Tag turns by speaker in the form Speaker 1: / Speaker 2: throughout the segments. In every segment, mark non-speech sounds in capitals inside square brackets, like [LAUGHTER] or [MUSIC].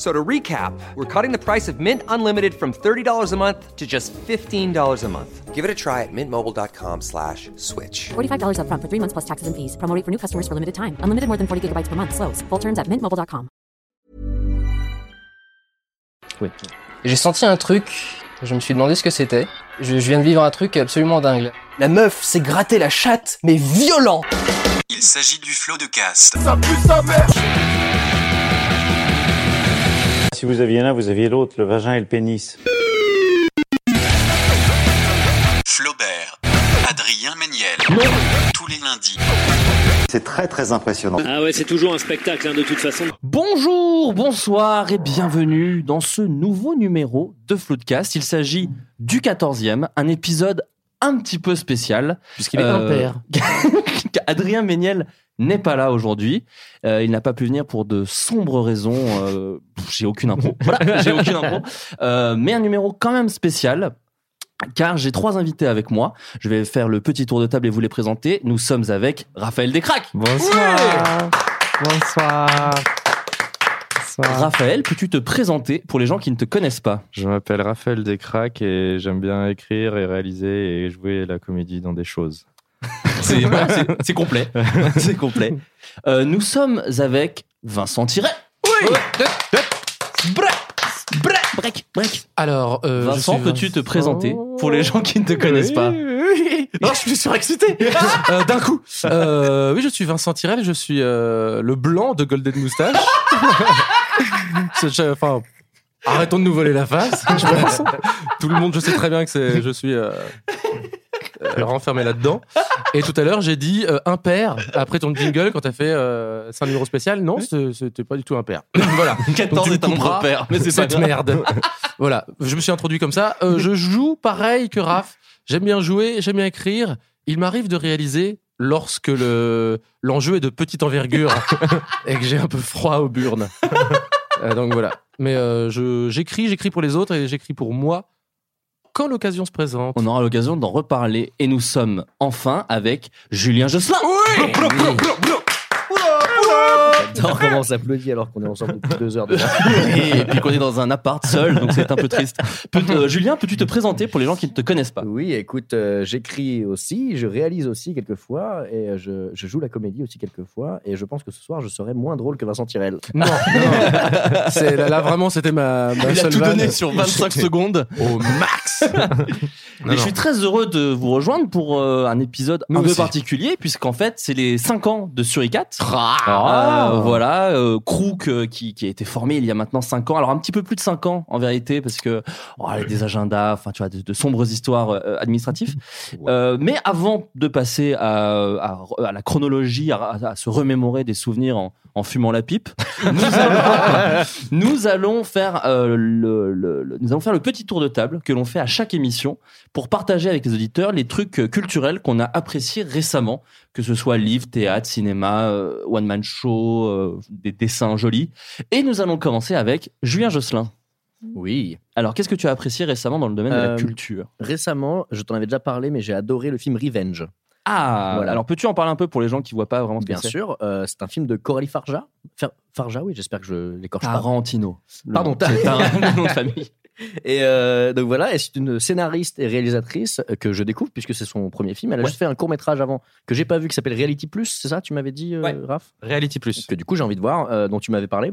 Speaker 1: So to recap, we're cutting the price of Mint Unlimited from $30 a month to just $15 a month. Give it a try at mintmobile.com slash switch.
Speaker 2: $45 upfront for three months plus taxes and fees. Promo for new customers for limited time. Unlimited more than 40 gigabytes per month. Slows. Full terms at mintmobile.com.
Speaker 3: Oui. J'ai senti un truc, je me suis demandé ce que c'était. Je, je viens de vivre un truc absolument dingue. La meuf s'est gratté la chatte, mais violent
Speaker 4: Il s'agit du flot de cast.
Speaker 5: Si vous aviez l'un, vous aviez l'autre, le vagin et le pénis.
Speaker 4: Flaubert. Adrien Méniel. Tous les lundis.
Speaker 5: C'est très très impressionnant.
Speaker 6: Ah ouais, c'est toujours un spectacle hein, de toute façon.
Speaker 7: Bonjour, bonsoir et bienvenue dans ce nouveau numéro de Floodcast. Il s'agit du 14e, un épisode un petit peu spécial.
Speaker 3: Puisqu'il est
Speaker 7: Euh,
Speaker 3: impair. [LAUGHS]
Speaker 7: Adrien Méniel n'est pas là aujourd'hui. Euh, il n'a pas pu venir pour de sombres raisons. euh, j'ai aucune info. Voilà, j'ai aucune info. Euh, mais un numéro quand même spécial. Car j'ai trois invités avec moi. Je vais faire le petit tour de table et vous les présenter. Nous sommes avec Raphaël Descraques.
Speaker 3: Bonsoir Bonsoir Bonsoir
Speaker 7: Raphaël, peux-tu te présenter pour les gens qui ne te connaissent pas?
Speaker 8: Je m'appelle Raphaël Descraques et j'aime bien écrire et réaliser et jouer la comédie dans des choses.
Speaker 7: C'est complet. [LAUGHS] c'est complet. Euh, nous sommes avec Vincent Tiret. Oui. Break, break, break.
Speaker 3: Alors, euh,
Speaker 7: Vincent, peux-tu te présenter pour les gens qui ne te connaissent pas
Speaker 3: Oui. Oh, je suis surexcité [LAUGHS] Euh, D'un coup Euh, Oui, je suis Vincent Tirel, je suis euh, le blanc de Golden Moustache. [LAUGHS] Enfin, arrêtons de nous voler la face, je pense. Tout le monde, je sais très bien que c'est, je suis euh, renfermé là-dedans. Et tout à l'heure, j'ai dit euh, impair après ton jingle quand t'as fait euh, c'est un numéro spécial. Non, c'était pas du tout impair. [LAUGHS] voilà. [LAUGHS]
Speaker 7: 14
Speaker 3: Donc, tu
Speaker 7: est un nombre mais c'est
Speaker 3: cette merde. [LAUGHS] voilà, je me suis introduit comme ça. Euh, je joue pareil que Raph. J'aime bien jouer, j'aime bien écrire. Il m'arrive de réaliser lorsque le l'enjeu est de petite envergure et que j'ai un peu froid au burn. Euh, donc voilà. Mais euh, je j'écris, j'écris pour les autres et j'écris pour moi quand l'occasion se présente.
Speaker 7: On aura l'occasion d'en reparler et nous sommes enfin avec Julien Josselin.
Speaker 9: J'adore [LAUGHS] comment on s'applaudit alors qu'on est ensemble depuis deux heures déjà.
Speaker 7: et puis qu'on est dans un appart seul, donc c'est un peu triste. Peut- euh, Julien, peux-tu te présenter pour les gens qui ne te connaissent pas?
Speaker 9: Oui, écoute, euh, j'écris aussi, je réalise aussi quelquefois et euh, je, je joue la comédie aussi quelquefois et je pense que ce soir je serai moins drôle que Vincent Tirel.
Speaker 3: Non, non. [LAUGHS] Là, là, vraiment c'était ma, ma
Speaker 7: Il a tout
Speaker 3: vanne.
Speaker 7: donné sur 25 secondes.
Speaker 3: au max. [LAUGHS]
Speaker 7: Et je suis très heureux de vous rejoindre pour euh, un épisode
Speaker 3: Nous
Speaker 7: un peu particulier, puisqu'en fait, c'est les 5 ans de Suricat.
Speaker 3: Ah.
Speaker 7: Voilà, euh, Crook euh, qui, qui a été formé il y a maintenant 5 ans. Alors un petit peu plus de 5 ans en vérité, parce que oh, il y a des agendas, enfin tu vois, de, de sombres histoires euh, administratives. Euh, mais avant de passer à, à, à la chronologie, à, à se remémorer des souvenirs en, en fumant la pipe, nous allons, [LAUGHS] nous allons faire euh, le, le- le- nous allons faire le petit tour de table que l'on fait à chaque émission pour partager avec les auditeurs les trucs euh, culturels qu'on a appréciés récemment, que ce soit livre, théâtre, cinéma, euh, one man show, euh, des dessins jolis. Et nous allons commencer avec Julien Josselin.
Speaker 9: Oui.
Speaker 7: Alors, qu'est-ce que tu as apprécié récemment dans le domaine de la culture?
Speaker 9: Récemment, je t'en avais déjà parlé, mais j'ai adoré le film Revenge.
Speaker 7: Ah,
Speaker 9: Voilà.
Speaker 7: alors peux-tu en parler un peu pour les gens qui voient pas vraiment ce que
Speaker 9: Bien sûr, euh, c'est un film de Coralie Farja. Far- Farja, oui, j'espère que je l'écorche pas.
Speaker 7: Tarantino.
Speaker 9: Pardon,
Speaker 7: c'est un nom de [LAUGHS] famille.
Speaker 9: Et euh, donc voilà, et c'est une scénariste et réalisatrice euh, que je découvre puisque c'est son premier film. Elle a
Speaker 7: Ouais.
Speaker 9: juste fait un court métrage avant que j'ai pas vu qui s'appelle Reality Plus, c'est ça Tu m'avais dit, euh,
Speaker 7: Ouais.
Speaker 9: Raph?
Speaker 3: Reality Plus.
Speaker 9: Que du coup j'ai envie de voir, euh, dont tu m'avais parlé.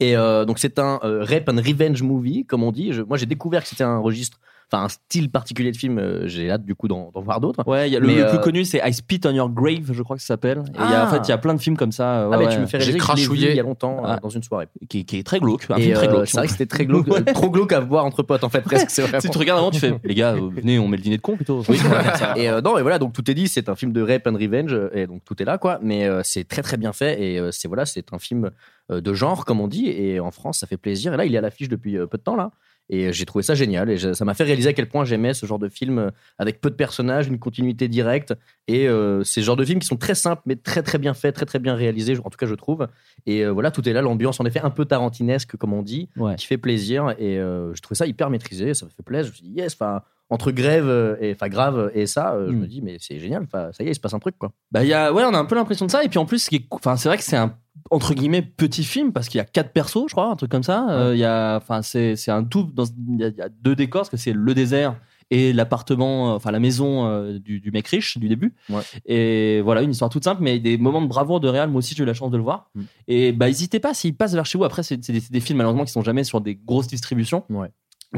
Speaker 9: Et euh, donc c'est un euh, rape and revenge movie, comme on dit. Je- moi j'ai découvert que c'était un registre enfin un style particulier de film. euh, J'ai hâte du coup d'en d'en voir d'autres.
Speaker 7: Ouais, il y a le,
Speaker 9: Mais,
Speaker 7: le plus
Speaker 9: euh,
Speaker 7: connu, c'est I Spit on Your Grave, je crois que ça s'appelle. Et il y a, en
Speaker 9: Ah.
Speaker 7: fait, il y a plein de films comme ça. euh,
Speaker 9: Ah,
Speaker 7: ouais,
Speaker 9: mais tu me fais l'ai vu il y a longtemps euh,
Speaker 7: Ah.
Speaker 9: dans une soirée.
Speaker 7: Qui, qui est très glauque. Un
Speaker 9: Et
Speaker 7: film très
Speaker 9: euh,
Speaker 7: glauque.
Speaker 9: c'est vrai que c'était très glauque, [LAUGHS] euh, trop glauque à voir entre potes en fait presque. C'est
Speaker 7: Tu
Speaker 9: vraiment.
Speaker 7: sais, tu regardes avant, tu fais, [LAUGHS] les gars, euh, venez, on met le dîner de con plutôt.
Speaker 9: Oui, [LAUGHS] voilà. et euh, non, et voilà, donc tout est dit. C'est un film de rape and revenge, euh, et donc tout est là, quoi. Mais euh, c'est très très bien fait, et euh, c'est voilà, c'est un film euh, de genre, comme on dit, et en France, ça fait plaisir. Et là, il est à l'affiche depuis euh, peu de temps là. Et euh, j'ai trouvé ça génial et ça m'a fait réaliser à quel point j'aimais ce genre de film euh, avec peu de personnages, une continuité directe et euh, ces genres de films qui sont très simples mais très très bien faits, très très bien réalisés, en tout cas je trouve. Et euh, voilà, tout est là, l'ambiance en effet un peu tarantinesque comme on dit,
Speaker 7: Ouais.
Speaker 9: qui fait plaisir et euh, je trouvais ça hyper maîtrisé, ça me fait plaisir. Je me suis dit yes, enfin entre grève euh, et enfin grave et ça, euh, je
Speaker 7: Mm.
Speaker 9: me dis mais c'est génial, enfin ça y est, il se passe un truc quoi.
Speaker 7: Bah, il y a, ouais, on a un peu l'impression de ça. Et puis en plus, ce c'est vrai que c'est un entre guillemets petit film parce qu'il y a quatre persos, je crois, un truc comme ça. Euh, Il y a, enfin, c'est c'est un tout. dans- Il y, a- il y a deux décors parce que c'est le désert et l'appartement, enfin la maison euh, du, du mec riche du début.
Speaker 9: Ouais.
Speaker 7: Et voilà, une histoire toute simple, mais des moments de bravoure de réal. Moi aussi, j'ai eu la chance de le voir.
Speaker 9: Mm.
Speaker 7: Et bah, n'hésitez pas s'il passe vers chez vous. Après, c'est des, des films malheureusement qui sont jamais sur des grosses distributions.
Speaker 9: Ouais.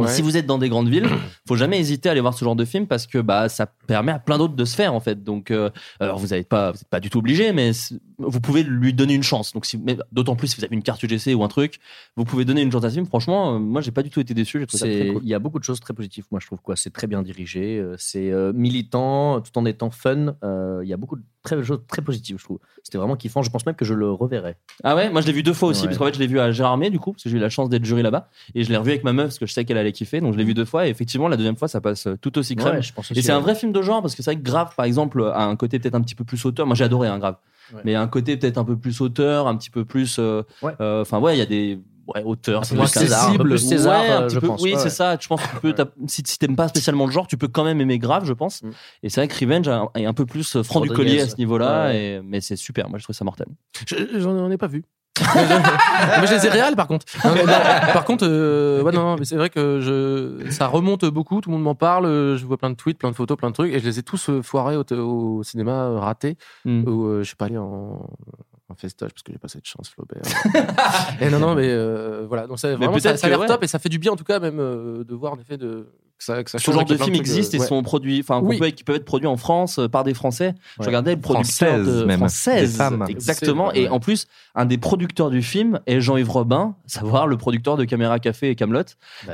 Speaker 7: Si vous êtes dans des grandes villes, [CLEARS THROAT] faut jamais hésiter à aller voir ce genre de film parce que bah ça permet à plein d'autres de se faire en fait. Donc euh, alors vous n'êtes pas vous êtes pas du tout obligé, mais vous pouvez lui donner une chance. Donc si d'autant plus si vous avez une carte UGC ou un truc, vous pouvez donner une chance à ce film. Franchement, euh, moi j'ai pas du tout été déçu. Cool.
Speaker 9: Il y a beaucoup de choses très positives, moi je trouve quoi. C'est très bien dirigé, euh, c'est euh, militant tout en étant fun. Il y a beaucoup de très choses très positives, je trouve. C'était vraiment kiffant. Je pense même que je le reverrai.
Speaker 7: Ah ouais, moi je l'ai vu deux fois aussi
Speaker 9: Ouais.
Speaker 7: parce qu'en fait je l'ai vu à Gérardmer du coup parce que j'ai eu la chance d'être jury là-bas et je l'ai revu avec ma meuf parce que je sais qu'elle allait kiffer donc je l'ai vu deux fois et effectivement la deuxième fois ça passe euh, tout aussi crème.
Speaker 9: Ouais, je pense
Speaker 7: Et c'est un vrai film de genre parce que c'est vrai que Grave, par exemple, a un côté peut-être un petit peu plus auteur. Moi, j'ai adoré un Grave,
Speaker 9: Ouais.
Speaker 7: mais un côté peut-être un peu plus auteur, un petit peu plus. euh, euh, Enfin, ouais, il y a des ouais, auteurs.
Speaker 9: Un
Speaker 7: c'est
Speaker 9: plus César, un peu
Speaker 7: accessible.
Speaker 9: plus César,
Speaker 7: Ouais, un petit
Speaker 9: je
Speaker 7: peu-
Speaker 9: pense.
Speaker 7: Oui,
Speaker 9: Ouais,
Speaker 7: c'est ça. Je pense que tu peux, t'as- si, si t'aimes pas spécialement le genre, tu peux quand même aimer Grave, je pense.
Speaker 9: Mm.
Speaker 7: Et c'est vrai que Revenge a- est un peu plus franc du collier à ce niveau-là,
Speaker 9: Ouais.
Speaker 7: et, mais c'est super. Moi, je trouve ça mortel.
Speaker 3: Je- J'en ai pas vu. Moi, je les ai réels, par contre. Non, non, non, [LAUGHS] par contre, euh, ouais, non, mais c'est vrai que je, ça remonte beaucoup. Tout le monde m'en parle. Je vois plein de tweets, plein de photos, plein de trucs, et je les ai tous euh, foirés au, au cinéma, euh, ratés.
Speaker 7: Mm.
Speaker 3: Où euh, je suis pas allé en, en festoche parce que j'ai pas cette chance, Flaubert. [LAUGHS] et non, non, mais euh, voilà. Donc ça, vraiment, ça, ça a l'air
Speaker 7: ouais.
Speaker 3: top et ça fait du bien en tout cas, même euh, de voir en effet de ça, que ça
Speaker 7: Ce genre
Speaker 3: avec
Speaker 7: de films
Speaker 3: euh,
Speaker 7: existent et
Speaker 3: ouais.
Speaker 7: sont produits, enfin,
Speaker 3: Oui.
Speaker 7: peut- qui peuvent être produits en France euh, par des Français. Je regardais le producteur
Speaker 8: Françaises
Speaker 7: de
Speaker 8: même.
Speaker 7: française,
Speaker 8: Des femmes.
Speaker 7: exactement. Et en plus, un des producteurs du film est Jean-Yves Robin, savoir le producteur de Caméra Café et Camelot.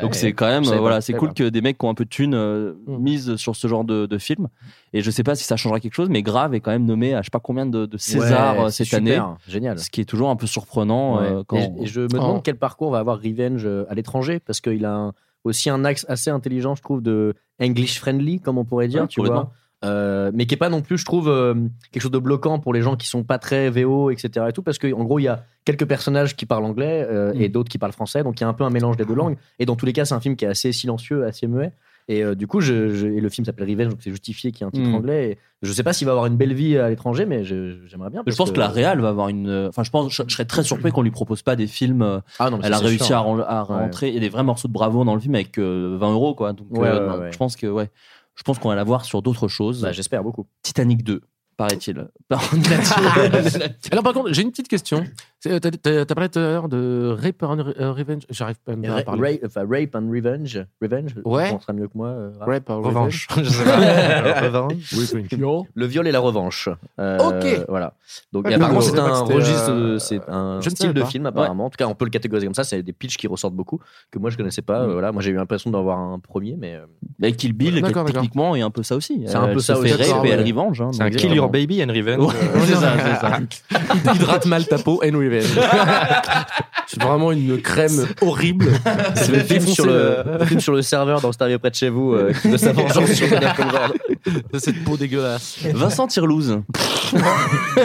Speaker 7: Donc c'est quand même, voilà, c'est cool que des mecs qui ont un peu de thunes euh,
Speaker 3: Mm.
Speaker 7: misent sur ce genre de, de film. Et je sais pas si ça changera quelque chose, mais Grave est quand même nommé à je sais pas combien de, de César
Speaker 9: Ouais,
Speaker 7: euh, cette
Speaker 9: super,
Speaker 7: année,
Speaker 9: Génial.
Speaker 7: ce qui est toujours un peu surprenant
Speaker 9: Ouais.
Speaker 7: euh, quand.
Speaker 9: et, et je me demande
Speaker 3: Oh.
Speaker 9: quel parcours va avoir Revenge à l'étranger parce qu'il a un- aussi un axe assez intelligent, je trouve, de English friendly, comme on pourrait dire,
Speaker 7: Ouais,
Speaker 9: tu vois. Euh, mais qui est pas non plus, je trouve, euh, quelque chose de bloquant pour les gens qui sont pas très VO, etc. Et tout, parce qu'en gros, il y a quelques personnages qui parlent anglais euh,
Speaker 7: Mm.
Speaker 9: et d'autres qui parlent français, donc il y a un peu un mélange des deux langues. Et dans tous les cas, c'est un film qui est assez silencieux, assez muet. Et euh, du coup, je, je- et le film s'appelle Revenge, donc c'est justifié qu'il y ait un titre
Speaker 7: Mm.
Speaker 9: anglais. Et je sais pas s'il va avoir une belle vie à l'étranger, mais j'aimerais bien.
Speaker 7: Je pense que la réal va avoir une. euh, Enfin, je pense, je, je serais très surpris qu'on lui propose pas des films. euh,
Speaker 9: Ah non,
Speaker 7: elle a réussi
Speaker 9: sûr.
Speaker 7: à, ren- à rentrer. Il y a des vrais morceaux de bravo dans le film avec euh, 20 euros, quoi. Donc,
Speaker 9: Ouais,
Speaker 7: euh,
Speaker 9: ouais,
Speaker 7: non,
Speaker 9: ouais.
Speaker 7: je pense que, ouais. Je pense qu'on va la voir sur d'autres choses.
Speaker 9: Bah, J'espère beaucoup.
Speaker 7: Titanic 2, paraît-il. [LAUGHS]
Speaker 3: Alors [LAUGHS] par contre, j'ai une petite question. Euh, T'as parlé tout à l'heure de Rape and Re- Revenge. J'arrive pas à parler.
Speaker 9: rape, enfin, rape and revenge. Revenge
Speaker 3: Ouais.
Speaker 9: On sera mieux que moi. euh.
Speaker 3: Rape and. Revenge. [LAUGHS]
Speaker 8: Je sais pas. [LAUGHS] Revanche.
Speaker 9: Le viol et la revanche. Euh,
Speaker 3: Ok.
Speaker 9: Voilà. Donc,
Speaker 3: Ouais,
Speaker 9: et apparemment, c'est un registre,
Speaker 3: euh,
Speaker 9: c'est un
Speaker 3: je
Speaker 9: style de
Speaker 3: pas.
Speaker 9: film, apparemment. En tout cas, on peut le catégoriser comme ça. C'est des pitchs qui ressortent beaucoup, que moi, je connaissais pas.
Speaker 7: Mm.
Speaker 9: Euh, Voilà. Moi, j'ai eu l'impression d'en voir un premier, mais. euh,
Speaker 7: Mais Kill Bill, qui,
Speaker 3: d'accord.
Speaker 7: techniquement, est un peu ça aussi.
Speaker 9: C'est un peu ça aussi,
Speaker 7: rape et
Speaker 9: ouais.
Speaker 7: revenge. hein,
Speaker 8: C'est un Kill
Speaker 7: euh,
Speaker 8: Your Baby and Revenge.
Speaker 7: Ouais, [LAUGHS] c'est ça, c'est ça.
Speaker 3: Hydrate mal ta peau and Revenge. [LAUGHS] C'est vraiment une crème horrible.
Speaker 9: C'est le film sur le, le film sur le serveur dans près de chez vous euh, qui veut sa vengeance sur Daniel Colbert.
Speaker 3: De cette peau dégueulasse.
Speaker 7: Vincent Tirlouz. [LAUGHS]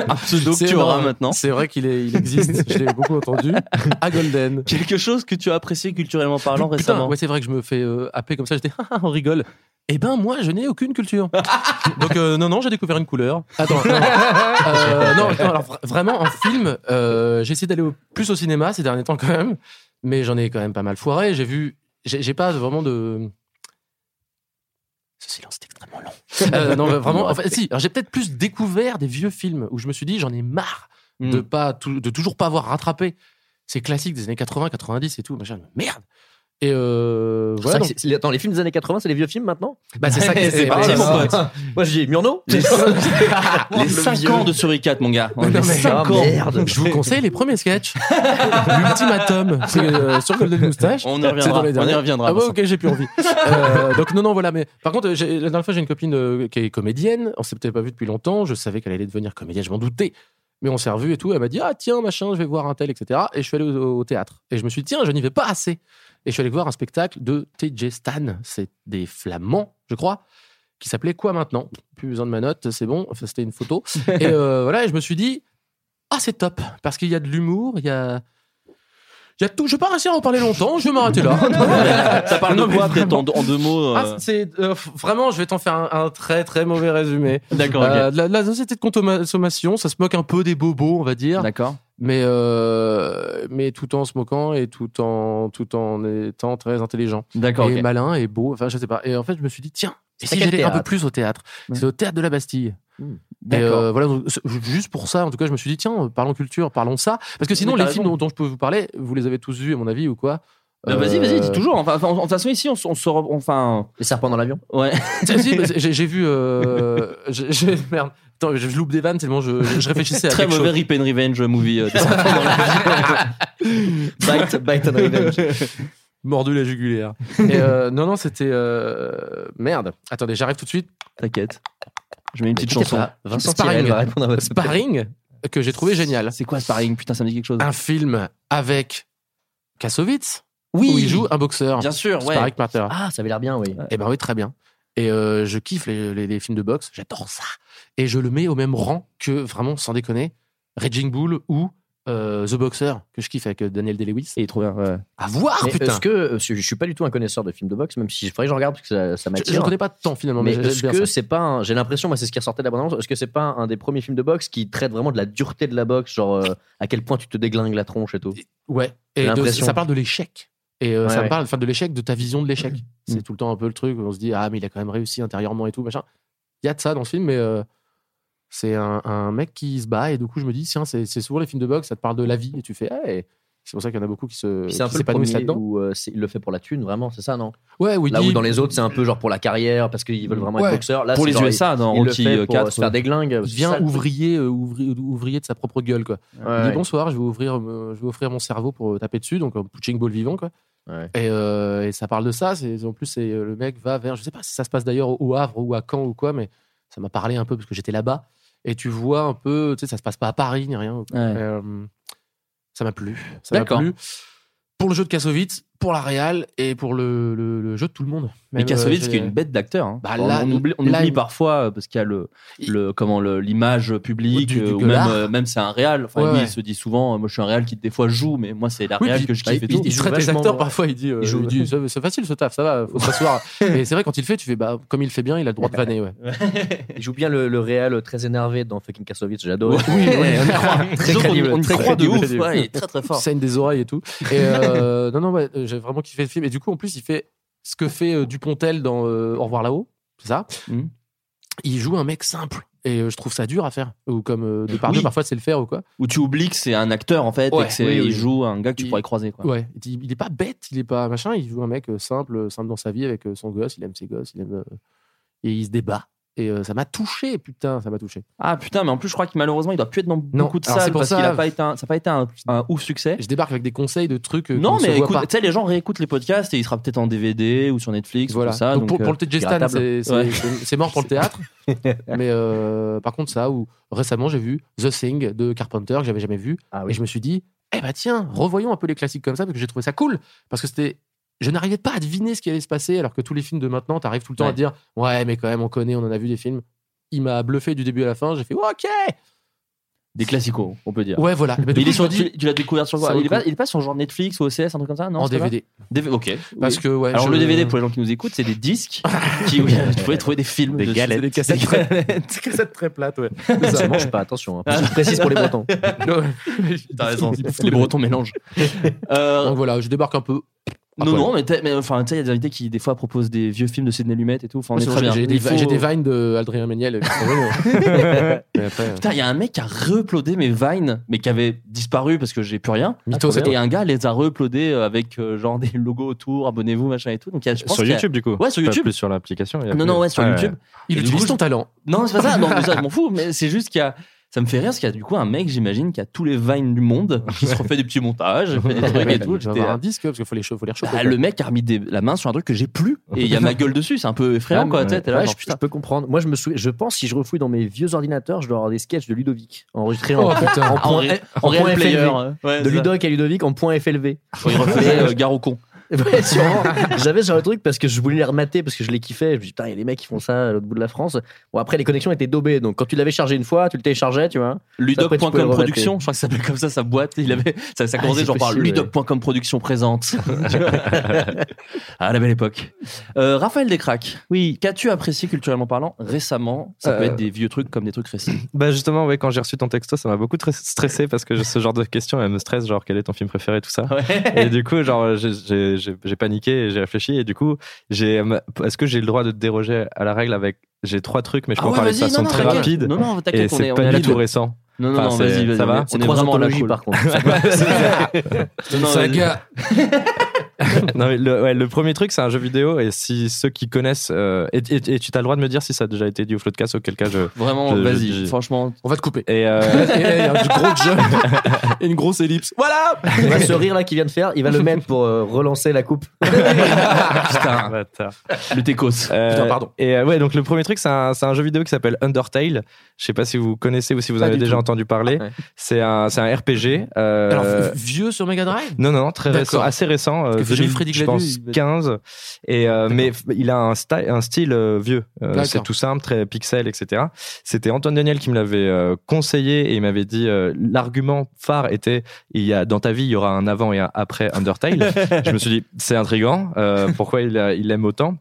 Speaker 7: un pseudo que tu auras maintenant.
Speaker 3: C'est vrai qu'il est- il existe. Je l'ai beaucoup entendu. À Golden.
Speaker 7: Quelque chose que tu as apprécié culturellement parlant
Speaker 3: Putain,
Speaker 7: récemment.
Speaker 3: ouais, c'est vrai que je me fais euh, happer comme ça. J'étais, Ah, [LAUGHS] on rigole. Eh ben, moi, je n'ai aucune culture. [LAUGHS] Donc, euh, non, non, j'ai découvert une couleur. Attends, non, non. Euh, non, non, alors, vra- vraiment, en film, euh, j'ai essayé d'aller au- plus au cinéma ces derniers temps quand même, mais j'en ai quand même pas mal foiré. J'ai vu, j'ai j'ai pas vraiment de. Ce silence long. [LAUGHS] Euh, non, mais vraiment, en fait, si. Alors, j'ai peut-être plus découvert des vieux films où je me suis dit, j'en ai marre
Speaker 7: Mm.
Speaker 3: de pas, tou- de toujours pas avoir rattrapé ces classiques des années 80, 90 et tout. Machin. Merde. Et euh, voilà.
Speaker 9: que
Speaker 3: donc-
Speaker 9: Attends, les films des années 80, c'est les vieux films maintenant?
Speaker 3: Bah, c'est ça qui
Speaker 7: C'est
Speaker 3: est
Speaker 7: parti, mon pote. [LAUGHS]
Speaker 9: Moi, j'ai Murnau. [LAUGHS]
Speaker 7: Les
Speaker 9: Le
Speaker 7: 5
Speaker 9: vieux.
Speaker 7: ans de Suricat, mon gars.
Speaker 3: Mais non,
Speaker 7: Les
Speaker 3: mais-
Speaker 7: 5
Speaker 9: Ah,
Speaker 7: ans.
Speaker 9: merde.
Speaker 3: Je vous conseille les premiers sketchs. [LAUGHS] L'ultimatum. C'est euh, sur Golden Moustache.
Speaker 7: On y reviendra. On y
Speaker 3: derniers.
Speaker 7: reviendra.
Speaker 3: Ah ouais, ok, j'ai plus envie. Euh, donc non, non, voilà. Mais par contre, la dernière fois, j'ai une copine euh, qui est comédienne. On s'est peut-être pas vu depuis longtemps. Je savais qu'elle allait devenir comédienne. Je m'en doutais. Mais on s'est revus et tout. Elle m'a dit ah tiens machin, je vais voir un tel, etc. Et je suis allé au, au théâtre. Et je me suis dit tiens, je n'y vais pas assez. Et je suis allé voir un spectacle de TJ Stan. C'est des Flamands, je crois, qui s'appelait quoi maintenant? Plus besoin de ma note, c'est bon. Enfin, c'était une photo. [LAUGHS] et euh, voilà. Et je me suis dit ah c'est top parce qu'il y a de l'humour, il y a y a tout. Je vais pas réussir à en parler longtemps. Je vais m'arrêter là. [LAUGHS]
Speaker 7: Ça parle de quoi, peut-être en, deux mots
Speaker 3: Ah,
Speaker 7: euh,
Speaker 3: c'est euh, vraiment, je vais t'en faire un, un très très mauvais résumé.
Speaker 7: D'accord, ok.
Speaker 3: Euh, la, société de consommation, ça se moque un peu des bobos, on va dire,
Speaker 7: D'accord.
Speaker 3: mais mais tout en se moquant et tout en tout en étant très intelligent
Speaker 7: D'accord,
Speaker 3: et malin et beau. Enfin, je sais pas. Et en fait, je me suis dit tiens, et
Speaker 9: C'est
Speaker 3: si j'allais un peu plus au théâtre
Speaker 7: Ouais.
Speaker 3: C'est au théâtre de la Bastille. Et
Speaker 7: D'accord.
Speaker 3: euh, voilà, donc, juste pour ça, en tout cas, je me suis dit tiens, parlons culture, parlons ça, parce que sinon les films
Speaker 7: raison.
Speaker 3: dont, dont je peux vous parler, vous les avez tous vus à mon avis ou quoi
Speaker 7: Bah, Vas-y,
Speaker 3: Euh,
Speaker 7: vas-y, dis toujours. Enfin, en- en toute façon, ici, on, on se. re- Enfin.
Speaker 9: Les serpents dans l'avion.
Speaker 7: Ouais. [LAUGHS]
Speaker 3: Mais j'ai j'ai vu. Euh, [LAUGHS] j'ai- j'ai- merde. Attends, je, loupe des vannes tellement je, je, je réfléchissais à
Speaker 7: Très
Speaker 3: quelque
Speaker 7: mauvais
Speaker 3: chose.
Speaker 7: Rip and Revenge movie. euh. [LAUGHS]
Speaker 9: Bite, bite and revenge.
Speaker 3: Mordu la jugulaire. [LAUGHS] Et euh, non, non, c'était. euh, Merde. Attendez, j'arrive tout de suite.
Speaker 7: T'inquiète. Je mets une petite chanson.
Speaker 9: pas, Vincent
Speaker 3: Sparring.
Speaker 9: Tirel va répondre à votre
Speaker 3: Sparring, que j'ai trouvé génial.
Speaker 7: C'est quoi Sparring? Putain, ça me dit quelque chose.
Speaker 3: Un film avec Kassovitz,
Speaker 7: oui,
Speaker 3: où il joue un boxeur.
Speaker 7: Bien sûr, ouais.
Speaker 3: Sparring partner.
Speaker 9: Ah, ça avait l'air bien, oui.
Speaker 3: Eh ben oui, très bien. Et euh, je kiffe les, les- les films de boxe, j'adore ça. Et je le mets au même rang que, vraiment, sans déconner, Raging Bull ou euh, The Boxer, que je kiffe avec euh, Daniel Day-Lewis.
Speaker 7: Et il est trop bien. ouais.
Speaker 3: À voir,
Speaker 9: Mais
Speaker 3: putain
Speaker 9: est-ce que euh, je suis pas du tout un connaisseur de films de boxe, même si il faudrait que je regarde parce que ça, ça
Speaker 3: Je- Je
Speaker 9: m'attire.
Speaker 3: ne connais pas tant finalement, mais,
Speaker 9: Mais est-ce que
Speaker 3: ça.
Speaker 9: c'est pas un- J'ai l'impression, moi, c'est ce qui ressortait de la bande-annonce, Est-ce que c'est pas un des premiers films de boxe qui traite vraiment de la dureté de la boxe, genre euh, à quel point tu te déglingues la tronche et tout?
Speaker 3: Ouais. Et de- ça parle de l'échec. Et euh,
Speaker 9: Ouais,
Speaker 3: ça
Speaker 9: ouais.
Speaker 3: parle enfin, de l'échec, de ta vision de l'échec.
Speaker 7: Mm.
Speaker 3: C'est tout le temps un peu le truc où on se dit ah mais il a quand même réussi intérieurement et tout machin. Il y a de ça dans ce film, mais euh, c'est un, un mec qui se bat et du coup je me dis tiens c'est souvent les films de boxe, ça te parle de la vie et tu fais hey. C'est pour ça qu'il y en a beaucoup qui se
Speaker 9: C'est un peu le
Speaker 3: là-dedans.
Speaker 9: où euh, il le fait pour la thune, vraiment, c'est ça, non?
Speaker 3: Ouais, il
Speaker 9: Là
Speaker 3: dit-
Speaker 9: où dans les autres, c'est un peu genre pour la carrière, parce qu'ils veulent vraiment
Speaker 3: Ouais.
Speaker 9: être boxeurs. Là,
Speaker 7: Pour les
Speaker 9: genre,
Speaker 7: USA, dans
Speaker 9: il, il le fait pour
Speaker 7: 4,
Speaker 9: se faire des glingues.
Speaker 3: il
Speaker 9: truc.
Speaker 3: ouvrier, euh, ouvrier, ouvrier de sa propre gueule quoi. Il
Speaker 9: Ouais,
Speaker 3: dit
Speaker 9: ouais.
Speaker 3: bonsoir, je vais ouvrir, euh, je vais offrir mon cerveau pour euh, taper dessus, donc un punching ball vivant quoi.
Speaker 9: Ouais.
Speaker 3: Et, euh, et ça parle de ça. En plus euh, le mec va vers, je sais pas si ça se passe d'ailleurs au Havre ou à Caen ou quoi, mais ça m'a parlé un peu parce que j'étais là-bas. Et tu vois un peu, tu sais, ça se passe pas à Paris ni rien.
Speaker 7: Ouais.
Speaker 3: Euh, ça m'a plu. Ça m'a plu. Pour le jeu de Kassovitz, pour la Real et pour le, le- le jeu de tout le monde.
Speaker 7: Mais Kassovitz,
Speaker 3: euh,
Speaker 7: qui est une bête d'acteur. hein.
Speaker 3: Bah,
Speaker 7: on,
Speaker 3: là-
Speaker 7: on oublie, on
Speaker 3: là,
Speaker 7: oublie
Speaker 3: il-
Speaker 7: parfois euh, parce qu'il y a le, le comment l'image publique
Speaker 3: Du- du
Speaker 7: euh, ou même même c'est un réal. Enfin
Speaker 3: Ouais,
Speaker 7: lui,
Speaker 3: ouais.
Speaker 7: il se dit souvent, moi je suis un réal qui des fois joue, mais moi c'est la
Speaker 3: Oui,
Speaker 7: réal
Speaker 3: puis-
Speaker 7: que je
Speaker 3: bah,
Speaker 7: kiffe et
Speaker 3: il,
Speaker 7: tout.
Speaker 3: il
Speaker 9: joue
Speaker 3: traite les acteurs parfois, il dit, euh,
Speaker 9: Il joue-
Speaker 3: il dit, c'est facile ce taf, ça va, faut s'asseoir. [LAUGHS] et c'est vrai, quand il le fait, tu fais, bah, comme il le fait bien, il a le droit de vanner, ouais.
Speaker 9: Il joue bien le, le réel très énervé dans fucking Kassovitz, j'adore.
Speaker 3: Oui, oui, on y croit.
Speaker 9: Très crédible, très
Speaker 7: croit de
Speaker 9: crédible.
Speaker 7: ouf. Ouais, il est très très fort.
Speaker 3: Scène des oreilles et tout. [LAUGHS] Non, non, j'ai vraiment kiffé le film. Et du coup, en plus, il fait ce que fait euh, Dupontel dans euh, Au revoir là-haut, c'est ça?
Speaker 7: Mhm.
Speaker 3: Il joue un mec simple. Et euh, je trouve ça dur à faire. Ou comme euh, Depardieu,
Speaker 7: Oui.
Speaker 3: parfois, c'est le faire ou quoi.
Speaker 7: Où tu oublies que c'est un acteur en fait
Speaker 3: Ouais,
Speaker 7: et que c'est
Speaker 3: oui, oui.
Speaker 7: il joue un gars que tu
Speaker 3: Il-
Speaker 7: pourrais croiser quoi.
Speaker 3: Ouais. Il, il est pas bête, il est pas machin. Il joue un mec simple, simple dans sa vie avec son gosse. Il aime ses gosses, il aime. euh, et il se débat. Et euh, ça m'a touché, putain, ça m'a touché.
Speaker 7: Ah putain, mais en plus je crois qu'il malheureusement il doit plus être dans
Speaker 3: Non,
Speaker 7: beaucoup de
Speaker 3: alors
Speaker 7: salles
Speaker 3: pour
Speaker 7: parce
Speaker 3: ça-
Speaker 7: qu'il a pas été un, ça a pas été un, un ouf succès.
Speaker 3: Je débarque avec des conseils de trucs. euh,
Speaker 7: Non, mais écoute, tu sais, les gens réécoutent les podcasts et il sera peut-être en DVD ou sur Netflix
Speaker 3: Voilà.
Speaker 7: ou tout ça.
Speaker 3: Donc,
Speaker 7: donc,
Speaker 3: pour,
Speaker 7: euh,
Speaker 3: pour le c'est c'est-
Speaker 7: Ouais.
Speaker 3: c'est- c'est mort pour le théâtre. [LAUGHS] mais euh, par contre, ça, ou récemment, j'ai vu The Thing de Carpenter que j'avais jamais vu.
Speaker 9: Ah
Speaker 3: Et je me suis dit, eh bah tiens, revoyons un peu les classiques comme ça parce que j'ai trouvé ça cool. Parce que c'était. Je n'arrivais pas à deviner ce qui allait se passer alors que tous les films de maintenant, t'arrives tout le temps
Speaker 7: Ouais.
Speaker 3: à dire, ouais, mais quand même, on connaît, on en a vu des films. Il m'a bluffé du début à la fin. J'ai fait, ok!
Speaker 7: des classicos, on peut dire.
Speaker 3: Ouais, voilà. Mais du
Speaker 7: il
Speaker 3: coup,
Speaker 7: est sur,
Speaker 3: dis,
Speaker 7: tu, tu l'as découvert sur quoi il est, pas,
Speaker 3: coup.
Speaker 7: il est pas sur genre Netflix ou OCS, un truc comme ça Non,
Speaker 3: en DVD.
Speaker 7: DV ok.
Speaker 3: Parce
Speaker 7: Oui.
Speaker 3: que, ouais.
Speaker 7: Alors
Speaker 3: je-
Speaker 7: le DVD pour les gens qui nous écoutent, c'est des disques [LAUGHS] qui oui, tu pouvais trouver des films,
Speaker 8: Des galettes.
Speaker 3: Des cassettes très, [LAUGHS] des cassettes très plates, ouais. C'est
Speaker 9: Ça mange pas, attention. hein. Je précise pour les Bretons. [LAUGHS]
Speaker 7: T'as raison. Les Bretons mélangent.
Speaker 3: Donc voilà, je débarque un peu.
Speaker 7: Non, non, mais, mais enfin, tu sais, il y a des invités qui, des fois, proposent des vieux films de Sidney Lumet et tout. Enfin, on
Speaker 3: Moi,
Speaker 7: est
Speaker 3: c'est
Speaker 7: très
Speaker 3: vrai,
Speaker 7: bien.
Speaker 3: J'ai des,
Speaker 7: faut-
Speaker 3: des vines de Adrien Méniel. [LAUGHS] euh,
Speaker 7: Putain, il y a un mec qui a re-uploadé mes Vines, mais qui avait disparu parce que j'ai plus rien.
Speaker 3: Mythos, c'est
Speaker 7: et
Speaker 3: toi.
Speaker 7: un gars les a re-uploadés avec euh, genre des logos autour, abonnez-vous, machin et tout. Donc, il y a- je pense
Speaker 8: Sur
Speaker 7: a-
Speaker 8: YouTube, du coup.
Speaker 7: Ouais, sur
Speaker 8: Pas
Speaker 7: YouTube.
Speaker 8: plus sur l'application.
Speaker 7: Non,
Speaker 8: plus-
Speaker 7: non, ouais, sur YouTube.
Speaker 3: il utilise ton talent.
Speaker 7: Non, c'est pas ça. Non, mais ça, je [LAUGHS] m'en fous. Mais c'est juste qu'il y a. Ça me fait rire parce qu'il y a du coup un mec, j'imagine, qui a tous les vines du monde, qui se refait des petits montages, fait des trucs et tout. J'étais-
Speaker 3: un disque parce qu'il faut les, faut les rechauffer.
Speaker 7: Bah, le mec a remis des- la main sur un truc que j'ai plus et il y a ma gueule dessus. C'est un peu effrayant,
Speaker 9: Ouais,
Speaker 7: quoi.
Speaker 9: Ouais.
Speaker 7: là,
Speaker 9: Ouais,
Speaker 7: genre,
Speaker 9: je, peux comprendre. Moi, je me souviens, je pense si je refouille dans mes vieux ordinateurs, je dois avoir des sketchs de Ludovic enregistrés en,
Speaker 3: Oh,
Speaker 9: en
Speaker 7: En player,
Speaker 9: FLV.
Speaker 7: ouais. Ouais,
Speaker 9: de. Ludovic à Ludovic en point FLV.
Speaker 7: Il euh, Gare au con. [LAUGHS]
Speaker 9: Ouais, sûrement. J'avais sur le truc parce que je voulais les remater parce que je les kiffais. Je me dis, putain, il y a des mecs qui font ça à l'autre bout de la France. Bon, après, les connexions étaient daubées. Donc, quand tu l'avais chargé une fois, tu le téléchargeais, tu vois.
Speaker 7: Ludoc.com production, je crois que ça s'appelait comme ça sa boîte. Il avait, ça, ça
Speaker 9: Ah,
Speaker 7: commençait genre par Ludoc.com production présente. [LAUGHS] ah, la belle époque. Euh, Raphaël Descraques. Oui. Qu'as-tu apprécié culturellement parlant récemment? Ça peut
Speaker 8: Euh,
Speaker 7: être des vieux trucs comme des trucs récents.
Speaker 8: Bah justement, ouais, quand j'ai reçu ton texto, ça m'a beaucoup stressé parce que ce genre de questions, elle me stresse, genre quel est ton film préféré, tout ça. Et du coup, genre, j'ai- j'ai paniqué et j'ai réfléchi. Et du coup, j'ai, est-ce que j'ai le droit de déroger à la règle avec, j'ai trois trucs, mais je peux
Speaker 7: Ah
Speaker 8: en
Speaker 7: ouais,
Speaker 8: parler de
Speaker 7: vas-y,
Speaker 8: façon
Speaker 7: non,
Speaker 8: très rapide.
Speaker 7: Non, non, t'inquiète,
Speaker 8: et c'est
Speaker 7: est-
Speaker 8: pas
Speaker 7: est
Speaker 8: du tout récent.
Speaker 7: Non, non,
Speaker 8: Enfin,
Speaker 7: non,
Speaker 8: c'est-
Speaker 7: vas-y, vas-y.
Speaker 8: Ça va
Speaker 7: on
Speaker 9: C'est
Speaker 7: est
Speaker 9: trois
Speaker 7: vraiment à la
Speaker 9: anthologies,
Speaker 7: cool.
Speaker 9: par contre. [LAUGHS]
Speaker 3: Saga. [LAUGHS]
Speaker 8: non, mais le, ouais, le premier truc, c'est un jeu vidéo. Et si ceux qui connaissent. euh, et, et- et tu as le droit de me dire si ça a déjà été dit au Floodcast, auquel cas je.
Speaker 7: Vraiment, vas-y.
Speaker 8: je-
Speaker 7: Franchement,
Speaker 3: On va te couper.
Speaker 8: Et, euh, [LAUGHS]
Speaker 3: Et il y a du gros jump et [LAUGHS] une grosse ellipse. Voilà
Speaker 9: Il va ce rire là qu'il vient de faire, il va le mettre pour euh, relancer la coupe.
Speaker 7: putain,
Speaker 8: bâtard.
Speaker 7: le Técos.
Speaker 8: Euh,
Speaker 3: Putain, pardon.
Speaker 8: Et euh, ouais, donc le premier truc, c'est un, c'est un jeu vidéo qui s'appelle Undertale. Je sais pas si vous connaissez ou si vous
Speaker 9: Pas
Speaker 8: avez déjà
Speaker 9: tout.
Speaker 8: entendu parler.
Speaker 9: Ouais.
Speaker 8: C'est un, c'est un RPG. euh,
Speaker 3: Alors, vieux sur Mega Drive?
Speaker 8: Non, non, non, très récent, assez récent.
Speaker 3: Que j'ai
Speaker 8: 2000,
Speaker 3: Freddy
Speaker 8: je pense
Speaker 3: il va-
Speaker 8: 15. Et, euh, mais il a un, style euh, vieux. Euh, c'est tout simple, très pixel, etc. C'était Antoine Daniel qui me l'avait conseillé et il m'avait dit l'argument phare était il y a dans ta vie il y aura un avant et un après Undertale. [LAUGHS] je me suis dit c'est intriguant. pourquoi il, a- il aime autant?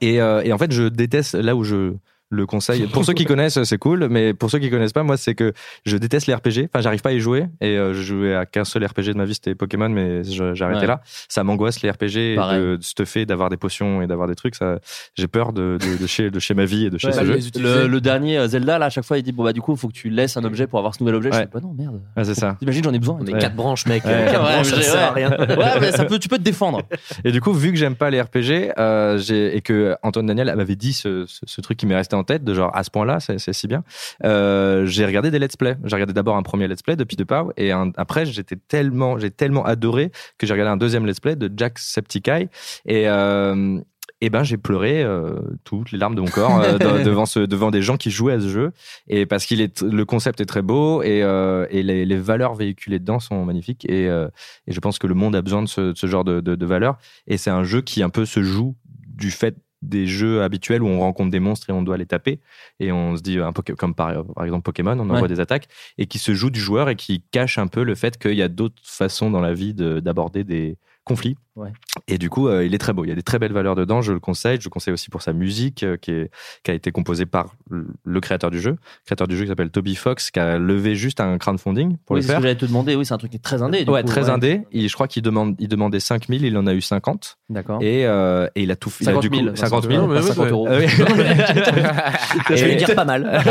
Speaker 8: Et, euh, et en fait je déteste là où je le conseille. Pour ceux qui connaissent, c'est cool, mais pour ceux qui connaissent pas, moi, c'est que je déteste les RPG. Enfin, j'arrive pas à y jouer. Et euh, je jouais à qu'un seul RPG de ma vie, c'était Pokémon, mais arrêté
Speaker 7: Ouais.
Speaker 8: là. Ça m'angoisse les RPG, et
Speaker 7: Pareil.
Speaker 8: de, de stuffer, d'avoir des potions et d'avoir des trucs. Ça, j'ai peur de, de, de chez, de chez ma vie et de chez
Speaker 7: Ouais.
Speaker 8: ce
Speaker 3: Bah,
Speaker 8: jeu.
Speaker 7: Le, le dernier euh, Zelda, là, à chaque fois, il dit Bon, bah, du coup, il faut que tu laisses un objet pour avoir ce nouvel objet. Je dis Bah, non, merde.
Speaker 8: Ouais, c'est ça.
Speaker 7: T'imagines, j'en ai besoin.
Speaker 9: On est
Speaker 8: Ouais.
Speaker 9: quatre branches, mec.
Speaker 8: Ouais.
Speaker 9: quatre
Speaker 7: Ouais,
Speaker 9: branches, ça
Speaker 7: mais
Speaker 9: sert à rien. [LAUGHS]
Speaker 7: Ouais, mais ça peut, tu peux te défendre.
Speaker 8: Et du coup, vu que j'aime pas les RPG, euh, et que Antoine Daniel m'avait dit ce, ce, ce truc qui m'est resté en tête, de genre à ce point-là, c'est, si bien, euh, j'ai regardé des let's play. J'ai regardé d'abord un premier let's play de Pau, et un- après, j'étais tellement, j'ai tellement adoré que j'ai regardé un deuxième let's play de Jacksepticeye, et, euh, et ben j'ai pleuré euh, toutes les larmes de mon corps euh, de- [LAUGHS] devant ce devant des gens qui jouaient à ce jeu. Et parce qu'il est le concept est très beau et, euh, et les, les valeurs véhiculées dedans sont magnifiques et, et je pense que le monde a besoin de ce, de ce genre de, de, de valeurs. Et c'est un jeu qui un peu se joue du fait des jeux habituels où on rencontre des monstres et on doit les taper et on se dit un peu comme par, par exemple Pokémon on envoie
Speaker 7: Ouais.
Speaker 8: des attaques et qui se joue du joueur et qui cache un peu le fait qu'il y a d'autres façons dans la vie de- d'aborder des conflits
Speaker 7: Ouais.
Speaker 8: et du coup, euh, il est très beau. Il y a des très belles valeurs dedans. Je le conseille. Je le conseille aussi pour sa musique, euh, qui, est, qui a été composée par le- créateur du jeu, le créateur du jeu qui s'appelle Toby Fox, qui a levé juste un crowdfunding pour
Speaker 7: oui,
Speaker 8: le faire.
Speaker 7: que j'allais te demander. Oui, c'est un truc qui est très indé. du
Speaker 8: Ouais,
Speaker 7: coup,
Speaker 8: très
Speaker 7: ouais.
Speaker 8: indé. Et je crois qu'il demande, il demandait 5000, il en a eu 50.
Speaker 7: D'accord.
Speaker 8: Et, euh, et il a tout fait.
Speaker 7: 50
Speaker 8: du coup,
Speaker 7: 000.
Speaker 8: 50 000.
Speaker 3: Non, mais
Speaker 7: pas
Speaker 3: oui,
Speaker 7: 50
Speaker 3: ouais.
Speaker 7: euros.
Speaker 8: Ah. [LAUGHS]
Speaker 9: Je vais
Speaker 8: Et-
Speaker 9: dire pas mal.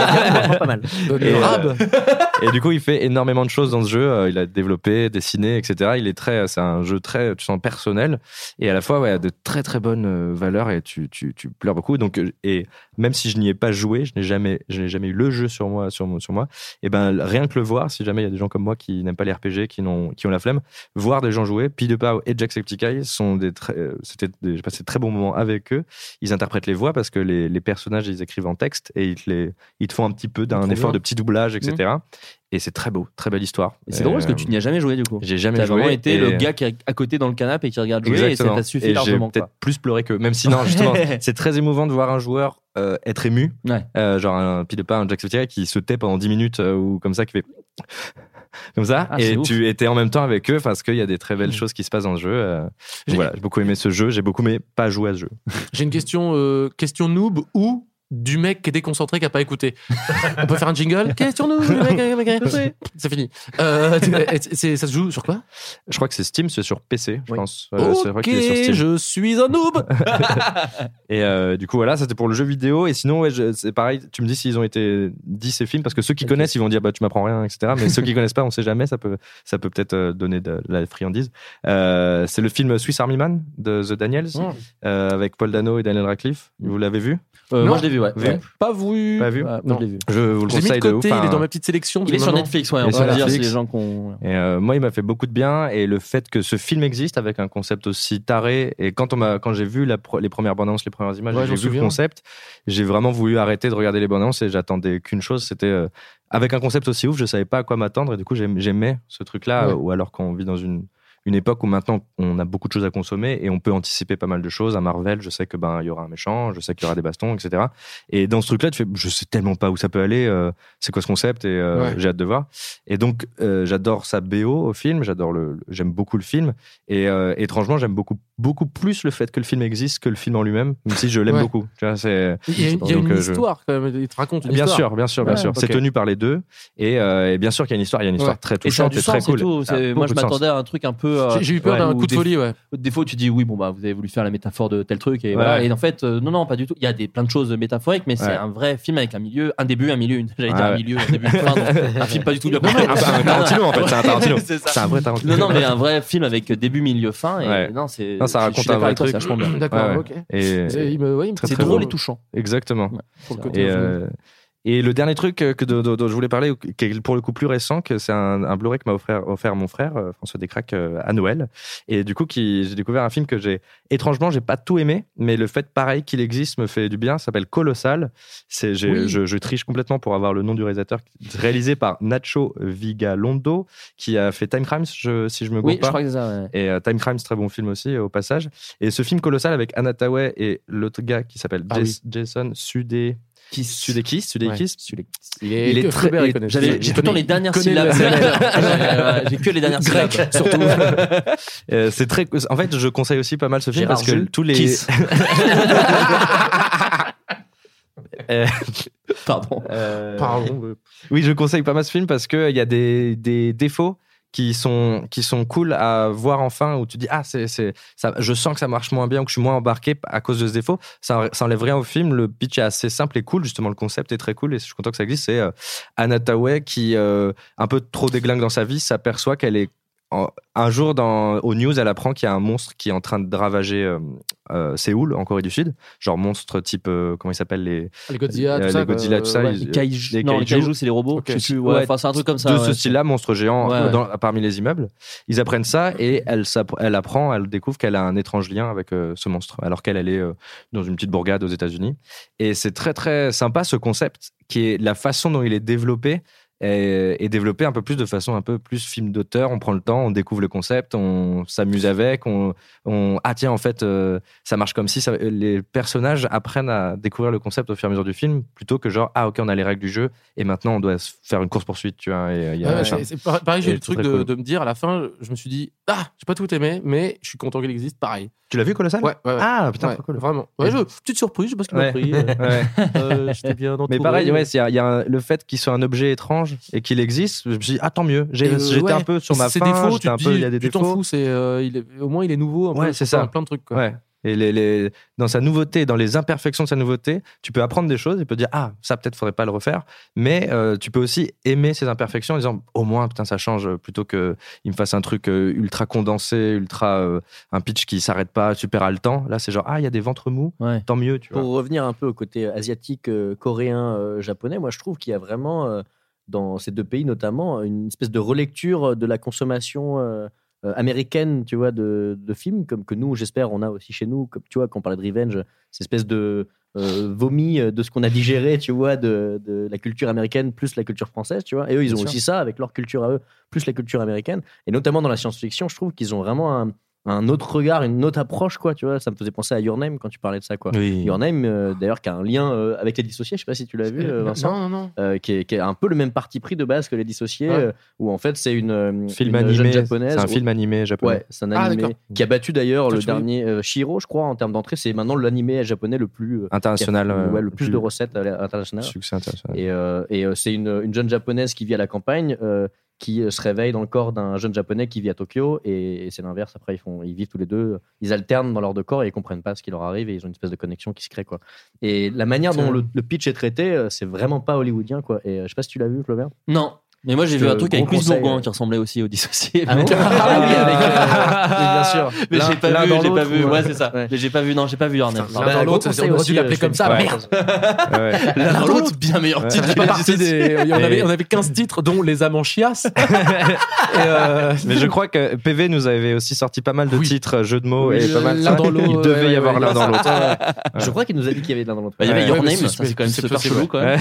Speaker 9: Pas mal.
Speaker 8: Et, euh, du coup, il fait énormément de choses dans ce jeu. Il a développé, dessiné, etc. Il est très, c'est un jeu très, tu sens personnel et à la fois, ouais, de très très bonnes euh, valeurs et tu, tu, tu pleures beaucoup. Donc, euh, et même si je n'y ai pas joué, je n'ai jamais, je n'ai jamais eu le jeu sur moi, sur, moi- sur moi. Et ben, rien que le voir, si jamais il y a des gens comme moi qui n'aiment pas les RPG, qui n'ont, qui ont la flemme, voir des gens jouer, de Pau et Jacksepticeye sont des très, euh, c'était, j'ai passé de très bons moments avec eux. Ils interprètent les voix parce que les, les personnages, ils écrivent en texte et ils te les, ils te font un petit peu d'un effort
Speaker 3: bien.
Speaker 8: de petit doublage, etc. Et c'est très beau, très belle histoire.
Speaker 7: Et c'est drôle parce que tu n'y as jamais joué du coup.
Speaker 8: J'ai jamais
Speaker 7: T'as
Speaker 8: joué.
Speaker 7: vraiment été le gars qui est à côté dans le canapé et qui regarde jouer
Speaker 8: Exactement.
Speaker 7: et ça t'a suffi
Speaker 8: Et j'ai
Speaker 7: largement.
Speaker 8: peut-être plus pleuré que. Même si non, justement, [LAUGHS] c'est très émouvant de voir un joueur euh, être ému.
Speaker 7: Ouais.
Speaker 8: Euh, genre un pile de pas, un Jack Soutier qui se tait pendant 10 minutes euh, ou comme ça, qui fait. [LAUGHS] Comme ça,
Speaker 7: Ah,
Speaker 8: et
Speaker 7: ouf.
Speaker 8: tu étais en même temps avec eux parce qu'il y a des très belles choses qui se passent dans le jeu.
Speaker 3: J'ai-
Speaker 8: voilà, j'ai beaucoup aimé ce jeu, j'ai beaucoup aimé pas jouer à ce jeu.
Speaker 3: J'ai une question, question noob ou du mec qui est déconcentré qui a pas écouté. On peut faire un jingle pas écouté. C'est fini. Euh, c'est- ça se joue sur quoi?
Speaker 8: Je crois que c'est Steam, c'est sur PC, je
Speaker 9: Oui.
Speaker 8: pense. Euh, vrai
Speaker 3: Ok,
Speaker 8: qu'il est sur Steam.
Speaker 3: je suis un noob. [LAUGHS]
Speaker 8: Et euh, du coup, voilà, ça c'était pour le jeu vidéo. Et sinon, ouais, c'est pareil, tu me dis s'ils ont été dit ces films, parce que ceux qui connaissent, ils vont dire, bah, tu m'apprends rien, etc. Mais ceux qui [LAUGHS] connaissent pas, on sait jamais, ça peut ça peut peut-être euh, donner de la friandise. Euh, c'est le film Swiss Army Man de The Daniels,
Speaker 3: Mm.
Speaker 8: euh, avec Paul Dano et Daniel Radcliffe. Vous l'avez vu?
Speaker 7: Euh, moi, je l'ai vu, ouais.
Speaker 8: Vu
Speaker 7: Ouais.
Speaker 3: Pas vu.
Speaker 8: Pas vu
Speaker 7: Ouais, moi,
Speaker 3: Non.
Speaker 7: je l'ai vu.
Speaker 8: Je vous le
Speaker 3: l'ai mis
Speaker 8: conseille
Speaker 3: de
Speaker 8: de
Speaker 3: côté,
Speaker 8: ouf.
Speaker 3: il est
Speaker 8: Enfin,
Speaker 3: dans ma petite sélection.
Speaker 7: Il est sur. Netflix, ouais. On va dire, les gens qu'on.
Speaker 8: Euh, moi, il m'a fait beaucoup de bien. Et le fait que ce film existe avec un concept aussi taré. Et quand, on m'a, quand j'ai vu la pro- les premières bandes annonces, les premières images,
Speaker 3: Ouais,
Speaker 8: j'ai vu le concept, j'ai vraiment voulu arrêter de regarder les bandes annonces et j'attendais qu'une chose c'était. euh, avec un concept aussi ouf, je savais pas à quoi m'attendre. Et du coup, j'aim- j'aimais ce truc-là.
Speaker 3: Ouais.
Speaker 8: Ou alors qu'on vit dans une. Une époque où maintenant on a beaucoup de choses à consommer et on peut anticiper pas mal de choses. À Marvel, je sais que ben il y aura un méchant, je sais qu'il y aura des bastons, etc. Et dans ce truc-là, tu fais, je sais tellement pas où ça peut aller. euh, c'est quoi ce concept et euh,
Speaker 3: Ouais.
Speaker 8: j'ai hâte de voir. Et donc, euh, j'adore sa BO au film, j'adore le, le- j'aime beaucoup le film. Et étrangement, j'aime beaucoup, beaucoup plus le fait que le film existe que le film en lui-même, même si je l'aime
Speaker 3: Ouais.
Speaker 8: beaucoup. Tu vois, c'est,
Speaker 3: Il y a, il y a
Speaker 8: Donc,
Speaker 3: une
Speaker 8: euh, je-
Speaker 3: histoire quand même. Il te raconte une
Speaker 8: Bien
Speaker 3: histoire.
Speaker 8: sûr, bien sûr, bien
Speaker 3: Ouais,
Speaker 8: sûr. C'est tenu par les deux. Et, euh, et bien sûr qu'il y a une histoire, il y a une histoire
Speaker 3: Ouais.
Speaker 8: très
Speaker 7: Et
Speaker 8: touchante
Speaker 7: du
Speaker 8: et, très
Speaker 7: sens et
Speaker 8: cool.
Speaker 7: tout. Moi, je m'attendais à un truc un peu. euh,
Speaker 3: J'ai- J'ai eu peur
Speaker 7: ouais,
Speaker 3: d'un coup de folie, ouais.
Speaker 7: Des fois, tu dis oui, bon bah vous avez voulu faire la métaphore de tel truc et
Speaker 8: Ouais.
Speaker 7: voilà. Et en fait, euh, non, non, pas du tout. Il y a des plein de choses métaphoriques, mais c'est un vrai film avec un milieu, un début, un milieu, une. [LAUGHS] J'allais dire un milieu, un début, un film pas du tout bien [LAUGHS]
Speaker 8: Un, un Tarantino en fait, c'est un [LAUGHS] Tarantino.
Speaker 7: C'est
Speaker 8: un vrai Tarantino.
Speaker 7: Non, non, mais un vrai film avec début, milieu, fin. Et non, c'est.
Speaker 8: Ça raconte un
Speaker 7: d'accord
Speaker 8: vrai truc.
Speaker 3: D'accord, ok.
Speaker 8: Et-
Speaker 3: C'est-
Speaker 7: drôle
Speaker 8: beau.
Speaker 7: et touchant.
Speaker 8: Exactement.
Speaker 3: Pour le côté
Speaker 8: Et, euh, et le dernier truc que dont je voulais parler, qui est pour le coup plus récent, que c'est un, un Blu-ray que m'a offert, offert mon frère euh, François Descraques euh, à Noël. Et du coup, qui, j'ai découvert un film que j'ai étrangement, j'ai pas tout aimé, mais le fait pareil qu'il existe me fait du bien. S'appelle Colossal. C'est,
Speaker 3: Oui.
Speaker 8: je, je triche complètement pour avoir le nom du réalisateur, réalisé par Nacho Vigalondo, qui a fait Time Crimes, je- si je me gourre
Speaker 7: Oui, je
Speaker 8: pas.
Speaker 7: crois que c'est ça. ouais.
Speaker 8: Et euh, Time Crimes, très bon film aussi, au passage. Et ce film colossal avec Anna Tawai et l'autre gars qui s'appelle
Speaker 3: Ah
Speaker 8: Jas- Jason Sudé... Sudeikis, Sudeikis.
Speaker 3: Il
Speaker 8: il est très-
Speaker 3: il connaît.
Speaker 7: J'avais-
Speaker 3: Il
Speaker 7: J'ai tout le temps les dernières syllabes. [LAUGHS] [LAUGHS] J'ai que les dernières syllabes.
Speaker 3: Surtout. [LAUGHS]
Speaker 8: Euh, c'est très. En fait, je conseille aussi pas mal ce film parce que tous les.
Speaker 7: Kiss.
Speaker 8: Euh,
Speaker 7: Pardon.
Speaker 8: euh,
Speaker 3: Pardon.
Speaker 8: Oui, je conseille pas mal ce film parce qu'il y a des, des défauts qui sont, qui sont cool à voir enfin où tu dis ah c'est c'est ça je sens que ça marche moins bien ou que je suis moins embarqué à cause de ce défaut. Ça, ça enlève rien au film. Le pitch est assez simple et cool. Justement le concept est très cool et je suis content que ça existe. C'est euh, Anna Tawai qui euh, un peu trop déglingue dans sa vie s'aperçoit qu'elle est un jour dans, aux news, elle apprend qu'il y a un monstre qui est en train de ravager euh, euh, Séoul, en Corée du Sud. Genre monstre type, euh, comment ils s'appellent les,
Speaker 3: Les Godzilla,
Speaker 8: Euh,
Speaker 3: tout
Speaker 8: les
Speaker 3: ça.
Speaker 8: Godzilla,
Speaker 3: quoi.
Speaker 8: tout ça,
Speaker 3: Ouais.
Speaker 8: ils-
Speaker 7: Les kaiju.
Speaker 8: les
Speaker 7: Non, les
Speaker 8: kaiju.
Speaker 7: c'est les robots.
Speaker 3: Ok.
Speaker 7: Je sais plus, ouais,
Speaker 8: Ouais,
Speaker 7: enfin, c'est un truc comme ça.
Speaker 8: de ce style-là, monstre géant euh, dans- parmi les immeubles. Ils apprennent ça et elle, elle apprend, elle découvre qu'elle a un étrange lien avec euh, ce monstre, alors qu'elle elle est euh, dans une petite bourgade aux États-Unis. Et c'est très très sympa ce concept, qui est la façon dont il est développé. Est développé un peu plus de façon un peu plus film d'auteur. On prend le temps, on découvre le concept, on s'amuse avec, on, on ah tiens en fait euh, ça marche comme si ça- les personnages apprennent à découvrir le concept au fur et à mesure du film plutôt que genre ah ok on a les règles du jeu et maintenant on doit faire une course poursuite tu vois et, il y a
Speaker 3: Ouais,
Speaker 8: machin.
Speaker 3: c'est- c'est pareil, j'ai
Speaker 8: Et
Speaker 3: eu le truc de,
Speaker 8: cool.
Speaker 3: de me dire à la fin, je me suis dit, ah, j'ai pas tout aimé, mais je suis content qu'il existe, pareil.
Speaker 8: tu l'as vu colossal?
Speaker 3: Ouais, ouais, ouais.
Speaker 8: ah putain
Speaker 3: Ouais,
Speaker 8: trop cool
Speaker 3: Vraiment. Ouais, je- petite surprise, je sais pas ce qu'il m'a pris. euh, [LAUGHS]
Speaker 8: Ouais.
Speaker 3: euh, J'étais bien entouré.
Speaker 8: mais pareil ouais il y a, il y a un- le fait qu'il soit un objet étrange et qu'il existe je me suis dit ah tant mieux
Speaker 3: euh,
Speaker 8: j'étais
Speaker 3: ouais.
Speaker 8: un peu sur ma fin
Speaker 3: défauts, tu
Speaker 8: un
Speaker 3: te
Speaker 8: peu
Speaker 3: dis,
Speaker 8: il y a des
Speaker 3: tu t'en
Speaker 8: défauts
Speaker 3: fous, c'est, euh, il est- au moins il est nouveau.
Speaker 8: Ouais, c'est ça.
Speaker 3: Plein de trucs. Quoi.
Speaker 8: Ouais. Et les, les- dans sa nouveauté, dans les imperfections de sa nouveauté, tu peux apprendre des choses et peux dire ah ça peut-être faudrait pas le refaire, mais euh, tu peux aussi aimer ces imperfections en disant au moins putain ça change euh, plutôt que il me fasse un truc euh, ultra condensé, ultra euh, un pitch qui s'arrête pas, super haletant. Là c'est genre ah il y a des ventres mous,
Speaker 7: Ouais.
Speaker 8: tant mieux tu vois.
Speaker 9: Pour revenir un peu au côté asiatique, euh, coréen, euh, japonais, moi je trouve qu'il y a vraiment, euh, dans ces deux pays notamment, une espèce de relecture de la consommation euh, euh, américaine, tu vois, de, de films, comme que nous, j'espère, on a aussi chez nous, comme tu vois, quand on parlait de revenge, cette espèce de euh, vomi euh, de ce qu'on a digéré, tu vois, de, de la culture américaine plus la culture française, tu vois. Et eux, ils
Speaker 8: Bien
Speaker 9: ont
Speaker 8: sûr.
Speaker 9: aussi ça avec leur culture à eux, plus la culture américaine. Et notamment dans la science-fiction, je trouve qu'ils ont vraiment un, un autre regard, une autre approche, quoi. Tu vois, ça me faisait penser à Your Name quand tu parlais de ça, quoi.
Speaker 8: Oui.
Speaker 9: Your Name, euh, d'ailleurs, qui a un lien euh, avec les dissociés. Je sais pas si tu l'as vu, euh, Vincent.
Speaker 3: Non, non, non.
Speaker 9: Euh, qui, est, qui est un peu le même parti pris de base que les dissociés,
Speaker 3: Ouais.
Speaker 9: euh, où en fait c'est une,
Speaker 8: Film
Speaker 9: une jeune
Speaker 8: animé.
Speaker 9: japonaise.
Speaker 8: C'est un
Speaker 9: où-
Speaker 8: film animé japonais.
Speaker 9: Ouais, c'est un
Speaker 3: Ah,
Speaker 9: animé qui a battu d'ailleurs le dernier euh, Shiro, je crois, en termes d'entrée. C'est maintenant l'animé japonais le plus euh,
Speaker 8: International.
Speaker 9: a
Speaker 8: euh,
Speaker 9: ouais, le plus de recettes à l'international.
Speaker 8: Succès international.
Speaker 9: Et, euh, et euh, c'est une, une jeune japonaise qui vit à la campagne, euh, qui euh, se réveille dans le corps d'un jeune japonais qui vit à Tokyo, et, et c'est l'inverse. Après, ils, font, ils vivent tous les deux, ils alternent dans leurs deux corps et ils comprennent pas ce qui leur arrive, et ils ont une espèce de connexion qui se crée. Quoi. Et la manière dont le pitch est traité, euh, c'est vraiment pas hollywoodien. Quoi. Et euh, je sais pas si tu l'as vu, Flaubert?
Speaker 7: Non. Mais moi j'ai vu un truc avec Louis Bourgoin qui ressemblait aussi au dissocié.
Speaker 9: Ah
Speaker 7: mais-
Speaker 9: bon Ah oui, avec, euh, oui, bien sûr. [LAUGHS]
Speaker 7: Mais
Speaker 9: L'un-
Speaker 7: j'ai pas vu,
Speaker 9: dans
Speaker 7: j'ai pas
Speaker 9: l'autre,
Speaker 7: vu.
Speaker 9: ou,
Speaker 7: Ouais,
Speaker 9: euh,
Speaker 7: c'est ça.
Speaker 9: ouais.
Speaker 7: Mais j'ai pas vu, non, j'ai pas vu Hornet.
Speaker 3: L'un dans l'autre, on aurait dû l'appeler comme ça. Merde.
Speaker 7: L'un dans l'autre, bien meilleur titre.
Speaker 3: On avait, on avait 15 titres, dont Les Amants Chias. [LAUGHS] Euh,
Speaker 8: Mais je crois que PV nous avait aussi sorti pas mal de titres, euh, jeux de mots et pas mal
Speaker 3: l'un
Speaker 8: ça.
Speaker 3: dans l'autre,
Speaker 8: Il devait y avoir l'un dans l'autre. [LAUGHS]
Speaker 9: Je crois qu'il nous a dit qu'il y avait l'un dans l'autre.
Speaker 7: Il y avait Your Name,
Speaker 3: c'est-
Speaker 7: quand même super chelou même.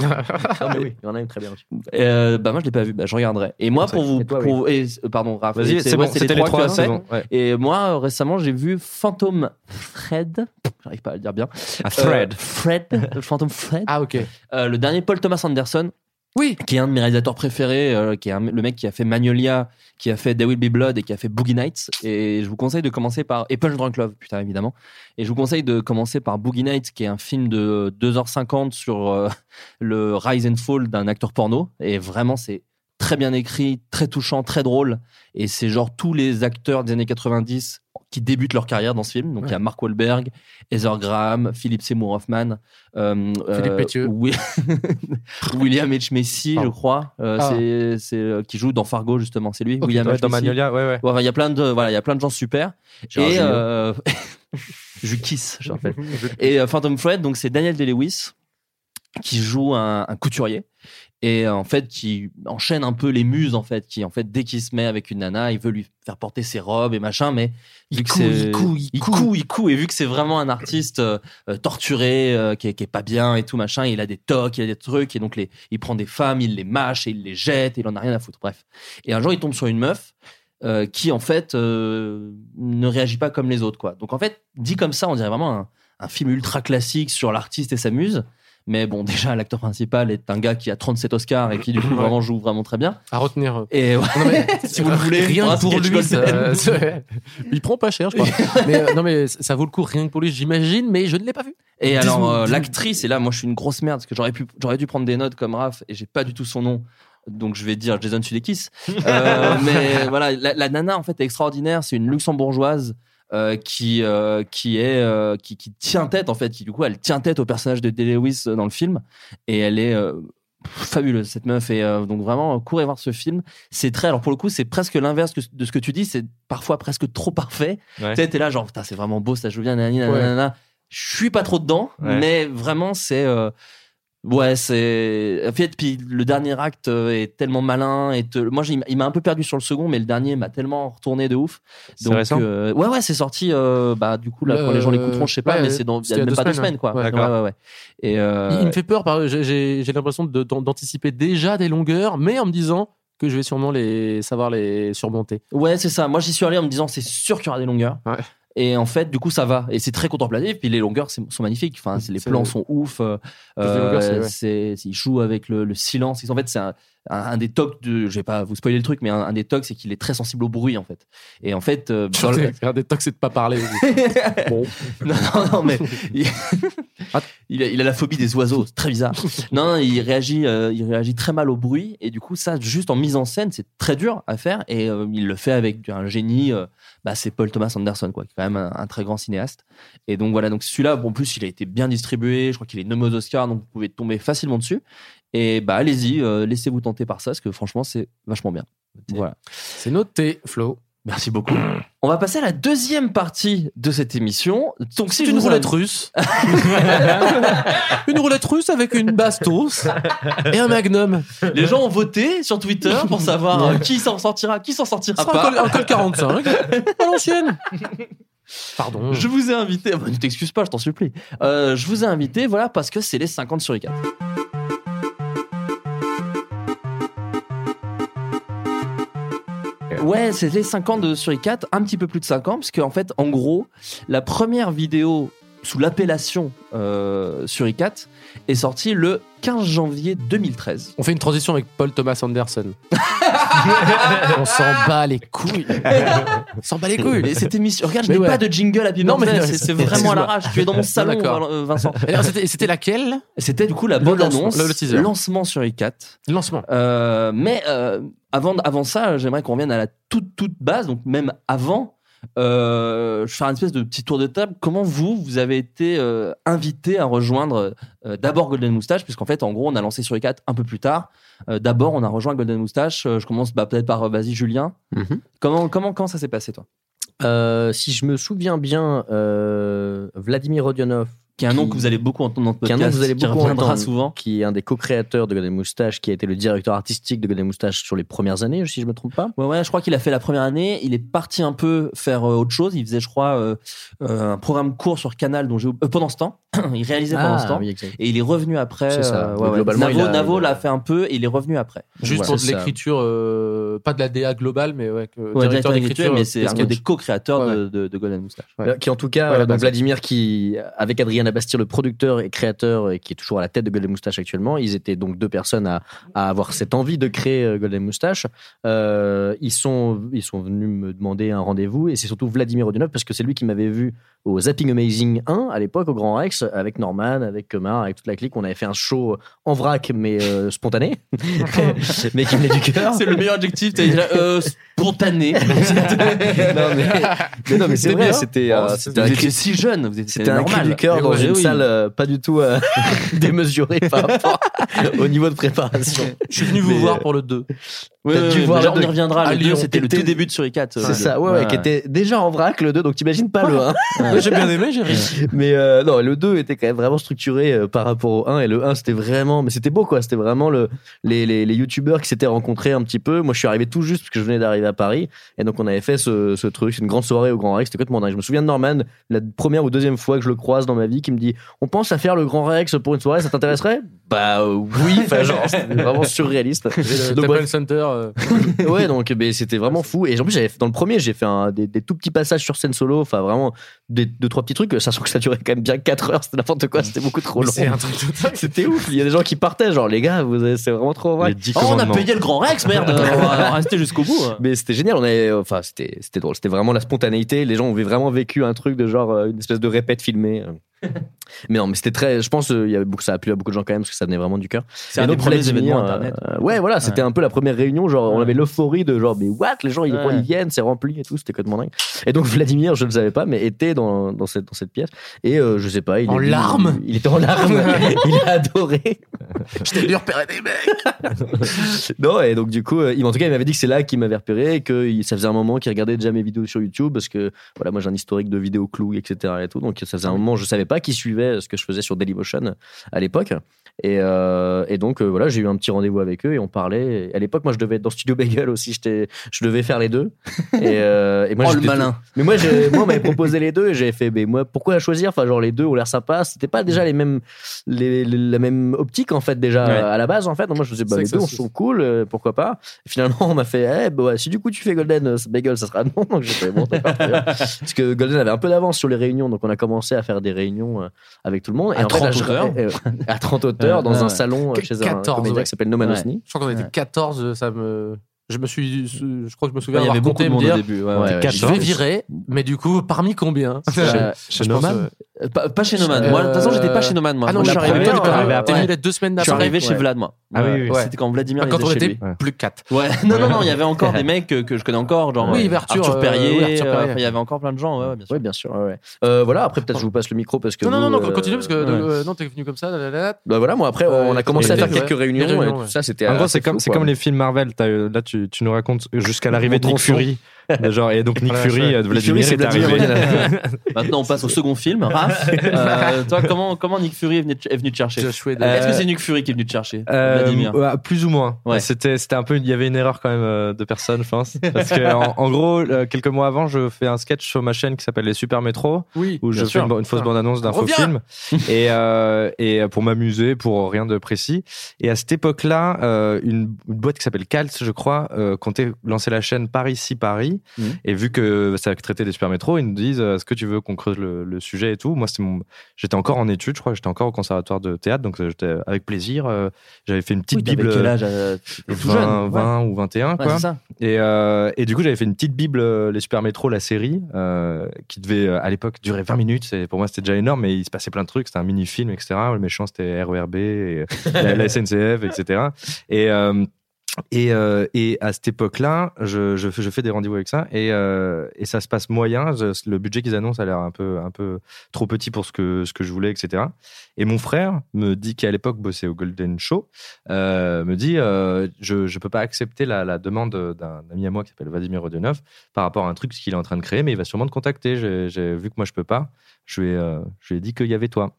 Speaker 9: Ah, mais oui, il y en a une très bien aussi.
Speaker 7: Euh, bah moi je l'ai pas vu, bah, je regarderai. Et moi pour vous,
Speaker 9: Et toi, oui.
Speaker 7: pour- et- euh, pardon Raph,
Speaker 8: Vas-y, c'est bon, c'était les trois, c'est bon. Ouais.
Speaker 7: Et moi récemment j'ai vu Phantom Fred, j'arrive pas à le dire bien.
Speaker 8: Ah, Fred.
Speaker 7: Euh, Fred, [LAUGHS] Phantom Fred.
Speaker 3: Ah, ok.
Speaker 7: Euh, le dernier Paul Thomas Anderson.
Speaker 3: Oui.
Speaker 7: Qui est un de mes réalisateurs préférés, euh, qui est le mec qui a fait Magnolia, qui a fait There Will Be Blood et qui a fait Boogie Nights. Et je vous conseille de commencer par. Et Punch Drunk Love, putain, évidemment. Et je vous conseille de commencer par Boogie Nights, qui est un film de 2h50 sur euh, [LAUGHS] le rise and fall d'un acteur porno. Et vraiment, c'est très bien écrit, très touchant, très drôle. Et c'est genre tous les acteurs des années 90 qui débutent leur carrière dans ce film. Donc il y a Mark Wahlberg, Heather Graham, Philip Seymour Hoffman, euh,
Speaker 3: Philippe
Speaker 7: euh,
Speaker 3: Pétieux. [LAUGHS]
Speaker 7: William H. Macy, je crois, euh,
Speaker 3: Ah.
Speaker 7: c'est c'est, euh, qui joue dans Fargo justement, c'est lui.
Speaker 3: Ok,
Speaker 7: William H.
Speaker 8: dans. Magnolia, ouais, ouais.
Speaker 7: Il y a plein de voilà, il y a plein de gens super.
Speaker 9: Gérard
Speaker 7: Et euh, [LAUGHS] je kiss, je rappelle. [LAUGHS] Et Phantom Fred, donc c'est Daniel Day-Lewis qui joue un, un couturier et euh, en fait qui enchaîne un peu les muses en fait, qui en fait dès qu'il se met avec une nana, il veut lui faire porter ses robes et machin, mais
Speaker 3: Il
Speaker 7: c'est-
Speaker 3: il coud, il coud,
Speaker 7: il coud. et vu que c'est vraiment un artiste euh, euh, torturé, euh, qui, est, qui est pas bien et tout machin, il a des tocs, il a des trucs et donc les, il prend des femmes, il les mâche et il les jette et il en a rien à foutre. Bref. Et un jour il tombe sur une meuf euh, qui en fait ne réagit pas comme les autres quoi. Donc en fait dit comme ça on dirait vraiment un, un film ultra classique sur l'artiste et sa muse. Mais bon, [LAUGHS] déjà, l'acteur principal est un gars qui a 37 Oscars et qui, du coup, [LAUGHS]
Speaker 3: Ouais.
Speaker 7: vraiment joue vraiment très bien.
Speaker 3: À retenir.
Speaker 7: Et ouais,
Speaker 3: Non, mais [LAUGHS]
Speaker 7: si vous le voulez,
Speaker 3: rien pour lui, ça,
Speaker 7: Golden.
Speaker 3: ça- il prend pas cher, je crois. mais euh, non, mais ça vaut le coup rien que pour lui, j'imagine, mais je ne l'ai pas vu.
Speaker 7: Et alors, euh, l'actrice, et là, moi, je suis une grosse merde parce que j'aurais pu, j'aurais dû prendre des notes comme Raph et j'ai pas du tout son nom. Donc, je vais dire Jason Sudeikis. Euh, mais voilà, la, la nana, en fait, est extraordinaire. C'est une luxembourgeoise. Euh, qui euh, qui est euh, qui, qui tient tête en fait qui du coup elle tient tête au personnage de Day Lewis dans le film et elle est fabuleuse cette meuf et donc vraiment courez voir ce film c'est très alors pour le coup c'est presque l'inverse de ce que tu dis c'est parfois presque trop parfait
Speaker 8: Ouais.
Speaker 7: tu sais, t'es là genre putain c'est vraiment beau ça joue bien nanani,
Speaker 3: Ouais.
Speaker 7: nanana. je suis pas trop dedans
Speaker 8: Ouais.
Speaker 7: mais vraiment c'est ouais c'est en fait puis le dernier acte euh, est tellement malin et te- moi j'ai- il m'a un peu perdu sur le second mais le dernier m'a tellement retourné de ouf
Speaker 8: C'est
Speaker 7: donc
Speaker 8: récent
Speaker 7: euh, ouais ouais c'est sorti euh, bah du coup là quand les gens
Speaker 3: Euh,
Speaker 7: l'écouteront je sais pas
Speaker 3: ouais,
Speaker 7: mais c'est dans il y a
Speaker 3: il y a
Speaker 7: même
Speaker 3: deux
Speaker 7: pas deux
Speaker 3: semaines,
Speaker 7: quoi
Speaker 3: ouais.
Speaker 7: ouais,
Speaker 8: D'accord.
Speaker 7: ouais, ouais. et euh,
Speaker 3: Il, il me fait peur, par- j'ai- l'impression d'anticiper déjà des longueurs, mais en me disant que je vais sûrement les savoir les surmonter.
Speaker 7: Ouais, c'est ça. Moi, j'y suis allé en me disant, c'est sûr qu'il y aura des longueurs.
Speaker 3: Ouais.
Speaker 7: Et en fait, du coup, ça va. Et c'est très contemplatif. Puis les longueurs sont magnifiques. Enfin, les plans sont ouf. Euh,
Speaker 3: longueurs, c'est-
Speaker 7: ils jouent avec le, le silence. En fait, c'est un, un, un des tocs de. Je vais pas vous spoiler le truc, mais un, un des tocs, c'est qu'il est très sensible au bruit, en fait. Et en fait, euh, dans le- [LAUGHS]
Speaker 3: Un des tocs, c'est de pas parler. [LAUGHS] bon.
Speaker 7: non, non, non, mais [LAUGHS] il, il a, il a la phobie des oiseaux, c'est très bizarre. [LAUGHS] Non, il réagit, euh, il réagit très mal au bruit et du coup, ça, juste en mise en scène, c'est très dur à faire et euh, il le fait avec un génie. euh, bah, c'est Paul Thomas Anderson, quoi, qui est quand même un, un très grand cinéaste. Et donc voilà, donc celui-là, bon, en plus, il a été bien distribué. Je crois qu'il est nommé aux Oscars, donc vous pouvez tomber facilement dessus. Et bah, allez-y, laissez-vous tenter par ça, parce que franchement, c'est vachement bien. Voilà.
Speaker 3: C'est noté, Flo.
Speaker 7: Merci beaucoup. On va passer à la deuxième partie de cette émission. Donc, si
Speaker 3: une
Speaker 7: vous
Speaker 3: roulette russe. [LAUGHS] une roulette russe avec une bastos et un magnum.
Speaker 7: Les gens ont voté sur Twitter pour savoir qui s'en sortira, qui s'en sortira pas.
Speaker 3: un col, un col 45 à l'ancienne. Pardon.
Speaker 7: Je vous ai invité, bah, ne t'excuse pas, je t'en supplie. Euh, je vous ai invité, voilà, parce que c'est les 50 sur les 4. Ouais, c'était 5 ans de Suricat, un petit peu plus de 5 ans, parce qu'en fait, en gros, la première vidéo sous l'appellation euh, Suricat est sortie le 15 janvier 2013.
Speaker 3: On fait une transition avec Paul Thomas Anderson. [LAUGHS] On s'en bat les couilles. On s'en bat les couilles.
Speaker 7: Mais cette émission, regarde, je n'ai
Speaker 3: ouais.
Speaker 7: pas de jingle à
Speaker 3: Non, mais-
Speaker 7: c'est vraiment à l'arrache. Tu es dans mon salon, euh, Vincent.
Speaker 3: Et C'était laquelle?
Speaker 7: C'était du coup la
Speaker 3: lancement,
Speaker 7: annonce,
Speaker 3: le-
Speaker 7: lancement sur i4.
Speaker 3: Lancement.
Speaker 7: Euh, mais euh, avant, avant ça, j'aimerais qu'on revienne à la toute toute base, donc même avant. Euh, je vais faire une espèce de petit tour de table. Comment vous, vous avez été euh, invité à rejoindre euh, d'abord Golden Moustache, puisqu'en fait, en gros, on a lancé sur i4 un peu plus tard. D'abord, on a rejoint Golden Moustache. Je commence bah, peut-être par, vas-y, Julien. Comment, comment, comment ça s'est passé, toi?
Speaker 9: Si je me souviens bien, Vladimir Rodionov,
Speaker 7: Qui est un nom que vous allez beaucoup entendre dans le
Speaker 9: qui est un nom
Speaker 7: podcast,
Speaker 9: que vous allez
Speaker 7: qui
Speaker 9: beaucoup
Speaker 7: reviendra
Speaker 9: entendre,
Speaker 7: souvent.
Speaker 9: qui est un des co-créateurs de Golden Moustache, qui a été le directeur artistique de Golden Moustache sur les premières années, si je me trompe pas.
Speaker 7: Ouais, ouais, je crois qu'il a fait la première année. Il est parti un peu faire euh, autre chose. Il faisait, je crois, euh, euh, un programme court sur Canal dont j'ai euh, pendant ce temps. [CLEARS THROAT] il réalisait pendant
Speaker 9: Ah,
Speaker 7: ce temps.
Speaker 9: oui.
Speaker 7: Et il est revenu après.
Speaker 9: C'est ça.
Speaker 7: euh, ouais,
Speaker 9: globalement,
Speaker 7: Navo,
Speaker 9: a-
Speaker 7: Navo l'a fait un peu et il est revenu après.
Speaker 3: Juste
Speaker 9: Voilà,
Speaker 3: pour de l'écriture, euh, pas de la DA globale, mais ouais, que,
Speaker 7: Ouais, directeur d'écriture, mais c'est un des co-créateurs de, de, de Golden Moustache.
Speaker 9: Qui en tout cas, donc. Vladimir qui, avec Adrien Abastir, le producteur et créateur, et qui est toujours à la tête de Golden Moustache actuellement, ils étaient donc deux personnes à, à avoir cette envie de créer euh, Golden Moustache. Euh, ils sont, ils sont venus me demander un rendez-vous, et c'est surtout Vladimir Rodionov parce que c'est lui qui m'avait vu au Zapping Amazing 1 à l'époque au Grand Rex avec Norman, avec Kemar, avec toute la clique. On avait fait un show en vrac mais euh, spontané, [LAUGHS] mais qui venait du cœur.
Speaker 7: C'est le meilleur adjectif. T'as dit là, euh, spontané. [LAUGHS]
Speaker 9: non mais, mais non mais c'est
Speaker 7: C'était
Speaker 9: vrai,
Speaker 7: bien.
Speaker 9: c'était euh,
Speaker 7: Oh,
Speaker 9: c'était
Speaker 7: vous
Speaker 9: un
Speaker 7: étiez
Speaker 9: cri-
Speaker 7: si jeune. Vous étiez
Speaker 9: c'était un cri
Speaker 7: normal.
Speaker 9: du cœur dans une
Speaker 7: oui.
Speaker 9: salle euh, pas du tout euh, [LAUGHS] démesurée par rapport au niveau de préparation.
Speaker 3: Je suis venu vous
Speaker 9: Mais,
Speaker 3: voir
Speaker 9: euh,
Speaker 3: pour le 2.
Speaker 7: Ouais,
Speaker 9: T'as
Speaker 7: ouais,
Speaker 9: dû
Speaker 7: ouais,
Speaker 9: voir
Speaker 7: déjà, on y reviendra.
Speaker 3: à
Speaker 7: Le 2,
Speaker 3: Lyon.
Speaker 7: c'était le tout début de Suricat.
Speaker 9: C'est ça, ouais, ouais, qui était déjà en vrac le 2, donc t'imagines pas le 1.
Speaker 3: Ouais, J'ai bien aimé, j'ai ri.
Speaker 9: Mais euh, non, le 2 était quand même vraiment structuré euh, par rapport au 1 et le 1 c'était vraiment mais c'était beau quoi, c'était vraiment le les les, les youtubeurs qui s'étaient rencontrés un petit peu. Moi je suis arrivé tout juste parce que je venais d'arriver à Paris et donc on avait fait ce, ce truc, c'est une grande soirée au Grand Rex, c'était complètement dingue. Je me souviens de Norman, la première ou deuxième fois que je le croise dans ma vie qui me dit "On pense à faire le Grand Rex pour une soirée, ça t'intéresserait? Bah euh, oui, [LAUGHS] enfin genre c'était vraiment surréaliste. [LAUGHS]
Speaker 3: Le
Speaker 9: Donc.
Speaker 3: Center. euh,
Speaker 9: ouais, donc c'était vraiment fou. Et en plus, j'avais dans le premier, j'ai fait un, des, des tout petits passages sur scène solo, enfin vraiment des deux trois petits trucs, sachant que ça durait quand même bien 4 heures, c'était n'importe quoi, c'était beaucoup trop long.
Speaker 3: C'est un truc de dingue. [LAUGHS]
Speaker 9: C'était ouf. Il y a des gens qui partaient, genre les gars, vous c'est vraiment trop vrai.
Speaker 8: Les 10
Speaker 7: Oh, on a payé le Grand Rex, merde. [LAUGHS] on va rester jusqu'au bout. hein.
Speaker 9: Mais c'était génial. On avait, enfin, c'était, c'était drôle. C'était vraiment la spontanéité. Les gens ont vraiment vécu un truc de genre euh, une espèce de répète filmée. [LAUGHS] mais non, mais c'était très. Je pense, euh, il y avait beaucoup, ça a plu à beaucoup de gens quand même parce que ça venait vraiment du cœur.
Speaker 7: C'est un des premiers événements Internet.
Speaker 9: euh, ouais, voilà, c'était un peu la première réunion. Genre, on avait l'euphorie de genre, mais what? Les gens, ils,
Speaker 7: Ouais.
Speaker 9: ils viennent, c'est rempli et tout. C'était complètement dingue. Et donc, Vladimir, je ne le savais pas, mais était dans, dans, cette, dans cette pièce. Et euh, je sais pas. Il
Speaker 3: En
Speaker 9: est
Speaker 3: larmes
Speaker 9: Il était en larmes. [LAUGHS] il a adoré. [LAUGHS]
Speaker 3: Je t'ai dû repérer des mecs. [LAUGHS]
Speaker 9: non, et donc du coup, euh, il, en tout cas, il m'avait dit que c'est là qu'il m'avait repéré et que il- ça faisait un moment qu'il regardait déjà mes vidéos sur YouTube parce que voilà, moi j'ai un historique de vidéos clou, etc. et tout. Donc ça faisait un moment, je savais pas qui suivait ce que je faisais sur Dailymotion à l'époque. Et, euh, et donc euh, voilà, j'ai eu un petit rendez-vous avec eux et on parlait. Et à l'époque, moi je devais être dans Studio Bagel aussi, j'étais, je devais faire les deux. Et, euh, et moi,
Speaker 7: Oh, le
Speaker 9: j'étais
Speaker 7: malin.
Speaker 9: Mais moi, moi, on m'avait proposé les deux et j'avais fait, mais moi, pourquoi choisir? Enfin, genre les deux ont l'air sympas. C'était pas déjà les mêmes, les, les- la même optique en fait déjà
Speaker 7: Ouais.
Speaker 9: à la base en fait. Donc, moi, je me disais, bah,
Speaker 3: C'est
Speaker 9: les deux sont cool, euh, pourquoi pas Et Finalement, on m'a fait, eh, bah, ouais, si du coup tu fais Golden euh, Bagel, ça sera non. Donc j'ai fait, bon, bien. [LAUGHS] Parce que Golden avait un peu d'avance sur les réunions, donc on a commencé à faire des réunions euh, avec tout le monde.
Speaker 7: À
Speaker 9: en fait,
Speaker 7: 30
Speaker 9: là, je-
Speaker 7: auteurs.
Speaker 9: euh, à 30 [LAUGHS] auteurs dans
Speaker 7: ouais,
Speaker 9: un
Speaker 7: ouais.
Speaker 9: salon chez un
Speaker 3: 14,
Speaker 9: comédien
Speaker 3: ouais.
Speaker 9: qui s'appelle No Man.
Speaker 3: Je crois qu'on était
Speaker 7: Ouais.
Speaker 3: 14, ça me. Je me suis. Je crois que je me souviens
Speaker 7: Ouais, Il y
Speaker 3: avoir
Speaker 7: avait beaucoup
Speaker 3: compté
Speaker 7: de
Speaker 3: me
Speaker 7: monde
Speaker 3: dire.
Speaker 7: au début. ouais,
Speaker 9: Ouais.
Speaker 3: Je vais virer, mais du coup, parmi combien [LAUGHS]
Speaker 9: Chez-
Speaker 8: Noman
Speaker 3: euh,
Speaker 7: Euh, Pas, pas chez Noman. Moi, de toute façon, j'étais pas chez Noman. Moi,
Speaker 3: Ah non,
Speaker 7: Moi,
Speaker 3: je suis arrivé,
Speaker 7: arrivé.
Speaker 3: t'es
Speaker 8: après.
Speaker 3: t'es deux semaines
Speaker 7: Je suis
Speaker 3: d'après.
Speaker 7: arrivé chez. Vlad, moi.
Speaker 8: Ah oui, oui.
Speaker 7: C'était quand Vladimir
Speaker 3: Ah, Quand
Speaker 7: était
Speaker 3: on était plus que 4.
Speaker 7: Ouais, non, non, non, il y avait encore des mecs que, que je connais encore, genre
Speaker 3: Oui,
Speaker 7: euh,
Speaker 3: Arthur,
Speaker 7: Arthur
Speaker 3: euh,
Speaker 7: Perrier, euh, il y avait encore plein de gens, ouais, ouais, bien sûr.
Speaker 9: Oui, bien sûr. ouais, ouais. Euh, voilà, après, peut-être je vous passe le micro parce que.
Speaker 3: Non, non,
Speaker 9: vous,
Speaker 3: non, non,
Speaker 9: euh,
Speaker 3: continue parce que
Speaker 9: ouais.
Speaker 3: euh, non, t'es venu comme ça. là, là, là.
Speaker 9: Bah voilà, moi après, on a commencé à faire quelques réunions,
Speaker 3: Les
Speaker 9: ça, c'était.
Speaker 8: En gros, c'est comme, les films Marvel. Euh, là, tu, tu nous racontes jusqu'à l'arrivée de Nick. Fury. De genre, et donc Nick
Speaker 3: Voilà,
Speaker 8: Fury,
Speaker 3: je-
Speaker 8: euh,
Speaker 3: Nick
Speaker 8: Vladimir
Speaker 3: Fury, c'est
Speaker 8: est arrivé.
Speaker 3: Vladimir. [LAUGHS]
Speaker 7: Maintenant, on passe au second film. Raph, euh, toi, comment, comment Nick Fury est venu, te- est venu te chercher
Speaker 8: Euh,
Speaker 7: Est-ce que c'est Nick Fury qui est venu te chercher
Speaker 8: Euh,
Speaker 7: Vladimir
Speaker 8: plus ou moins.
Speaker 7: Ouais.
Speaker 8: C'était, c'était un peu, il y avait une erreur quand même euh, de personne, je pense. Parce que en, en gros, euh, quelques mois avant, je fais un sketch sur ma chaîne qui s'appelle Les Super Métro,
Speaker 3: Oui,
Speaker 8: où je
Speaker 3: bien
Speaker 8: fais
Speaker 3: sûr.
Speaker 8: une, une fausse bande-annonce d'un faux film, [LAUGHS] et euh, et pour m'amuser, pour rien de précis. Et à cette époque-là, euh, une, une boîte qui s'appelle Calt, je crois, euh, comptait lancer la chaîne Paris si Paris.
Speaker 7: Mhm.
Speaker 8: Et vu que ça traitait des super métros, ils nous disent euh, est-ce que tu veux qu'on creuse le, le sujet et tout? Moi, c'était mon, j'étais encore en études, je crois, j'étais encore au conservatoire de théâtre, donc euh, j'étais avec plaisir. euh, j'avais fait une petite
Speaker 7: Oui,
Speaker 8: bible.
Speaker 7: quel âge euh, t'étais tout
Speaker 8: 20,
Speaker 7: jeune.
Speaker 8: 20 ou 21
Speaker 7: Ouais,
Speaker 8: quoi.
Speaker 7: c'est ça.
Speaker 8: Et, euh, et du coup j'avais fait une petite bible les super métros la série euh, qui devait à l'époque durer 20 minutes pour moi c'était déjà énorme mais il se passait plein de trucs c'était un mini film etc le méchant c'était RERB et, [LAUGHS] la, la SNCF etc et euh, et, euh, et à cette époque-là, je, je, fais- des rendez-vous avec ça et, euh, et ça se passe moyen. Le budget qu'ils annoncent a l'air un peu, un peu trop petit pour ce que, ce que je voulais, etc. Et mon frère me dit, qui à l'époque bossait au Golden Show, euh, me dit je ne peux pas accepter la, la demande d'un ami à moi qui s'appelle Vladimir Rodionov par rapport à un truc qu'il est en train de créer, mais il va sûrement te contacter. J'ai vu que moi je peux pas. Je lui ai, euh, je lui ai dit qu'il y avait toi.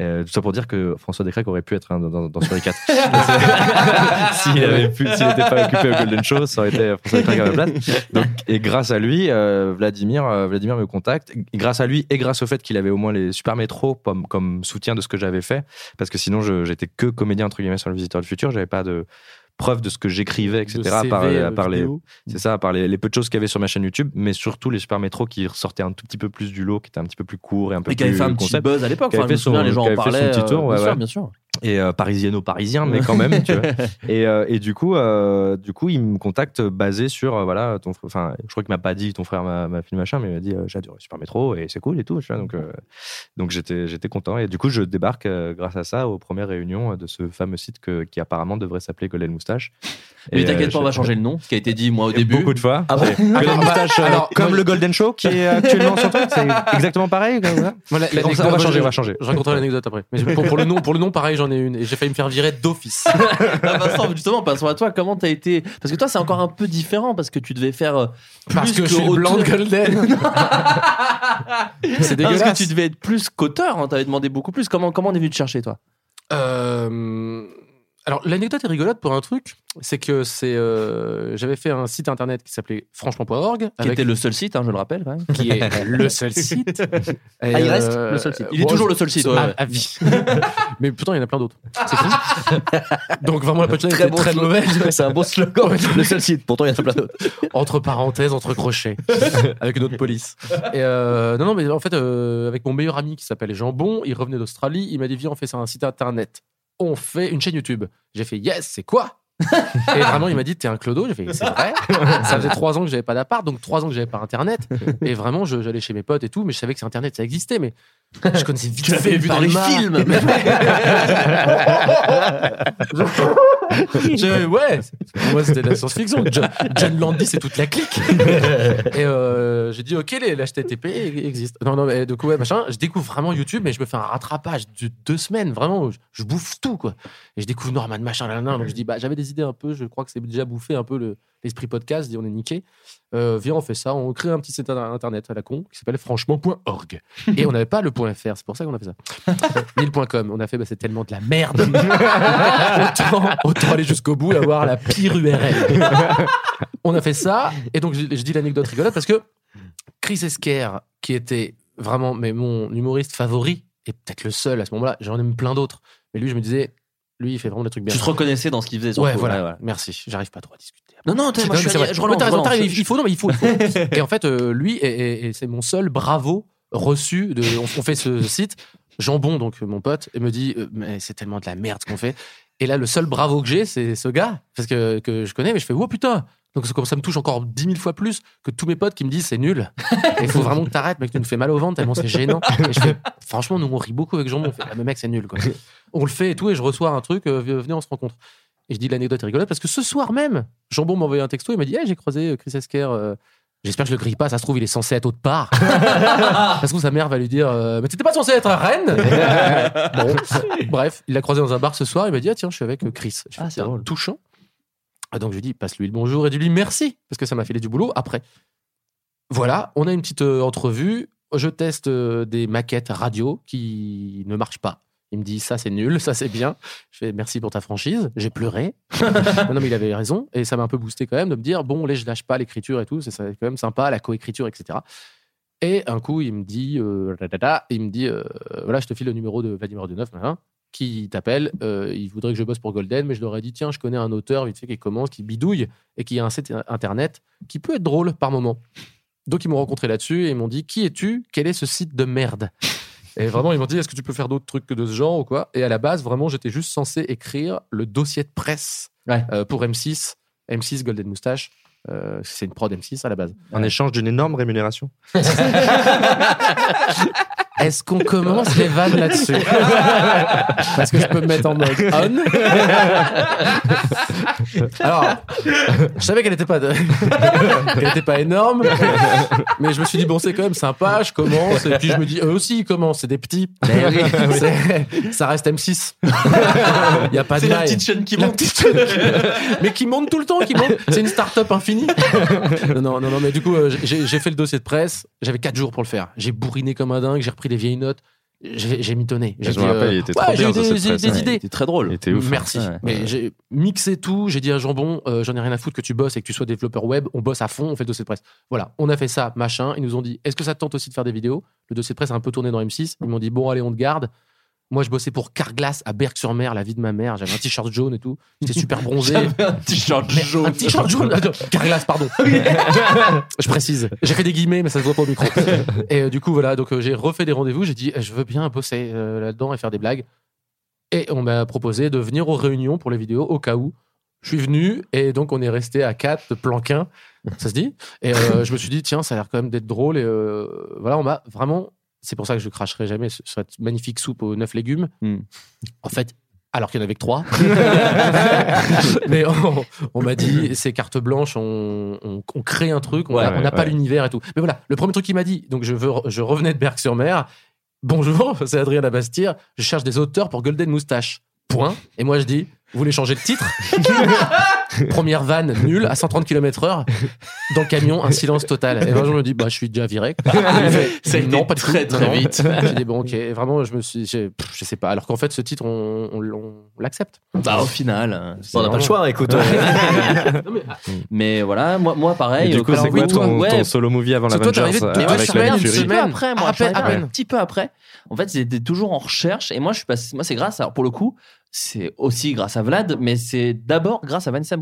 Speaker 8: Euh, tout ça pour dire que François Descraques aurait pu être un dans, dans, 4. [LAUGHS] [LAUGHS] S'il n'était pas occupé au Golden Show, ça aurait été François Descraques à ma place. Donc, et grâce à lui, euh, Vladimir, Vladimir me contacte. Et grâce à lui et grâce au fait qu'il avait au moins les super métros comme, comme soutien de ce que j'avais fait, parce que sinon j'étais que comédien entre guillemets sur le Visiteur du Futur, j'avais pas de preuve de ce que j'écrivais, etc. À part, à part les, c'est ça, à part les, les peu de choses qu'il y avait sur ma chaîne YouTube, mais surtout les super métros qui ressortaient un tout petit peu plus du lot, qui étaient un petit peu plus courts et un peu
Speaker 7: Et qui
Speaker 8: plus
Speaker 7: avait fait un petit buzz à l'époque.
Speaker 8: Qui
Speaker 7: Enfin, je me souviens, les gens
Speaker 8: qui
Speaker 7: en
Speaker 8: son
Speaker 7: parlaient.
Speaker 8: petit tour,
Speaker 7: euh,
Speaker 8: ouais,
Speaker 7: bien sûr, bien sûr.
Speaker 8: Et euh, parisiano-parisien, mais quand même, tu vois. [LAUGHS] Et, euh, et du coup, euh, du coup, il me contacte basé sur, euh, voilà, ton, enfin, je crois qu'il m'a pas dit ton frère m'a filmé machin, mais il m'a dit euh, j'adore Super Métro et c'est cool et tout, tu vois. Donc, euh, donc j'étais, j'étais content. Et du coup, je débarque euh, grâce à ça aux premières réunions de ce fameux site que, qui apparemment devrait s'appeler Golden Moustache.
Speaker 7: Mais t'inquiète pas, on va changer le nom, ce qui a été dit moi au début.
Speaker 8: Beaucoup de fois.
Speaker 7: Ah bon
Speaker 8: Golden
Speaker 3: Alors,
Speaker 8: Moustache,
Speaker 3: alors,
Speaker 8: comme
Speaker 3: moi,
Speaker 8: le Golden Show qui est actuellement sur Twitter, c'est exactement pareil.
Speaker 3: Voilà,
Speaker 8: on va changer,
Speaker 3: je-
Speaker 8: on va changer.
Speaker 3: Je raconterai l'anecdote après. Mais pour, pour le nom, pour le nom, pareil, j'en ai une. Et j'ai failli me faire virer d'office. [LAUGHS]
Speaker 7: Ah, Vincent, justement, passons à toi. Comment t'as été Parce que toi, c'est encore un peu différent parce que tu devais faire euh, plus
Speaker 3: Parce que je suis blanc de Golden. [LAUGHS] C'est
Speaker 7: Parce que tu devais être plus qu'auteur. hein, T'avais demandé beaucoup plus. Comment comment on est venu te chercher, toi?
Speaker 3: Euh, alors l'anecdote est rigolote pour un truc, c'est que c'est euh, j'avais fait un site internet qui s'appelait franchement.org
Speaker 7: Qui était le seul site, hein, je le rappelle quand même.
Speaker 3: qui est [LAUGHS] le seul site. Et,
Speaker 9: Ah, il reste
Speaker 3: euh,
Speaker 9: le seul site.
Speaker 7: Il est
Speaker 3: bon,
Speaker 7: toujours le seul site, ouais,
Speaker 3: à, vie. [LAUGHS] Mais pourtant il y en a plein d'autres. C'est. [LAUGHS] Donc vraiment la punchline
Speaker 9: Très bon
Speaker 3: très mauvaise.
Speaker 9: C'est un beau slogan. Le seul site. Pourtant, il y en a plein d'autres.
Speaker 3: entre parenthèses, entre crochets, avec une autre police. Et euh, non, non, mais en fait, euh, avec mon meilleur ami qui s'appelle Jambon, il revenait d'Australie, il m'a dit Viens, on fait ça un site internet. On fait une chaîne YouTube. J'ai fait Yes, c'est quoi? Et vraiment, il m'a dit T'es un clodo? J'ai fait C'est vrai. Ça faisait trois ans que j'avais pas d'appart, donc trois ans que j'avais pas internet. Et vraiment, je- j'allais chez mes potes et tout, mais je savais que internet ça existait, mais je connaissais vite fait
Speaker 7: vu dans les films. [LAUGHS] [LAUGHS]
Speaker 3: Je- ouais, pour moi c'était de la science-fiction. John, John Landis c'est toute la clique. [LAUGHS] Et euh, j'ai dit ok, l'HTTP existe. Non, non, mais du coup, ouais, machin, je découvre vraiment YouTube, mais je me fais un rattrapage de deux semaines, vraiment, je, je bouffe tout, quoi. Et je découvre Norman, machin, là, là, là. donc je dis, bah, j'avais des idées un peu, je crois que c'est déjà bouffé un peu le- l'esprit podcast, dis, on est niqué. Euh, viens, on fait ça, on crée un petit site internet à la con qui s'appelle franchement.org. Et on n'avait pas le .fr, c'est pour ça qu'on a fait ça. Ni le .com, on a fait, bah, c'est tellement de la merde. [LAUGHS] autant, autant aller jusqu'au bout et avoir la pire URL. on a fait ça, et donc je, je dis l'anecdote rigolote parce que Chris Esquer, qui était vraiment mais mon humoriste favori, et peut-être le seul à ce moment-là, j'en aime plein d'autres, mais lui, je me disais, lui, il fait vraiment des trucs bien.
Speaker 7: Tu te reconnaissais dans ce qu'il faisait.
Speaker 3: Ouais,
Speaker 7: surtout.
Speaker 3: voilà, merci, j'arrive pas trop à discuter.
Speaker 7: Non, non, moi, je suis allé- je relance, relance.
Speaker 3: il faut, non, mais il faut. il faut. [LAUGHS] et en fait, euh, lui, et, et- et c'est mon seul bravo reçu. De, on, on fait ce site. Jambon, donc mon pote, et me dit euh, Mais c'est tellement de la merde ce qu'on fait. Et là, le seul bravo que j'ai, c'est ce gars, parce que, que je connais, mais je fais Oh putain Donc comme ça me touche encore dix mille fois plus que tous mes potes qui me disent C'est nul. Et [LAUGHS] il faut vraiment que t'arrêtes, mec, tu nous fais mal au ventre tellement c'est gênant. Et je fais Franchement, nous, on rit beaucoup avec Jambon. On fait Ah, mais mec, c'est nul, quoi. On le fait et tout, et je reçois un truc euh, Venez, on se rencontre. Et je dis l'anecdote est rigolote parce que ce soir même, Jambon m'a envoyé un texto. Il m'a dit Hey, J'ai croisé euh, Chris Esquer. euh, J'espère que je le grille pas. Ça se trouve, il est censé être autre part. ça se trouve, sa mère va lui dire euh, Mais t'étais pas censé être à Rennes? [LAUGHS] Bon. Bref, il l'a croisé dans un bar ce soir. Il m'a dit Ah, tiens, je suis avec Chris. Je
Speaker 7: Ah, c'est
Speaker 3: touchant. Ah, donc je lui dis Passe-lui le bonjour et dis-lui merci parce que ça m'a fait du boulot après. voilà, on a une petite euh, entrevue. Je teste euh, des maquettes radio qui ne marchent pas. Il me dit ça c'est nul, ça c'est bien. Je fais merci pour ta franchise. J'ai pleuré. [LAUGHS] non, mais il avait raison et ça m'a un peu boosté quand même de me dire bon, là je lâche pas l'écriture et tout, c'est quand même sympa la coécriture etc. Et un coup il me dit euh, il me dit euh, voilà je te file le numéro de Vladimir Deneuve machin, qui t'appelle. euh, il voudrait que je bosse pour Golden, mais je leur ai dit tiens je connais un auteur vite fait qui commence, qui bidouille et qui a un site internet qui peut être drôle par moment. Donc ils m'ont rencontré là-dessus et ils m'ont dit qui es-tu? Quel est ce site de merde? Et vraiment ils m'ont dit est-ce que tu peux faire d'autres trucs que de ce genre ou quoi? Et à la base vraiment j'étais juste censé écrire le dossier de presse euh, pour M6, M6 Golden Moustache. Euh, c'est une prod M6 à la base.
Speaker 8: En échange d'une énorme rémunération. [LAUGHS]
Speaker 3: Est-ce qu'on commence les vannes là-dessus [LAUGHS] Parce que je peux me mettre en mode on. [LAUGHS] Alors, je savais qu'elle n'était pas, de- [LAUGHS] qu'elle était pas énorme, mais je me suis dit bon c'est quand même sympa. Je commence et puis je me dis eux aussi ils commencent, c'est des petits. C'est- ça reste M6. Il y a pas de
Speaker 7: C'est la
Speaker 3: maille.
Speaker 7: petite chaîne qui
Speaker 3: La
Speaker 7: monte.
Speaker 3: mais qui monte tout le temps, qui monte. C'est une start-up infinie. non, non, non, non, mais du coup, euh, j'ai j'ai fait le dossier de presse. J'avais 4 jours pour le faire. J'ai bourriné comme un dingue. J'ai repris des vieilles notes. J'ai j'ai mitonné. J'ai
Speaker 8: Je me
Speaker 3: dit,
Speaker 8: rappelle,
Speaker 3: euh,
Speaker 8: il était
Speaker 3: ouais,
Speaker 8: trop
Speaker 3: j'ai
Speaker 8: bien,
Speaker 3: eu
Speaker 8: ce
Speaker 3: des,
Speaker 8: presse, ouais.
Speaker 3: idées.
Speaker 7: C'était très drôle.
Speaker 8: Il était ouf. hein.
Speaker 3: Merci.
Speaker 7: Ouais.
Speaker 3: Mais j'ai mixé tout. J'ai dit à Jambon, euh, j'en ai rien à foutre que tu bosses et que tu sois développeur web. On bosse à fond, on fait le dossier de presse. Voilà, on a fait ça, machin. Ils nous ont dit, est-ce que ça te tente aussi de faire des vidéos? Le dossier de presse a un peu tourné dans M6. Ils m'ont dit, bon, allez, on te garde. Moi, je bossais pour Carglass à Berck-sur-Mer, la vie de ma mère. J'avais un t-shirt jaune et tout. J'étais super bronzé. [LAUGHS]
Speaker 7: Un t-shirt jaune.
Speaker 3: Un t-shirt jaune. Attends, Carglass, pardon. [LAUGHS] [LAUGHS] je précise. J'ai fait des guillemets, mais ça se voit pas au micro. Et euh, du coup, voilà. Donc, euh, j'ai refait des rendez-vous. J'ai dit, eh, je veux bien bosser euh, là-dedans et faire des blagues. Et on m'a proposé de venir aux réunions pour les vidéos au cas où. Je suis venu et donc on est resté à 4 planquin. Ça se dit? Et euh, je me suis dit, tiens, ça a l'air quand même d'être drôle. Et euh, voilà, on m'a vraiment. C'est pour ça que je cracherai jamais sur cette magnifique soupe aux 9 légumes.
Speaker 7: Hmm.
Speaker 3: En fait, alors qu'il y en avait que 3. [LAUGHS] Mais on, on m'a dit, c'est carte blanche, on, on- on crée un truc, on
Speaker 7: Ouais,
Speaker 3: n'a
Speaker 8: ouais,
Speaker 3: pas
Speaker 8: ouais.
Speaker 3: l'univers et tout. Mais voilà, le premier truc qu'il m'a dit, donc je, veux, je revenais de Berck-sur-Mer. Bonjour, [LAUGHS] c'est Adrien Labastire. Je cherche des auteurs pour Golden Moustache. Point. Et moi, je dis, vous voulez changer de titre? [LAUGHS] [LAUGHS] Première vanne nulle à 130 km/h. Dans le camion, un silence total. Et vraiment, je me dis, bah, je suis déjà viré. [LAUGHS] Non, pas du
Speaker 7: très,
Speaker 3: tout.
Speaker 7: très
Speaker 3: Non,
Speaker 7: vite. [LAUGHS]
Speaker 3: J'ai dit, bon, ok. Et vraiment, je me suis, je sais pas. Alors qu'en fait, ce titre, on, on- on l'accepte.
Speaker 7: Bah, au final. euh,
Speaker 9: On n'a pas le choix, écoute.
Speaker 7: Mais voilà, moi, moi pareil.
Speaker 8: Et du
Speaker 7: euh,
Speaker 8: coup, c'est quoi
Speaker 7: oui,
Speaker 8: ton,
Speaker 7: ouais,
Speaker 8: ton solo movie avant
Speaker 3: Parce que toi, arrivé
Speaker 8: euh,
Speaker 3: deux
Speaker 8: avec
Speaker 3: semaines,
Speaker 8: la Fury?
Speaker 7: petit peu
Speaker 3: semaine.
Speaker 7: après, moi,
Speaker 3: À peine, à
Speaker 7: un petit peu après. En fait, j'étais toujours en recherche et moi, je suis passé, moi, c'est grâce, alors pour le coup, c'est aussi grâce à Vlad, mais c'est d'abord grâce à Vanessa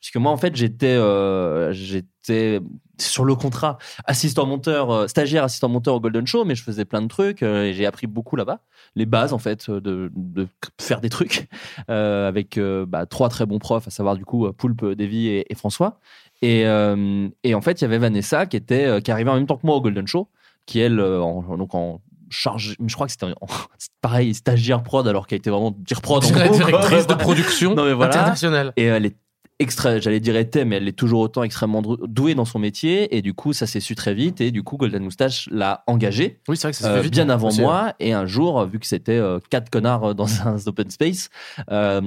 Speaker 7: Puisque moi, en fait, j'étais, euh, j'étais sur le contrat assistant monteur, euh, stagiaire assistant monteur au Golden Show, mais je faisais plein de trucs euh, et j'ai appris beaucoup là-bas. Les bases, en fait, de, de faire des trucs [LAUGHS] euh, avec euh, bah, trois très bons profs, à savoir du coup Poulpe, Davy et, et François. Et, euh, et en fait, il y avait Vanessa qui était qui arrivait en même temps que moi au Golden Show, qui elle en, donc en charge, je crois que c'était [LAUGHS] pareil stagiaire prod alors qu'elle était vraiment dire prod en gros, quoi.
Speaker 3: Directrice de production [LAUGHS]
Speaker 7: Non, mais voilà.
Speaker 3: internationale.
Speaker 7: Et elle est extra, j'allais dire était, mais elle est toujours autant extrêmement dou- douée dans son métier. Et du coup, ça s'est su très vite. Et du coup, Golden Moustache l'a engagée.
Speaker 3: Oui, c'est vrai que ça
Speaker 7: euh,
Speaker 3: vite.
Speaker 7: bien avant
Speaker 3: aussi.
Speaker 7: moi. Et un jour, vu que c'était euh, quatre connards dans [LAUGHS] un open space, euh,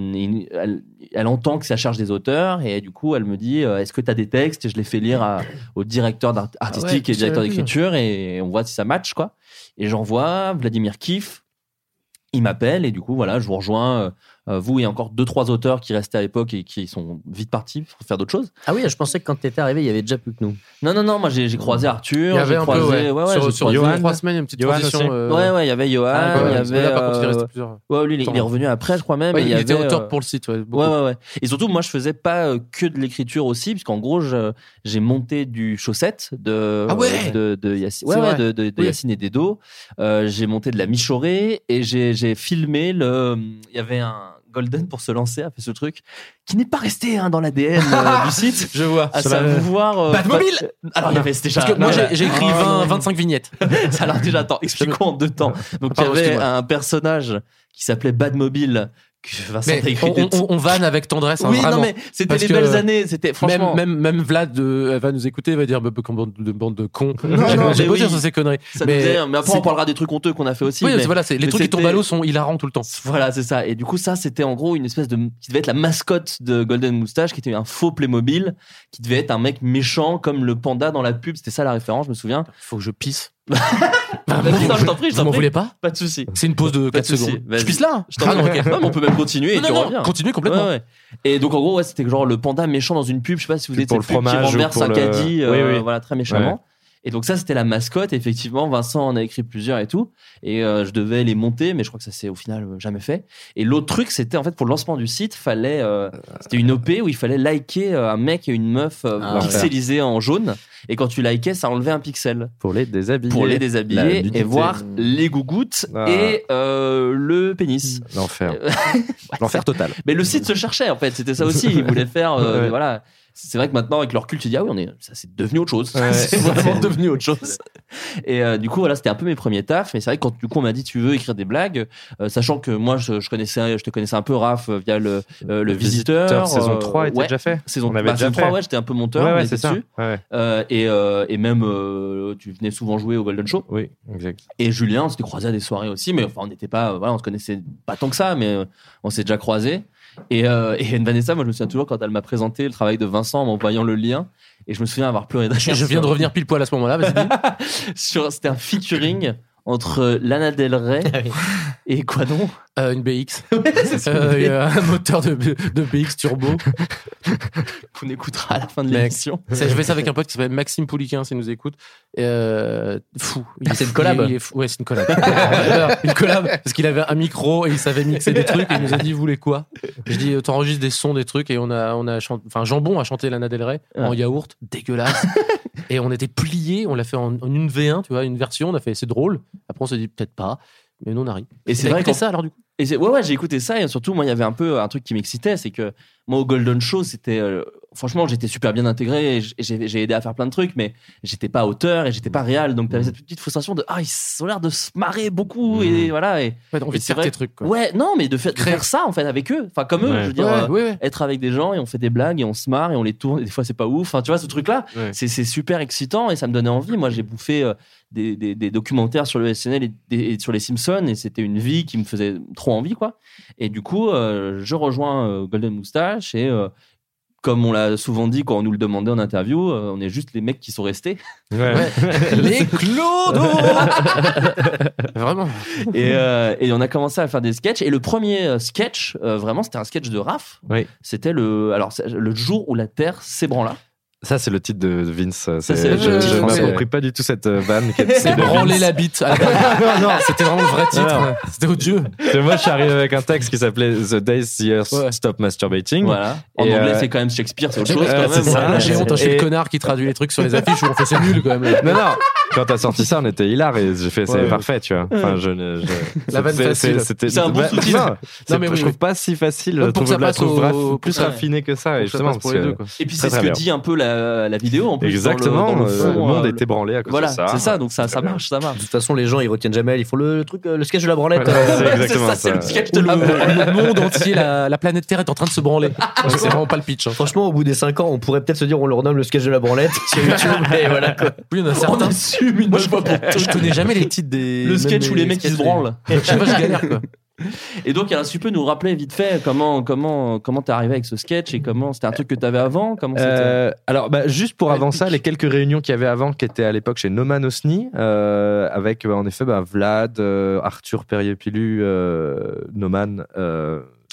Speaker 7: elle, elle entend que ça charge des auteurs. Et du coup, elle me dit euh, Est-ce que tu as des textes? Et je les fais lire à- au directeur artistique
Speaker 3: ouais,
Speaker 7: et directeur d'écriture. Et on voit si ça match. quoi. Et j'envoie Vladimir Kiff. Il m'appelle et du coup voilà, je vous rejoins euh, euh, vous et encore deux trois auteurs qui restaient à l'époque et qui sont vite partis pour faire d'autres choses.
Speaker 9: Ah oui, je pensais que quand t'étais arrivé, il y avait déjà plus que nous.
Speaker 7: Non non non, moi j'ai j'ai croisé Arthur,
Speaker 3: Il y avait
Speaker 7: j'ai
Speaker 3: un
Speaker 7: croisé
Speaker 3: peu, ouais.
Speaker 7: j'ai
Speaker 3: sur sur deux, trois semaines, il y a une petite
Speaker 8: Johan
Speaker 3: transition.
Speaker 8: aussi.
Speaker 3: euh,
Speaker 7: Ouais ouais, il y avait Johan,
Speaker 3: Ah,
Speaker 7: il y
Speaker 3: ouais,
Speaker 7: avait
Speaker 3: là, par contre, il
Speaker 7: euh,
Speaker 3: restait plusieurs.
Speaker 7: ouais, lui il est- est revenu après je crois même
Speaker 3: Ouais, il, était
Speaker 7: avait,
Speaker 3: auteur
Speaker 7: euh,
Speaker 3: pour le site. Ouais, beaucoup.
Speaker 7: Ouais, ouais, ouais. Et surtout, moi, je faisais pas euh, que de l'écriture aussi, puisqu'en gros, je- j'ai monté du chaussette de,
Speaker 3: Ah ouais
Speaker 7: de, de, Yacine, ouais,
Speaker 3: C'est
Speaker 7: ouais,
Speaker 3: vrai.
Speaker 7: de, de- de
Speaker 3: Oui.
Speaker 7: Yacine et Dedo. Euh, j'ai monté de la Michorée et j'ai j'ai filmé le. Il y avait un. Pour se lancer a fait ce truc qui n'est pas resté hein, dans l'ADN euh, [LAUGHS] du site.
Speaker 3: Je vois.
Speaker 7: À
Speaker 3: Ça
Speaker 7: savoir. euh,
Speaker 3: Batmobile
Speaker 7: bah- Alors, il y avait déjà.
Speaker 3: Parce que moi, j'ai écrit
Speaker 7: Ah,
Speaker 3: 20,
Speaker 7: non.
Speaker 3: 25 vignettes. [LAUGHS]
Speaker 7: Alors déjà, attends, expliquons en deux temps. Donc il y avait un personnage qui s'appelait Badmobile que Vincent
Speaker 3: Mais
Speaker 7: a écrit
Speaker 3: on, on, on vanne avec tendresse. hein,
Speaker 7: Oui, non,
Speaker 3: vraiment.
Speaker 7: mais c'était les belles années, c'était franchement.
Speaker 3: Même, même, même Vlad euh, elle va nous écouter, elle va dire bah, bande de, bande de cons.
Speaker 7: Non, [LAUGHS]
Speaker 3: J'ai
Speaker 7: non, mais
Speaker 3: beau
Speaker 7: oui.
Speaker 3: dire sur ces conneries.
Speaker 7: Ça nous faisait- mais après, on parlera des trucs honteux qu'on a fait aussi.
Speaker 3: Oui,
Speaker 7: mais-
Speaker 3: voilà, c'est- les
Speaker 7: mais
Speaker 3: trucs qui tombent à l'eau sont hilarants tout le temps.
Speaker 7: Voilà, c'est ça. Et du coup, ça, c'était en gros une espèce de. qui devait être la mascotte de Golden Moustache, qui était un faux Playmobil, qui devait être un mec méchant comme le panda dans la pub. C'était ça la référence, je me souviens.
Speaker 3: Faut que je pisse.
Speaker 7: Vas-y, non, je t'en prie, je
Speaker 3: Vous
Speaker 7: t'en
Speaker 3: m'en
Speaker 7: prie.
Speaker 3: voulez pas
Speaker 7: Pas de souci.
Speaker 3: C'est une pause de
Speaker 7: Pas
Speaker 3: 4
Speaker 7: de souci,
Speaker 3: secondes. Je pisse là
Speaker 7: Je t'en prie.
Speaker 3: Ah non,
Speaker 7: mais on peut même continuer et
Speaker 3: Non,
Speaker 7: tu
Speaker 3: non,
Speaker 7: reviens.
Speaker 3: continue complètement.
Speaker 7: Ouais, ouais. Et donc en gros, ouais, c'était genre le panda méchant dans une pub. Je sais pas si vous êtes
Speaker 8: pour
Speaker 7: cette
Speaker 8: le
Speaker 7: pub qui
Speaker 8: fromage ou
Speaker 7: renverse
Speaker 8: pour
Speaker 7: un
Speaker 8: le-
Speaker 7: caddie,
Speaker 8: Oui,
Speaker 7: euh,
Speaker 8: oui.
Speaker 7: voilà, très méchamment. Et donc ça, c'était la mascotte. Effectivement, Vincent en a écrit plusieurs et tout. Et euh, je devais les monter, mais je crois que ça s'est au final euh, jamais fait. Et l'autre truc, c'était en fait pour le lancement du site, fallait, euh, c'était une OP où il fallait liker euh, un mec et une meuf euh,
Speaker 9: Ah,
Speaker 7: pixelisés en jaune. Et quand tu likais, ça enlevait un pixel
Speaker 8: Pour les déshabiller.
Speaker 7: pour les déshabiller et voir les gougouttes
Speaker 8: Ah.
Speaker 7: et euh, le pénis.
Speaker 8: L'enfer. [LAUGHS] L'enfer total.
Speaker 7: mais le site se cherchait en fait, c'était ça aussi. Ils voulaient faire, euh,
Speaker 8: Ouais.
Speaker 7: voilà. C'est vrai que maintenant avec leur culte, tu dis ah oui, on est, ça c'est devenu autre chose.
Speaker 8: Ouais. [LAUGHS]
Speaker 7: c'est vraiment [LAUGHS] devenu autre chose. Et euh, du coup voilà, c'était un peu mes premiers tafs. Mais c'est vrai que quand du coup on m'a dit tu veux écrire des blagues, euh, sachant que moi je, je connaissais, je te connaissais un peu Raph euh, via le, euh, le visiteur.
Speaker 8: saison
Speaker 7: euh,
Speaker 8: 3 était
Speaker 7: ouais.
Speaker 8: déjà fait.
Speaker 7: Saison,
Speaker 8: On avait
Speaker 7: bah,
Speaker 8: déjà
Speaker 7: saison
Speaker 8: fait.
Speaker 7: 3, ouais, j'étais un peu monteur,
Speaker 8: Ouais, ouais, c'est ça.
Speaker 7: et, et même tu venais souvent jouer au Golden Show.
Speaker 8: Oui, exact.
Speaker 7: Et Julien, on s'était croisés à des soirées aussi, mais enfin, on n'était pas, voilà, on se connaissait pas tant que ça, mais on s'est déjà croisés. Et, euh, et [LAUGHS] Vanessa, moi, je me souviens toujours quand elle m'a présenté le travail de Vincent en m'envoyant le lien. Et je me souviens avoir pleuré
Speaker 3: Je viens de revenir pile poil à ce moment-là. Vas-y, [LAUGHS]
Speaker 7: c'était un featuring entre Lana Del Rey et quoi donc?
Speaker 3: Euh, une BX. [LAUGHS] Euh, a un moteur de, de BX turbo. [LAUGHS]
Speaker 7: qu'on écoutera à la fin de l'émission.
Speaker 3: Je fais ça avec un pote qui s'appelle Maxime Pouliquin, s'il nous écoute. Euh, fou.
Speaker 9: Ah, c'est une collab
Speaker 3: Il est fou. Ouais, c'est une collab. Une collab, parce qu'il avait un micro et il savait mixer des trucs et il nous a dit, vous voulez quoi? Je dis, euh, t'enregistres des sons, des trucs et on a, on a chanté, enfin, Jambon a chanté Lana Del Rey en yaourt, dégueulasse. Et on était pliés, on l'a fait en, en une V1, tu vois, une version, on a fait, c'est drôle. Après, on s'est dit, peut-être pas. Mais nous, on arrive.
Speaker 7: Et c'est vrai qu'en-
Speaker 3: ça alors du coup?
Speaker 7: Et ouais, ouais, j'ai écouté ça et surtout, moi, il y avait un peu un truc qui m'excitait, c'est que moi, au Golden Show, c'était, euh, franchement, j'étais super bien intégré et j'ai j'ai aidé à faire plein de trucs, mais j'étais pas auteur et j'étais pas réel, donc t'avais cette petite frustration de, ah, ils ont l'air de se marrer beaucoup et voilà. Et,
Speaker 3: Ouais, envie de faire tes trucs. Quoi.
Speaker 7: Ouais, non, mais de, faire- de
Speaker 3: Créer.
Speaker 7: faire ça, en fait, avec eux, enfin, comme eux,
Speaker 8: Ouais.
Speaker 7: je veux dire,
Speaker 3: Ouais,
Speaker 7: euh,
Speaker 3: ouais,
Speaker 7: être avec des gens et on fait des blagues et on se marre et on les tourne et des fois c'est pas ouf. Enfin, tu vois, ce truc-là, c'est c'est super excitant et ça me donnait envie. Moi, j'ai bouffé euh, des, des- des documentaires sur le SNL et, des- et sur les Simpsons et c'était une vie qui me faisait trop envie, quoi. Et du coup, euh, je rejoins euh, Golden Moustache et euh, comme on l'a souvent dit quand on nous le demandait en interview, euh, on est juste les mecs qui sont restés.
Speaker 8: Ouais. [LAUGHS]
Speaker 3: Les clodos [LAUGHS] Vraiment.
Speaker 7: et, euh, et on a commencé à faire des sketchs. Et le premier euh, sketch, euh, vraiment, c'était un sketch de Raph.
Speaker 8: Oui.
Speaker 7: C'était le, alors, le jour où la Terre s'ébranla.
Speaker 8: Ça, c'est le titre de Vince.
Speaker 7: Le
Speaker 8: je
Speaker 7: français.
Speaker 8: m'approprie pas du tout cette euh, vanne. de
Speaker 3: branler la bite. [LAUGHS] non, non, [LAUGHS] c'était vraiment le vrai titre.
Speaker 8: Non.
Speaker 3: C'était odieux.
Speaker 8: Moi, je suis arrivé avec un texte qui s'appelait The Days the Earth
Speaker 3: Ouais.
Speaker 8: Stop Masturbating.
Speaker 7: Voilà. En
Speaker 8: Et,
Speaker 7: anglais,
Speaker 8: euh,
Speaker 7: c'est quand même Shakespeare, c'est autre chose quand
Speaker 8: c'est
Speaker 7: même.
Speaker 8: ça.
Speaker 7: voilà.
Speaker 3: J'ai honte, hein, je suis le connard qui traduit les trucs sur les affiches où on fait c'est nul quand même.
Speaker 8: Non, non. Quand t'as sorti ça, on était hilar et j'ai fait c'est
Speaker 3: Ouais.
Speaker 8: parfait, tu vois. Enfin, je, ne- je-
Speaker 3: La vanne facile.
Speaker 8: c'est- c'était-
Speaker 7: C'est un bon
Speaker 8: bah,
Speaker 7: sous-titre.
Speaker 8: non,
Speaker 3: mais
Speaker 8: je trouve pas si facile. Je
Speaker 3: pour
Speaker 8: trouve
Speaker 3: ça
Speaker 8: plus
Speaker 3: que ça-
Speaker 8: raffinée que ça. Et
Speaker 3: ça
Speaker 7: puis c'est ce que dit un peu la, la vidéo en plus.
Speaker 8: Exactement.
Speaker 7: dans le, dans le
Speaker 8: euh,
Speaker 7: fond,
Speaker 8: le monde
Speaker 7: euh,
Speaker 8: était branlé à cause
Speaker 7: Voilà,
Speaker 8: de ça.
Speaker 7: c'est ça, donc ça, ça marche, ça marche.
Speaker 9: De toute façon, les gens, ils retiennent jamais. Ils font le, le truc, euh, le sketch de la branlette. Euh, [LAUGHS]
Speaker 8: c'est exactement
Speaker 7: ça, c'est le sketch de la
Speaker 3: le monde entier, la, la planète Terre est en train de se branler. [LAUGHS] C'est vraiment pas le pitch. hein.
Speaker 9: Franchement, au bout des 5 ans, on pourrait peut-être se dire on leur nomme le sketch de la branlette sur [LAUGHS] YouTube. Et voilà quoi.
Speaker 3: Oui, il y en a
Speaker 7: On
Speaker 3: certains. Moi, je, je connais jamais les titres des.
Speaker 7: Le sketch où les mecs ils se branlent.
Speaker 3: Je sais pas, je galère quoi.
Speaker 7: Et donc, alors, tu peux nous rappeler vite fait comment comment comment t'es arrivé avec ce sketch et comment c'était un truc que t'avais avant? Comment
Speaker 8: Euh, alors, bah, juste pour avant ça, les quelques réunions qu'il y avait avant, qui étaient à l'époque chez Noman Osni, euh, avec bah, en effet bah, Vlad, euh, Arthur Perrier-Pilu, euh, Noman.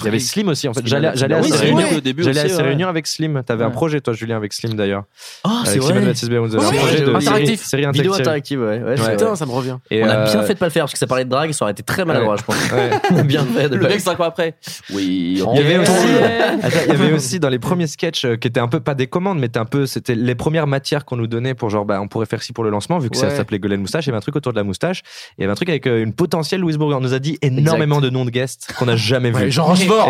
Speaker 8: Il y avait Slim aussi. En fait, j'allais j'allais à
Speaker 7: Oui,
Speaker 8: ces réunions.
Speaker 7: au début
Speaker 8: J'allais à
Speaker 7: aussi,
Speaker 8: ces
Speaker 7: ouais.
Speaker 8: réunions avec Slim. T'avais un projet, toi, Julien, avec Slim d'ailleurs.
Speaker 9: Ah, c'est
Speaker 8: avec Slim et
Speaker 9: vrai.
Speaker 8: Vous avez un projet de
Speaker 3: interactif.
Speaker 8: série, série
Speaker 9: Vidéo
Speaker 8: interactive.
Speaker 9: interactive, ouais.
Speaker 3: Putain, ça me revient.
Speaker 8: Et,
Speaker 9: On a
Speaker 8: euh,
Speaker 9: bien fait de pas le faire parce que ça parlait de drague, ça aurait été très maladroit, je pense. [LAUGHS]
Speaker 8: ouais.
Speaker 9: On [LAUGHS] a bien fait de
Speaker 7: Le
Speaker 9: pas
Speaker 7: mec, cinq ans après. Oui,
Speaker 8: Il y avait aussi, [LAUGHS] il y avait aussi dans les premiers sketchs euh, qui étaient un peu pas des commandes, mais un peu, c'était les premières matières qu'on nous donnait pour genre, bah, on pourrait faire ci pour le lancement, vu que ça s'appelait Golden Moustache. Il y avait un truc autour de la moustache. Il y avait un truc avec euh, une potentielle Louise Bourgoin. On nous a dit énormément de noms de guests qu'on n'a jamais
Speaker 3: Ouais,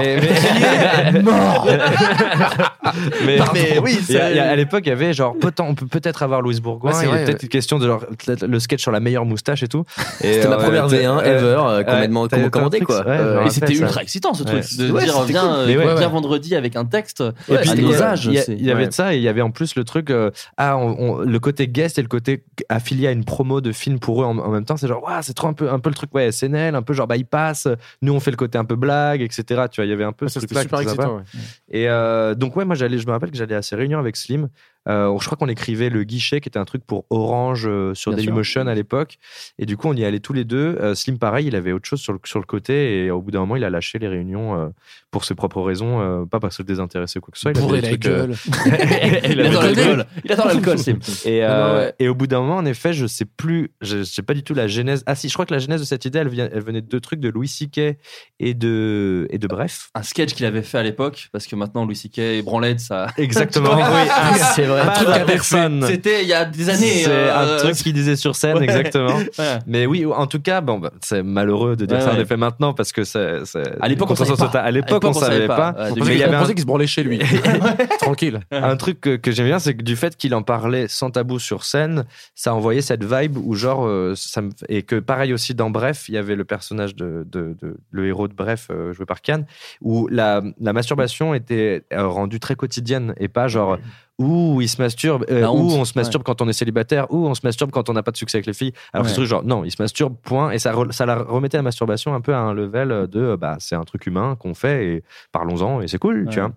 Speaker 8: Et-
Speaker 3: mort. [LAUGHS] [LAUGHS]
Speaker 8: mais,
Speaker 3: Pardon.
Speaker 8: mais oui, y a- y a- à l'époque, il y avait genre, peut- on peut peut-être avoir Louis Bourgoin.
Speaker 3: Ouais,
Speaker 8: il y a
Speaker 3: vrai,
Speaker 8: peut-être une question de genre le sketch sur la meilleure moustache et tout.
Speaker 9: C'était ma
Speaker 8: euh,
Speaker 9: première
Speaker 8: t'as-
Speaker 9: V1
Speaker 8: ouais,
Speaker 9: ever, euh, qu'on m'a demandé- m'a commandé, quoi. Euh,
Speaker 7: Et c'était ultra excitant ce truc, de dire viens, euh, vendredi avec un texte
Speaker 8: Et puis,
Speaker 7: à
Speaker 8: il y avait de ça et il y avait en plus le truc ah le côté guest et le côté affilié à une promo de film pour eux en, même temps c'est genre c'est trop un peu un peu le truc ouais SNL un peu genre bah ils passent nous on fait le côté un peu blague etc tu vois il y avait un peu
Speaker 3: Ça,
Speaker 8: ce
Speaker 3: c'était
Speaker 8: truc là
Speaker 3: super excitant. ouais.
Speaker 8: et euh, donc ouais moi j'allais je me rappelle que j'allais à ces réunions avec Slim Euh, je crois qu'on écrivait le guichet qui était un truc pour Orange euh, sur
Speaker 7: Bien sûr.
Speaker 8: Dailymotion à l'époque et du coup on y allait tous les deux Euh, Slim pareil il avait autre chose sur le, sur le côté et au bout d'un moment il a lâché les réunions euh, pour ses propres raisons euh, pas parce que désintéressé ou quoi que ce soit il
Speaker 3: Bourré la gueule. [LAUGHS]
Speaker 8: il
Speaker 7: adore l'alcool. Il adore l'alcool, Sim.
Speaker 8: et,
Speaker 3: ouais.
Speaker 8: au bout d'un moment, en effet, je sais plus, je sais pas du tout la genèse. Ah si, je crois que la genèse de cette idée, elle, vient, elle venait de deux trucs de Louis C.K. et de, et de Bref.
Speaker 7: Un sketch qu'il avait fait à l'époque, parce que maintenant Louis C.K. et Branlette, ça.
Speaker 8: Exactement. [LAUGHS] oui,
Speaker 9: Ah, c'est vrai.
Speaker 8: Pas
Speaker 3: truc
Speaker 8: la
Speaker 3: à
Speaker 8: personne.
Speaker 7: C'était il y a des années.
Speaker 8: C'est
Speaker 7: euh,
Speaker 8: un truc qu'il disait sur scène,
Speaker 7: Ouais.
Speaker 8: exactement. [LAUGHS]
Speaker 7: Ouais.
Speaker 8: Mais oui, en tout cas, bon, bah, c'est malheureux de dire
Speaker 7: Ouais,
Speaker 8: ça en
Speaker 7: ouais.
Speaker 8: effet maintenant parce que c'est.
Speaker 7: À l'époque, on savait pas.
Speaker 8: À l'époque, on savait pas. Mais il y avait un-
Speaker 3: qu'il se branlait chez lui. [LAUGHS] Tranquille.
Speaker 8: Un truc que, que j'aime bien, c'est que du fait qu'il en parlait sans tabou sur scène, ça envoyait cette vibe où genre euh, ça me... et que pareil aussi dans Bref, il y avait le personnage de, de- de- le héros de Bref euh, joué par Cannes où la, la masturbation était euh, rendue très quotidienne et pas genre où il se masturbe, euh, on se masturbe quand on est célibataire, où on se masturbe quand on n'a pas de succès avec les filles. Alors
Speaker 7: Ouais.
Speaker 8: ce truc genre non, il se masturbe point et ça re- ça la remettait la masturbation un peu à un level de euh, bah c'est un truc humain qu'on fait et parlons-en et c'est cool, tu vois.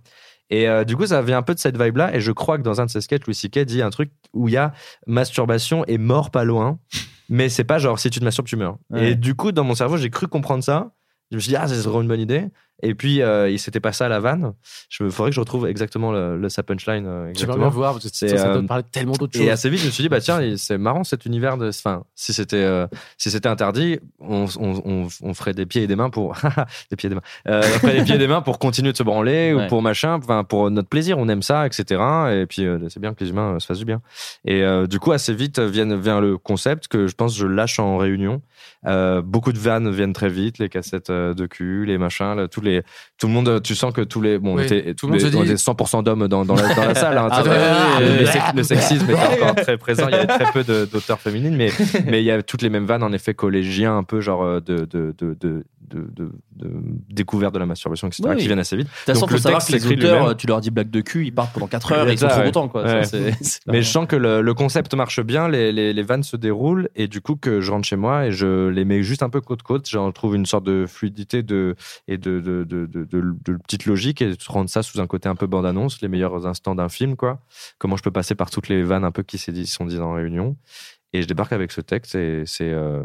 Speaker 8: Et euh, du coup, ça vient un peu de cette vibe-là. Et je crois que dans un de ses sketchs, Louis C.K. dit un truc où il y a masturbation et mort pas loin. Mais c'est pas genre si tu te masturbes, tu meurs. Et du coup, dans mon cerveau, j'ai cru comprendre ça. Je me suis dit, ah, c'est vraiment une bonne idée. Et puis, euh, il s'était pas ça à la vanne. Je me faudrait que je retrouve exactement le, le- sa punchline. euh,
Speaker 3: bien voir, parce que ça, ça doit
Speaker 8: euh,
Speaker 3: te parler de tellement d'autres
Speaker 8: Et
Speaker 3: choses.
Speaker 8: assez vite, je me suis dit, bah tiens, c'est marrant cet univers de. Enfin, si c'était euh, si c'était interdit, on, on, on, on ferait des pieds et des mains pour. [LAUGHS] des pieds et des mains. Euh, on ferait des pieds et des mains pour continuer de se branler
Speaker 7: Ouais.
Speaker 8: ou pour machin, enfin, pour notre plaisir. On aime ça, etc. Et puis, euh, c'est bien que les humains euh, se fassent du bien. Et euh, du coup, assez vite vient, vient le concept que je pense je lâche en réunion. Euh, beaucoup de vannes viennent très vite, les cassettes euh, de cul, les machins, là, tous les, tout le monde, tu sens que tous les, bon, on
Speaker 3: Oui,
Speaker 8: était,
Speaker 3: tout le monde
Speaker 8: les-
Speaker 3: dit-
Speaker 8: on était 100% d'hommes dans, dans, la, dans la [LAUGHS] salle. hein,
Speaker 3: Ah,
Speaker 8: le, sexisme était encore très présent. Il y avait très peu d'auteurs féminines, mais [LAUGHS] mais il y a toutes les mêmes vannes en effet collégiens, un peu genre euh, de de de découverte de la masturbation, etc. Qui viennent assez vite.
Speaker 7: De toute façon, faut savoir que les auteurs, tu leur dis blague de cul, ils partent pendant 4 heures et ils sont trop contents, quoi.
Speaker 8: Mais je sens que le, concept marche bien, les, vannes se déroulent et du coup que je rentre chez moi et je les mets juste un peu côte côte, j'en trouve une sorte de fluidité de et de de, de, de, de- de petite logique et rendre ça sous un côté un peu bande annonce, les meilleurs instants d'un film quoi. Comment je peux passer par toutes les vannes un peu qui sont dites en réunion et je débarque avec ce texte et c'est euh,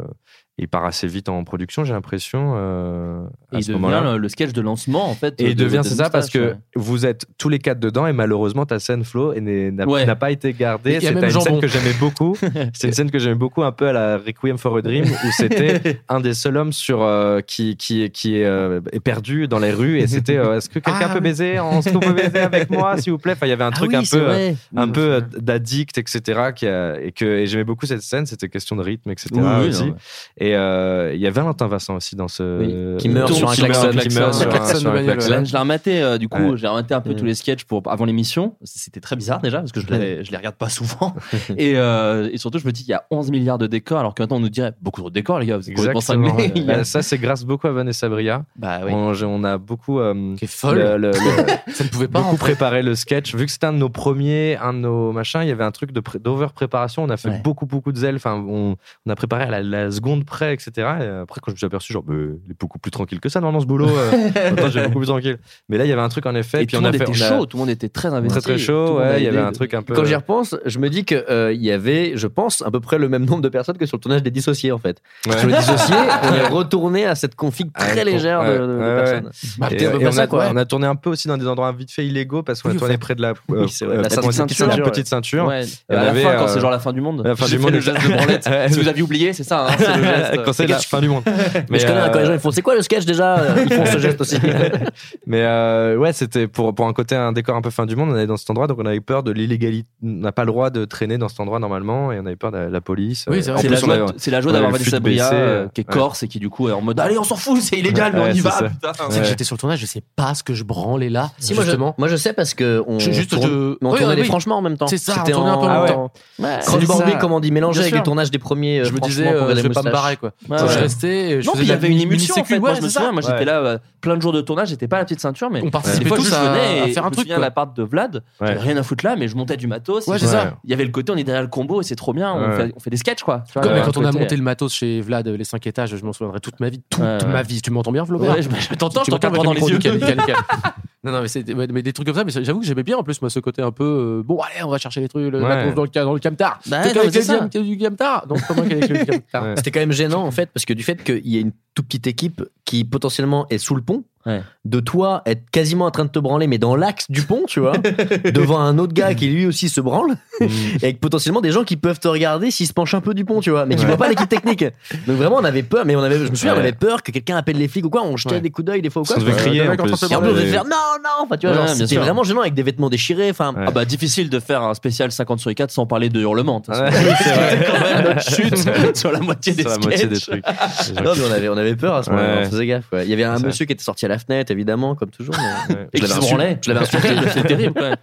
Speaker 8: il part assez vite en production, j'ai l'impression euh,
Speaker 7: Et
Speaker 8: à
Speaker 7: il
Speaker 8: ce moment-là.
Speaker 7: devient le, sketch de lancement, en fait.
Speaker 8: Et il
Speaker 7: de-
Speaker 8: devient,
Speaker 7: de
Speaker 8: c'est ça, parce que
Speaker 7: ouais.
Speaker 8: vous êtes tous les quatre dedans et malheureusement ta scène Flo n'a
Speaker 7: Ouais.
Speaker 8: pas été gardée.
Speaker 3: Même
Speaker 8: une scène que j'aimais beaucoup. [LAUGHS] C'est une scène que j'aimais beaucoup, un peu à la Requiem for a Dream, où c'était [LAUGHS] un des seuls hommes sur euh, qui qui qui est, euh, est perdu dans les rues et c'était euh, est-ce que quelqu'un
Speaker 3: Ah,
Speaker 8: peut baiser? Est-ce qu'on peut baiser avec moi, [LAUGHS] s'il vous plaît? Enfin, il y avait un
Speaker 9: Ah
Speaker 8: truc
Speaker 9: oui,
Speaker 8: un
Speaker 9: c'est
Speaker 8: peu euh, un peu d'addict, etc. Qui a- et que et j'aimais beaucoup cette scène. C'était question de rythme, etc. Aussi.
Speaker 7: Ouais.
Speaker 8: Et euh, il y a Valentin Vincent aussi dans ce
Speaker 9: Oui, qui meurt sur un klaxon.
Speaker 8: qui meurt sur un-.
Speaker 7: Je l'ai- rematé, euh, du coup,
Speaker 8: Ouais.
Speaker 7: j'ai rematé un peu tous les sketchs pour, avant l'émission. C'était très bizarre déjà, parce que je, je les regarde pas souvent. et, euh, et surtout, je me dis, il y a 11 milliards de décors, alors que maintenant on nous dirait, beaucoup trop de décors, les gars, vous
Speaker 8: Exactement.
Speaker 7: cinglés. [LAUGHS] Il y a-
Speaker 8: Bah, ça, c'est grâce beaucoup à Vanessa Bria.
Speaker 7: Bah oui.
Speaker 8: On, a beaucoup, euh,
Speaker 3: Qui est folle.
Speaker 8: le- le- le- [LAUGHS]
Speaker 3: Ça ne pouvait pas.
Speaker 8: beaucoup préparé le sketch. Vu que c'était un de nos premiers, un de nos machins, il y avait un truc d'over-préparation. On a fait
Speaker 7: Ouais.
Speaker 8: beaucoup, beaucoup de zèle. Enfin, on, on a préparé à la, la seconde près, etc. Et après, quand je me suis aperçu, genre, bah, il est beaucoup plus tranquille que ça, normalement, ce boulot. euh, [LAUGHS] Attends, j'ai beaucoup plus tranquille. Mais là, il y avait un truc en effet.
Speaker 7: Et
Speaker 8: puis
Speaker 7: tout
Speaker 8: on
Speaker 7: le
Speaker 8: a
Speaker 7: monde
Speaker 8: fait,
Speaker 7: était
Speaker 8: on a-
Speaker 7: chaud, tout le monde était très investi.
Speaker 8: très très chaud.
Speaker 7: monde
Speaker 8: Ouais, il y avait un truc un peu.
Speaker 9: Quand j'y repense, je me dis qu'il y avait, je pense, à peu près le même nombre de personnes que sur le tournage des Dissociés, en fait.
Speaker 8: Ouais.
Speaker 9: Sur le Dissocié, [LAUGHS] on est retourné à cette config très légère de,
Speaker 8: ouais,
Speaker 9: de- de
Speaker 8: ouais, ouais.
Speaker 9: personnes.
Speaker 3: Bah, à
Speaker 8: on, a,
Speaker 3: quoi.
Speaker 8: on a tourné un peu aussi dans des endroits vite fait illégaux parce qu'on
Speaker 3: Oui,
Speaker 8: a tourné
Speaker 3: enfin.
Speaker 8: près de la, euh,
Speaker 9: Oui, c'est vrai, la
Speaker 8: euh,
Speaker 9: petite
Speaker 8: comment on dit ça, [LAUGHS]
Speaker 7: quand
Speaker 8: euh,
Speaker 7: c'est la fin du monde. [LAUGHS]
Speaker 9: Mais, je connais quand les gens ils font c'est quoi le sketch déjà euh, Ils font ce geste aussi? [LAUGHS]
Speaker 8: mais euh, ouais, c'était pour, pour un côté un décor un peu fin du monde. On allait dans cet endroit, donc on avait peur de l'illégalité. On n'a pas le droit de traîner dans cet endroit normalement et on avait peur de la, police.
Speaker 3: Oui, c'est vrai.
Speaker 7: C'est la joie d'avoir Vanessa Bria qui est corse et qui du coup est en mode allez, on s'en fout, c'est illégal, mais on y va.
Speaker 3: C'est que j'étais sur le tournage, je sais pas ce que je branlais là.
Speaker 9: Si. Moi je sais parce que on tournait franchement en même temps.
Speaker 3: C'est ça, on tournait un peu en même
Speaker 9: temps. C'est
Speaker 8: du
Speaker 9: comme on dit, mélangé avec les tournages des premiers.
Speaker 3: Je me disais, je vais pas me barrer quoi. Je restais. Je
Speaker 7: il y avait une émulsion. En moi, je me souviens, moi j'étais là euh, plein de jours de tournage, j'étais pas à la petite ceinture, mais
Speaker 3: on participait tous
Speaker 7: je venais
Speaker 3: à, faire un truc. Je
Speaker 7: me l'appart de Vlad, rien à foutre là, mais je montais du matos.
Speaker 3: Ouais, c'est ça.
Speaker 7: Il y avait le côté, on est derrière le combo et c'est trop bien. On fait, des sketchs quoi. Euh,
Speaker 3: quand on a monté le matos chez Vlad, euh, les 5 étages, je m'en souviendrai toute ma vie. Toute ma vie. Tu m'entends bien,
Speaker 7: Vlobert Je t'entends, je t'entends dans les yeux. [LAUGHS]
Speaker 3: Non, non, mais, c'était, mais des trucs comme ça. Mais j'avoue que j'aimais bien en plus, moi, ce côté un peu. Euh, bon, allez, on va chercher les trucs, la
Speaker 8: Ouais.
Speaker 3: dans le, dans le camtar.
Speaker 7: Bah
Speaker 3: du camtar. Donc.
Speaker 9: C'était quand même gênant en fait parce que du fait qu'il y ait une toute petite équipe qui potentiellement est sous le pont, de toi être quasiment en train de te branler, mais dans l'axe du pont, tu vois, [LAUGHS] devant un autre gars qui lui aussi se branle, [LAUGHS] et avec potentiellement des gens qui peuvent te regarder s'ils se penchent un peu du pont, tu vois, mais qui
Speaker 8: ouais.
Speaker 9: voient pas l'équipe technique. Donc vraiment, on avait peur, mais on avait, je me souviens, on avait peur que quelqu'un appelle les flics ou quoi, on jetait des coups d'œil des fois ou quoi.
Speaker 8: Ça devait crier,
Speaker 9: on devait faire non, non, enfin, c'était vraiment gênant avec des vêtements déchirés, enfin.
Speaker 7: Ah bah, difficile de faire un spécial 50 sur 4 sans parler de hurlement. [LAUGHS] Chute sur la moitié des
Speaker 8: trucs.
Speaker 9: On avait avait peur à ce moment-là, on faisait gaffe. Ouais. Il y avait un monsieur qui était sorti à la fenêtre, évidemment, comme toujours.
Speaker 7: Et
Speaker 9: je l'avais insulté, je l'avais insulté,
Speaker 7: c'est terrible.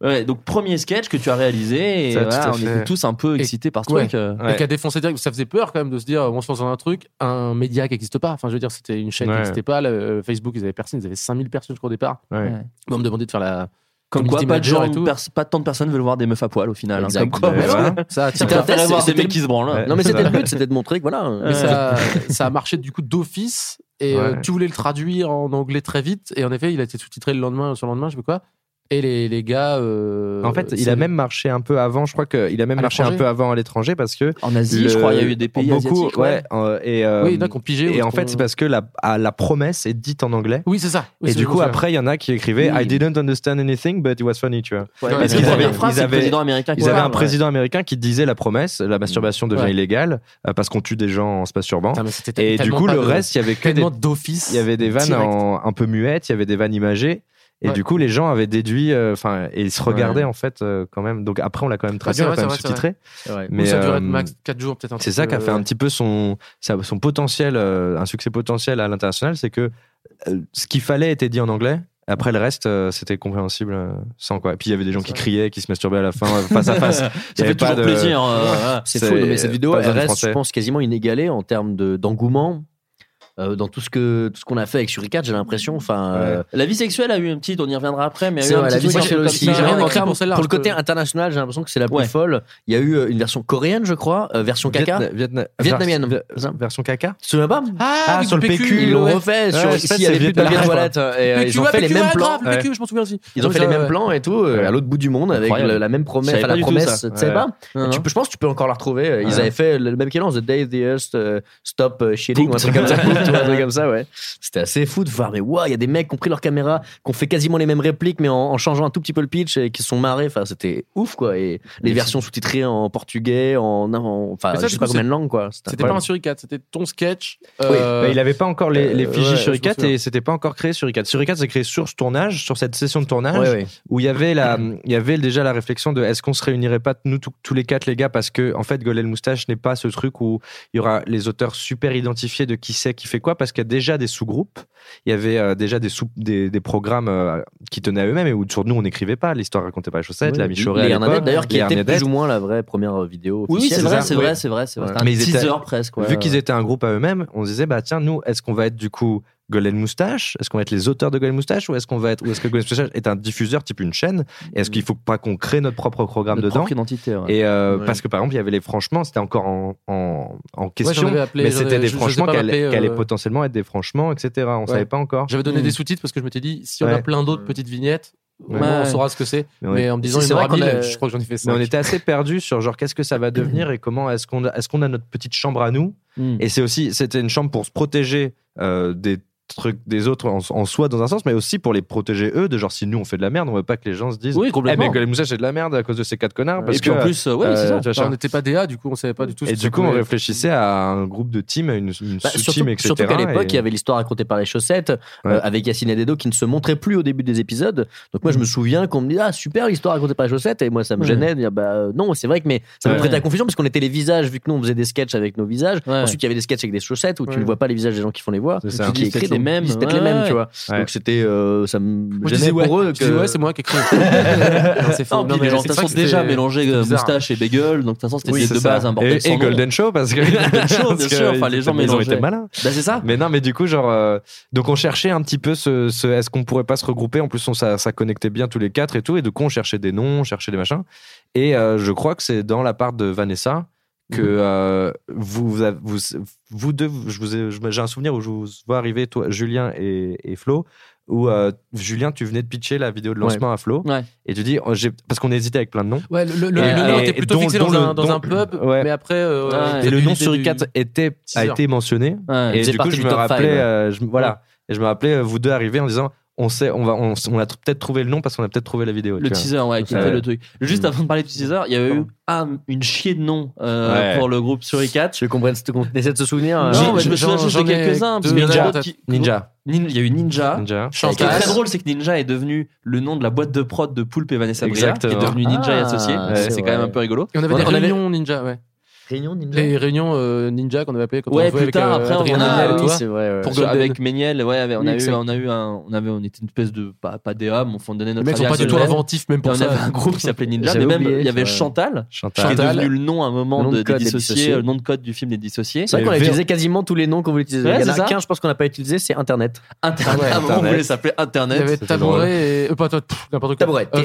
Speaker 7: [LAUGHS] Donc premier sketch que tu as réalisé, et
Speaker 8: ça,
Speaker 7: voilà, on
Speaker 8: fait.
Speaker 7: était tous un peu excités et, par ce truc. Euh.
Speaker 3: Et qui a défoncé direct, ça faisait peur quand même de se dire, on se lance dans un truc, un média qui n'existe pas. Enfin, je veux dire, c'était une chaîne qui n'existait pas, euh, Facebook, ils avaient personne, ils avaient 5000 personnes au départ. On me demandait de faire la
Speaker 7: comme, quoi, pas, de gens, pas tant de personnes veulent voir des meufs à poil au final. Hein, comme quoi, [LAUGHS]
Speaker 3: ça,
Speaker 9: si
Speaker 7: t'intéresse
Speaker 9: à
Speaker 7: voir des mecs qui se branlent.
Speaker 9: Non, mais c'était le but, c'était de montrer que voilà. [LAUGHS]
Speaker 3: Ça, a marché du coup d'office et euh, tu voulais le traduire en anglais très vite. Et en effet, il a été sous-titré le lendemain, sur le lendemain, je sais pas quoi. Et les, les gars. Euh,
Speaker 8: en fait, il a même marché un peu avant. Je crois qu'il a même marché un peu avant à l'étranger parce que.
Speaker 7: En Asie,
Speaker 8: le,
Speaker 7: je crois, il y a eu des pays asiatiques.
Speaker 8: Ouais. Euh, et, euh,
Speaker 3: oui, il y en a qui ont pigé.
Speaker 8: Et en fait, c'est parce que la, la promesse est dite en anglais.
Speaker 3: Oui, c'est ça.
Speaker 8: Et du coup, après, il y en a qui écrivaient. I didn't understand anything, but it was funny, tu vois.
Speaker 7: Ouais, parce qu'ils
Speaker 3: avaient,
Speaker 8: ils avaient, ils avaient un président américain qui disait la promesse la mm. masturbation devient illégale euh, parce qu'on tue des gens en se masturbant. Et du coup, le reste, il y avait que.
Speaker 3: Tellement d'office.
Speaker 8: Il y avait des vannes un peu muettes, il y avait des vannes imagées. Et du coup, les gens avaient déduit, euh, enfin, et ils se regardaient en fait euh, quand même. Donc après, on l'a quand même traduit, on l'a quand même sous-titré. Mais
Speaker 3: ça durait
Speaker 8: euh,
Speaker 3: max 4 jours peut-être.
Speaker 8: C'est ça qui a fait un petit peu son, son potentiel, un succès potentiel à l'international, c'est que ce qu'il fallait était dit en anglais. Après le reste, c'était compréhensible sans quoi. Et puis il y avait des gens qui criaient, qui se masturbaient à la fin, [LAUGHS] face à face.
Speaker 7: ça fait toujours
Speaker 8: de...
Speaker 7: plaisir. Hein.
Speaker 9: C'est fou, mais cette vidéo, elle reste, je pense, quasiment inégalée en termes d'engouement. Euh, dans tout ce que tout ce qu'on a fait avec Suricat, j'ai l'impression. Enfin, euh,
Speaker 7: la vie sexuelle a eu un petit, on y reviendra après, mais a
Speaker 9: la vie sexuelle aussi.
Speaker 3: J'ai hein,
Speaker 9: rien
Speaker 3: pour, pour,
Speaker 9: pour le côté international, j'ai l'impression que c'est la plus folle. Il y a eu euh, une version coréenne, je crois, version caca, vietnamienne,
Speaker 8: version caca.
Speaker 9: Tu te pas
Speaker 3: Ah,
Speaker 8: sur le PQ,
Speaker 9: ils l'ont refait. Sur
Speaker 8: il
Speaker 9: y avait plus toilette, ils ont fait les mêmes plans. Ils ont fait les mêmes plans et tout à l'autre bout du monde avec la même promesse, tu sais pas? Je pense que tu peux encore la retrouver? Ils avaient fait le même qu'élan, The Day the Earth Stop Shitting, ou un truc comme ça comme ça, ouais. C'était assez fou de voir, mais waouh, il y a des mecs qui ont pris leur caméra, qui ont fait quasiment les mêmes répliques, mais en, changeant un tout petit peu le pitch et qui se sont marrés. Enfin, c'était ouf, quoi. Et les versions sous-titrées en portugais, en, enfin, je sais pas combien de langues, quoi.
Speaker 3: C'était pas un suricat, c'était ton sketch.
Speaker 8: Oui.
Speaker 3: Euh,
Speaker 8: il avait pas encore les,
Speaker 3: euh,
Speaker 8: les
Speaker 3: fichiers suricat
Speaker 8: et c'était pas encore créé suricat. Suricat s'est créé sur ce tournage, sur cette session de tournage, où il y avait la, il y avait déjà la réflexion de est-ce qu'on se réunirait pas nous tous les quatre les gars parce que en fait Golel Moustache n'est pas ce truc où il y aura les auteurs super identifiés de qui c'est qui fait fait quoi? Parce qu'il y a déjà des sous-groupes, il y avait euh, déjà des, sous des, programmes euh, qui tenaient à eux-mêmes et où nous on n'écrivait pas, l'histoire racontait pas les chaussettes,
Speaker 9: oui,
Speaker 8: la
Speaker 9: Michorée. d'ailleurs qui était plus ou moins la vraie première vidéo.
Speaker 7: Oui, c'est vrai, c'est vrai, c'est vrai. vrai, vrai,
Speaker 8: Mais étaient,
Speaker 7: presque.
Speaker 8: Vu qu'ils étaient un groupe à eux-mêmes, on se disait, bah tiens, nous, est-ce qu'on va être du coup Golden Moustache? Est-ce qu'on va être les auteurs de Golden Moustache ou est-ce qu'on va être, ou est-ce que Golden Moustache est un diffuseur type une chaîne? Est-ce qu'il faut pas qu'on crée notre propre programme dedans? Et euh, parce que par exemple, il y avait les franchement, c'était encore en, en, en question,
Speaker 3: appelé,
Speaker 8: mais c'était des
Speaker 3: franchement
Speaker 8: qui allaient potentiellement être des franchement, etc. On savait pas encore.
Speaker 3: J'avais donné
Speaker 9: mmh.
Speaker 3: des sous-titres parce que je me m'étais dit si on a plein d'autres petites vignettes, on saura ce que c'est.
Speaker 8: Mais,
Speaker 3: en me disant,
Speaker 9: si
Speaker 3: il aura
Speaker 9: mille,
Speaker 3: je crois que j'en ai fait ça.
Speaker 8: on était assez perdu sur genre qu'est-ce que ça va devenir et comment est-ce qu'on a, est-ce a notre petite chambre à nous? Et c'est aussi, c'était une chambre pour se protéger euh, des truc des autres en, en soi dans un sens, mais aussi pour les protéger eux, de genre si nous on fait de la merde, on veut pas que les gens se disent
Speaker 7: Oui, complètement.
Speaker 8: Eh, mais que les moustaches c'est de la merde à cause de ces quatre connards. Parce
Speaker 7: Et puis
Speaker 8: que,
Speaker 7: en plus, euh, ouais, c'est ça.
Speaker 8: tu vois,
Speaker 3: Enfin, on n'était pas DA, du coup, on savait pas du tout. ce
Speaker 8: et du coup, on réfléchissait à un groupe de team, à une, une
Speaker 9: Bah, surtout
Speaker 8: sous-team, etc.
Speaker 9: surtout qu'à l'époque,
Speaker 8: et-
Speaker 9: il y avait l'histoire racontée par les chaussettes euh,
Speaker 8: Ouais.
Speaker 9: avec Yacine et Dedo qui ne se montraient plus au début des épisodes. Donc moi, je me souviens qu'on me dit ah super l'histoire racontée par les chaussettes et moi ça me gênait de dire bah euh, non c'est vrai que mais ça me prêtait à confusion parce qu'on était les visages vu que nous on faisait des sketchs avec nos visages. Ensuite il y avait des sketchs avec des chaussettes où tu ne vois pas les visages des gens qui font les voix.
Speaker 7: Les mêmes,
Speaker 9: C'est peut-être les
Speaker 7: ouais,
Speaker 9: mêmes
Speaker 7: ouais.
Speaker 9: tu vois.
Speaker 8: Ouais.
Speaker 9: Donc c'était euh, ça me
Speaker 3: Moi,
Speaker 9: gênait
Speaker 3: disais, ouais.
Speaker 9: pour eux.
Speaker 3: Je
Speaker 9: que-
Speaker 3: ouais, c'est moi qui ai. Non, c'est faux.
Speaker 7: Non,
Speaker 3: mais
Speaker 7: de toute façon,
Speaker 3: que
Speaker 7: déjà
Speaker 3: c'était- c'était
Speaker 7: euh, moustache et bagel, donc de toute façon, c'était
Speaker 8: Oui,
Speaker 7: de
Speaker 8: c'est
Speaker 7: base un bordel
Speaker 8: et. Golden Show parce que [LAUGHS]
Speaker 7: Golden Show, [LAUGHS] bien sûr, enfin, les gens
Speaker 8: ils ont été
Speaker 7: mélangeaient.
Speaker 8: malins.
Speaker 7: Bah, c'est ça.
Speaker 8: Mais non, mais du coup, genre, euh, donc on cherchait un petit peu ce, ce- est-ce qu'on pourrait pas se regrouper? En plus, on, ça, ça connectait bien tous les quatre et tout, et du coup, on cherchait des noms, on cherchait des machins. Et euh, je crois que c'est dans la part de Vanessa que
Speaker 7: Mhm.
Speaker 8: euh, vous, vous, vous, vous deux, je vous ai- je me- j'ai un souvenir où je vous vois arriver, toi, Julien et, et Flo, où euh, Julien, tu venais de pitcher la vidéo de lancement à Flo,
Speaker 7: Ouais.
Speaker 8: et tu dis, oh, parce qu'on hésitait avec plein de noms.
Speaker 3: Ouais, le, le, le,
Speaker 8: Et-
Speaker 3: le nom
Speaker 8: et-
Speaker 3: était plutôt
Speaker 8: dont-
Speaker 3: fixé dans,
Speaker 8: le-
Speaker 3: un, dans un pub,
Speaker 8: ouais.
Speaker 3: mais après. euh, y
Speaker 8: Et le nom sur
Speaker 3: du-
Speaker 8: 4 était, a été mentionné.
Speaker 7: Ouais.
Speaker 8: Et du coup, je
Speaker 9: du
Speaker 8: me rappelais, euh, je, voilà, et je me rappelais vous deux arriver en disant, on sait, on va, on, on a tr- peut-être trouvé le nom parce qu'on a peut-être trouvé la vidéo.
Speaker 7: Le teaser, ouais, qui
Speaker 8: Ouais.
Speaker 7: était le truc. Juste avant de parler du teaser, il y avait eu un- une chier de noms euh,
Speaker 8: Ouais.
Speaker 7: pour le groupe Suricat.
Speaker 9: Tu veux qu'on prenne- qu'on essaie de se souvenir euh,
Speaker 7: Non, mais je me
Speaker 3: j'en-
Speaker 7: souviens de quelques-uns.
Speaker 8: Ninja.
Speaker 7: Il y a eu Ninja.
Speaker 8: Ninja.
Speaker 7: Ce qui est très drôle, c'est que Ninja est devenu le nom de la boîte de prod de Poulpe et Vanessa Bria, qui est devenu Ninja et
Speaker 9: Ah,
Speaker 7: associé.
Speaker 9: c'est
Speaker 7: c'est quand même un peu rigolo.
Speaker 3: Et on avait
Speaker 9: On-
Speaker 3: des
Speaker 9: on avait-
Speaker 3: réunions ninja, ouais.
Speaker 9: Réunion Ninja.
Speaker 3: Les réunions euh, ninja qu'on avait appelées quand
Speaker 7: Ouais,
Speaker 3: on jouait
Speaker 7: plus
Speaker 3: avec
Speaker 7: tard,
Speaker 3: euh,
Speaker 7: après, on
Speaker 3: Adrien
Speaker 7: a-
Speaker 3: Méniel
Speaker 7: oui,
Speaker 9: vrai. ouais.
Speaker 3: Pour Golden.
Speaker 7: avec Méniel, ouais, on,
Speaker 3: Oui,
Speaker 7: a eu, on a eu un, on avait, on était une espèce de, pas, pas DA, mais on donnait
Speaker 3: Les
Speaker 7: notre
Speaker 3: mecs sont pas du tout inventifs, même
Speaker 7: Et
Speaker 3: pour
Speaker 7: on
Speaker 3: ça.
Speaker 7: avait un groupe qui s'appelait Ninja, mais même il y avait
Speaker 9: vrai.
Speaker 7: Chantal, qui
Speaker 8: Chantal.
Speaker 7: est
Speaker 3: Chantal.
Speaker 7: devenu le nom à un moment
Speaker 9: Le nom
Speaker 7: de,
Speaker 9: de
Speaker 7: des
Speaker 9: code des
Speaker 7: dissociés, le nom de code du film des dissociés.
Speaker 9: C'est vrai qu'on a utilisé quasiment tous les noms qu'on voulait utiliser. Il y en a qu'un, je pense qu'on n'a pas utilisé, c'est Internet.
Speaker 7: Internet,
Speaker 3: Ouais,
Speaker 7: à un moment, on
Speaker 8: Internet.
Speaker 7: voulait s'appeler
Speaker 3: Il y
Speaker 7: Internet.
Speaker 3: avait Tabouret et. euh, pas toi, pff, n'importe quoi.
Speaker 9: Tabouret,
Speaker 3: Euh,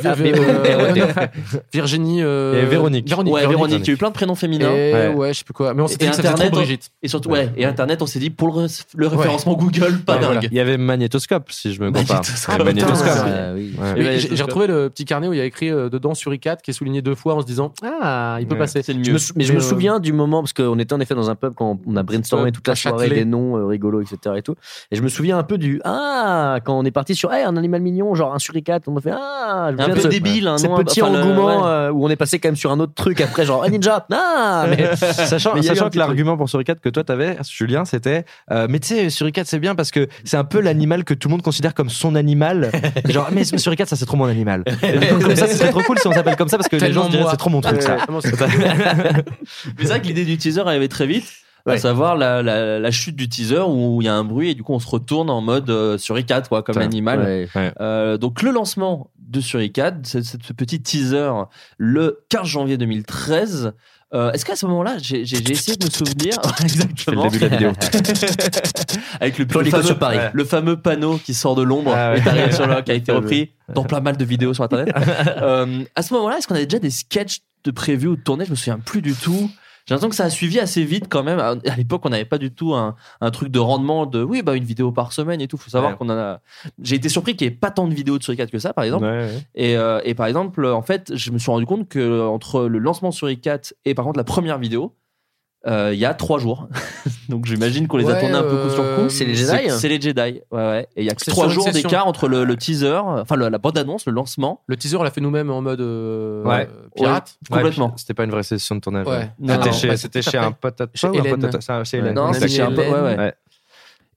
Speaker 3: euh, Virginie. euh,
Speaker 8: Et Véronique.
Speaker 7: Ouais, Véronique, il y a eu plein de prénoms féminins.
Speaker 8: Ouais.
Speaker 3: ouais, je sais plus quoi. Mais on s'est
Speaker 7: Et
Speaker 3: dit que ça faisait trop
Speaker 7: Internet,
Speaker 3: Brigitte.
Speaker 7: Et surtout, ouais, et Internet, on s'est dit, pour le, le référencement Google, pas
Speaker 3: Ouais,
Speaker 7: dingue.
Speaker 3: voilà.
Speaker 8: Il y avait Magnétoscope, si je me compare.
Speaker 7: Magnétoscope.
Speaker 9: Ah, oui.
Speaker 3: J'ai retrouvé le petit carnet où il y a écrit euh, dedans sur i4 qui est souligné deux fois en se disant Ah, il peut
Speaker 8: Ouais.
Speaker 3: passer.
Speaker 7: C'est mieux.
Speaker 9: mais je me
Speaker 3: euh,
Speaker 9: souviens du moment, parce qu'on était en effet dans un pub quand on a brainstormé toute la soirée des noms euh, rigolos, etc. Et, tout. et je me souviens un peu du Ah, quand on est parti sur hey, un animal mignon, genre un suricate, on a fait Ah, je me
Speaker 7: Un
Speaker 9: souviens
Speaker 7: peu débile, un
Speaker 9: petit
Speaker 7: enfin, le-
Speaker 9: engouement
Speaker 7: ouais.
Speaker 9: euh, où on est passé quand même sur un autre truc après, genre un ninja. Ah, mais [LAUGHS]
Speaker 8: Sachant, sachant que l'argument pour Suricat que toi t'avais, Julien, c'était euh, mais tu sais, Suricat c'est bien parce que c'est un peu l'animal que tout le monde considère comme son animal. [LAUGHS] Genre, mais Suricat ça c'est trop mon animal. [LAUGHS] Comme ça, c'est trop cool si on s'appelle comme ça parce que les gens se diraient c'est trop mon truc ça.
Speaker 3: C'est-
Speaker 7: Mais c'est vrai que l'idée du teaser arrivait très vite. À savoir la, la, la chute du teaser où il y a un bruit et du coup on se retourne en mode euh, quoi comme
Speaker 8: Putain,
Speaker 7: animal.
Speaker 9: Ouais.
Speaker 7: Euh, donc le lancement de c'est c'est ce petit teaser le 15 janvier 2013. Euh, Est-ce qu'à ce moment-là, j'ai essayé de me souvenir [LAUGHS] exactement
Speaker 8: le début de la vidéo. [LAUGHS]
Speaker 7: avec le, le fameux,
Speaker 9: sur Paris.
Speaker 7: le fameux panneau qui sort de l'ombre
Speaker 8: Ah ouais.
Speaker 7: qui a été repris dans plein mal de vidéos sur internet. [LAUGHS] Euh, à ce moment-là, est-ce qu'on avait déjà des sketchs de prévus ou de tournés Je me souviens plus du tout. J'ai l'impression que ça a suivi assez vite quand même. À l'époque, on n'avait pas du tout un, un truc de rendement de oui, bah une vidéo par semaine et tout. Faut savoir
Speaker 8: Ouais.
Speaker 7: qu'on en a. J'ai été surpris qu'il n'y ait pas tant de vidéos de Suricate que ça, par exemple.
Speaker 8: Ouais, ouais.
Speaker 7: Et, euh, et par exemple, en fait, je me suis rendu compte que entre le lancement sur i4 et par contre la première vidéo, il y a trois jours. [LAUGHS] Donc j'imagine qu'on les a tournés un peu coup sur coup.
Speaker 3: euh,
Speaker 9: C'est les Jedi
Speaker 7: C'est- C'est les Jedi, ouais, ouais. Et il y a que
Speaker 3: C'est
Speaker 7: trois jours d'écart entre le, le teaser, enfin le- la bande-annonce, le lancement.
Speaker 3: Le teaser, on l'a fait nous-mêmes en mode euh,
Speaker 8: Ouais.
Speaker 3: euh, pirate.
Speaker 8: Ouais,
Speaker 7: Complètement.
Speaker 8: C'était pas une vraie session de tournage.
Speaker 3: Ouais.
Speaker 7: Non,
Speaker 8: C'était
Speaker 7: non,
Speaker 8: chez,
Speaker 3: bah,
Speaker 8: c'était chez un pote à
Speaker 3: Chez
Speaker 8: toi ou un
Speaker 3: Hélène.
Speaker 8: pote à- chez Hélène.
Speaker 7: Non,
Speaker 3: On
Speaker 7: c'est chez un peu- ouais, ouais.
Speaker 8: Ouais.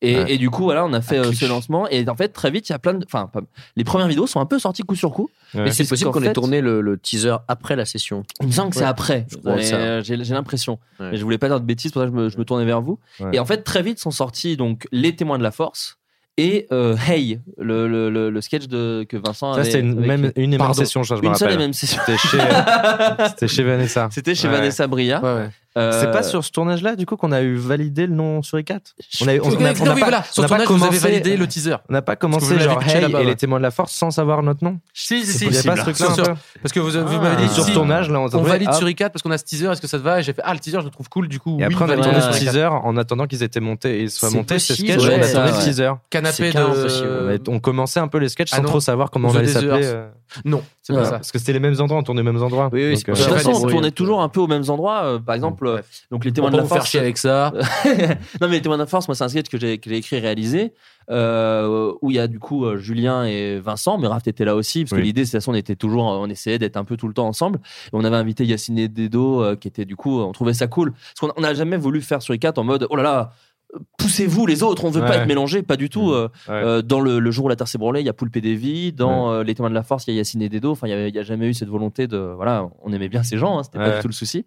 Speaker 7: Et,
Speaker 8: Ouais.
Speaker 7: et du coup, voilà, on a fait euh, ce lancement. Et en fait, très vite, il y a plein de. Enfin, les premières vidéos sont un peu sorties coup sur coup.
Speaker 8: Ouais.
Speaker 9: Mais c'est possible qu'on ait tourné le, le teaser après la session.
Speaker 7: Il me semble que c'est
Speaker 9: Ouais.
Speaker 7: après.
Speaker 9: Ça.
Speaker 7: euh, J'ai l'impression.
Speaker 9: Ouais.
Speaker 7: Mais je voulais pas dire de bêtises, pour ça que je me, je me tournais vers vous.
Speaker 8: Ouais.
Speaker 7: Et en fait, très vite sont sortis donc les témoins de la force et euh, Hey, le, le, le, le sketch de que Vincent
Speaker 8: Ça,
Speaker 7: avait.
Speaker 8: c'était une, même, une et même session, je me
Speaker 7: une seule et
Speaker 8: rappelle.
Speaker 7: même session.
Speaker 8: C'était chez, c'était chez [LAUGHS] Vanessa.
Speaker 7: C'était chez
Speaker 8: Ouais.
Speaker 7: Vanessa Bria.
Speaker 3: Ouais, ouais.
Speaker 7: Euh,
Speaker 8: C'est pas sur ce tournage-là, du coup, qu'on a eu validé le nom sur i4 On a, eu- on, on a- on a
Speaker 3: oui,
Speaker 8: pas,
Speaker 3: voilà.
Speaker 8: on a pas
Speaker 3: âge, vous avez
Speaker 8: commencé,
Speaker 3: validé le teaser.
Speaker 8: on n'a pas commencé genre Hey et
Speaker 3: ouais.
Speaker 8: les témoins de la force sans savoir notre nom.
Speaker 3: Si, si,
Speaker 8: Il a pas ce truc-là
Speaker 3: Parce que vous, vous
Speaker 7: Ah.
Speaker 3: m'avez dit
Speaker 8: Sur
Speaker 3: si,
Speaker 8: tournage, là, on,
Speaker 3: on valide
Speaker 8: ah.
Speaker 3: sur i4 parce qu'on a ce teaser, est-ce que ça te va? Et j'ai fait Ah, le teaser, je le trouve cool, du coup.
Speaker 8: Et
Speaker 3: oui,
Speaker 8: après, on a tourné
Speaker 3: sur
Speaker 8: ce
Speaker 3: i4.
Speaker 8: teaser en attendant qu'ils étaient montés et soient
Speaker 9: C'est
Speaker 8: montés ces
Speaker 9: possible,
Speaker 8: sketchs.
Speaker 9: ouais,
Speaker 8: on a tourné le teaser.
Speaker 3: Canapé
Speaker 9: C'est
Speaker 3: de.
Speaker 8: On commençait un peu les sketchs
Speaker 3: Ah
Speaker 8: sans trop savoir comment on allait s'appeler. Euh.
Speaker 3: Non, c'est pas ça.
Speaker 8: Parce que c'était les mêmes endroits, on tournait aux mêmes endroits.
Speaker 9: Oui, oui,
Speaker 8: Donc,
Speaker 9: c'est
Speaker 8: euh,
Speaker 9: pour
Speaker 7: De toute
Speaker 9: Ouais,
Speaker 7: façon,
Speaker 9: ouais,
Speaker 7: on tournait toujours un peu aux mêmes endroits. euh, par exemple, euh, donc les témoins
Speaker 3: On
Speaker 7: de
Speaker 3: va
Speaker 7: la force.
Speaker 3: chier avec ça. [LAUGHS]
Speaker 7: non, mais les témoins de la force, moi, c'est un sketch que j'ai que j'ai écrit et réalisé, euh, où il y a du coup euh, Julien et Vincent, mais Raft était là aussi, parce que
Speaker 8: Oui.
Speaker 7: l'idée, c'est de toute façon, on était toujours, on essayait d'être un peu tout le temps ensemble. Et on avait invité Yacine Dedo, euh, qui était du coup, on trouvait ça cool. Parce qu'on on n'a jamais voulu faire sur les quatre en mode, oh là là, poussez-vous les autres, on veut pas être mélangés, pas du tout. euh,
Speaker 8: Ouais.
Speaker 7: euh, dans le, le jour où la Terre s'est brûlée, il y a Poulpe et Davy. Dans euh, Les Témoins de la Force, il y a Yacine et Dedo. Enfin, il y avait- il y a, jamais eu cette volonté de. Voilà, on aimait bien ces gens, hein, c'était pas du tout le souci.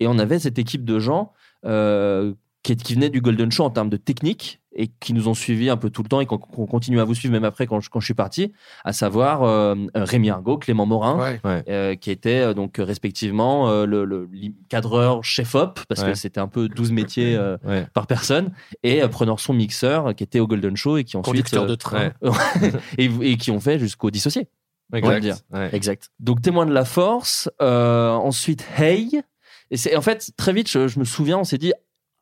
Speaker 7: Et on avait cette équipe de gens euh, qui, qui venaient du Golden Show en termes de technique et qui nous ont suivis un peu tout le temps et qu'on continue à vous suivre même après quand je, quand je suis parti, à savoir euh, Rémi Argot, Clément Morin,
Speaker 3: Ouais.
Speaker 7: Euh, qui étaient euh, donc respectivement euh, le, cadreur chef-op, parce que c'était un peu 12 métiers euh,
Speaker 8: Ouais.
Speaker 7: par personne, et euh, preneur son mixeur euh, qui était au Golden Show et qui ensuite.
Speaker 3: Conducteur de
Speaker 7: euh,
Speaker 3: train. [LAUGHS]
Speaker 7: et, et qui ont fait jusqu'au dissocié. on va
Speaker 8: Exact.
Speaker 7: dire.
Speaker 8: Ouais.
Speaker 9: Exact.
Speaker 7: Donc témoin de la force, euh, ensuite Hey. Et c'est en fait très vite, je, je me souviens, on s'est dit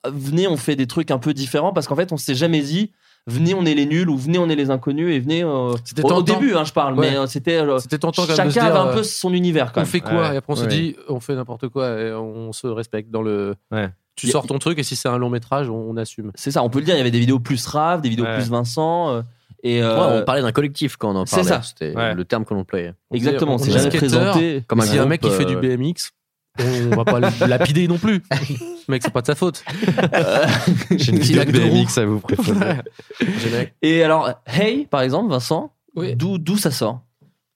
Speaker 7: venez, on fait des trucs un peu différents parce qu'en fait, on s'est jamais dit venez, on est les nuls ou venez, on est les inconnus et venez. euh,
Speaker 3: C'était
Speaker 7: au, au début, hein, je parle,
Speaker 3: Ouais.
Speaker 7: mais euh, c'était euh,
Speaker 3: C'était tentant de se
Speaker 7: chacun
Speaker 3: dire,
Speaker 7: avait un
Speaker 3: euh,
Speaker 7: peu son univers quand
Speaker 3: on
Speaker 7: même.
Speaker 3: fait quoi
Speaker 8: Ouais.
Speaker 3: Et après on se dit, on fait n'importe quoi et on se respecte dans le.
Speaker 8: Ouais.
Speaker 3: Tu sors ton truc et si c'est un long métrage, on, on assume.
Speaker 7: C'est ça, on peut le dire. Il y avait des vidéos plus Rav, des vidéos
Speaker 8: Ouais.
Speaker 7: plus Vincent. euh, et
Speaker 9: Ouais, on parlait d'un collectif quand on en
Speaker 7: c'est
Speaker 9: parlait.
Speaker 7: ça.
Speaker 9: C'était
Speaker 8: Ouais.
Speaker 9: le terme que l'on employait.
Speaker 7: exactement, on
Speaker 3: on
Speaker 7: s'est
Speaker 3: est
Speaker 7: jamais présenté.
Speaker 9: Comme un
Speaker 3: S'il y a un mec qui fait du BMX, on va pas le lapider non plus. [LAUGHS] Mec, c'est pas de sa faute.
Speaker 8: J'ai une vidéo
Speaker 3: a
Speaker 8: de BMX à vous préférer. [LAUGHS]
Speaker 7: Et alors, Hey, par exemple, Vincent,
Speaker 3: Oui.
Speaker 7: d'où d'où ça sort?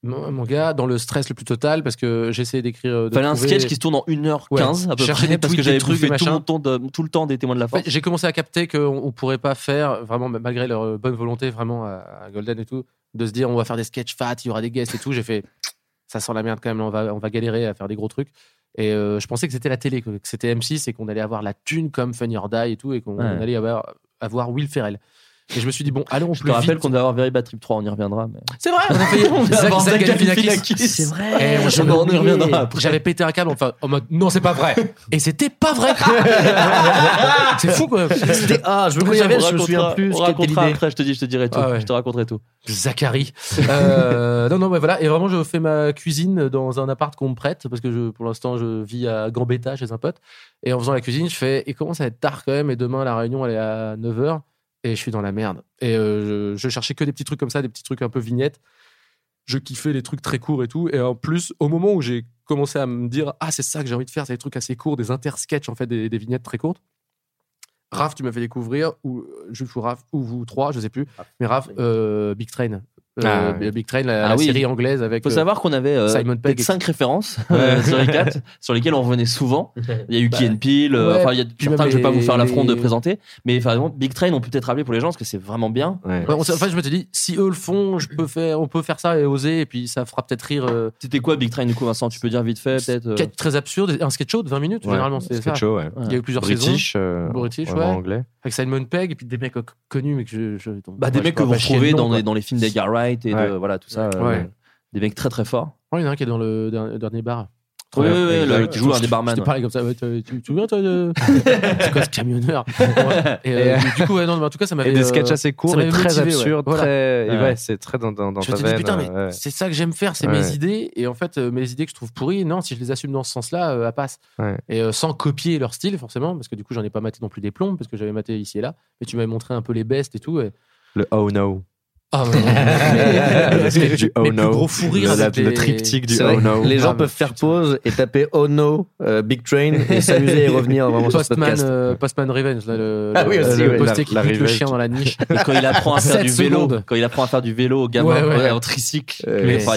Speaker 3: Mon, gars, dans le stress le plus total, parce que j'ai essayé d'écrire.
Speaker 7: Fallait un sketch qui se tourne en 1h15
Speaker 3: Ouais.
Speaker 7: à peu
Speaker 3: Chercher
Speaker 7: près parce que j'avais bouffé tout, tout le temps des témoins de la force.
Speaker 3: j'ai commencé à capter qu'on on pourrait pas faire, vraiment, malgré leur euh, bonne volonté, vraiment, à, Golden et tout, de se dire on va faire des sketchs fat, il y aura des guests et tout. J'ai fait, ça sent la merde quand même, on va, on va galérer à faire des gros trucs. Et euh, je pensais que c'était la télé, que c'était M6 et qu'on allait avoir la thune comme Funny or Die et tout, et qu'on
Speaker 7: Ouais.
Speaker 3: allait avoir, avoir Will Ferrell. Et je me suis dit, bon, allons
Speaker 7: Je te
Speaker 3: plus
Speaker 7: rappelle qu'on devait avoir Very Bad Trip 3, on y reviendra. Mais...
Speaker 3: C'est vrai, on a fait
Speaker 7: On va
Speaker 3: Zach-
Speaker 7: avoir
Speaker 3: Zach
Speaker 7: Zach
Speaker 3: Galifianakis.
Speaker 7: Galifianakis.
Speaker 9: C'est vrai.
Speaker 3: Eh, on
Speaker 7: on
Speaker 3: j'avais
Speaker 7: en y reviendra après.
Speaker 3: J'avais pété un câble enfin, en mode non, c'est pas vrai. Et c'était pas vrai. [LAUGHS] c'est fou quoi.
Speaker 9: C'était ah, je veux je me souviens plus.
Speaker 7: On racontera
Speaker 9: l'idée.
Speaker 7: après, je te dis, je te dirai tout.
Speaker 3: Ah ouais.
Speaker 7: Je te raconterai tout.
Speaker 3: Zachary. Euh, non, non, ouais, voilà. Et vraiment, je fais ma cuisine dans un appart qu'on me prête parce que je, pour l'instant, je vis à Gambetta chez un pote. Et en faisant la cuisine, je fais, il commence à être tard quand même. Et demain, la réunion, elle est à 9h. Et je suis dans la merde. Et euh, je, je cherchais que des petits trucs comme ça, des petits trucs un peu vignettes. Je kiffais les trucs très courts et tout. Et en plus, au moment où j'ai commencé à me dire, ah, c'est ça que j'ai envie de faire, c'est des trucs assez courts, des intersketchs, en fait, des, des vignettes très courtes. Raph, tu m'as fait découvrir, ou Jules ou Raph, ou vous trois, je sais plus. Mais Raph, euh, Big Train. Euh,
Speaker 8: Ah, oui.
Speaker 3: Big Train, la,
Speaker 7: Ah
Speaker 3: la
Speaker 7: oui.
Speaker 3: série anglaise avec.
Speaker 7: faut
Speaker 3: euh,
Speaker 7: savoir qu'on avait euh,
Speaker 3: Simon Pegg
Speaker 7: peut-être
Speaker 3: et-
Speaker 7: cinq références [LAUGHS] euh, sur les quatre, sur lesquelles on revenait souvent. Il y a eu Key and Peele, euh,
Speaker 3: ouais,
Speaker 7: enfin, il y a certains que je vais pas vous faire l'affront de présenter, mais par exemple, Big Train, on peut peut-être rappeler pour les gens parce que c'est vraiment bien.
Speaker 8: Ouais.
Speaker 3: Ouais, on s'est- en fait, je me suis dit, si eux le font, je peux faire, on peut faire ça et oser, et puis ça fera peut-être rire. euh,
Speaker 7: C'était quoi Big Train du coup, Vincent? Tu peux dire vite fait, peut-être euh,
Speaker 3: sketch très absurde, un sketch show de 20 minutes,
Speaker 8: Ouais.
Speaker 3: généralement, c'est ça.
Speaker 8: Sketch show, ouais.
Speaker 3: Il y a eu plusieurs saisons.
Speaker 8: British, euh,
Speaker 3: British,
Speaker 8: anglais.
Speaker 3: Avec Simon Pegg, et puis des mecs euh, connus, mais que je.
Speaker 7: Bah, des mecs que vous retrouvez dans les films d'Edgar Wright et
Speaker 8: Ouais.
Speaker 7: de, voilà tout ça. euh,
Speaker 3: Ouais.
Speaker 7: Des mecs très très forts.
Speaker 3: Ouais, il y en a un qui est dans le dernier, dernier bar.
Speaker 7: Oui, oui, oui, qui joue un des
Speaker 3: Je
Speaker 7: barman.
Speaker 3: te
Speaker 7: ouais.
Speaker 3: parlais comme ça. ouais, tu, tu, tu te souviens, toi de... [LAUGHS] C'est quoi ce camionneur? Et, euh, du- Du coup, ouais, non, mais en tout cas, ça m'avait.
Speaker 8: Et des
Speaker 3: euh,
Speaker 8: sketchs assez courts et
Speaker 3: m'avait
Speaker 8: très
Speaker 3: motivé,
Speaker 8: absurdes,
Speaker 3: Voilà.
Speaker 8: très. et
Speaker 7: Ouais.
Speaker 8: Ouais, c'est très dans, dans, dans
Speaker 3: Je
Speaker 8: ta veine.
Speaker 3: putain, mais
Speaker 8: ouais.
Speaker 3: c'est ça que j'aime faire, c'est
Speaker 8: Ouais.
Speaker 3: mes idées. Et en fait, euh, mes idées que je trouve pourries, non, si je les assume dans ce sens-là, euh, elles passent.
Speaker 8: Ouais.
Speaker 3: Et euh, sans copier leur style, forcément, parce que du coup, j'en ai pas maté non plus des plombs, parce que j'avais maté ici et là. Mais tu m'avais montré un peu les bestes et tout. Et...
Speaker 8: Le Oh No.
Speaker 3: Ah, [LAUGHS] mais-
Speaker 8: du
Speaker 3: mes
Speaker 8: Oh
Speaker 3: plus gros fous rires
Speaker 8: Le- le
Speaker 3: les-
Speaker 8: triptyque du Oh No.
Speaker 9: Les gens
Speaker 3: Ah,
Speaker 9: peuvent
Speaker 3: mais
Speaker 9: faire pause et taper Oh no, euh, Big Train et s'amuser et revenir vraiment sur ce
Speaker 3: Postman,
Speaker 9: podcast.
Speaker 3: euh, Postman Revenge, là, le,
Speaker 9: Ah
Speaker 3: le-
Speaker 9: oui, aussi,
Speaker 3: le
Speaker 9: ouais.
Speaker 3: posté
Speaker 8: La-
Speaker 3: qui
Speaker 8: la
Speaker 3: le chien dans la niche.
Speaker 7: Et quand il apprend à faire du vélo,
Speaker 3: secondes.
Speaker 7: quand il apprend à faire du vélo au gamin
Speaker 3: Ouais, ouais.
Speaker 7: ouais, en tricycle.
Speaker 9: Euh,
Speaker 7: Mais enfin.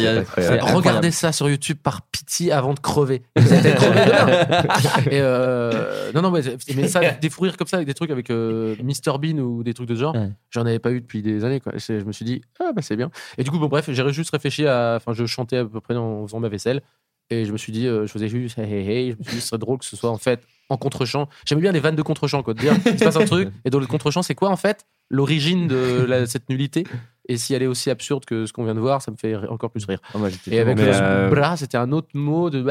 Speaker 3: Regardez ça sur YouTube par pitié avant de crever. Vous allez peut-être crever demain. Et non, non, mais, mais ça, des rires comme ça avec des trucs avec Mr Bean ou des trucs de ce genre, j'en avais pas eu depuis des années. Quoi. Je me suis dit, ah bah c'est bien. Et du coup, bon, bref, j'ai juste réfléchi à. Enfin, je chantais à peu près en faisant ma vaisselle. Et je me suis dit, euh, je faisais juste hey, hey, hey. Je me suis dit, ce serait drôle que ce soit en fait en contre-champ. J'aimais bien les vannes de contre-champ, quoi. De dire, il se passe un [LAUGHS] truc, et dans le contre-champ, c'est quoi en fait l'origine de la- cette nullité? Et si elle est aussi absurde que ce qu'on vient de voir, ça me fait encore plus rire.
Speaker 7: Ah, moi,
Speaker 3: Et avec le
Speaker 8: euh,
Speaker 3: bras, c'était un autre mot de.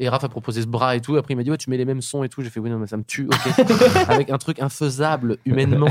Speaker 3: Et Raph a proposé ce bras et tout. Après, il m'a dit, ouais, tu mets les mêmes sons et tout. J'ai fait, oui, non, mais ça me tue. Ok. [LAUGHS] Avec un truc infaisable humainement.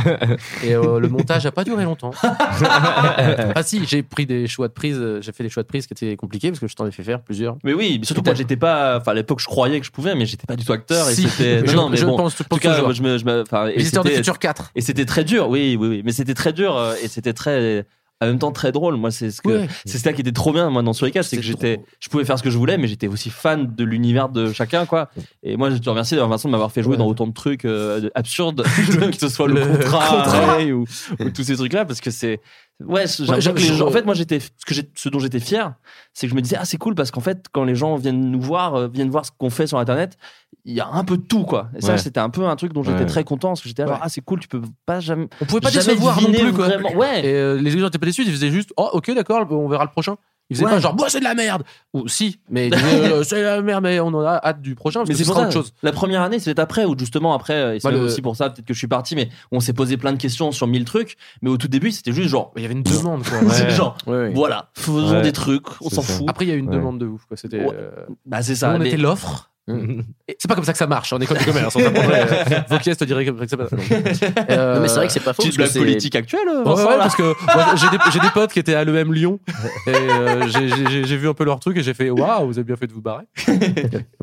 Speaker 3: Et euh, le montage a pas duré longtemps. [LAUGHS] ah si, j'ai pris des choix de prise. euh, J'ai fait des choix de prise qui étaient compliqués parce que je t'en ai fait faire plusieurs.
Speaker 7: Mais oui, mais surtout que moi j'étais pas. Enfin, à l'époque, je croyais que je pouvais, mais j'étais pas du tout acteur. Et
Speaker 3: Si.
Speaker 7: c'était.
Speaker 3: Je-
Speaker 7: Non, mais
Speaker 3: je
Speaker 7: bon.
Speaker 3: pense- je
Speaker 7: en
Speaker 3: pense
Speaker 7: tout cas,
Speaker 3: toujours.
Speaker 7: je me. Je me enfin, et
Speaker 3: Visiteur de Futur 4.
Speaker 7: Et c'était très dur, oui, oui, oui. Mais c'était très dur euh, et c'était très. En même temps, très drôle. Moi, c'est ce que
Speaker 3: Ouais.
Speaker 7: c'est ça qui était trop bien, moi, dans Suricate, c'est que j'étais, je pouvais faire ce que je voulais, mais j'étais aussi fan de l'univers de chacun, quoi. Et moi, je te remercie d'avoir Vincent de m'avoir fait jouer
Speaker 3: Ouais.
Speaker 7: dans autant de trucs euh, de- absurdes, [LAUGHS] [LAUGHS] que ce soit le,
Speaker 3: le
Speaker 7: contrat,
Speaker 3: contrat.
Speaker 7: ouais, [LAUGHS] ou, ou tous ces trucs-là, parce que c'est, ouais, j'ai
Speaker 3: Ouais,
Speaker 7: l'impression que
Speaker 3: je-
Speaker 7: les gens- en fait, moi, j'étais, ce que j'ai, ce dont j'étais fier, c'est que je me disais, ah, c'est cool, parce qu'en fait, quand les gens viennent nous voir, euh, viennent voir ce qu'on fait sur Internet, il y a un peu de tout, quoi. Et ça,
Speaker 8: Ouais.
Speaker 7: c'était un peu un truc dont j'étais
Speaker 8: Ouais.
Speaker 7: très content, parce que j'étais ah, c'est cool, tu peux pas jamais,
Speaker 3: On pouvait pas
Speaker 7: jamais
Speaker 3: décevoir non plus, quoi.
Speaker 7: vraiment. Ouais.
Speaker 3: Et euh, les gens étaient pas déçus, ils faisaient juste, oh, ok, d'accord, on verra le prochain. Ils faisaient
Speaker 7: Ouais.
Speaker 3: pas genre, bah, c'est de la merde. Ou si, mais [LAUGHS] euh, c'est de la merde, mais on en a hâte du prochain parce
Speaker 7: Mais
Speaker 3: que
Speaker 7: c'est pour ça.
Speaker 3: autre chose.
Speaker 7: La première année, c'était après, ou justement après, euh, et c'est
Speaker 3: Bah, le-
Speaker 7: aussi pour ça peut-être que je suis parti, mais on s'est posé plein de questions sur mille trucs. Mais au tout début, c'était juste genre,
Speaker 3: Il y avait une demande, quoi. [LAUGHS]
Speaker 7: c'est genre,
Speaker 9: Ouais, ouais.
Speaker 7: voilà, faisons
Speaker 8: Ouais.
Speaker 7: des trucs, on s'en fout.
Speaker 3: Après, il y a eu une
Speaker 8: Ouais.
Speaker 3: demande de ouf, quoi. C'était.
Speaker 7: Ouais.
Speaker 3: euh,
Speaker 7: Bah c'est
Speaker 3: nous,
Speaker 7: ça.
Speaker 3: on
Speaker 7: mais-
Speaker 3: était l'offre.
Speaker 9: Mm. [LAUGHS]
Speaker 3: Et C'est pas comme ça que ça marche en école de commerce. s'apprendrait, [LAUGHS] euh, Vauquiez te dirait comme ça que ça marche. Euh,
Speaker 9: Non, mais c'est vrai que c'est pas faux.
Speaker 7: Petite blague
Speaker 9: c'est-
Speaker 7: politique actuelle,
Speaker 3: Ouais,
Speaker 7: Vincent,
Speaker 3: ouais,
Speaker 7: là.
Speaker 3: parce que j'ai des, des potes qui étaient à l'EM Lyon [LAUGHS] et euh, j'ai vu un peu leur truc et j'ai fait waouh, vous avez bien fait de vous barrer.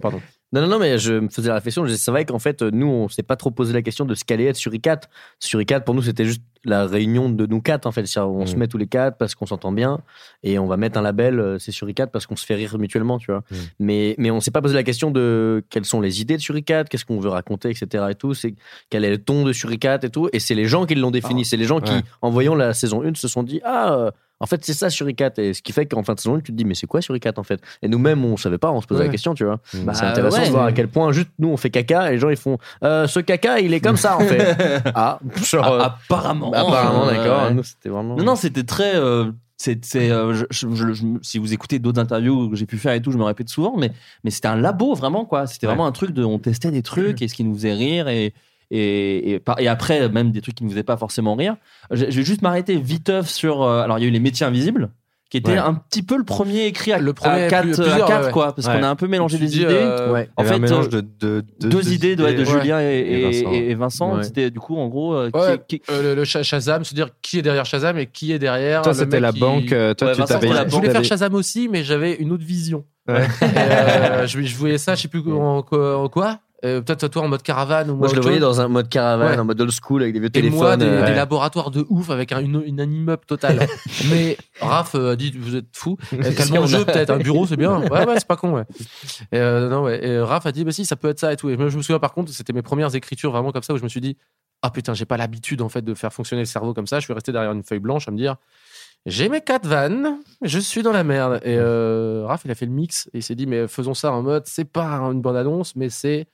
Speaker 3: Pardon.
Speaker 9: Non, non, non, mais je me faisais la réflexion. C'est vrai qu'en fait, nous, on s'est pas trop posé la question de ce qu'allait être Suricat. Suricat, pour nous, c'était juste la réunion de nous quatre, en fait. On se
Speaker 8: Mm.
Speaker 9: met tous les quatre parce qu'on s'entend bien et on va mettre un label, euh, c'est Suricat, parce qu'on se fait rire mutuellement, tu vois.
Speaker 8: Mm.
Speaker 9: Mais, mais on s'est pas posé la question de quelles sont les idées de Suricat, qu'est-ce qu'on veut raconter, etc. et tout. C'est quel est le ton de Suricat et tout. Et c'est les gens qui l'ont défini. c'est les gens qui, en voyant la saison 1, se sont dit, ah, en fait, c'est ça Suricat. Et ce qui fait qu'en fin de saison 1, tu te dis, mais c'est quoi Suricat, en fait? Et nous-mêmes, on savait pas, on se posait
Speaker 3: Ouais.
Speaker 9: la question, tu vois.
Speaker 7: Bah,
Speaker 9: C'est intéressant
Speaker 7: ouais.
Speaker 9: de voir à quel point juste nous on fait caca et les gens ils font euh, ce caca il est comme ça en fait. [LAUGHS] ah, genre, euh,
Speaker 7: Ah, apparemment.
Speaker 9: apparemment
Speaker 7: euh,
Speaker 9: d'accord.
Speaker 7: ouais.
Speaker 9: Nous c'était vraiment.
Speaker 7: Non, non, c'était très. euh, c'est, c'est, euh, je- je- je- je- si vous écoutez d'autres interviews que j'ai pu faire et tout, je me répète souvent, mais, mais c'était un labo vraiment quoi. C'était
Speaker 8: Ouais.
Speaker 7: vraiment un truc de, on testait des trucs [CLEARS THROAT] et ce qui nous faisait rire et et, et, par- et après même des trucs qui nous faisaient pas forcément rire. Je, je vais juste m'arrêter viteuf sur. euh, alors il y a eu les métiers invisibles qui était
Speaker 8: Ouais.
Speaker 7: un petit peu le premier écrit à,
Speaker 3: Le premier,
Speaker 7: à quatre,
Speaker 3: plus-
Speaker 7: à
Speaker 3: plusieurs,
Speaker 7: quatre,
Speaker 3: ouais.
Speaker 7: quoi, parce
Speaker 8: Ouais.
Speaker 7: qu'on a un peu mélangé des
Speaker 3: dis,
Speaker 7: idées.
Speaker 3: euh,
Speaker 9: Ouais.
Speaker 7: En fait,
Speaker 8: un mélange
Speaker 7: euh,
Speaker 8: de, de, de-
Speaker 7: deux idées de, de
Speaker 8: ouais.
Speaker 7: Julien et,
Speaker 8: Et
Speaker 7: et-
Speaker 8: Vincent.
Speaker 7: et Vincent.
Speaker 9: Ouais.
Speaker 7: C'était du coup en gros qui-
Speaker 3: Ouais,
Speaker 7: qui-
Speaker 3: euh, le, le Sha- Shazam, se dire qui est derrière Shazam et qui est derrière.
Speaker 8: Toi, c'était la
Speaker 3: qui-
Speaker 8: banque. Toi,
Speaker 7: Ouais,
Speaker 8: tu
Speaker 7: Vincent,
Speaker 3: Je voulais faire Shazam aussi, mais j'avais une autre vision. Euh, je, je voyais ça, je sais plus [LAUGHS] en quoi. en quoi. Euh, Peut-être toi en mode caravane ou
Speaker 9: Moi je le voyais dans un mode caravane,
Speaker 3: Ouais.
Speaker 9: en mode old school avec des vieux
Speaker 3: Et moi, des,
Speaker 9: euh,
Speaker 3: des
Speaker 8: ouais.
Speaker 3: laboratoires de ouf avec un, une, une- un immeuble total. [LAUGHS] Mais Raph euh, a dit Vous êtes fou. [LAUGHS] Calmons jeu, peut-être. Un bureau, c'est bien. [LAUGHS] Ouais, ouais, c'est pas con. Ouais. Et, euh, non, ouais. et Raph a dit Bah si, ça peut être ça et tout. Et moi, je me souviens, par contre, c'était mes premières écritures vraiment comme ça où je me suis dit Ah putain, j'ai pas l'habitude en fait de faire fonctionner le cerveau comme ça. Je suis resté derrière une feuille blanche à me dire J'ai mes quatre vannes, je suis dans la merde. Et euh, Raph, il a fait le mix et il s'est dit Mais faisons ça en mode C'est pas une bande annonce, mais c'est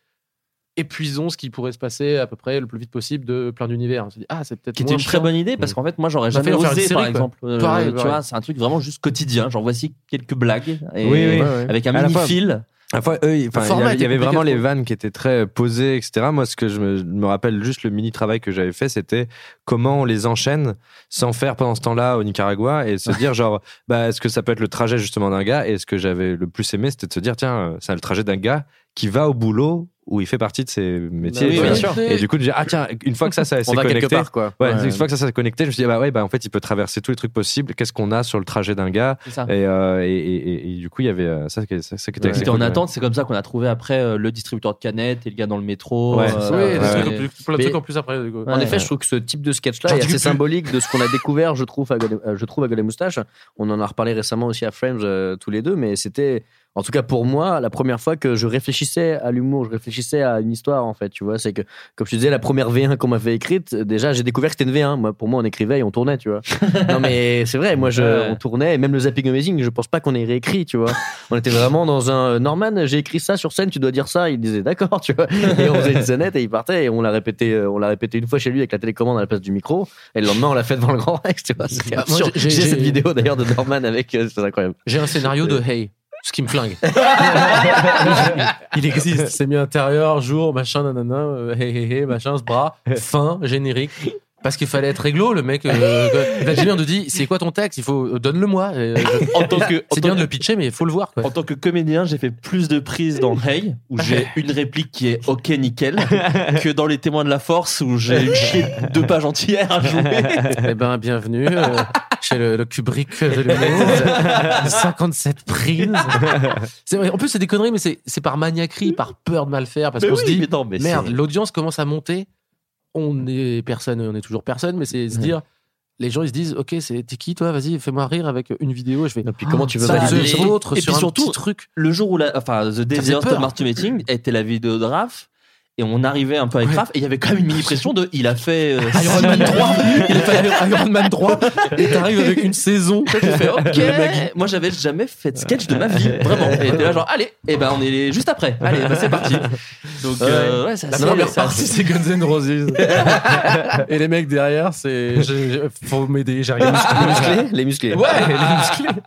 Speaker 3: épuisons ce qui pourrait se passer à peu près le plus vite possible de plein d'univers. On s'est dit, ah, c'est peut-être
Speaker 7: qui était une très bonne idée parce qu'en fait moi j'aurais jamais
Speaker 3: faire
Speaker 7: osé
Speaker 3: une série,
Speaker 7: par
Speaker 3: quoi.
Speaker 7: exemple Euh,
Speaker 3: Pareil,
Speaker 7: tu
Speaker 3: pareil.
Speaker 7: vois c'est un truc vraiment juste quotidien genre voici quelques blagues et
Speaker 8: Oui, oui.
Speaker 7: avec un
Speaker 8: À la
Speaker 7: mini
Speaker 8: fois-
Speaker 7: fil
Speaker 8: À la fois, eux, ils- enfin,
Speaker 3: Le
Speaker 8: il y avait, vraiment les vannes qui étaient très posées, etc. Moi, ce que je me, je me rappelle juste le mini travail que j'avais fait, c'était comment on les enchaîne sans faire pendant ce temps-là au Nicaragua et se dire genre, bah, est-ce que ça peut être le trajet justement d'un gars? Et ce que j'avais le plus aimé, c'était de se dire, tiens, euh, c'est le trajet d'un gars qui va au boulot où il fait partie de ses métiers.
Speaker 7: oui, bien sûr.
Speaker 8: Et du coup, dire, ah tiens, une fois que ça, ça s'est connecté.
Speaker 9: quelque part quoi.
Speaker 8: Ouais,
Speaker 9: Ouais.
Speaker 8: une fois que ça s'est connecté, je me suis dit, bah ouais, bah en fait, il peut traverser tous les trucs possibles. Qu'est-ce qu'on a sur le trajet d'un gars et, euh, et, et- et- et du coup, il y avait euh, ça, qui- ça, ça qui était
Speaker 9: Ouais.
Speaker 7: en
Speaker 8: cool, ouais.
Speaker 7: attente c'est comme ça qu'on a trouvé après euh, le distributeur de canettes et le gars dans le métro euh,
Speaker 3: Oui, des trucs en plus- plein de
Speaker 9: Mais-
Speaker 3: trucs en plus après.
Speaker 9: En effet, je trouve que ce type de sketch-là est assez symbolique de ce qu'on a découvert, je trouve, à euh, je trouve à Golden Moustache. On en a reparlé récemment aussi à Friends euh, tous les deux, mais c'était, en tout cas pour moi, la première fois que je réfléchissais à l'humour, je réfléchissais à une histoire, en fait, tu vois. C'est que, comme je te disais, la première V1 qu'on m'avait écrite, euh, déjà, j'ai découvert que c'était une V1. Moi, pour moi, on écrivait et on tournait, tu vois. [LAUGHS] non, mais c'est vrai, moi, je,
Speaker 7: Ouais.
Speaker 9: on tournait, et même le Zapping Amazing, je pense pas qu'on ait réécrit, tu vois. On était vraiment dans un, Norman, j'ai écrit ça sur scène, tu dois dire ça. Il disait, d'accord, tu vois. Et on faisait une scénette et il partait et on l'a répété, euh, on l'a répété une fois chez lui avec la télécommande à la place du micro. Et le lendemain, on l'a fait devant le grand Rex, tu vois.
Speaker 3: Bah, j'ai-
Speaker 9: cette vidéo d'ailleurs de Norman avec, euh, c'est incroyable.
Speaker 3: J'ai un scénario de Hey. Ce qui me flingue. [LAUGHS] [LAUGHS] Il existe. C'est mis intérieur, jour, machin, nanana, hey, hey, hey, machin, ce bras, fin, générique. Parce qu'il fallait être réglo, le mec. Euh, [LAUGHS] L'ingénieur nous dit c'est quoi ton texte? Il faut donne-le-moi. Euh, [LAUGHS]
Speaker 7: En tant que-
Speaker 3: c'est bien de le pitcher, mais il faut le voir. Quoi.
Speaker 7: En tant que comédien, j'ai fait plus de prises dans [LAUGHS] Hey, où j'ai une réplique qui est ok nickel, que dans Les Témoins de la Force, où j'ai une chier deux pages entières à jouer.
Speaker 3: Eh ben, bienvenue euh, chez le, le Kubrick de l'humour. 57 prises. En plus, c'est des conneries, mais c'est c'est par maniaquerie, par peur de mal faire, parce
Speaker 7: Mais
Speaker 3: qu'on
Speaker 7: oui,
Speaker 3: se dit
Speaker 7: mais non, mais
Speaker 3: merde,
Speaker 7: c'est-
Speaker 3: l'audience commence à monter. On est personne, on est toujours personne, mais c'est se dire. Les gens ils se disent ok c'est t'es qui toi vas-y fais-moi rire avec une vidéo et je fais
Speaker 9: puis comment tu veux
Speaker 3: ça,
Speaker 9: valider
Speaker 7: Et
Speaker 3: sur
Speaker 7: puis
Speaker 3: un
Speaker 7: surtout,
Speaker 3: petit truc
Speaker 7: le jour où la, enfin, The. Stop Martin Meeting était la vidéo de Raph, et on arrivait un peu avec
Speaker 3: Ouais.
Speaker 7: Raph, et il y avait quand même une mini pression de, il a fait euh,
Speaker 3: Iron Man 3 il a fait Iron Man 3 et t'arrives avec une saison
Speaker 7: tu fais ok. Moi, j'avais jamais fait de sketch de ma vie, vraiment. Et t'es là, genre, allez, et ben on est juste après. Allez, bah, c'est parti. Donc, euh, ouais, c'est
Speaker 3: La première
Speaker 7: c'est
Speaker 3: partie,
Speaker 7: assez-
Speaker 3: c'est Guns N' Roses. Et les mecs derrière, c'est. Faut m'aider, j'ai rien
Speaker 9: Les musclés Les musclés.
Speaker 3: Ouais, les musclés.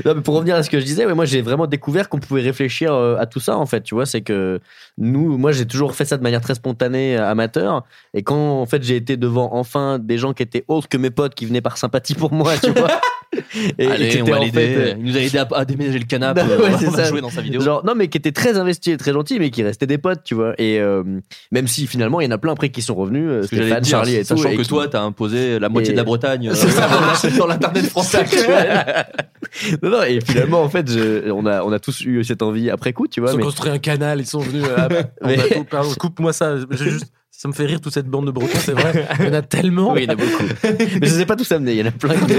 Speaker 3: [LAUGHS]
Speaker 9: Non, mais pour revenir à ce que je disais, ouais, moi j'ai vraiment découvert qu'on pouvait réfléchir euh, à tout ça en fait. Tu vois, c'est que nous, moi j'ai toujours fait ça de manière très spontanée, euh, amateur. Et quand en fait j'ai été devant enfin des gens qui étaient autres que mes potes qui venaient par sympathie pour moi, tu [LAUGHS] vois. Et, et
Speaker 7: Allez,
Speaker 9: qui
Speaker 7: on
Speaker 9: étaient
Speaker 7: va
Speaker 9: en
Speaker 7: l'aider.
Speaker 9: fait, euh,
Speaker 7: Il nous a aidé à, à déménager le canapé.
Speaker 9: Ouais, [LAUGHS]
Speaker 7: euh, va-
Speaker 9: c'est ça.
Speaker 7: jouer dans sa vidéo.
Speaker 9: Genre, non, mais qui étaient très investis et très gentils, mais qui restaient des potes, tu vois. Et euh, même si finalement, il y en a plein après qui sont revenus, euh, Stéphane, Charlie et tout.
Speaker 7: sachant
Speaker 9: et
Speaker 7: que
Speaker 9: qui-
Speaker 7: toi, t'as imposé la moitié
Speaker 9: Et-
Speaker 7: de la Bretagne [LAUGHS] euh, dans- [LAUGHS] l'internet français actuel.
Speaker 9: non, non, et finalement, en fait, je- on, a, on a tous eu cette envie après coup, tu vois.
Speaker 3: Ils ont construit un canal, ils sont venus à,
Speaker 9: Mais-.
Speaker 3: Pardon, coupe-moi ça. j'ai juste, ça me fait rire toute cette bande de Bretons, c'est vrai. Il y en a tellement.
Speaker 9: Oui, il y en a beaucoup. [LAUGHS] mais je sais pas tous amener, il y en a plein qui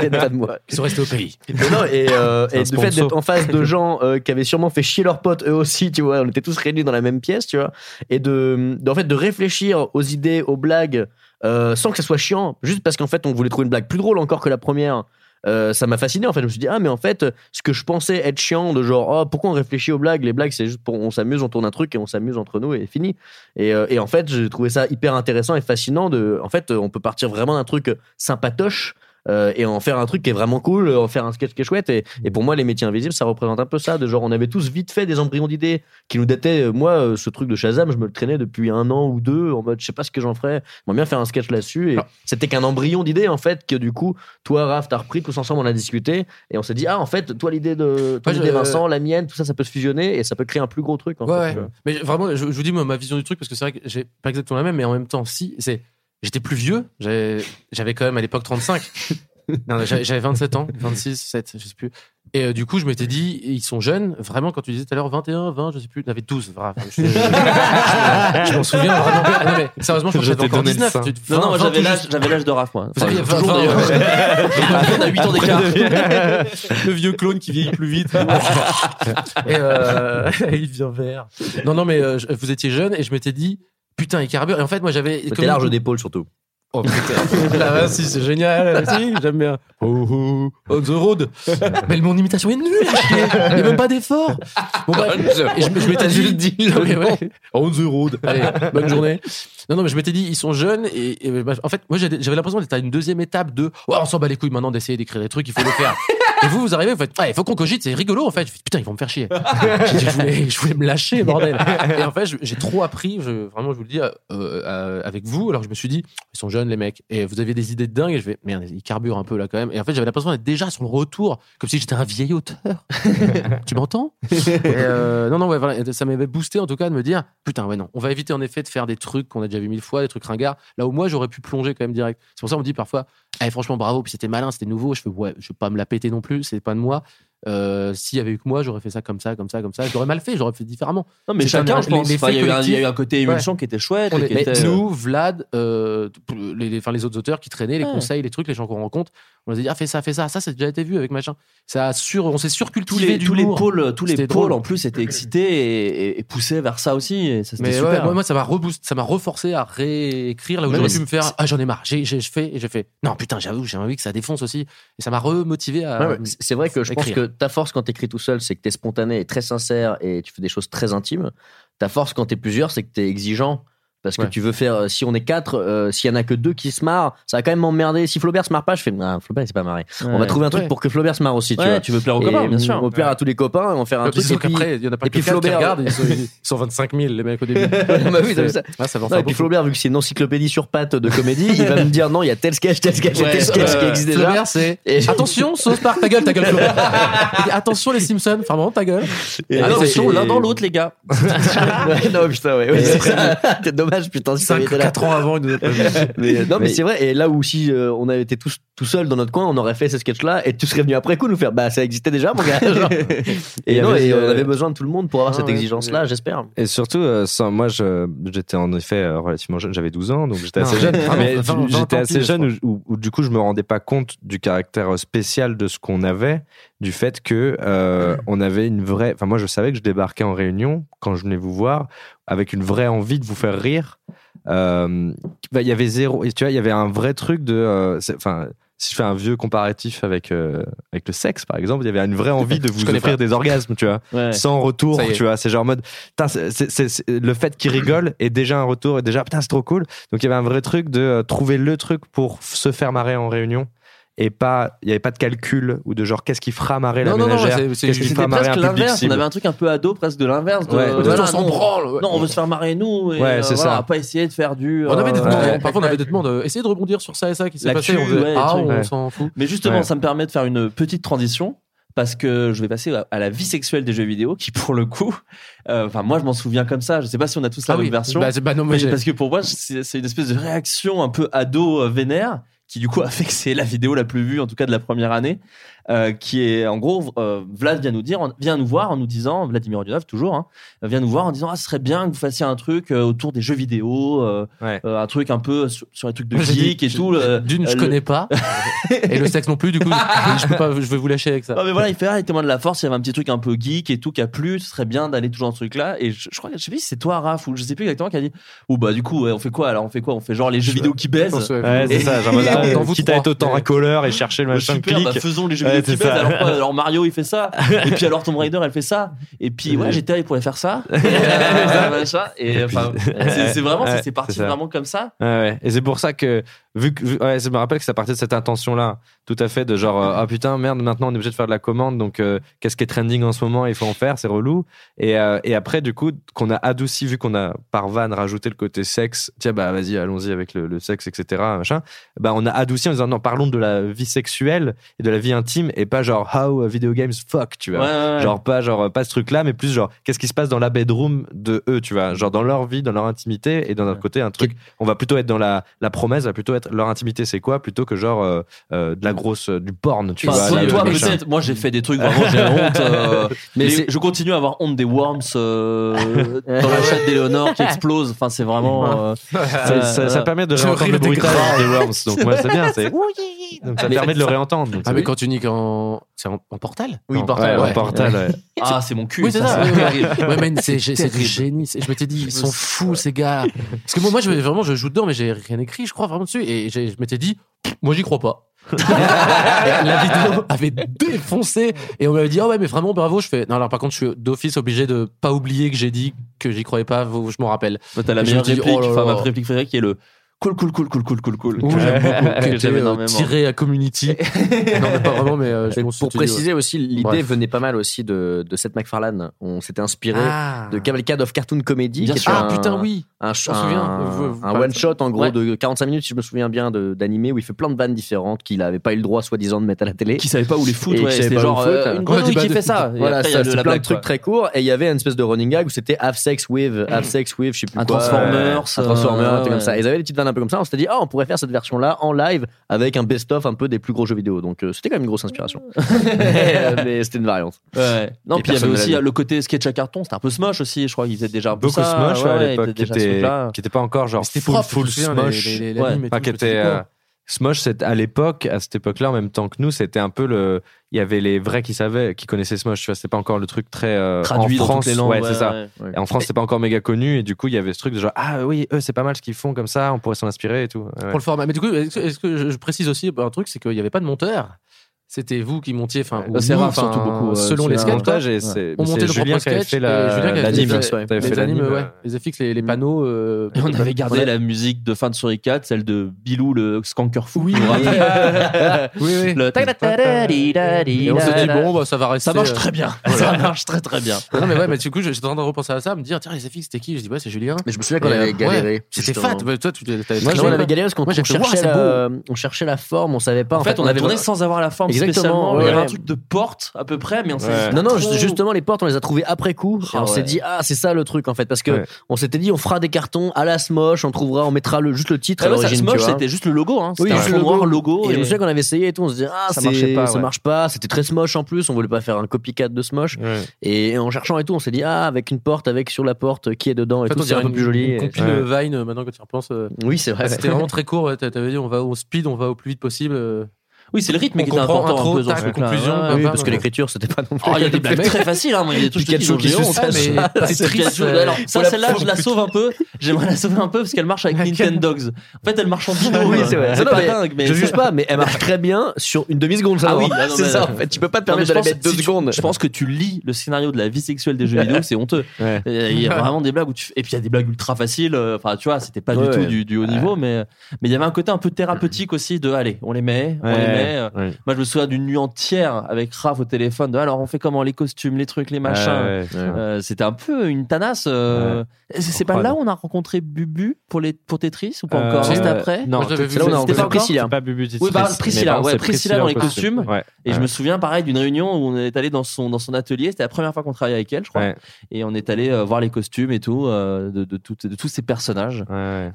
Speaker 9: viennent pas de moi.
Speaker 3: Ils sont restés au pays.
Speaker 9: Mais non, et, euh, et fait d'être en face de [LAUGHS] gens euh, qui avaient sûrement fait chier leurs potes eux aussi, tu vois, on était tous réunis dans la même pièce, tu vois, et de, de- en fait de réfléchir aux idées, aux blagues, euh, sans que ça soit chiant, juste parce qu'en fait on voulait trouver une blague plus drôle encore que la première. Euh, ça m'a fasciné en fait. Je me suis dit ah mais en fait ce que je pensais être chiant de genre oh pourquoi on réfléchit aux blagues? Les blagues c'est juste pour on s'amuse on tourne un truc et on s'amuse entre nous et fini et, euh, et en fait j'ai trouvé ça hyper intéressant et fascinant de en fait on peut partir vraiment d'un truc sympatoche euh, et en faire un truc qui est vraiment cool, en faire un sketch qui est chouette. Et, et pour moi, les métiers invisibles, ça représente un peu ça. De genre, on avait tous vite fait des embryons d'idées qui nous dataient. Euh, Moi, euh, ce truc de Shazam, je me le traînais depuis un an ou deux en mode, je sais pas ce que j'en ferais. J'aimerais bien faire un sketch là-dessus. Et c'était qu'un embryon d'idées, en fait, que du coup, toi, Raph, t'as repris tous ensemble, on a discuté. Et on s'est dit, ah, en fait, toi, l'idée de ton
Speaker 3: Ouais,
Speaker 9: idée,
Speaker 3: je-
Speaker 9: Vincent, la mienne, tout ça, ça peut se fusionner et ça peut créer un plus gros truc. En
Speaker 3: Ouais,
Speaker 9: fait.
Speaker 3: Mais vraiment, je, je vous dis moi, ma vision du truc parce que c'est vrai que j'ai pas exactement la même, mais en même temps, si c'est, j'étais plus vieux. J'avais, quand même à l'époque 35. non, j'avais j'avais 27 ans, 26, 7, je sais plus. Et euh, du coup, je m'étais dit, ils sont jeunes. Vraiment, quand tu disais tout à l'heure 21, 20, je sais plus, t'avais 12. Vraiment, je, je- je- je m'en souviens vraiment. Non, mais sérieusement, je, j'avais encore
Speaker 7: donné le
Speaker 3: 19.
Speaker 7: sein.
Speaker 3: tu-
Speaker 7: Non, non,
Speaker 3: 20,
Speaker 7: moi, j'avais l'âge,
Speaker 3: juste.
Speaker 7: j'avais l'âge de Raph, moi.
Speaker 3: Vous
Speaker 7: Enfin,
Speaker 3: aviez
Speaker 7: toujours
Speaker 3: 20,
Speaker 7: d'ailleurs. On a 8 ans d'écart. [LAUGHS]
Speaker 3: le vieux clone qui vieillit plus vite. et euh, [LAUGHS] il devient vert. Non, non, mais euh, vous étiez jeune et je m'étais dit, putain, il carbure. Et en fait, moi, j'avais.
Speaker 9: T'es large
Speaker 3: une-
Speaker 9: d'épaule surtout.
Speaker 3: Oh putain, là, là, si, c'est génial. Si, j'aime bien. Oh, oh, on the road. Mais mon imitation est nulle. Il n'y a même pas d'effort. Bon. [LAUGHS] Et je, je m'étais dit, Non, mais ouais. on the road. Allez, bonne journée. Non, non, mais je m'étais dit, ils sont jeunes et, et, bah, en fait, moi, j'avais l'impression d'être à une deuxième étape de, ouais, on s'en bat les couilles maintenant d'essayer d'écrire des trucs, il faut le faire. [LAUGHS] Et vous, vous arrivez, vous faites, ouais, il faut qu'on cogite, c'est rigolo en fait. Je fais, putain, ils vont me faire chier. je, voulais, me lâcher, bordel. Et en fait, j'ai trop appris, vraiment, je vous le dis, euh, euh, avec vous. Alors, je me suis dit, ils sont jeunes, les mecs, et vous aviez des idées de dingue. Et je vais, merde, ils carburent un peu là quand même. Et en fait, j'avais l'impression d'être déjà sur le retour, comme si j'étais un vieil auteur. [LAUGHS] tu m'entends? Euh, Non, non, ouais, ça m'avait boosté en tout cas de me dire, putain, ouais, non, on va éviter en effet de faire des trucs qu'on a déjà vu mille fois, des trucs ringards. Là où moi, j'aurais pu plonger quand même direct. C'est pour ça qu'on me dit parfois, eh, franchement, bravo, puis c'était malin, c'était nouveau. Je fais, ouais, vais pas me la péter non plus, c'est pas de moi. Euh, S'il y avait eu que moi, j'aurais fait ça comme ça, comme ça, comme ça. J'aurais mal fait, j'aurais fait différemment.
Speaker 7: Non, mais chacun,
Speaker 3: un-
Speaker 7: je pense. Enfin, il y a eu un-
Speaker 3: collectif.
Speaker 7: il y a eu un côté émulsion
Speaker 3: Ouais.
Speaker 7: qui était chouette.
Speaker 3: Est-
Speaker 7: qui
Speaker 3: mais
Speaker 7: était-
Speaker 3: nous, Vlad, euh, les, les, enfin, les autres auteurs qui traînaient, les
Speaker 7: Ouais.
Speaker 3: conseils, les trucs, les gens qu'on rencontre, on les a dit ah fais ça, fais ça, ça, ça a déjà été vu avec machin. Ça a sur, on s'est
Speaker 7: tous
Speaker 3: surcultivé
Speaker 7: les,
Speaker 3: du
Speaker 7: tous les pôles, tous les pôles en plus étaient excités et, et- poussés vers ça aussi. Et ça,
Speaker 3: Mais
Speaker 7: super.
Speaker 3: ouais, moi, moi, ça m'a reboost, ça m'a reforcé à réécrire là où j'aurais pu me faire ah j'en ai marre, j'ai fait et j'ai fait non putain j'avoue j'ai envie que ça défonce aussi et ça m'a remotivé à.
Speaker 9: C'est- vrai que je pense que ta force quand t'écris tout seul, c'est que t'es spontané et très sincère et tu fais des choses très intimes. Ta force quand t'es plusieurs, c'est que t'es exigeant Parce que
Speaker 7: Ouais.
Speaker 9: tu veux faire, euh, si on est quatre, euh, s'il y en a que deux qui se marrent, ça va quand même m'emmerder. Si Flaubert se marre pas, je fais, ah, Flaubert, il s'est pas marré. On va trouver un truc
Speaker 3: Ouais.
Speaker 9: pour que Flaubert se marre aussi, tu
Speaker 7: Ouais,
Speaker 9: vois.
Speaker 7: tu veux plaire aux
Speaker 9: Et,
Speaker 7: copains, bien sûr.
Speaker 9: On va plaire à tous les copains, on va faire un truc. Et puis,
Speaker 3: il y en a pas
Speaker 9: et
Speaker 3: que quatre qui
Speaker 9: Flaubert-
Speaker 3: regardent, ils sont, ils sont 25 000 les mecs au début. [LAUGHS]
Speaker 9: Bah oui, c'est ça.
Speaker 3: Ouais, ça va
Speaker 9: Non, et puis. Flaubert, vu que c'est une encyclopédie sur pattes de comédie, il va me dire non, il y a tel sketch, tel sketch, et tel sketch qui
Speaker 3: euh,
Speaker 9: existe déjà.
Speaker 3: Flaubert, c'est
Speaker 9: Et-
Speaker 3: attention, South Park, ta gueule, ta gueule, Flaubert. Attention les Simpsons, enfin vraiment ta gueule.
Speaker 9: Et
Speaker 7: Attention, l'un dans l'autre, les gars. [LAUGHS]
Speaker 9: Non, putain, ouais. c'est. Dommage, putain, si ça avait
Speaker 3: 5,
Speaker 9: été là.
Speaker 3: 4 ans avant, il nous a pas vu. [LAUGHS]
Speaker 9: Mais, euh, non, mais,
Speaker 8: Mais-
Speaker 9: c'est vrai. Et là où si euh, on avait été tous tout seul dans notre coin, on aurait fait ce sketch-là et tu serais venu après coup nous faire bah ça existait déjà, mon gars. [LAUGHS] Genre.
Speaker 8: Et
Speaker 9: non, et on
Speaker 8: euh,
Speaker 9: avait besoin de tout le monde pour avoir
Speaker 3: Ah
Speaker 9: cette
Speaker 3: ouais,
Speaker 9: exigence-là, j'espère.
Speaker 8: Et surtout, euh, sans, moi, je- j'étais en effet euh, relativement jeune, j'avais 12 ans, donc j'étais
Speaker 3: Non,
Speaker 8: assez jeune.
Speaker 3: vraiment,
Speaker 8: mais
Speaker 3: 20, 20
Speaker 8: j'étais assez jeune
Speaker 3: je
Speaker 8: où, du coup je me rendais pas compte du caractère spécial de ce qu'on avait, du fait que euh, [CLEARS THROAT] on avait une vraie. Enfin, moi, je savais que je débarquais en réunion quand je venais vous voir avec une vraie envie de vous faire rire. Euh, bah, il y avait zéro. Tu vois, il y avait un vrai truc de. euh, Enfin. Si je fais un vieux comparatif avec, euh, avec le sexe, par exemple, il y avait une vraie envie de [LAUGHS] vous offrir
Speaker 3: pas.
Speaker 8: des orgasmes, tu vois
Speaker 7: Ouais.
Speaker 8: sans retour, tu vois. C'est genre en mode, putain, c'est- c'est- c'est- c'est- le fait qu'il rigole est déjà un retour et déjà, putain, c'est trop cool. Donc il y avait un vrai truc de euh, trouver le truc pour se faire marrer en réunion. Et pas, il n'y avait pas de calcul ou de genre qu'est-ce qui fera marrer la
Speaker 3: Non, non, non,
Speaker 8: ménagère, qu'est-ce qui
Speaker 7: C'était
Speaker 8: fera marrer un
Speaker 7: presque
Speaker 8: public
Speaker 7: l'inverse. On avait un truc un peu ado, presque de l'inverse. De,
Speaker 8: Ouais,
Speaker 7: de-
Speaker 8: de
Speaker 7: voilà,
Speaker 3: on s'en branle, ouais.
Speaker 7: Non, on veut se faire marrer nous. Et,
Speaker 8: Ouais,
Speaker 7: euh,
Speaker 8: c'est
Speaker 7: voilà, pas essayer de faire du.
Speaker 3: On avait des
Speaker 7: euh,
Speaker 3: demandes,
Speaker 8: ouais.
Speaker 3: parfois on avait des demandes, euh, essayez de rebondir sur ça et ça qui s'est passé. On faisait,
Speaker 7: ouais,
Speaker 3: ah, on
Speaker 8: Ouais.
Speaker 3: s'en fout.
Speaker 7: Mais justement,
Speaker 8: Ouais.
Speaker 7: ça me permet de faire une petite transition parce que je vais passer à- la vie sexuelle des jeux vidéo qui, pour le coup, euh, enfin, moi, je m'en souviens comme ça. Je sais pas si on a tous la
Speaker 3: Ah
Speaker 7: même
Speaker 3: oui,
Speaker 7: version.
Speaker 3: bah, c'est- bah non, mais
Speaker 7: parce que pour moi, c'est c'est une espèce de réaction un peu ado euh, vénère qui du coup [LAUGHS] a fait que c'est la vidéo la plus vue en tout cas de la première année euh, qui est en gros euh, Vlad vient nous dire vient nous voir en nous disant Vladimir Odinov toujours hein, vient nous voir en disant ah ce serait bien que vous fassiez un truc euh, autour des jeux vidéo euh,
Speaker 8: Ouais.
Speaker 7: euh, un truc un peu sur, sur les trucs de geek et tout
Speaker 3: D'une, je
Speaker 7: le-
Speaker 3: connais pas. et le sexe non plus, du coup, je, peux pas, je vais vous lâcher avec ça.
Speaker 7: non mais voilà, il fait ah, il témoin de la force, il y avait un petit truc un peu geek et tout qui a plu, ce serait bien d'aller toujours dans ce truc-là. Et je, je crois que je sais plus si c'est toi, Raph, ou je sais plus exactement qui a dit. Ou bah du coup, ouais, on fait quoi alors On fait quoi On fait genre les jeux vidéo qui
Speaker 3: pense, ouais,
Speaker 8: c'est ça, genre, ah,
Speaker 3: dans vous
Speaker 8: quitte à être autant racoleur et chercher le machin
Speaker 7: super,
Speaker 8: clic.
Speaker 7: bah, faisons les jeux
Speaker 8: Ouais,
Speaker 7: qui
Speaker 8: ça.
Speaker 7: Alors, quoi, alors Mario il fait ça, [LAUGHS] et puis alors Tomb Raider elle fait ça, et puis ouais GTA il pourrait faire ça, [LAUGHS] et, euh, machin. et enfin c'est vraiment c'est- parti vraiment comme ça.
Speaker 8: Et c'est pour ça que, vu que, vu- ouais, ça me rappelle que ça partait de cette intention-là, tout à fait, de genre, euh, ah putain, merde, maintenant on est obligé de faire de la commande, donc euh, qu'est-ce qui est trending en ce moment, il faut en faire, c'est relou. Et, euh, et après, du coup, qu'on a adouci, vu qu'on a par van rajouté le côté sexe, tiens, bah vas-y, allons-y avec le, le sexe, etc., machin, bah on a adouci en disant, non, parlons de la vie sexuelle et de la vie intime, et pas genre, how video games fuck, tu vois.
Speaker 7: Ouais, ouais, ouais.
Speaker 8: Genre pas genre pas ce truc là mais plus genre qu'est-ce qui se passe dans la bedroom de eux tu vois genre dans leur vie dans leur intimité et d'un autre côté un truc on va plutôt être dans la la promesse va plutôt être leur intimité c'est quoi plutôt que genre euh, euh, de la grosse euh, du porn tu
Speaker 7: Enfin,
Speaker 8: vois
Speaker 7: toi, peut-être, moi j'ai fait des trucs vraiment j'ai honte. euh, [LAUGHS]
Speaker 9: Mais
Speaker 7: je continue à avoir honte des worms euh, [LAUGHS] dans la chatte d'Eleonore qui explose. Enfin, c'est vraiment. euh,
Speaker 8: Ça, ça- ça permet de réentendre le
Speaker 3: des
Speaker 8: bruitage
Speaker 3: graves.
Speaker 8: des worms donc moi c'est bien c'est [LAUGHS] donc ça
Speaker 9: Mais-
Speaker 8: permet de le réentendre donc
Speaker 3: Ah, mais quand tu niques en. C'est en, en portal
Speaker 9: Oui, portal,
Speaker 8: ouais,
Speaker 9: ouais.
Speaker 8: en portal ouais.
Speaker 7: Ah, c'est mon cul.
Speaker 3: Oui, c'est ça.
Speaker 7: c'est
Speaker 3: du génie. Je m'étais dit, ils sont fous, ces gars. Parce que moi, moi je, vraiment, je joue dedans, mais j'ai rien écrit, je crois, vraiment dessus. Et je m'étais dit, moi, j'y crois pas. [LAUGHS] La vidéo avait défoncé et on m'avait dit ah ouais mais vraiment bravo je fais non alors par contre je suis d'office obligé de pas oublier que j'ai dit que j'y croyais pas je m'en rappelle
Speaker 7: T'as la
Speaker 3: Et
Speaker 7: meilleure réplique,
Speaker 3: oh là
Speaker 7: enfin
Speaker 3: là.
Speaker 7: ma réplique préférée qui est le cool, cool, cool, cool, cool, cool, cool.
Speaker 3: Ouh, j'aime beaucoup, qui [LAUGHS]
Speaker 7: Que j'aime
Speaker 3: euh, tiré à community [LAUGHS] non mais pas vraiment mais euh, je
Speaker 9: pour préciser aussi, l'idée venait pas mal aussi de, de Seth MacFarlane. On s'était inspiré
Speaker 3: Ah.
Speaker 9: de Cavalcade of Cartoon Comedy.
Speaker 7: Bien
Speaker 9: qui
Speaker 3: ah
Speaker 9: un-
Speaker 3: putain oui
Speaker 9: un,
Speaker 3: Je m'en souviens.
Speaker 9: un-
Speaker 3: Vous- vous
Speaker 9: un
Speaker 3: parlez
Speaker 9: one
Speaker 3: de
Speaker 9: shot en gros
Speaker 7: Ouais.
Speaker 9: de 45 minutes si je me souviens bien d'animé où il fait plein de vannes différentes qu'il avait pas eu le droit soi-disant de mettre à la télé
Speaker 7: Qui savait pas où les foutre, ouais. C'était genre euh, une grenouille qui fait ça.
Speaker 9: Voilà c'est plein de trucs très courts et il y avait une espèce de running gag où c'était have sex with have sex with je sais plus
Speaker 7: Un
Speaker 9: quoi
Speaker 7: Transformers,
Speaker 9: un Transformers
Speaker 7: euh,
Speaker 9: un truc comme ça Et ils avaient des petites vannes un peu comme ça on s'était dit ah on pourrait faire cette version là en live avec un best of un peu des plus gros jeux vidéo. Donc euh, c'était quand même une grosse inspiration. [LAUGHS] [LAUGHS] Mais, euh, mais c'était une variante.
Speaker 7: Ouais. Non,
Speaker 9: Et
Speaker 7: puis il y avait aussi
Speaker 9: vu.
Speaker 7: le côté sketch à carton, c'était un peu Smosh aussi, je crois qu'ils faisaient déjà un peu
Speaker 8: beaucoup
Speaker 7: ça.
Speaker 8: Smosh ouais, à l'époque qui qui était pas encore genre full full Smosh. qui était euh, Smosh, à l'époque, à cette époque-là, en même temps que nous, c'était un peu le. Il y avait les vrais qui savaient, qui connaissaient Smosh. Tu vois, c'était pas encore le truc très euh,
Speaker 7: Traduit
Speaker 8: en
Speaker 7: dans
Speaker 8: France.
Speaker 7: les langues.
Speaker 8: ouais,
Speaker 7: ouais,
Speaker 8: c'est ça.
Speaker 7: ouais.
Speaker 8: Et en France, c'était pas encore méga connu, et du coup, il y avait ce truc de genre ah oui, eux, c'est pas mal ce qu'ils font comme ça, on pourrait s'en inspirer et tout. Ouais.
Speaker 3: pour le format mais du coup est-ce que, que je, je précise aussi un truc c'est qu'il y avait pas de monteur c'était vous qui montiez, enfin, ou
Speaker 7: Euh, c'est
Speaker 3: enfin,
Speaker 7: surtout beaucoup, euh,
Speaker 3: selon les sketchs, quoi.
Speaker 8: montage et c'est-
Speaker 3: On montait le
Speaker 8: Julien
Speaker 3: propre
Speaker 8: qui avait
Speaker 3: sketch
Speaker 8: fait la-
Speaker 3: et Julien qui avait
Speaker 8: l'anime.
Speaker 3: fait
Speaker 8: Ouais,
Speaker 3: les animes,
Speaker 8: l'anime,
Speaker 3: ouais.
Speaker 8: ouais.
Speaker 3: Les FX, les, les panneaux. euh, [LAUGHS]
Speaker 7: Et on avait gardé
Speaker 3: on a-
Speaker 7: la musique de fin de Suricat, celle de Bilou le skanker fou.
Speaker 3: Oui, [LAUGHS] oui. Oui, oui.
Speaker 7: Le
Speaker 3: Et on s'est dit, bon, bah, ça va rester.
Speaker 7: Ça marche
Speaker 3: euh,
Speaker 7: très bien.
Speaker 3: voilà.
Speaker 7: Ça marche très très bien.
Speaker 3: Non, mais ouais, mais du coup, j'étais en train de repenser à ça, me dire, tiens, les FX, c'était qui? Je dis, ouais, c'est Julien.
Speaker 9: Mais je me souviens qu'on avait galéré,
Speaker 3: ouais, C'était fat. Toi, tu t'avais
Speaker 9: Moi, on avait galéré parce qu'on cherchait, la, on cherchait la forme, on savait pas.
Speaker 7: En fait, on
Speaker 9: avait
Speaker 7: tourné sans avoir la forme
Speaker 9: Exactement, ouais,
Speaker 7: Il y avait un truc de porte à peu près, mais on s'est
Speaker 8: Ouais.
Speaker 7: dit,
Speaker 9: Non, non,
Speaker 7: trop-
Speaker 9: justement, les portes, on les a trouvées après coup. et
Speaker 7: Ah
Speaker 9: on s'est
Speaker 7: ouais.
Speaker 9: dit, ah, c'est ça le truc, en fait. Parce que
Speaker 8: Ouais.
Speaker 9: on s'était dit, on fera des cartons à la Smosh, on trouvera, on mettra le, juste le titre
Speaker 7: Ah
Speaker 9: à l'origine.
Speaker 7: Smosh,
Speaker 9: tu vois.
Speaker 7: c'était juste le logo. Hein.
Speaker 9: Oui, juste le
Speaker 7: noir
Speaker 9: logo.
Speaker 7: logo.
Speaker 9: Et je me souviens qu'on avait essayé et tout, on se disait, ah,
Speaker 8: Ça marchait pas,
Speaker 9: ça marche pas. C'était très Smosh en plus, on voulait pas faire un copycat de Smosh. Et en cherchant et tout, on s'est dit, ah, avec une porte, avec sur la porte qui est dedans et tout,
Speaker 3: on
Speaker 9: c'est un peu plus joli.
Speaker 3: compile. Vine, euh, maintenant que tu y repenses. euh,
Speaker 9: Oui, c'est vrai.
Speaker 3: C'était vraiment [LAUGHS] très court. T'avais dit, on va au speed, on va au plus vite possible.
Speaker 7: Oui, c'est le rythme
Speaker 3: On
Speaker 7: qui était important
Speaker 3: intro,
Speaker 7: un peu dans
Speaker 3: tac,
Speaker 7: ce truc-là.
Speaker 3: conclusion,
Speaker 7: Ouais, ouais.
Speaker 9: Oui,
Speaker 3: bah,
Speaker 9: parce que l'écriture, c'était pas non plus.
Speaker 7: Oh, il y a des blagues très faciles, hein. Moi, il y a des trucs qui sont géants.
Speaker 9: Ah, [LAUGHS]
Speaker 3: c'est triste.
Speaker 7: Alors, ça, celle-là, je la sauve un peu. J'aimerais la sauver un peu parce qu'elle marche avec Nintendo Dogs. En fait, elle marche en binôme.
Speaker 9: Oui, c'est vrai.
Speaker 7: C'est pas dingue, mais
Speaker 9: je juge pas, mais elle marche très bien sur une demi-seconde.
Speaker 7: Ah oui, ah [LAUGHS]
Speaker 9: c'est ça en fait. Tu peux pas te permettre de la mettre deux secondes.
Speaker 7: Je pense que tu lis le scénario de la vie sexuelle des jeux vidéo, c'est honteux. Il y a vraiment des blagues où tu... Et puis il y a des blagues ultra faciles. euh, Enfin, tu vois, c'était pas du tout du, haut niveau, mais mais il y avait un côté un peu thérapeutique aussi de allez, on les met, on les met.
Speaker 8: Ouais.
Speaker 7: Moi, je me souviens d'une nuit entière avec Raph au téléphone. De, alors, on fait comment les costumes, les trucs, les machins.
Speaker 8: Ouais, ouais,
Speaker 7: Euh, c'était un peu une tanasse. euh. C'est c'est pas là où on a rencontré Bubu pour les pour Tetris ou pas
Speaker 8: Euh,
Speaker 7: encore. C'était après.
Speaker 8: Non,
Speaker 9: là où on a
Speaker 7: C'était
Speaker 9: rencontré
Speaker 7: encore
Speaker 9: Priscilla.
Speaker 8: Pas Bubu
Speaker 7: Oui, bah, Priscilla, ouais, dans les costumes.
Speaker 8: Ouais.
Speaker 7: Et je me souviens pareil d'une réunion où on est allé dans son dans son atelier. C'était la première fois qu'on travaillait avec elle, je crois.
Speaker 8: Ouais.
Speaker 7: Et on est allé voir les costumes et tout de, de, toutes- de tous ces personnages.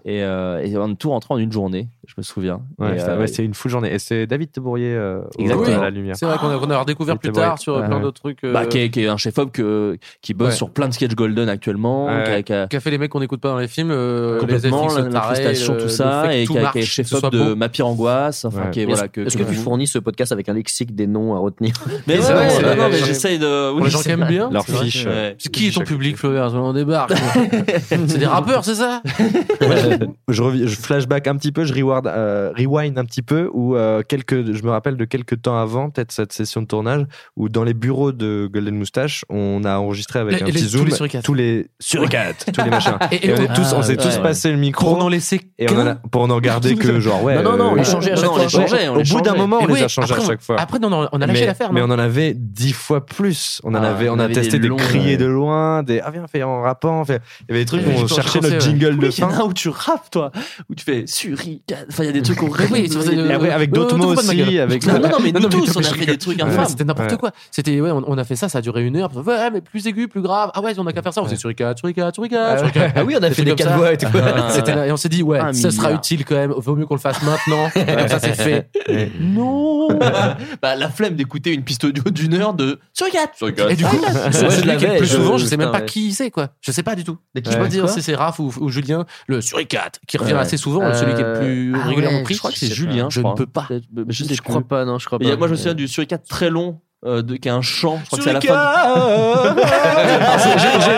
Speaker 7: Et, on a tout rentré en une journée. Je me souviens.
Speaker 8: ouais,
Speaker 7: euh,
Speaker 8: une full journée. Et c'est David Tebourier euh,
Speaker 7: Exactement.
Speaker 8: à la lumière.
Speaker 3: C'est vrai qu'on a, redécouvert plus tard sur plein d'autres trucs. euh,
Speaker 7: bah, qui, est, qui est un chef-op que- qui bosse
Speaker 3: Ouais.
Speaker 7: sur plein de sketch golden actuellement.
Speaker 8: Ouais.
Speaker 7: qui a- qui a-
Speaker 3: qui a fait les mecs qu'on n'écoute pas dans les films. euh,
Speaker 7: complètement
Speaker 3: les le-
Speaker 7: tout
Speaker 3: le
Speaker 7: ça et qui a,
Speaker 3: marche,
Speaker 7: qui est chef-op de
Speaker 3: beau.
Speaker 7: Ma pire angoisse enfin
Speaker 8: Ouais.
Speaker 7: qui est,
Speaker 9: Est-ce
Speaker 7: voilà que
Speaker 9: est-ce que tu fournis ce podcast avec un lexique des noms à retenir [LAUGHS]
Speaker 7: mais ouais,
Speaker 3: c'est vrai,
Speaker 7: ouais,
Speaker 3: c'est
Speaker 7: non,
Speaker 3: vrai.
Speaker 7: mais j'essaye de
Speaker 3: Pour les gens qui aiment bien.
Speaker 8: Leur fiche.
Speaker 3: Qui est ton public, Flaubert On débarque. [LAUGHS] c'est des rappeurs, c'est ça
Speaker 8: je, flashback un petit peu, je reward, euh, rewind un petit peu, où euh, je me rappelle de quelques temps avant, peut-être cette session de tournage, où dans les bureaux de Golden Moustache, on a enregistré avec
Speaker 3: Les-
Speaker 8: un
Speaker 3: les-
Speaker 8: petit
Speaker 3: tous
Speaker 8: zoom
Speaker 3: les suricates.
Speaker 8: tous les suricates, tous les machins. [LAUGHS]
Speaker 3: Et-
Speaker 8: Et,
Speaker 3: et
Speaker 8: on, tous, on s'est
Speaker 7: Ah,
Speaker 8: tous
Speaker 7: ouais.
Speaker 8: passé le micro
Speaker 3: Pour n'en laisser
Speaker 8: et on en a, pour n'en garder [LAUGHS] que genre ouais.
Speaker 9: Non, non, non, on les
Speaker 8: euh,
Speaker 9: changeait à
Speaker 7: non,
Speaker 9: chaque
Speaker 7: non, on
Speaker 9: fois.
Speaker 7: les changeait, on
Speaker 8: Au
Speaker 7: les
Speaker 8: bout d'un moment, on les a changés
Speaker 3: après,
Speaker 8: à chaque fois.
Speaker 3: Après, non, non, on a lâché l'affaire.
Speaker 8: mais
Speaker 3: non
Speaker 8: on en avait dix fois plus. On en
Speaker 7: Ah,
Speaker 8: avait, on
Speaker 7: on
Speaker 8: a testé
Speaker 7: des ouais.
Speaker 8: de loin, des ah viens fait en rappant. Il y avait des trucs où on cherchait notre jingle de
Speaker 7: Oui, il y en
Speaker 8: fin.
Speaker 7: a où tu rappes, toi, où tu fais suricate. Enfin, il y a des trucs
Speaker 8: Et après, avec
Speaker 3: Euh,
Speaker 8: d'autres
Speaker 3: te
Speaker 8: mots aussi, avec-
Speaker 7: Non, non, non, mais nous tous, on a fait des trucs infâmes.
Speaker 3: C'était n'importe
Speaker 8: Ouais.
Speaker 3: quoi. C'était, ouais, on, on a fait ça, ça a duré une heure. Ouais, mais plus aigu, plus grave. Ah ouais, on a qu'à faire ça. On s'est suricate, suricate, suricate, suricate.
Speaker 9: Ah oui, on a fait des quatre voix et tout.
Speaker 7: Ah.
Speaker 3: Là, et on s'est dit, ouais, ça sera utile quand même. Vaut mieux qu'on le fasse maintenant. [LAUGHS] Comme ça, c'est fait.
Speaker 7: Non bah, La flemme d'écouter une piste audio d'une heure de suricate.
Speaker 3: Et du coup, celui
Speaker 9: je
Speaker 3: qui est le plus souvent, je sais même pas qui c'est, quoi. Je sais pas du tout.
Speaker 9: Mais qui
Speaker 3: Je peux dire c'est Raph ou, Julien, le suricate, qui revient assez souvent, celui qui est le plus
Speaker 9: Euh, ah
Speaker 3: régulièrement pris.
Speaker 7: Je crois que c'est Julien.
Speaker 3: Je ne peux pas.
Speaker 7: Je, sais
Speaker 9: Je crois pas, non, je crois pas.
Speaker 7: a- moi, je me souviens du suricate très long. euh, de, qui a un chant, je crois que c'est à la fin.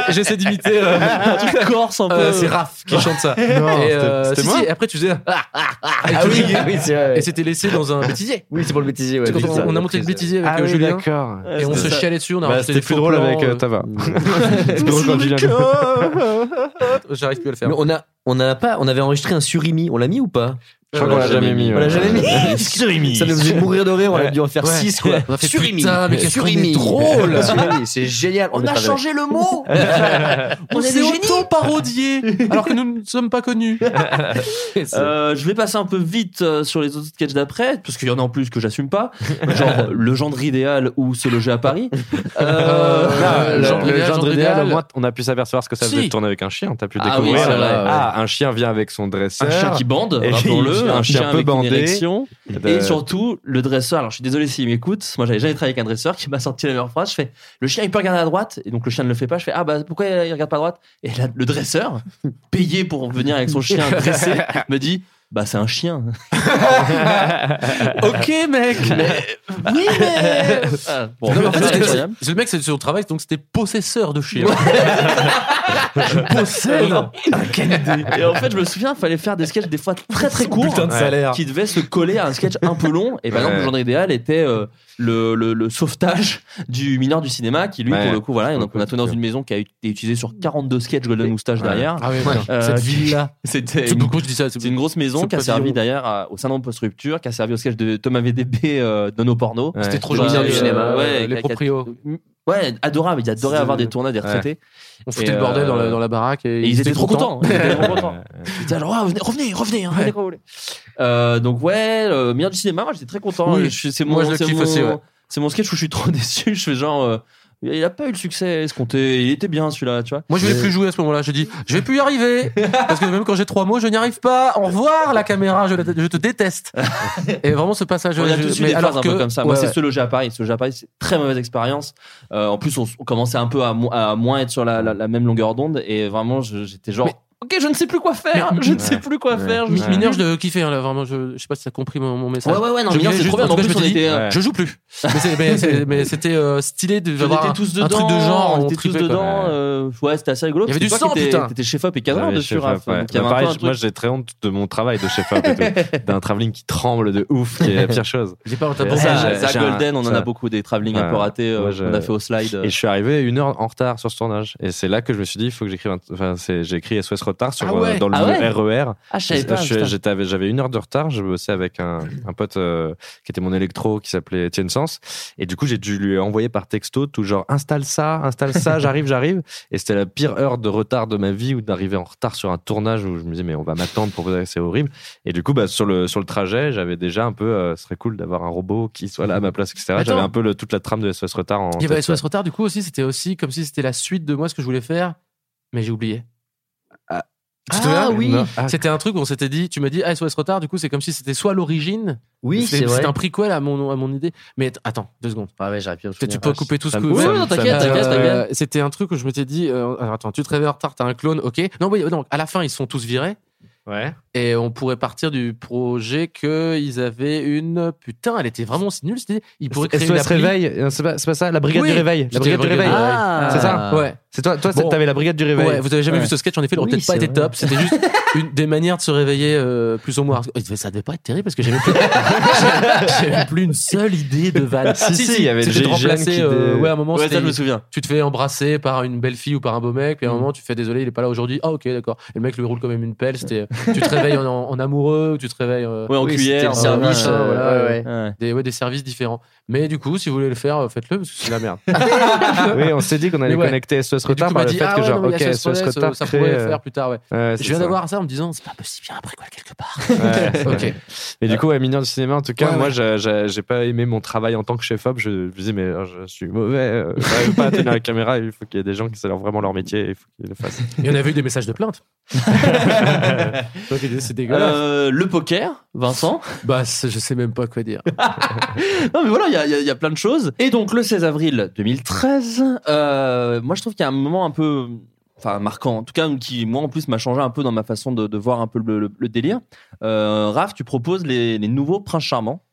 Speaker 3: J'ai- [LAUGHS] J'essaie d'imiter. euh,
Speaker 7: Un truc corse un peu.
Speaker 3: euh, c'est Raph qui chante ça.
Speaker 8: Non,
Speaker 3: Et,
Speaker 8: c'était-
Speaker 3: euh, si,
Speaker 8: moi
Speaker 3: si, après tu faisais. Ah, ah, ah, et
Speaker 9: Ah oui, oui, c'est vrai.
Speaker 3: Et c'était laissé dans un bêtisier.
Speaker 9: Oui, c'est pour le bêtisier. Ouais,
Speaker 3: on, a monté le bêtisier avec
Speaker 8: Ah
Speaker 3: euh,
Speaker 8: oui,
Speaker 3: Julien.
Speaker 8: d'accord.
Speaker 3: Et on se
Speaker 7: ça.
Speaker 3: chialait dessus, on a
Speaker 8: Bah, C'était
Speaker 3: des
Speaker 8: plus drôle avec Tava. [LAUGHS] C'était drôle quand Julien.
Speaker 3: J'arrive plus à le faire.
Speaker 9: On a, on a pas, on avait enregistré un surimi. On l'a mis ou pas?
Speaker 8: Je crois qu'on l'a jamais mis.
Speaker 9: On l'a jamais mis. [LAUGHS]
Speaker 8: Surimi.
Speaker 9: Ça nous faisait mourir de rire. On a dû en faire
Speaker 3: Ouais.
Speaker 9: 6 quoi.
Speaker 3: On a fait
Speaker 9: Surimi.
Speaker 3: putain, mais
Speaker 9: Surimi.
Speaker 3: drôle. [LAUGHS]
Speaker 9: C'est génial.
Speaker 7: On a changé le mot [LAUGHS]
Speaker 3: On s'est auto-parodié alors que nous ne sommes pas connus.
Speaker 7: Euh, je vais passer un peu vite euh, sur les autres sketchs d'après, parce qu'il y en a en plus que j'assume pas, genre le gendre idéal ou se loger à Paris. Euh,
Speaker 3: Euh,
Speaker 8: Le le
Speaker 3: idéal,
Speaker 8: on a pu s'apercevoir ce que ça faisait de tourner avec un chien. T'as pu
Speaker 7: Ah
Speaker 8: découvrir. ah, un chien vient avec son dresseur.
Speaker 7: un chien qui bande,
Speaker 8: Et
Speaker 7: rappelons-le,
Speaker 8: un
Speaker 7: un
Speaker 8: chien
Speaker 7: chien
Speaker 8: peu bandé.
Speaker 7: Et surtout, le dresseur, alors je suis désolé s'il m'écoute, moi j'avais jamais travaillé avec un dresseur qui m'a sorti la meilleure phrase, je fais, le chien il peut regarder à droite, et donc le chien ne le fait pas, je fais, ah bah pourquoi il regarde pas à droite? Et là, le dresseur, payé pour venir avec son chien [LAUGHS] dressé, me dit, Bah, c'est un chien. [LAUGHS]
Speaker 3: ok, mec.
Speaker 7: oui, mais. Ah, bon,
Speaker 3: Non, mais en fait,
Speaker 7: c'est incroyable.
Speaker 3: le mec, c'est son travail, donc c'était possesseur de chien. je [LAUGHS] possède un
Speaker 7: Et en fait, je me souviens, il fallait faire des sketchs des fois très très courts
Speaker 3: putain de salaire.
Speaker 7: qui devaient se coller à un sketch un peu long. Et par exemple, le genre idéal était euh, le, le, le sauvetage du mineur du cinéma qui, lui,
Speaker 8: Ouais.
Speaker 7: pour le coup, voilà. Donc, on a tourné dans une maison qui a été utilisée sur 42 sketchs Golden Moustache
Speaker 8: Ouais.
Speaker 7: derrière.
Speaker 3: Ah oui,
Speaker 7: Euh,
Speaker 3: cette ville-là. [LAUGHS]
Speaker 7: C'était
Speaker 3: C'est
Speaker 7: une,
Speaker 3: beaucoup, je dis ça. c'est
Speaker 7: c'est une grosse maison qui a servi d'ailleurs à- au syndrome post-rupture, qui a servi au sketch de Thomas VDB euh, de nos pornos.
Speaker 8: Ouais.
Speaker 3: C'était trop
Speaker 7: Ouais,
Speaker 3: gentil.
Speaker 9: mineur du cinéma,
Speaker 7: ouais,
Speaker 3: les proprios.
Speaker 7: Ouais, adorable. Il adorait
Speaker 3: C'est-
Speaker 7: avoir des tournages des
Speaker 8: Ouais.
Speaker 7: retraités.
Speaker 3: On foutait
Speaker 7: Et,
Speaker 3: le bordel dans, la,
Speaker 7: euh,
Speaker 3: dans la baraque et,
Speaker 7: Et [LAUGHS] ils étaient trop contents. [LAUGHS] Ils étaient trop contents. Ils étaient genre, Ah, revenez, revenez, revenez, hein, revenez quand vous voulez. Euh, donc ouais, le meilleur du cinéma, moi j'étais très content.
Speaker 3: Oui.
Speaker 7: C'est
Speaker 3: Moi,
Speaker 7: mon,
Speaker 3: je kiffe
Speaker 7: mon-
Speaker 3: aussi, ouais.
Speaker 7: C'est mon sketch où je suis trop [LAUGHS] déçu. Je fais genre, euh, il a pas eu le succès escompté. Il était bien celui-là, tu vois.
Speaker 3: Moi, je voulais plus jouer à ce moment-là. J'ai dit, je vais plus y arriver. [LAUGHS] Parce que même quand j'ai trois mots, je n'y arrive pas. Au revoir, la caméra. Je, la- je te déteste. [LAUGHS] Et vraiment, ce passage.
Speaker 7: On a tous eu des
Speaker 3: alors
Speaker 7: phases un peu
Speaker 3: que-
Speaker 7: comme ça. Moi,
Speaker 3: ouais,
Speaker 7: c'est
Speaker 3: ouais.
Speaker 7: ce logé à Paris. Ce logé à Paris, c'est très mauvaise expérience. Euh, en plus, on, on commençait un peu à, mo- à moins être sur la, la- la même longueur d'onde. Et vraiment, je- j'étais genre,
Speaker 3: Mais-
Speaker 7: ok, je ne sais plus quoi faire. Je ne sais plus quoi faire. Je suis
Speaker 3: Mineur, je le kiffais, hein, là, vraiment. Je, je sais pas si t'as compris mon, mon message.
Speaker 7: Ouais, ouais, ouais, non,
Speaker 3: Je
Speaker 7: Mineur, c'est trop bien.
Speaker 3: en tout
Speaker 7: En
Speaker 3: cas,
Speaker 7: plus,
Speaker 3: je dit,
Speaker 7: était,
Speaker 8: Ouais.
Speaker 3: je joue plus. Mais [LAUGHS] c'était euh, stylé de
Speaker 7: était
Speaker 3: un,
Speaker 7: tous
Speaker 3: un
Speaker 7: dedans,
Speaker 3: truc de genre.
Speaker 7: on était tous dedans. euh, ouais, c'était assez rigolo.
Speaker 3: Il y avait du sang, putain.
Speaker 7: T'étais chef-op et cadreur
Speaker 8: Ouais,
Speaker 7: dessus, Raph.
Speaker 8: ouais.
Speaker 7: Donc, il y avait
Speaker 8: Bah, moi j'ai très honte de mon travail de chef-op et tout. [LAUGHS] d'un travelling qui tremble de ouf, qui est la pire chose.
Speaker 3: J'ai pas
Speaker 7: Ça,
Speaker 3: à-
Speaker 7: Golden, on en a beaucoup des travelling un peu ratés. euh, On a fait au slide.
Speaker 8: Et je suis arrivé une heure en retard sur ce tournage. Et c'est là que je me suis dit, il faut que j'écrive. un- Enfin, j'ai écrit SOS retard sur,
Speaker 3: Ah ouais.
Speaker 8: euh, dans le
Speaker 7: Ah ouais
Speaker 8: RER.
Speaker 7: Ah,
Speaker 8: j'étais avec- J'avais une heure de retard. Je bossais avec un, un pote euh, qui était mon électro, qui s'appelait Étienne Sens. Et du coup, j'ai dû lui envoyer par texto tout genre installe ça, installe ça, j'arrive, j'arrive. Et c'était la pire heure de retard de ma vie ou d'arriver en retard sur un tournage où je me disais mais on va m'attendre pour vous c'est horrible. Et du coup, bah, sur le sur le trajet, j'avais déjà un peu, euh, ce serait cool d'avoir un robot qui soit là à ma place, etc.
Speaker 3: Attends.
Speaker 8: J'avais un peu le- toute la trame de SOS retard en.
Speaker 3: Il y avait. SOS Retard, du coup, aussi, c'était aussi comme si c'était la suite de moi, ce que je voulais faire, mais j'ai oublié. Tu te
Speaker 9: Ah oui.
Speaker 8: Ah,
Speaker 3: C'était un truc où on s'était dit, tu m'as dit, ah, SOS Retard, du coup, c'est comme si c'était soit l'origine,
Speaker 9: Oui,
Speaker 3: c'est
Speaker 9: c'est vrai.
Speaker 3: c'est un prequel à mon, à mon idée. Mais att- attends, deux secondes.
Speaker 9: Ah ouais, j'aurais pu
Speaker 3: tu peux couper tout ce que
Speaker 8: Oui, non,
Speaker 7: t'inquiète, t'inquiète, t'inquiète.
Speaker 3: C'était un truc où je m'étais dit, euh, attends, tu te réveilles en retard, t'as un clone, ok. Non, oui, non, à la fin, ils sont tous virés.
Speaker 8: Ouais.
Speaker 3: Et on pourrait partir du projet qu'ils avaient une. Putain, elle était vraiment aussi nulle. C'était. Ils pourraient créer
Speaker 8: SOS réveil, euh, c'est pas, c'est pas ça, la brigade
Speaker 3: Oui,
Speaker 8: du réveil. La brigade du
Speaker 3: la brigade
Speaker 8: réveil.
Speaker 3: du réveil.
Speaker 9: Ah.
Speaker 8: C'est ça
Speaker 3: Ouais.
Speaker 8: C'est toi, toi,
Speaker 3: Bon.
Speaker 8: t'avais la brigade du réveil.
Speaker 3: Ouais, vous avez jamais
Speaker 8: Ouais.
Speaker 3: vu ce sketch en effet,
Speaker 9: Oui,
Speaker 3: peut-être pas été top. C'était juste une des manières de se réveiller euh, plus ou moins. Ça devait pas être terrible parce que j'avais plus, [LAUGHS] j'avais plus une seule idée de van.
Speaker 8: Si, si, il y avait le qui
Speaker 3: euh, ouais, à un moment,
Speaker 7: Ouais,
Speaker 3: c'était-
Speaker 7: ça, je me souviens.
Speaker 3: tu te fais embrasser par une belle fille ou par un beau mec, puis à un
Speaker 9: Mm.
Speaker 3: moment tu fais désolé, il est pas là aujourd'hui. Ah ok, d'accord. Et le mec lui roule quand même une pelle. C'était, tu te réveilles en, en amoureux, ou tu te réveilles. euh,
Speaker 7: Ouais, en
Speaker 9: Oui,
Speaker 7: cuillère. ouais,
Speaker 9: service,
Speaker 7: ouais,
Speaker 9: euh,
Speaker 3: voilà,
Speaker 9: ouais, ouais.
Speaker 7: ouais.
Speaker 3: des, ouais, des services différents. Mais du coup, si vous voulez le faire, euh, faites-le parce que c'est de la merde. [LAUGHS]
Speaker 8: Oui, on s'est dit qu'on allait connecter SOS retard par le fait
Speaker 3: ah
Speaker 8: que genre, ok, SOS retard
Speaker 3: ça pourrait le
Speaker 8: euh,
Speaker 3: faire plus tard, ouais. Je viens d'avoir ça en me disant, c'est pas possible, il y a un préquel quelque part. [LAUGHS]
Speaker 8: Ouais. [LAUGHS]
Speaker 3: ok.
Speaker 8: Mais du coup, ouais, mineur du cinéma, en tout cas,
Speaker 3: Ouais,
Speaker 8: moi,
Speaker 3: ouais.
Speaker 8: j'ai- pas aimé mon travail en tant que chef-op. Je me disais, mais euh, je suis mauvais, euh, j'arrive pas à tenir la caméra. Il faut qu'il y ait des gens qui savent vraiment leur métier et il faut qu'ils le fassent. [LAUGHS]
Speaker 3: Et on avait eu des messages de plainte. C'est dégueulasse.
Speaker 7: Euh, le poker, Vincent.
Speaker 3: Bah, je sais même pas quoi dire.
Speaker 7: Non, mais voilà, il y a, il y a- il y a plein de choses. Et donc, le 16 avril 2013, euh, moi, je trouve qu'il y a un moment un peu. Enfin, marquant, en tout cas, qui, moi, en plus, m'a changé un peu dans ma façon de, de voir un peu le, le- le délire. Euh, Raph, tu proposes les, les nouveaux Princes Charmants.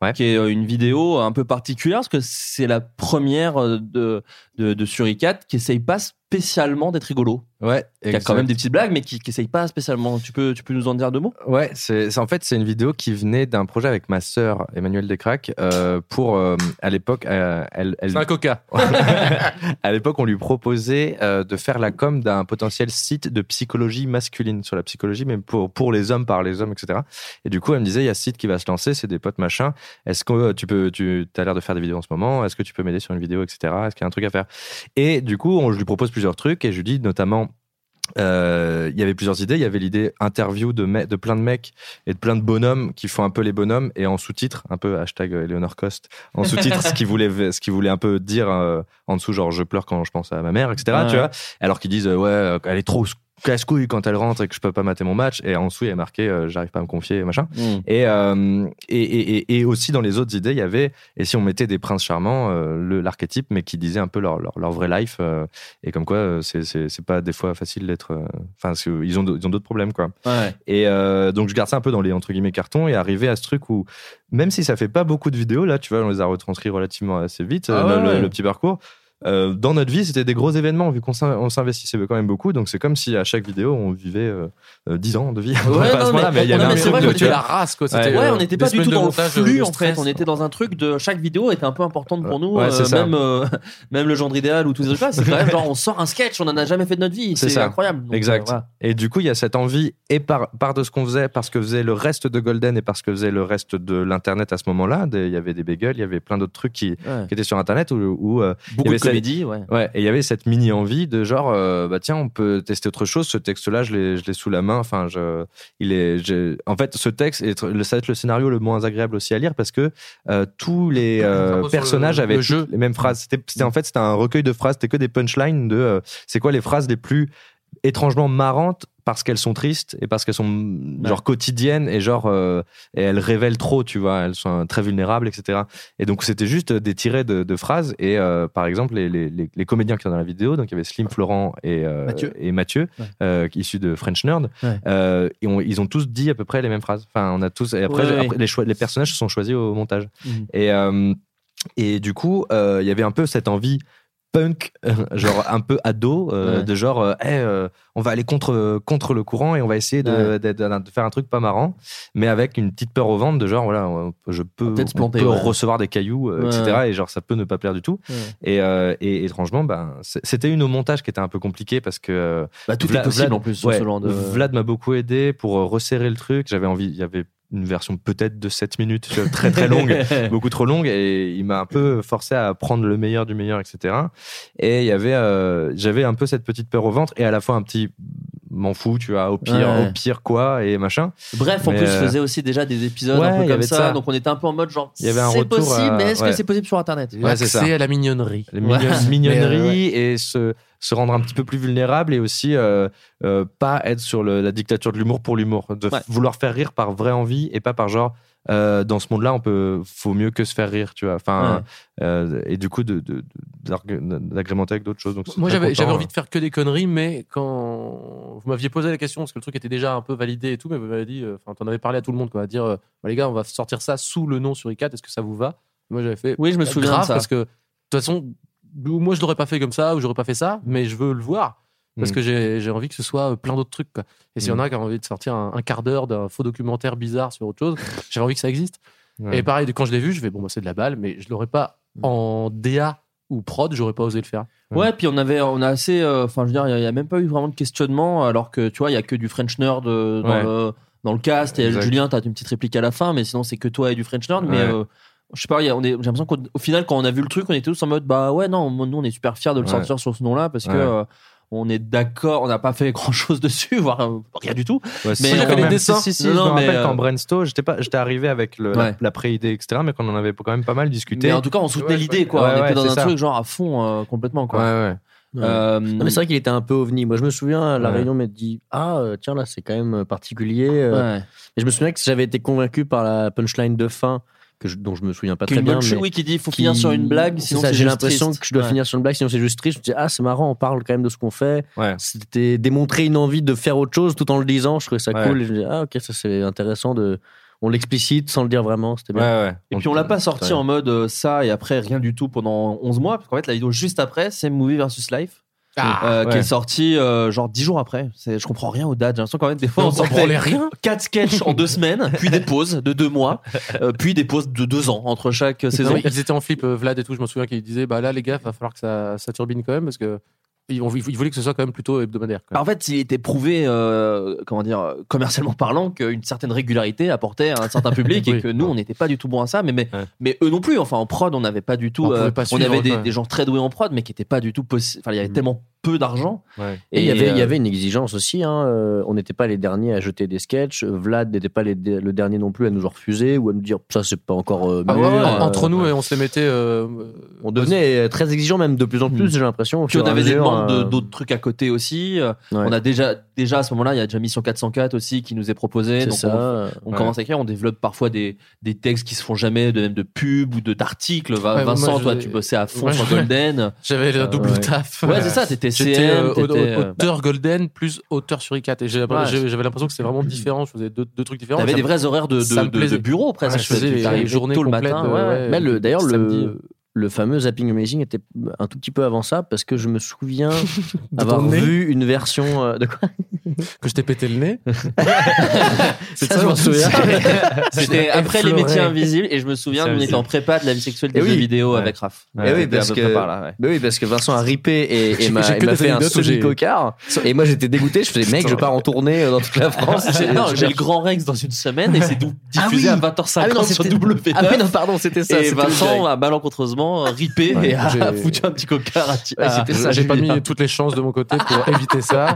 Speaker 8: Ouais.
Speaker 7: Qui est euh, une vidéo un peu particulière parce que c'est la première euh, de, de, de Suricat qui essaye pas spécialement d'être rigolo.
Speaker 8: Ouais,
Speaker 7: Il y a quand même des petites blagues, mais qui, essaye pas spécialement. Tu peux, tu peux nous en dire deux mots?
Speaker 8: Ouais, c'est en fait c'est une vidéo qui venait d'un projet avec ma sœur Emmanuelle Descraques euh, pour euh, à l'époque euh, elle, elle
Speaker 3: C'est un coca. [LAUGHS]
Speaker 8: à l'époque on lui proposait de faire la com d'un potentiel site de psychologie masculine sur la psychologie mais pour pour les hommes par les hommes etc. Et du coup elle me disait il y a ce site qui va se lancer c'est des potes machin est-ce que tu peux tu as l'air de faire des vidéos en ce moment? Est-ce que tu peux m'aider sur une vidéo etc. Est-ce qu'il y a un truc à faire? Et du coup on, je lui propose plusieurs trucs et je lui dis notamment euh, il y avait plusieurs idées. Il y avait l'idée interview de, me- de plein de mecs et de plein de bonhommes qui font un peu les bonhommes et en sous-titre, un peu hashtag Eleanor Cost, en sous-titre, ce qu'ils voulaient, ce qu'ils voulaient un peu dire euh, en dessous, genre je pleure quand je pense à ma mère, etc. Tu vois Alors qu'ils disent euh, ouais, elle est trop casse-couille quand elle rentre et que je peux pas mater mon match. Et en dessous, il y a marqué euh, j'arrive pas à me confier, machin.
Speaker 7: Mm.
Speaker 8: Et, euh, et, et, et- aussi dans les autres idées, il y avait, et si on mettait des princes charmants, euh, l'archétype, mais qui disait un peu leur, leur, leur vrai life, euh, et comme quoi euh, c'est- pas des fois facile d'être. Enfin, ils ont, d'autres problèmes, quoi.
Speaker 7: Ouais.
Speaker 8: Et donc je garde ça un peu dans les entre guillemets cartons et arriver à ce truc où même si ça fait pas beaucoup de vidéos là, tu vois, on les a retranscrits relativement assez vite
Speaker 7: Ah ouais,
Speaker 8: le,
Speaker 7: ouais.
Speaker 8: le petit parcours. Euh, dans notre vie, c'était des gros événements vu qu'on s'in- on s'investissait quand même beaucoup. Donc c'est comme si à chaque vidéo on vivait euh, euh, 10 ans de vie.
Speaker 7: Ouais, [LAUGHS] non,
Speaker 8: ce moment-là,
Speaker 7: mais-
Speaker 8: il y avait
Speaker 7: non,
Speaker 8: un
Speaker 7: mais c'est vrai qu'on était la
Speaker 3: race, quoi.
Speaker 8: Ouais.
Speaker 3: Euh,
Speaker 7: on n'était pas du tout dans le flux en fait. On était dans un truc de chaque vidéo était un peu importante pour nous. Euh, même euh, [LAUGHS] même le genre idéal ou tous ces trucs-là, c'est quand même genre on sort un sketch, on en a jamais fait de notre vie.
Speaker 8: C'est
Speaker 7: incroyable. Donc,
Speaker 8: exact.
Speaker 7: euh.
Speaker 8: Et du coup, il y a cette envie, et par, par de ce qu'on faisait, parce que faisait le reste de Golden et parce que faisait le reste de l'Internet à ce moment-là. Il y avait des bagels, il y avait plein d'autres trucs qui, étaient sur Internet où, où, euh, il y
Speaker 7: Beaucoup
Speaker 8: avait
Speaker 7: comédie, ouais.
Speaker 8: Ouais, et il y avait cette mini envie de genre, euh, bah tiens, on peut tester autre chose. Ce texte-là, je l'ai, je l'ai sous la main. Enfin, je, il est, en fait, ce texte, est, le- ça va être le scénario le moins agréable aussi à lire parce que euh, tous les euh, personnages
Speaker 3: le-
Speaker 8: avaient
Speaker 3: le
Speaker 8: toutes
Speaker 3: jeu.
Speaker 8: les mêmes phrases. C'était, c'était en fait, c'était un recueil de phrases. C'était que des punchlines de, euh, c'est quoi les phrases les plus étrangement marrantes parce qu'elles sont tristes et parce qu'elles sont genre quotidiennes et genre euh, et elles révèlent trop tu vois elles sont très vulnérables etc et donc c'était juste des tirés de, de phrases et euh, par exemple les, les, les, les comédiens qui sont dans la vidéo donc il y avait Slim Florent et euh,
Speaker 7: Mathieu.
Speaker 8: et Mathieu
Speaker 7: Ouais.
Speaker 8: euh, issus de French Nerd
Speaker 7: Ouais.
Speaker 8: euh, et on- ils ont tous dit à peu près les mêmes phrases enfin on a tous et après, les, choix, les personnages se sont choisis au montage
Speaker 7: Mhm.
Speaker 8: et euh, et du coup, euh, il y avait un peu cette envie punk, euh, genre un peu ado, euh,
Speaker 7: Ouais.
Speaker 8: de genre, euh, Hey, euh, on va aller contre, contre le courant et on va essayer de,
Speaker 7: Ouais.
Speaker 8: de- de- de faire un truc pas marrant, mais avec une petite peur au ventre de genre, voilà, je peux, on
Speaker 7: planter,
Speaker 8: peut
Speaker 7: ouais.
Speaker 8: recevoir des cailloux, etc. Et genre, ça peut ne pas plaire du tout. Et, et étrangement, ben, c'était une au montage qui était un peu compliqué parce que.
Speaker 7: Bah, tout est
Speaker 8: Vlad-
Speaker 7: possible
Speaker 8: Vlad-
Speaker 7: en plus.
Speaker 8: Vlad m'a beaucoup aidé pour resserrer le truc. J'avais envie, il y avait une version peut-être de 7 minutes, tu vois, très très longue, [LAUGHS] beaucoup trop longue, et il m'a un peu forcé à prendre le meilleur du meilleur, etc. Et il y avait, euh, j'avais un peu cette petite peur au ventre, et à la fois un petit m'en fous, tu vois, au pire,
Speaker 7: Ouais.
Speaker 8: au pire quoi, et machin.
Speaker 7: Bref, en
Speaker 8: Mais,
Speaker 7: plus,
Speaker 8: euh,
Speaker 7: faisait aussi déjà des épisodes
Speaker 8: ouais,
Speaker 7: un peu comme ça,
Speaker 8: ça.
Speaker 7: Donc on était un peu en mode genre.
Speaker 8: Il y avait un
Speaker 7: c'est possible,
Speaker 8: à-
Speaker 7: mais est-ce
Speaker 8: ouais.
Speaker 7: que c'est possible sur Internet?
Speaker 8: Ouais, c'est
Speaker 3: à la mignonnerie. Mais, euh,
Speaker 8: et se, se rendre un petit peu plus vulnérable et aussi euh, euh, pas être sur le- la dictature de l'humour pour l'humour, de
Speaker 7: Ouais.
Speaker 8: vouloir faire rire par vraie envie et pas par genre euh, dans ce monde-là on peut faut mieux que se faire rire, tu vois. Enfin euh, et du coup d'agrémenter avec d'autres choses. Donc
Speaker 3: Moi, j'avais, envie de faire que des conneries, mais quand vous m'aviez posé la question, parce que le truc était déjà un peu validé et tout, mais vous m'avez dit, euh, enfin, t'en avais parlé à tout le monde, quoi, à dire, euh, Bah, les gars, on va sortir ça sous le nom sur ICAT, est-ce que ça vous va? Moi, j'avais fait.
Speaker 7: Oui, je me
Speaker 3: bah,
Speaker 7: souviens
Speaker 3: grave,
Speaker 7: de ça.
Speaker 3: parce que de toute façon, ou moi, je l'aurais pas fait comme ça, ou j'aurais pas fait ça, mais je veux le voir. Parce
Speaker 8: Mm.
Speaker 3: que j'ai, j'ai envie que ce soit euh, plein d'autres trucs. Quoi. Et s'il y en
Speaker 8: Mm.
Speaker 3: a qui ont envie de sortir un, un quart d'heure d'un faux documentaire bizarre sur autre chose, j'ai envie que ça existe.
Speaker 8: Ouais.
Speaker 3: Et pareil, quand je l'ai vu, je fais bon, bah, c'est de la balle, mais je l'aurais pas en DA ou prod, j'aurais pas osé le faire.
Speaker 7: Ouais, puis on avait, on a assez, euh, enfin, je veux dire, il y, a même pas eu vraiment de questionnement, alors que tu vois, il y a que du French nerd euh, dans,
Speaker 8: Ouais.
Speaker 7: le, dans le cast. Et
Speaker 8: Exact.
Speaker 7: Julien, t'as une petite réplique à la fin, mais sinon c'est que toi et du French nerd. Mais euh, je sais pas, il y a- on est, j'ai l'impression qu'au au final, quand on a vu le truc, on était tous en mode, bah ouais, non, nous on est super fiers de le
Speaker 8: Ouais.
Speaker 7: sortir sur ce nom-là parce que.
Speaker 8: Ouais.
Speaker 7: euh, on est d'accord, on n'a pas fait [LAUGHS] grand chose dessus, voire euh, rien du tout.
Speaker 8: Ouais, si,
Speaker 7: Mais
Speaker 8: quand
Speaker 7: j'avais les dessins.
Speaker 8: Si, si, si,
Speaker 7: Non,
Speaker 8: je
Speaker 7: non,
Speaker 8: me
Speaker 7: mais,
Speaker 8: rappelle
Speaker 7: euh,
Speaker 8: quand Brainstorm, j'étais pas, j'étais arrivé avec le,
Speaker 7: Ouais.
Speaker 8: la, la pré-idée, etc., mais qu'on en avait quand même pas mal discuté.
Speaker 7: Mais en tout cas, on soutenait
Speaker 3: Ouais,
Speaker 7: l'idée, quoi.
Speaker 8: ouais,
Speaker 7: on était dans un
Speaker 8: ça.
Speaker 7: truc genre à fond, euh, complètement, quoi.
Speaker 8: ouais.
Speaker 7: Euh,
Speaker 9: Non, mais c'est vrai qu'il était un peu ovni. Moi, je me souviens, la
Speaker 8: Ouais.
Speaker 9: réunion, on m'a dit Ah, tiens, là, c'est quand même particulier.
Speaker 7: ouais.
Speaker 9: Et je me souviens que j'avais été convaincu par la punchline de fin, que je- dont je me souviens pas très bien. mais
Speaker 7: oui, qui dit il faut
Speaker 9: qui-
Speaker 7: finir sur une blague,
Speaker 9: C'est
Speaker 7: sinon
Speaker 9: ça,
Speaker 7: c'est
Speaker 9: J'ai
Speaker 7: juste
Speaker 9: l'impression
Speaker 7: triste.
Speaker 9: que je dois
Speaker 7: Ouais.
Speaker 9: finir sur une blague, sinon c'est juste triste. Je me dis Ah, c'est marrant, on parle quand même de ce qu'on fait.
Speaker 8: Ouais.
Speaker 9: C'était démontrer une envie de faire autre chose tout en le disant. Je trouvais ça
Speaker 8: Ouais.
Speaker 9: cool. Et je me dis Ah, ok, ça c'est intéressant. de On l'explicite sans le dire vraiment. C'était bien.
Speaker 8: ouais.
Speaker 7: Et puis on l'a pas sorti en mode euh, ça et après rien du tout pendant 11 mois, parce qu'en fait la vidéo juste après c'est Movie versus Life. Euh, qui est sorti euh, genre 10 jours après. C'est- Je comprends rien aux dates. J'ai l'impression quand même des fois on
Speaker 3: On s'en rien.
Speaker 7: 4 sketchs en 2 semaines, puis des pauses de 2 mois, euh, puis des pauses de 2 ans entre chaque saison.
Speaker 3: Non, ils étaient en flip, Vlad et tout. Je me souviens qu'ils disaient bah là, les gars, va falloir que ça, ça turbine quand même parce que ils voulaient que ce soit quand même plutôt hebdomadaire. quoi.
Speaker 7: En fait, il était prouvé, euh, comment dire, commercialement parlant, qu'une certaine régularité apportait à un certain public [LAUGHS] et que nous, on n'était pas du tout bon à ça. Mais, mais,
Speaker 8: Ouais.
Speaker 7: mais eux non plus. Enfin, en prod, on n'avait pas du tout.
Speaker 3: On
Speaker 7: euh,
Speaker 3: pas
Speaker 7: on
Speaker 3: suivre,
Speaker 7: avait des, gens très doués en prod, mais qui n'étaient pas du tout possible. Enfin, il y avait
Speaker 8: Mm.
Speaker 7: tellement peu d'argent.
Speaker 8: Ouais.
Speaker 9: Et il y, avait, il y
Speaker 7: euh,
Speaker 9: avait une exigence aussi. Hein. euh, On n'était pas les derniers à jeter des sketchs. Vlad n'était pas les- le dernier non plus à nous en refuser ou à nous dire ça, c'est pas encore euh,
Speaker 3: Ah ouais,
Speaker 9: mûr,
Speaker 3: ouais,
Speaker 9: euh,
Speaker 3: entre nous, et on se les mettait. euh,
Speaker 9: On devenait très exigeant, même de plus en plus,
Speaker 7: Mm.
Speaker 9: j'ai l'impression.
Speaker 7: Puis on avait des
Speaker 9: euh,
Speaker 7: d'autres trucs à côté aussi. Euh,
Speaker 9: Ouais.
Speaker 7: On a déjà, déjà à ce moment-là, il y a déjà Mission 404 aussi qui nous est proposé.
Speaker 9: C'est
Speaker 7: Donc
Speaker 9: ça.
Speaker 7: on, on
Speaker 9: Ouais.
Speaker 7: commence à écrire, on développe parfois des, des textes qui se font jamais, de même de pub ou d'articles.
Speaker 3: Ouais,
Speaker 7: Vincent, toi, tu bossais à fond
Speaker 3: Ouais,
Speaker 7: sur Golden. [LAUGHS]
Speaker 3: J'avais
Speaker 7: Euh,
Speaker 3: double
Speaker 7: ouais.
Speaker 3: taf.
Speaker 7: Ouais, c'est ça, t'étais CM,
Speaker 3: euh,
Speaker 7: euh,
Speaker 3: auteur Golden plus auteur sur ICAT. Et j'avais l'impression que c'était vraiment différent. Je faisais deux, deux trucs différents.
Speaker 7: T'avais des vrais horaires de, de, de- bureau presque.
Speaker 3: Ouais, je faisais les journées
Speaker 7: tôt le matin.
Speaker 3: euh,
Speaker 9: d'ailleurs, le, le fameux Zapping Amazing était un tout petit peu avant ça parce que je me souviens [LAUGHS] avoir vu une version euh, de quoi [LAUGHS]
Speaker 3: Que je t'ai pété le nez. [LAUGHS]
Speaker 9: C'est
Speaker 3: ça, je m'en souviens.
Speaker 7: C'était après les métiers invisibles et je me souviens,
Speaker 9: Ça
Speaker 7: était en prépa de la vie sexuelle des
Speaker 9: Eh
Speaker 7: jeux
Speaker 9: oui.
Speaker 7: vidéo
Speaker 9: Ouais.
Speaker 7: avec Raph.
Speaker 9: Oui, parce que,
Speaker 7: là, ouais.
Speaker 9: oui, parce que Vincent a ripé et, et m'a fait un
Speaker 3: j'ai-
Speaker 9: semi-cocard. Et moi, j'étais dégoûté. Je faisais, mec, je pars en tournée euh, dans toute la France.
Speaker 7: Non, j'ai le Grand Rex dans une semaine et c'est dou- diffusé
Speaker 9: Ah
Speaker 7: à
Speaker 9: oui.
Speaker 7: 20h50
Speaker 9: Ah oui,
Speaker 7: sur
Speaker 9: c'était-
Speaker 7: W9.
Speaker 9: Ah oui, non, pardon, c'était ça.
Speaker 7: et Vincent a malencontreusement ripé
Speaker 3: Ouais,
Speaker 7: et a [LAUGHS] foutu un petit cocard à, à-
Speaker 9: ça,
Speaker 3: J'ai pas mis toutes les chances de mon côté pour [LAUGHS] éviter ça.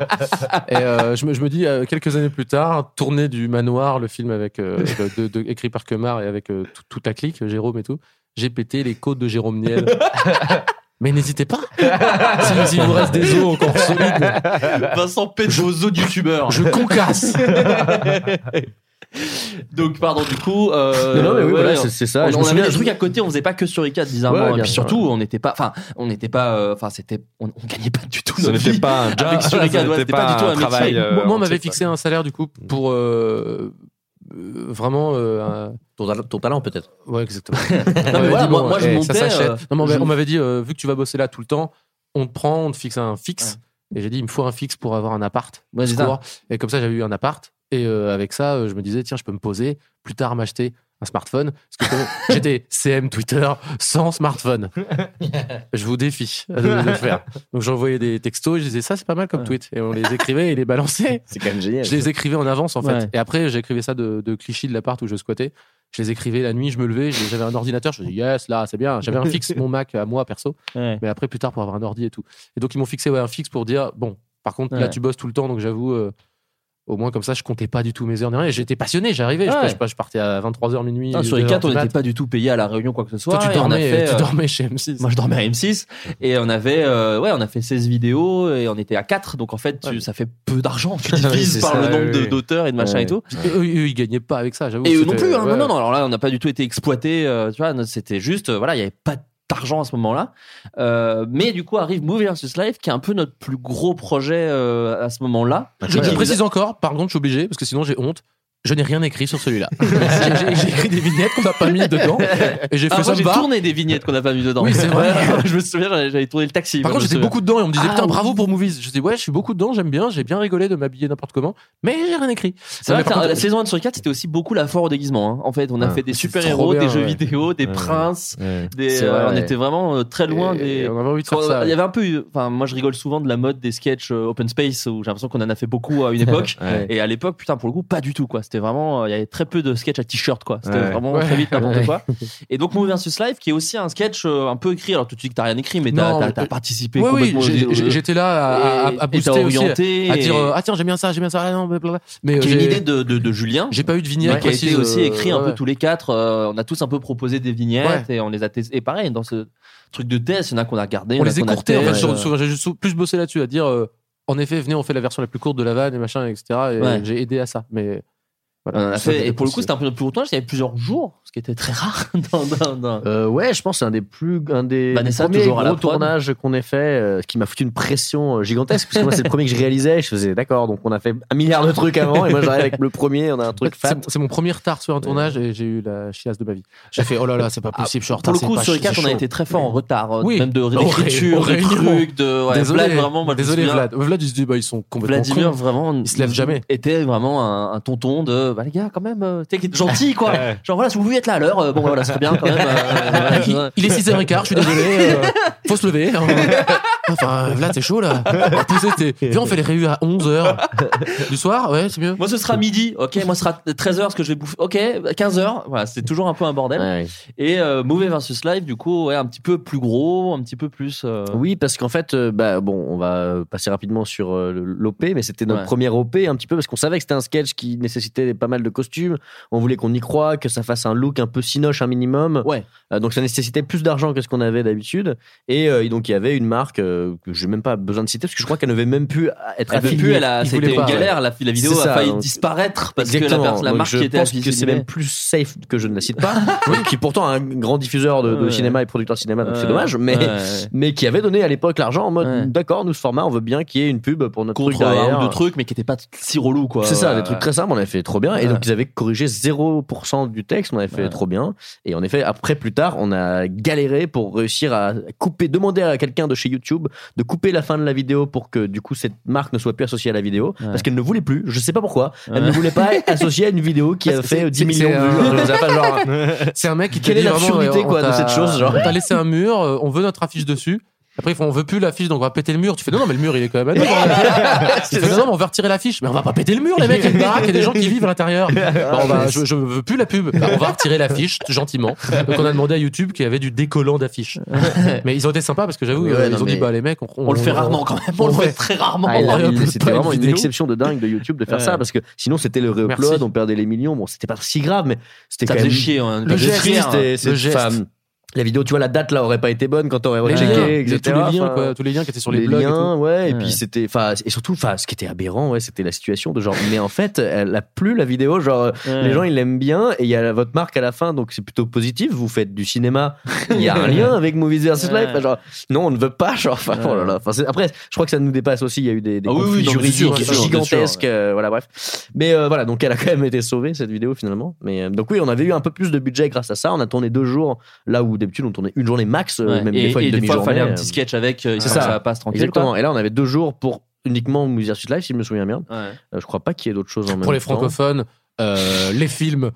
Speaker 3: Et euh, je, me, je me dis, euh, quelques années plus tard, tournée du Manoir, le film avec euh, de- de- écrit par Kemar et avec euh, tout- toute la clique, Jérôme et tout, j'ai pété les côtes de Jérôme Niel. [LAUGHS] Mais n'hésitez pas. si, si vous reste des os encore solides,
Speaker 7: Vincent pète vos os de youtubeur.
Speaker 3: je concasse.
Speaker 7: Donc, pardon, du coup. Euh,
Speaker 9: Non, non, mais oui,
Speaker 7: ouais,
Speaker 9: voilà, c'est- c'est ça.
Speaker 7: On,
Speaker 9: Je
Speaker 7: on avait
Speaker 9: souviens-
Speaker 7: des trucs à côté, on faisait pas que sur ICAT, bizarrement.
Speaker 9: Ouais,
Speaker 7: et puis surtout, on n'était pas. Enfin, on n'était pas. euh, Enfin, c'était. On, on gagnait pas du tout
Speaker 8: Ce
Speaker 7: notre
Speaker 8: n'était
Speaker 7: vie.
Speaker 8: pas un job,
Speaker 7: Avec sur
Speaker 8: n'était
Speaker 7: c'était pas, du tout
Speaker 8: un
Speaker 7: un métier.
Speaker 8: travail, euh,
Speaker 3: Moi, on m'avait fixé un salaire du coup pour euh, vraiment. euh, un-
Speaker 9: Ton, talent- ton talent, peut-être.
Speaker 3: Ouais, exactement. [LAUGHS]
Speaker 7: Non, mais voilà,
Speaker 3: dit,
Speaker 7: moi-
Speaker 3: bon,
Speaker 7: moi, je
Speaker 3: eh,
Speaker 7: montais,
Speaker 3: ça s'achète.
Speaker 7: euh,
Speaker 3: Non, mais on
Speaker 7: je-
Speaker 3: m'avait- on m'avait dit, euh, vu que tu vas bosser là tout le temps, on te prend, on te fixe un fixe. Et j'ai dit, il me faut un fixe pour avoir un appart.
Speaker 7: Ouais.
Speaker 3: Et comme ça, j'avais eu un appart. Et euh, avec ça, euh, je me disais, tiens, je peux me poser, plus tard m'acheter un smartphone. Parce que comme [LAUGHS] j'étais CM Twitter sans smartphone. [LAUGHS] je vous défie de, le [LAUGHS] faire. Donc j'envoyais des textos, je disais, ça, c'est pas mal comme tweet. Et on les écrivait et les balançait.
Speaker 9: C'est quand même génial.
Speaker 3: Je les écrivais en avance en fait.
Speaker 7: Ouais.
Speaker 3: Et après, j'écrivais ça de, de Clichy de l'appart où je squattais. Je les écrivais la nuit, je me levais, j'avais un ordinateur, je me disais yes, là, c'est bien. J'avais un fixe, mon Mac à moi perso.
Speaker 7: Ouais.
Speaker 3: Mais après, plus tard, pour avoir un ordi et tout. Et donc, ils m'ont fixé ouais, un fixe pour dire bon, par contre, là, tu bosses tout le temps, donc j'avoue, euh, au moins comme ça, je comptais pas du tout mes heures ni rien. Et J'étais passionné, j'arrivais. Je-
Speaker 7: Ouais.
Speaker 3: Je, je partais à 23h minuit.
Speaker 7: Non, sur
Speaker 3: 2h
Speaker 7: ICAT, on
Speaker 3: du mat.
Speaker 7: n'était pas du tout payé à la réunion, quoi que ce soit.
Speaker 3: Toi, tu dormais,
Speaker 7: fait,
Speaker 3: tu
Speaker 7: euh,
Speaker 3: dormais chez M6.
Speaker 7: Moi, je dormais à M6 et on avait, euh, ouais, on a fait 16 vidéos et on était à 4. Donc, en fait, tu- ça fait peu d'argent. Tu [LAUGHS] divises par
Speaker 3: ça,
Speaker 7: le nombre de-
Speaker 3: oui.
Speaker 7: d'auteurs et de machin
Speaker 9: Ouais.
Speaker 7: et tout.
Speaker 3: Eux, eux, ils gagnaient pas avec ça, j'avoue.
Speaker 7: Et eux non plus, hein.
Speaker 3: ouais.
Speaker 7: non, non, non. Alors là, on n'a pas du tout été exploité. euh, tu vois, c'était juste, euh, voilà, il n'y avait pas d'argent à ce moment-là. Euh, mais du coup, arrive Movie vs Live, qui est un peu notre plus gros projet euh, à ce moment-là.
Speaker 3: Je, je précise encore, par contre, je suis obligé, parce que sinon j'ai honte. Je n'ai rien écrit sur celui-là. [LAUGHS] J'ai- écrit des vignettes qu'on n'a pas mis dedans. Et j'ai
Speaker 7: Ah,
Speaker 3: fait ça
Speaker 7: j'ai tourné des vignettes qu'on n'a pas mis dedans.
Speaker 3: Oui, c'est vrai. [LAUGHS]
Speaker 7: je me souviens, j'avais tourné le taxi.
Speaker 3: Par contre, j'étais beaucoup dedans et on me disait
Speaker 7: Ah,
Speaker 3: putain,
Speaker 7: oui.
Speaker 3: bravo pour Movies. Je dis ouais, je suis beaucoup dedans, j'aime bien, j'ai bien rigolé de m'habiller n'importe comment, mais j'ai rien écrit.
Speaker 7: C'est vrai que la saison 1 sur 4, c'était aussi beaucoup la foire au déguisement. hein. En fait, on a
Speaker 3: Ah,
Speaker 7: fait des super-héros, des jeux vidéo, des
Speaker 9: Ouais.
Speaker 7: princes.
Speaker 9: Ouais.
Speaker 7: Des,
Speaker 9: C'est
Speaker 7: euh,
Speaker 9: vrai,
Speaker 7: on était vraiment euh, très loin
Speaker 3: Et
Speaker 7: des.
Speaker 3: On avait envie de faire ça.
Speaker 7: Il y avait un peu, eu- enfin, moi je rigole souvent de la mode des sketchs euh, open space où j'ai l'impression qu'on en a fait beaucoup à une [LAUGHS] époque. Et à l'époque, putain, pour le coup, pas du tout, quoi. C'était vraiment, euh, il y avait très peu de sketchs à t-shirt, quoi. C'était
Speaker 9: Ouais.
Speaker 7: vraiment
Speaker 3: Ouais.
Speaker 7: très vite n'importe
Speaker 9: Ouais.
Speaker 7: quoi. Et donc, Movie vs Live, qui est aussi un sketch euh, un peu écrit. Alors, tout de suite, t'as rien écrit, mais t'as,
Speaker 3: mais-
Speaker 7: t'as participé
Speaker 3: Oui, oui, j'étais là à, à, à
Speaker 7: et- et
Speaker 3: booster
Speaker 7: t'as
Speaker 3: aussi,
Speaker 7: orienté.
Speaker 3: à dire
Speaker 7: et-
Speaker 3: euh, ah tiens j'aime bien ça, j'aime bien ça, ah non, blablabla. mais euh,
Speaker 7: qui est une idée de, de, de Julien.
Speaker 3: j'ai pas eu de
Speaker 7: mais
Speaker 3: vignette
Speaker 7: qui a été aussi
Speaker 3: euh,
Speaker 7: écrit un peu tous les quatre. euh, on a tous un peu proposé des vignettes et on les a testés. Et pareil, dans ce truc de test, il y en a qu'on a regardé.
Speaker 3: On
Speaker 7: a
Speaker 3: les écourtait en fait.
Speaker 7: testé, euh,
Speaker 3: J'ai juste plus bossé là-dessus à dire euh, en effet venez on fait la version la plus courte de la vanne et machin etc. Et
Speaker 7: Ouais.
Speaker 3: j'ai aidé à ça. Mais
Speaker 7: on en a
Speaker 3: Ça,
Speaker 7: fait,
Speaker 3: c'était
Speaker 7: et pour le coup, c'était un peu notre plus gros tournage. Il y avait plusieurs jours, ce qui était très rare. [LAUGHS] dans, dans, dans-
Speaker 9: Euh, ouais, je pense que c'est un des plus, un des,
Speaker 7: Vanessa,
Speaker 9: des premiers
Speaker 7: toujours à la
Speaker 9: gros tournages qu'on ait fait, euh, qui m'a foutu une pression euh, gigantesque, parce que moi c'est le premier que je réalisais, je faisais d'accord, donc on a fait un milliard de trucs avant, et moi j'arrive avec le premier, on a un truc
Speaker 3: C'est-
Speaker 9: fat.
Speaker 3: C'est mon premier retard sur un tournage et j'ai eu la chiasse de ma vie. J'ai fait oh là là c'est pas possible, je suis en
Speaker 7: Pour
Speaker 3: retard.
Speaker 7: le
Speaker 3: c'est
Speaker 7: coup,
Speaker 3: pas
Speaker 7: sur les
Speaker 3: ch-
Speaker 7: 4,
Speaker 3: c'est
Speaker 7: on a été très fort en retard. euh,
Speaker 3: Oui.
Speaker 7: Même de
Speaker 3: Au ré-
Speaker 7: d'écriture,
Speaker 3: au
Speaker 7: de trucs, de. Ouais,
Speaker 3: Désolé,
Speaker 7: Vlad, vraiment, moi,
Speaker 3: désolé Vlad. Vlad il se dit bah ils sont complètement
Speaker 7: Vladimir, vraiment,
Speaker 3: Il se lève jamais.
Speaker 7: Était vraiment un tonton de, bah les gars, quand même, euh, t'es gentil, quoi. [LAUGHS] Genre voilà, si vous voulez être là à l'heure, euh, bon voilà, c'est bien quand même. euh, [LAUGHS]
Speaker 3: Il, il est 6h15, je suis désolé. euh, faut se lever. hein. [LAUGHS] Enfin, Vlad, c'est chaud là. Tes- Viens, on fait les réus à 11h du soir. Ouais, c'est mieux.
Speaker 7: Moi, ce sera midi, ok. Moi, ce sera 13h, parce que je vais bouffer. Ok, 15h. Voilà, c'est toujours un peu un bordel.
Speaker 9: Ouais.
Speaker 7: Et euh, Mauvais versus Live, du coup, ouais, un petit peu plus gros, un petit peu plus. euh,
Speaker 9: Oui, parce qu'en fait, euh, bah, bon, on va passer rapidement sur euh, l'OP, mais c'était notre
Speaker 7: Ouais.
Speaker 9: première OP un petit peu parce qu'on savait que c'était un sketch qui nécessitait pas mal de costumes. On voulait qu'on y croit, que ça fasse un look un peu cinoche un minimum.
Speaker 7: Ouais.
Speaker 9: Euh, donc ça nécessitait plus d'argent que ce qu'on avait d'habitude. Et euh, donc il y avait une marque, euh, que j'ai même pas besoin de citer parce que je crois qu'elle ne devait même plus être
Speaker 7: Elle
Speaker 9: affiliée.
Speaker 7: plus, elle a, c'était une
Speaker 9: pas,
Speaker 7: galère.
Speaker 9: ouais.
Speaker 7: La, la vidéo a failli
Speaker 9: donc-
Speaker 7: disparaître parce que la, la
Speaker 9: Donc
Speaker 7: marque
Speaker 9: je
Speaker 7: qui était
Speaker 9: pense que c'est même plus safe que je ne la cite pas, [LAUGHS] qui est pourtant un grand diffuseur de, de
Speaker 7: Ouais.
Speaker 9: cinéma et producteur de cinéma, donc c'est dommage, mais, mais qui avait donné à l'époque l'argent en mode d'accord, nous ce format, on veut bien qu'il y ait une pub pour notre
Speaker 7: contre
Speaker 9: truc derrière.
Speaker 7: un ou deux trucs, mais qui était pas si relou quoi.
Speaker 9: C'est ça, des trucs très simples, on avait fait trop bien. Et donc, ils avaient corrigé 0% du texte, on avait fait trop bien. Et en effet, après, plus tard, on a galéré pour réussir à couper, demander à quelqu'un de chez YouTube de couper la fin de la vidéo pour que, du coup, cette marque ne soit plus associée à la vidéo. Parce qu'elle ne voulait plus, je sais pas pourquoi, elle ne voulait pas [LAUGHS] être associée à une vidéo qui a fait
Speaker 3: c'est-
Speaker 9: 10
Speaker 3: c'est-
Speaker 9: millions de vues.
Speaker 3: C'est un [LAUGHS] mec qui
Speaker 9: Quelle est l'absurdité,
Speaker 3: euh,
Speaker 9: quoi, de cette chose, genre
Speaker 3: On t'a laissé un mur, euh, on veut notre affiche dessus. Après, ils font, on veut plus l'affiche, donc on va péter le mur. Tu fais, non, non, mais le mur, il est quand même à nous. [LAUGHS] Tu fais, non, non, mais on veut retirer l'affiche. Mais on va pas péter le mur, les mecs, il y a une baraque, il y a des gens qui vivent à l'intérieur. [LAUGHS] Bon, bah, je, je veux plus la pub. Bah, on va retirer l'affiche, gentiment. Donc, on a demandé à YouTube qu'il y avait du décollant d'affiche. [LAUGHS] Mais ils ont été sympas parce que j'avoue,
Speaker 9: Ouais,
Speaker 3: euh,
Speaker 9: non,
Speaker 3: ils ont dit, bah, les mecs, on,
Speaker 7: On le fait rarement quand même. On le fait très rarement.
Speaker 9: Ah, C'était
Speaker 3: une
Speaker 9: vraiment une
Speaker 3: vidéo.
Speaker 9: exception de dingue de YouTube de faire
Speaker 7: Ouais.
Speaker 9: ça parce que sinon c'était le réupload, on perdait les millions. Bon, c'était pas si grave, mais c'était
Speaker 7: Ça
Speaker 9: quand
Speaker 7: faisait
Speaker 9: même
Speaker 7: chier. hein,
Speaker 9: le geste, la vidéo, tu vois, la date là aurait pas été bonne quand t'aurais rechecké, etc.
Speaker 3: tous les liens, quoi, tous les liens qui étaient sur les,
Speaker 9: les
Speaker 3: blogs. et
Speaker 9: liens,
Speaker 3: tout.
Speaker 9: ouais, et
Speaker 7: Ouais.
Speaker 9: puis c'était, enfin, et surtout, enfin, ce qui était aberrant, ouais, c'était la situation de genre, mais en fait, elle a plu la vidéo, genre,
Speaker 7: Ouais.
Speaker 9: les gens ils l'aiment bien, et il y a votre marque à la fin, donc c'est plutôt positif. Vous faites du cinéma, [LAUGHS] il y a un lien avec Movies versus
Speaker 7: Ouais.
Speaker 9: Life, genre, non, on ne veut pas, genre, enfin, oh là là. Après, je crois que ça nous dépasse aussi. Il y a eu des, des
Speaker 7: Ah oui,
Speaker 9: conflits
Speaker 7: oui,
Speaker 9: juridiques
Speaker 7: sûr,
Speaker 9: gigantesques, euh, voilà, bref. Mais euh, voilà, donc elle a quand même été sauvée cette vidéo finalement. Mais euh, donc oui, on avait eu un peu plus de budget grâce à ça. On a tourné deux jours là où d'habitude on tournait une journée max, euh,
Speaker 7: Ouais.
Speaker 9: même
Speaker 7: et,
Speaker 9: des fois
Speaker 7: et il fallait un
Speaker 9: euh,
Speaker 7: petit sketch avec. euh,
Speaker 9: c'est
Speaker 7: histoire
Speaker 9: ça.
Speaker 7: ça passe tranquille.
Speaker 9: Exactement.
Speaker 7: quoi.
Speaker 9: Et là, on avait deux jours pour uniquement versus Life, si je me souviens bien.
Speaker 7: Ouais.
Speaker 9: Euh, je crois pas qu'il y ait d'autres choses en même
Speaker 3: Pour les
Speaker 9: temps.
Speaker 3: francophones, euh, les films.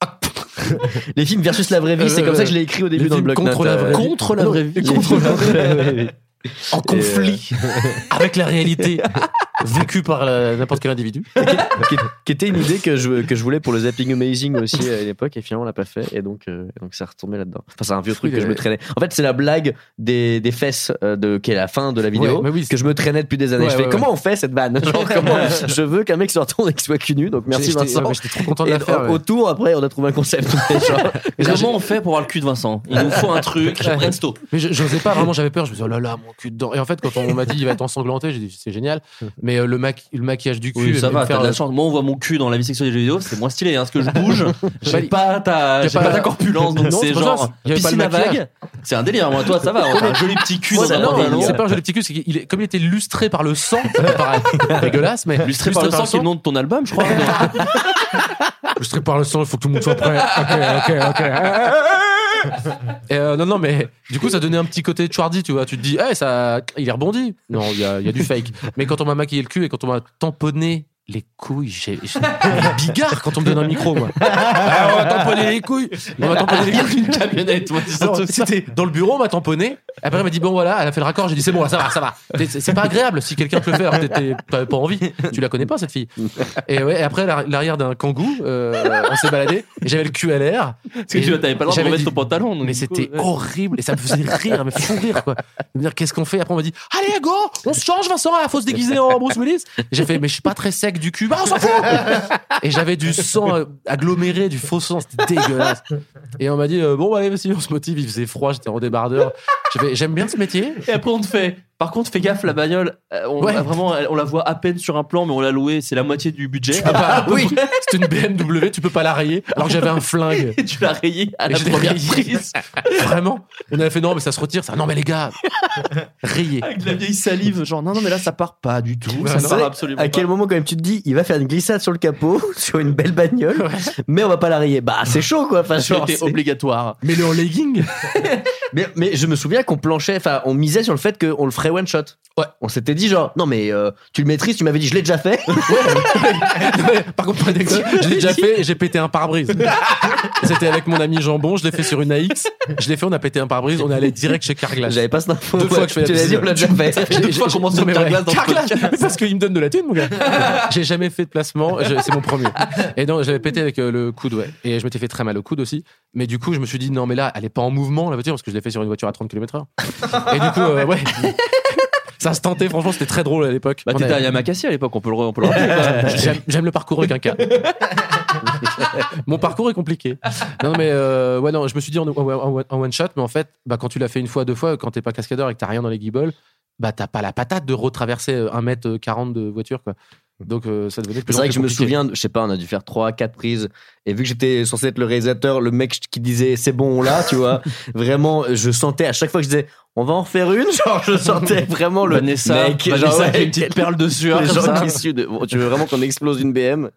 Speaker 3: [LAUGHS]
Speaker 9: Les films versus la vraie vie,
Speaker 3: Euh,
Speaker 9: c'est comme ça que je l'ai écrit au début
Speaker 3: les
Speaker 9: dans le
Speaker 3: films
Speaker 9: bloc
Speaker 3: contre la vraie vie.
Speaker 7: Contre la vraie vie.
Speaker 9: Contre la vraie [LAUGHS] vie.
Speaker 3: en conflit [LAUGHS] avec la réalité vécue par n'importe quel individu.
Speaker 9: qui, qui était une idée que je, que je voulais pour le Zapping Amazing aussi à l'époque et finalement on l'a pas fait et donc, euh, donc ça retombé là-dedans. Enfin c'est un vieux truc que je me traînais. En fait c'est la blague des, des fesses euh, de, qui est la fin de la vidéo
Speaker 3: Ouais, mais oui,
Speaker 9: que je me traînais depuis des années.
Speaker 3: Ouais,
Speaker 9: je fais
Speaker 3: ouais,
Speaker 9: comment on fait cette vanne? [LAUGHS] Genre comment je veux qu'un mec se retourne et qu'il soit cul nu donc merci
Speaker 3: J'étais-
Speaker 9: Vincent.
Speaker 3: ouais, J'étais trop content de
Speaker 9: Et
Speaker 3: la faire. ouais.
Speaker 9: autour après on a trouvé un concept. [LAUGHS] Genre, [LAUGHS]
Speaker 7: Comment on fait pour avoir le cul de Vincent? Il nous faut un truc. Presto.
Speaker 3: Mais je- j'osais pas vraiment, j'avais peur. Je me disais, oh là là, mon cul dedans. Et en fait, quand on m'a dit, il va être ensanglanté, j'ai dit, c'est génial. Mais euh, le, maqui- le maquillage du cul,
Speaker 7: Oui, ça va,
Speaker 3: faire,
Speaker 7: t'as de la
Speaker 3: euh,
Speaker 7: chance. Moi, on voit mon cul dans la vie sexuelle des jeux vidéo, c'est moins stylé. Hein, parce que je bouge, [LAUGHS] j'ai
Speaker 3: Bah,
Speaker 7: pas ta, j'ai
Speaker 3: pas-
Speaker 7: pas ta corpulence, donc c'est
Speaker 3: c'est
Speaker 7: genre piscine à vague. C'est un délire. Moi, toi, ça va. On a un joli petit cul dans un
Speaker 3: non,
Speaker 7: pantalon.
Speaker 3: c'est pas un joli petit cul, c'est qu'il est, comme il était lustré par le sang, c'est pareil, [LAUGHS] dégueulasse, mais
Speaker 7: Illustré par le sang, qui est le nom de ton album, je crois. [LAUGHS]
Speaker 3: Lustré par le sang, il faut que tout le monde soit prêt. Ok, ok, ok. Euh, non, non, mais du coup, ça donnait un petit côté Chouardi, tu vois. Tu te dis, eh, ça, il est rebondi. Non, il y il y a du fake. Mais quand on m'a maquillé le cul et quand on m'a tamponné les couilles, j'ai j'ai- bigard quand on me donne un micro, moi. Ah, on m'a tamponné les couilles. On m'a tamponné les couilles.
Speaker 7: une camionnette, moi,
Speaker 3: Non. C'était dans le bureau, on m'a tamponné. Après, elle m'a dit bon voilà, elle a fait le raccord. J'ai dit c'est bon, là, ça va, ça va. C'est c'est pas agréable si quelqu'un te le fait alors que t'étais- t'avais pas envie. Tu la connais pas cette fille. Et ouais. Et après l'arri- l'arrière d'un kangou, euh, on s'est baladé. Et j'avais le cul à l'air.
Speaker 7: Parce que tu t'avais pas le droit de remettre ton pantalon. donc
Speaker 3: Mais
Speaker 7: coup,
Speaker 3: c'était
Speaker 7: ouais.
Speaker 3: horrible et ça me faisait rire, me fou rire quoi. Me dire qu'est-ce qu'on fait? Après on m'a dit allez go, on se change Vincent, il faut se déguiser en Bruce Willis. J'ai fait mais je suis pas très sec du cul, bah on s'en fout. Et j'avais du sang aggloméré, du faux sang, c'était dégueulasse. Et on m'a dit euh, bon allez vas-y on se motive, il faisait froid, j'étais en débardeur. J'aime bien ce métier.
Speaker 7: Et après, on te fait. Par contre, fais gaffe, la bagnole, euh, on,
Speaker 3: Ouais.
Speaker 7: vraiment, on la voit à peine sur un plan, mais on l'a louée, c'est la moitié du budget.
Speaker 3: Ah bah, [LAUGHS] oui, c'est une BMW, tu peux pas la rayer. Alors que j'avais un flingue.
Speaker 7: Et [LAUGHS] tu l'as rayée à la première
Speaker 3: rayé.
Speaker 7: prise. [LAUGHS]
Speaker 3: Vraiment. On avait fait non mais ça se retire. Ça non mais les gars, rayé.
Speaker 7: Avec la vieille salive, genre non, non, mais là, ça part pas du tout.
Speaker 3: Bah
Speaker 7: ça part absolument
Speaker 9: à quel
Speaker 7: pas.
Speaker 9: moment quand même tu te dis il va faire une glissade sur le capot sur une belle bagnole mais on va pas la rayer bah c'est chaud quoi enfin
Speaker 7: C'était
Speaker 9: c'est-
Speaker 7: obligatoire.
Speaker 3: Mais le en legging.
Speaker 9: mais, mais je me souviens qu'on planchait enfin on misait sur le fait qu'on le ferait one shot
Speaker 3: Ouais.
Speaker 9: on s'était dit genre non mais euh, tu le maîtrises tu m'avais dit je l'ai déjà fait [LAUGHS] [LAUGHS]
Speaker 3: Par contre, je l'ai déjà fait j'ai pété un pare-brise. [LAUGHS] C'était avec mon ami Jambon, je l'ai fait sur une AX. Je l'ai fait, on a pété un pare-brise, on est allé direct chez Carglass.
Speaker 9: j'avais pas cette info
Speaker 3: Deux fois que je fais
Speaker 9: tu l'as dit on l'a déjà fait
Speaker 7: deux fois qu'on
Speaker 3: mais ouais,
Speaker 7: Carglass dans
Speaker 3: Carglass. Parce qu'il me donne de la thune, mon gars. J'ai jamais fait de placement, c'est mon premier. Et non, j'avais pété avec euh, le coude, ouais. Et je m'étais fait très mal au coude aussi. Mais du coup, je me suis dit, non, mais là, elle est pas en mouvement, la voiture, parce que je l'ai fait sur une voiture à 30 km/h. Et du coup, euh, ouais. [LAUGHS] Ça se tentait, franchement, c'était très drôle à l'époque.
Speaker 7: Bah,
Speaker 3: On
Speaker 7: t'étais
Speaker 3: a-
Speaker 7: à Yamakasi à l'époque, on peut le, re- on peut le rappeler. [LAUGHS]
Speaker 3: J'aime- le parcours avec un K. [LAUGHS] Mon parcours est compliqué. Non, mais euh, ouais, non, je me suis dit en, en- en one shot, mais en fait, bah, quand tu l'as fait une fois, deux fois, quand t'es pas cascadeur et que t'as rien dans les guibolles, bah t'as pas la patate de retraverser 1m40 de voiture, quoi. Donc euh, ça devenait de plus
Speaker 9: C'est vrai que je me souviens, je sais pas, on a dû faire 3 4 prises. Et vu que j'étais censé être le réalisateur, le mec qui disait c'est bon là, tu vois, [LAUGHS] vraiment je sentais à chaque fois que je disais on va en refaire une, [LAUGHS] genre je sentais [LAUGHS] vraiment le
Speaker 7: Vanessa,
Speaker 9: mec
Speaker 7: Vanessa
Speaker 9: genre,
Speaker 7: avec une petite perle de sueur
Speaker 9: les gens
Speaker 7: ça.
Speaker 9: qui de- bon, tu veux vraiment qu'on explose une BM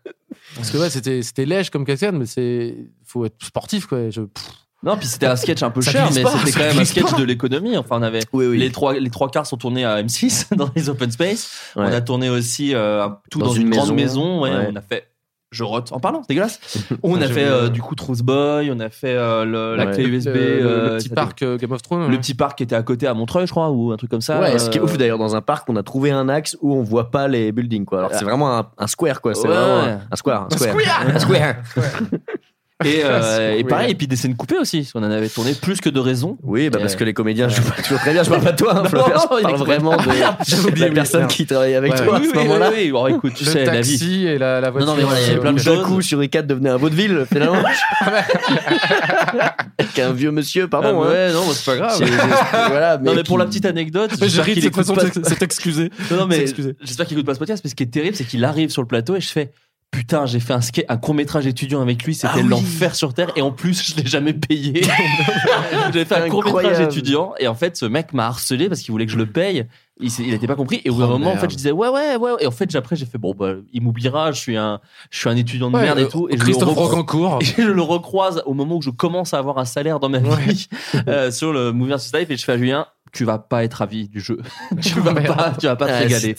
Speaker 3: Parce que ouais, c'était c'était lèche comme cascade, mais c'est faut être sportif, quoi. Je, pff,
Speaker 7: Non, puis c'était un sketch un peu
Speaker 3: Ça
Speaker 7: cher, mais
Speaker 3: pas,
Speaker 7: c'était quand même un sketch
Speaker 3: pas.
Speaker 7: de l'économie. Enfin, on avait les trois les trois quarts sont tournés à M6 [LAUGHS] dans les open space. On a tourné aussi euh, tout
Speaker 9: Dans
Speaker 7: dans,
Speaker 9: une
Speaker 7: une, grande
Speaker 9: maison,
Speaker 7: maison. ouais,
Speaker 9: ouais.
Speaker 7: On a fait je rote en parlant, c'est dégueulasse. [LAUGHS] on a fait euh, du coup Truth Boy, on a fait euh, le- la
Speaker 9: Ouais.
Speaker 7: clé USB,
Speaker 3: le, le- le petit parc euh, Game of Thrones.
Speaker 7: le
Speaker 3: ouais.
Speaker 7: petit parc qui était à côté à Montreuil, je crois, ou un truc comme ça.
Speaker 9: Ouais, ce qui est
Speaker 7: euh,
Speaker 9: ouf d'ailleurs dans un parc, on a trouvé un axe où on voit pas les buildings quoi. Alors c'est vraiment un, un square quoi, c'est
Speaker 7: Ouais.
Speaker 9: vraiment un, [LAUGHS] un square, un square. Un square.
Speaker 7: Et, [LAUGHS] euh, et pareil, et puis des scènes coupées aussi, parce qu'on en avait tourné plus que de raison.
Speaker 9: Oui, bah parce que les comédiens jouent pas toujours très bien. Je parle pas de toi, hein, [LAUGHS]
Speaker 7: Non,
Speaker 9: Flaubert,
Speaker 7: non,
Speaker 9: je
Speaker 7: il
Speaker 9: parle vraiment de [LAUGHS]
Speaker 3: J'avais
Speaker 9: la personne qui travaille avec
Speaker 3: Ouais,
Speaker 9: toi
Speaker 7: oui,
Speaker 9: à ce
Speaker 7: oui, oui,
Speaker 9: moment-là.
Speaker 7: oui, oui. Bon, écoute, tu
Speaker 3: le
Speaker 7: sais, la vie.
Speaker 3: taxi et la, la voiture.
Speaker 7: non, mais voilà, il y avait
Speaker 3: euh,
Speaker 7: plein de choses.
Speaker 9: D'un coup, sur I4 devenait un vaudeville, finalement. Avec un vieux monsieur, pardon.
Speaker 7: Ah,
Speaker 9: hein.
Speaker 7: ouais, non, mais c'est pas grave.
Speaker 9: Voilà,
Speaker 7: Non, mais pour la petite anecdote,
Speaker 3: J'ai
Speaker 7: j'espère
Speaker 3: ri de
Speaker 7: qu'il
Speaker 3: cette
Speaker 7: écoute
Speaker 3: façon de s'être excusé.
Speaker 7: Non, non, mais j'espère qu'il écoute pas ce podcast, parce que ce qui est terrible, c'est qu'il arrive sur le plateau et je fais. Putain, j'ai fait un, skate, un court métrage étudiant avec lui, c'était
Speaker 9: Ah oui.
Speaker 7: l'enfer sur terre et en plus je l'ai jamais payé. [LAUGHS] j'ai fait un court métrage étudiant et en fait ce mec m'a harcelé parce qu'il voulait que je le paye. Il, il était pas compris et au bout d'un
Speaker 3: Oh,
Speaker 7: moment en fait je disais ouais ouais ouais et en fait après j'ai fait bon bah il m'oubliera, je suis un je suis un étudiant de
Speaker 3: Ouais,
Speaker 7: merde
Speaker 3: euh,
Speaker 7: et tout et je le
Speaker 3: Christophe Rocancourt. [LAUGHS]
Speaker 7: et je le recroise au moment où je commence à avoir un salaire dans ma vie euh, sur le Movie Life et je fais à Julien tu vas pas être ravi du jeu [LAUGHS] tu vas pas tu vas pas te
Speaker 9: Ah,
Speaker 7: régaler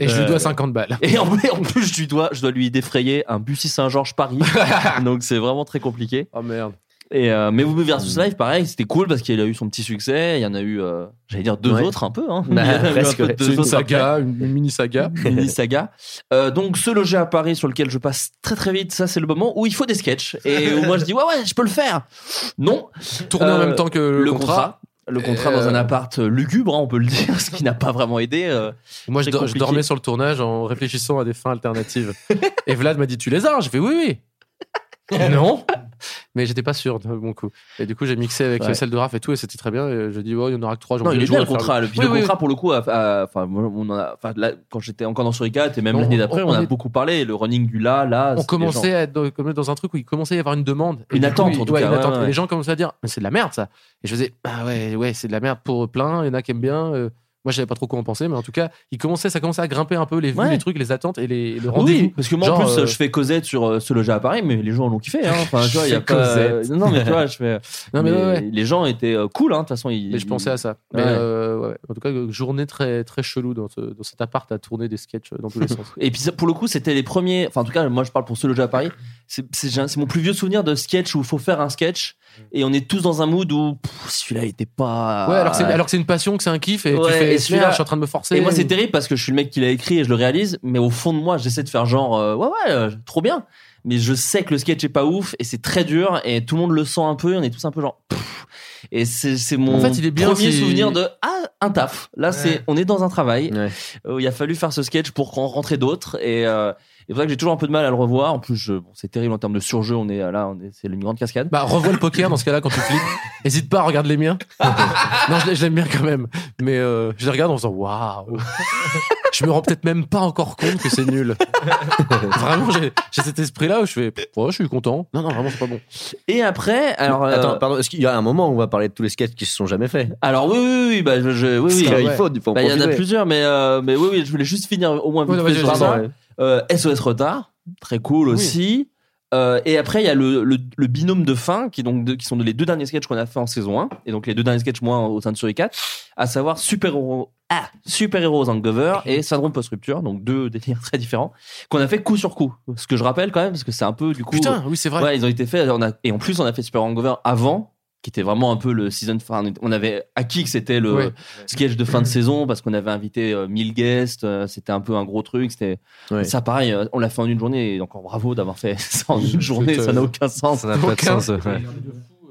Speaker 3: Et je lui
Speaker 7: Euh,
Speaker 3: dois 50 balles.
Speaker 7: et en, en plus, je lui dois, je dois lui défrayer un Bussy Saint-Georges Paris. [LAUGHS] Donc, c'est vraiment très compliqué.
Speaker 3: Oh merde.
Speaker 7: Et euh, mais Movie versus Live, pareil, c'était cool parce qu'il a eu son petit succès. Il y en a eu, euh, j'allais dire deux
Speaker 9: Ouais.
Speaker 7: autres un peu. Hein.
Speaker 9: Bah, [LAUGHS]
Speaker 7: un
Speaker 9: presque,
Speaker 7: peu deux
Speaker 3: une
Speaker 7: autres après.
Speaker 3: saga, une, une mini saga.
Speaker 7: Mini saga. Euh, donc, ce loger à Paris sur lequel je passe très très vite, ça c'est le moment où il faut des sketchs. Et où moi je dis, ouais, ouais, je peux le faire. Non.
Speaker 3: Tourner en même temps que le,
Speaker 7: Le
Speaker 3: contrat.
Speaker 7: contrat. Le contrat dans un
Speaker 3: Euh,
Speaker 7: appart lugubre, hein, on peut le dire, [LAUGHS] ce qui n'a pas vraiment aidé. euh.
Speaker 3: Moi, je, dormais sur le tournage en réfléchissant à des fins alternatives. Et Vlad m'a dit Tu les as? J'ai fait Oui, oui. [LAUGHS] non. Mais j'étais pas sûr de mon coup. Et du coup, j'ai mixé avec
Speaker 7: Ouais.
Speaker 3: celle de Raph et tout, et c'était très bien. Et je dis Oh, il y en aura que trois.
Speaker 7: Non, il est bien le contrat. Le,
Speaker 3: Oui,
Speaker 7: le
Speaker 3: oui.
Speaker 7: contrat, pour le coup, enfin, quand j'étais encore dans Suricat et même l'année d'après,
Speaker 3: on-
Speaker 7: a
Speaker 3: est-
Speaker 7: beaucoup parlé. Le running du là, là.
Speaker 3: On commençait à être dans, un truc où il commençait à y avoir une demande. Et
Speaker 7: Une
Speaker 3: coup,
Speaker 7: attente,
Speaker 3: il-
Speaker 7: en tout
Speaker 3: ouais,
Speaker 7: cas,
Speaker 3: une
Speaker 7: ouais,
Speaker 3: attente.
Speaker 7: ouais.
Speaker 3: Et les gens commençaient à dire Mais c'est de la merde, ça. Et je faisais Ah ouais, ouais, c'est de la merde pour plein. Il y en a qui aiment bien. Moi, je savais pas trop quoi en penser, mais en tout cas, il commençait, ça commençait à grimper un peu les vues,
Speaker 7: Ouais.
Speaker 3: les trucs, les attentes et les, le rendez-vous.
Speaker 7: Oui, parce que moi,
Speaker 3: Genre,
Speaker 7: en plus,
Speaker 3: euh,
Speaker 7: je fais Cosette sur euh, ce loger à Paris, mais les gens l'ont kiffé. Hein. Enfin, tu vois, il y a [LAUGHS] pas. Non, mais tu vois, je fais. [LAUGHS]
Speaker 3: Non, mais
Speaker 7: mais
Speaker 3: ouais, ouais.
Speaker 7: Les gens étaient euh, cool, hein. De toute façon, ils.
Speaker 3: Mais je pensais à ça. Mais euh. En tout cas, journée très, très chelou dans, ce- dans cet appart à tourner des sketchs dans tous les [LAUGHS] sens.
Speaker 7: Et puis ça, pour le coup, c'était les premiers. Enfin, en tout cas, moi, je parle pour ce loger à Paris. C'est mon plus vieux souvenir de sketch où il faut faire un sketch et on est tous dans un mood où celui-là il était pas.
Speaker 3: Ouais, alors, que c'est- alors que c'est une passion, que c'est un kiff, et
Speaker 7: Ouais,
Speaker 3: tu fais,
Speaker 7: et
Speaker 3: et celui-là, je suis en train de me forcer.
Speaker 7: Et moi, c'est terrible parce que je suis le mec qui l'a écrit et je le réalise, mais au fond de moi, j'essaie de faire genre, euh, ouais, ouais, euh, trop bien. Mais je sais que le sketch est pas ouf et c'est très dur et tout le monde le sent un peu. et On est tous un peu genre. pff. Et c'est c'est mon
Speaker 3: En fait, il est bien
Speaker 7: premier souvenir de ah un taf. Là, c'est on est dans un travail.
Speaker 9: Ouais.
Speaker 7: Euh, il a fallu faire ce sketch pour en rentrer d'autres et euh, c'est pour ça que j'ai toujours un peu de mal à le revoir. En plus, je- bon, c'est terrible en termes de surjeu. On est là, on est, c'est une grande cascade.
Speaker 3: Bah, revois le poker dans ce cas-là quand tu flippes. [LAUGHS] Hésite pas à regarder les miens. [LAUGHS] non, je, je l'aime bien quand même. Mais euh, je les regarde en faisant waouh. [LAUGHS] je me rends peut-être même pas encore compte que c'est nul. vraiment, j'ai j'ai cet esprit-là où je fais ouais, je suis content. Non, non, vraiment, c'est pas bon.
Speaker 7: Et après, alors euh,
Speaker 9: Attends, pardon, est-ce qu'il y a un moment où on va parler de tous les sketchs qui se sont jamais faits?
Speaker 7: Alors oui, oui, oui, bah, je, je- oui, oui.
Speaker 9: qu'il
Speaker 3: ouais.
Speaker 9: faut, il faut en
Speaker 7: Bah, il y en a plusieurs, mais, euh, mais oui, oui, je voulais juste finir au moins vite
Speaker 3: Ouais,
Speaker 7: fait
Speaker 9: ouais.
Speaker 7: Euh, SOS Retard, très cool aussi. Euh, et après, il y a le, le, le binôme de fin, qui, donc, de- qui sont les deux derniers sketchs qu'on a fait en saison 1, et donc les deux derniers sketchs, moi, au sein de Suri 4, à savoir Super Héros, ah, Super Héros Hangover et Syndrome Post-Rupture, donc deux [LAUGHS] délires très différents, qu'on a fait coup sur coup. Ce que je rappelle quand même, parce que c'est un peu, du coup.
Speaker 3: Putain, oui, c'est vrai.
Speaker 7: Ouais, ils ont été faits. On a, et en plus, on a fait Super Hangover avant, qui était vraiment un peu le season. Enfin, on avait acquis que c'était le
Speaker 3: Ouais.
Speaker 7: sketch de fin de saison parce qu'on avait invité euh, 1000 guests. euh, c'était un peu un gros truc. C'était
Speaker 9: Ouais.
Speaker 7: ça, pareil. euh, on l'a fait en une journée. Et encore bravo d'avoir fait [LAUGHS] ça en une journée. Ça n'a aucun sens.
Speaker 8: Ça n'a pas de sens. ouais.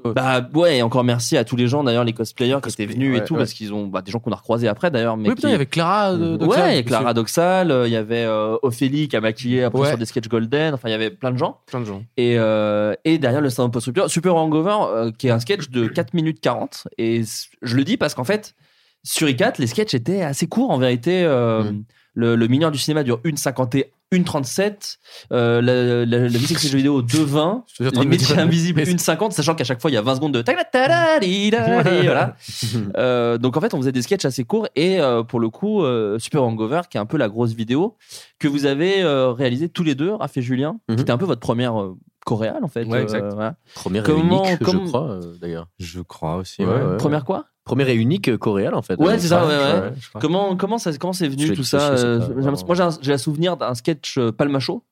Speaker 7: Bah ouais, et encore merci à tous les gens d'ailleurs, les cosplayers qui étaient venus et
Speaker 3: ouais,
Speaker 7: tout,
Speaker 3: ouais.
Speaker 7: parce qu'ils ont bah, des gens qu'on a croisés après d'ailleurs. Mais
Speaker 3: Oui, putain, il y avait Clara de, de
Speaker 7: ouais,
Speaker 3: Clara,
Speaker 7: il y Clara. Doxal, euh, il y avait euh, Ophélie qui a maquillé après
Speaker 3: Ouais.
Speaker 7: sur des sketchs Golden, enfin il y avait plein de gens.
Speaker 3: Plein de gens.
Speaker 7: Et, euh, et derrière le stand-up Super, Super Hangover, euh, qui est un sketch de 4 minutes 40. Et je le dis parce qu'en fait, sur i4, les sketchs étaient assez courts en vérité. euh,
Speaker 3: Mm.
Speaker 7: le, le mineur du cinéma dure 1,51. 1,37, euh, la, la, la musique jeux vidéo 2,20,
Speaker 3: suis en train
Speaker 7: les métiers
Speaker 3: dire-
Speaker 7: invisibles 1,50, sachant qu'à chaque fois il y a 20 secondes de voilà. [LAUGHS] Euh, donc en fait, on faisait des sketchs assez courts et euh, pour le coup, euh, Super Hangover, qui est un peu la grosse vidéo que vous avez euh, réalisé tous les deux, Raph et Julien, qui était un peu votre première euh, coréale en fait.
Speaker 8: Ouais, exact.
Speaker 7: euh, voilà.
Speaker 9: Première
Speaker 7: Comment-
Speaker 9: et unique,
Speaker 7: comme-
Speaker 9: je crois, euh, d'ailleurs.
Speaker 8: Je crois aussi.
Speaker 9: Ouais,
Speaker 8: ouais.
Speaker 9: ouais, ouais.
Speaker 7: Première quoi?
Speaker 9: Première et unique euh, coréale, en fait.
Speaker 7: Ouais, c'est ça, ouais, ouais. Comment comment ça comment c'est venu tout ça euh, Moi, j'ai un, souvenir d'un sketch euh, Palmacho.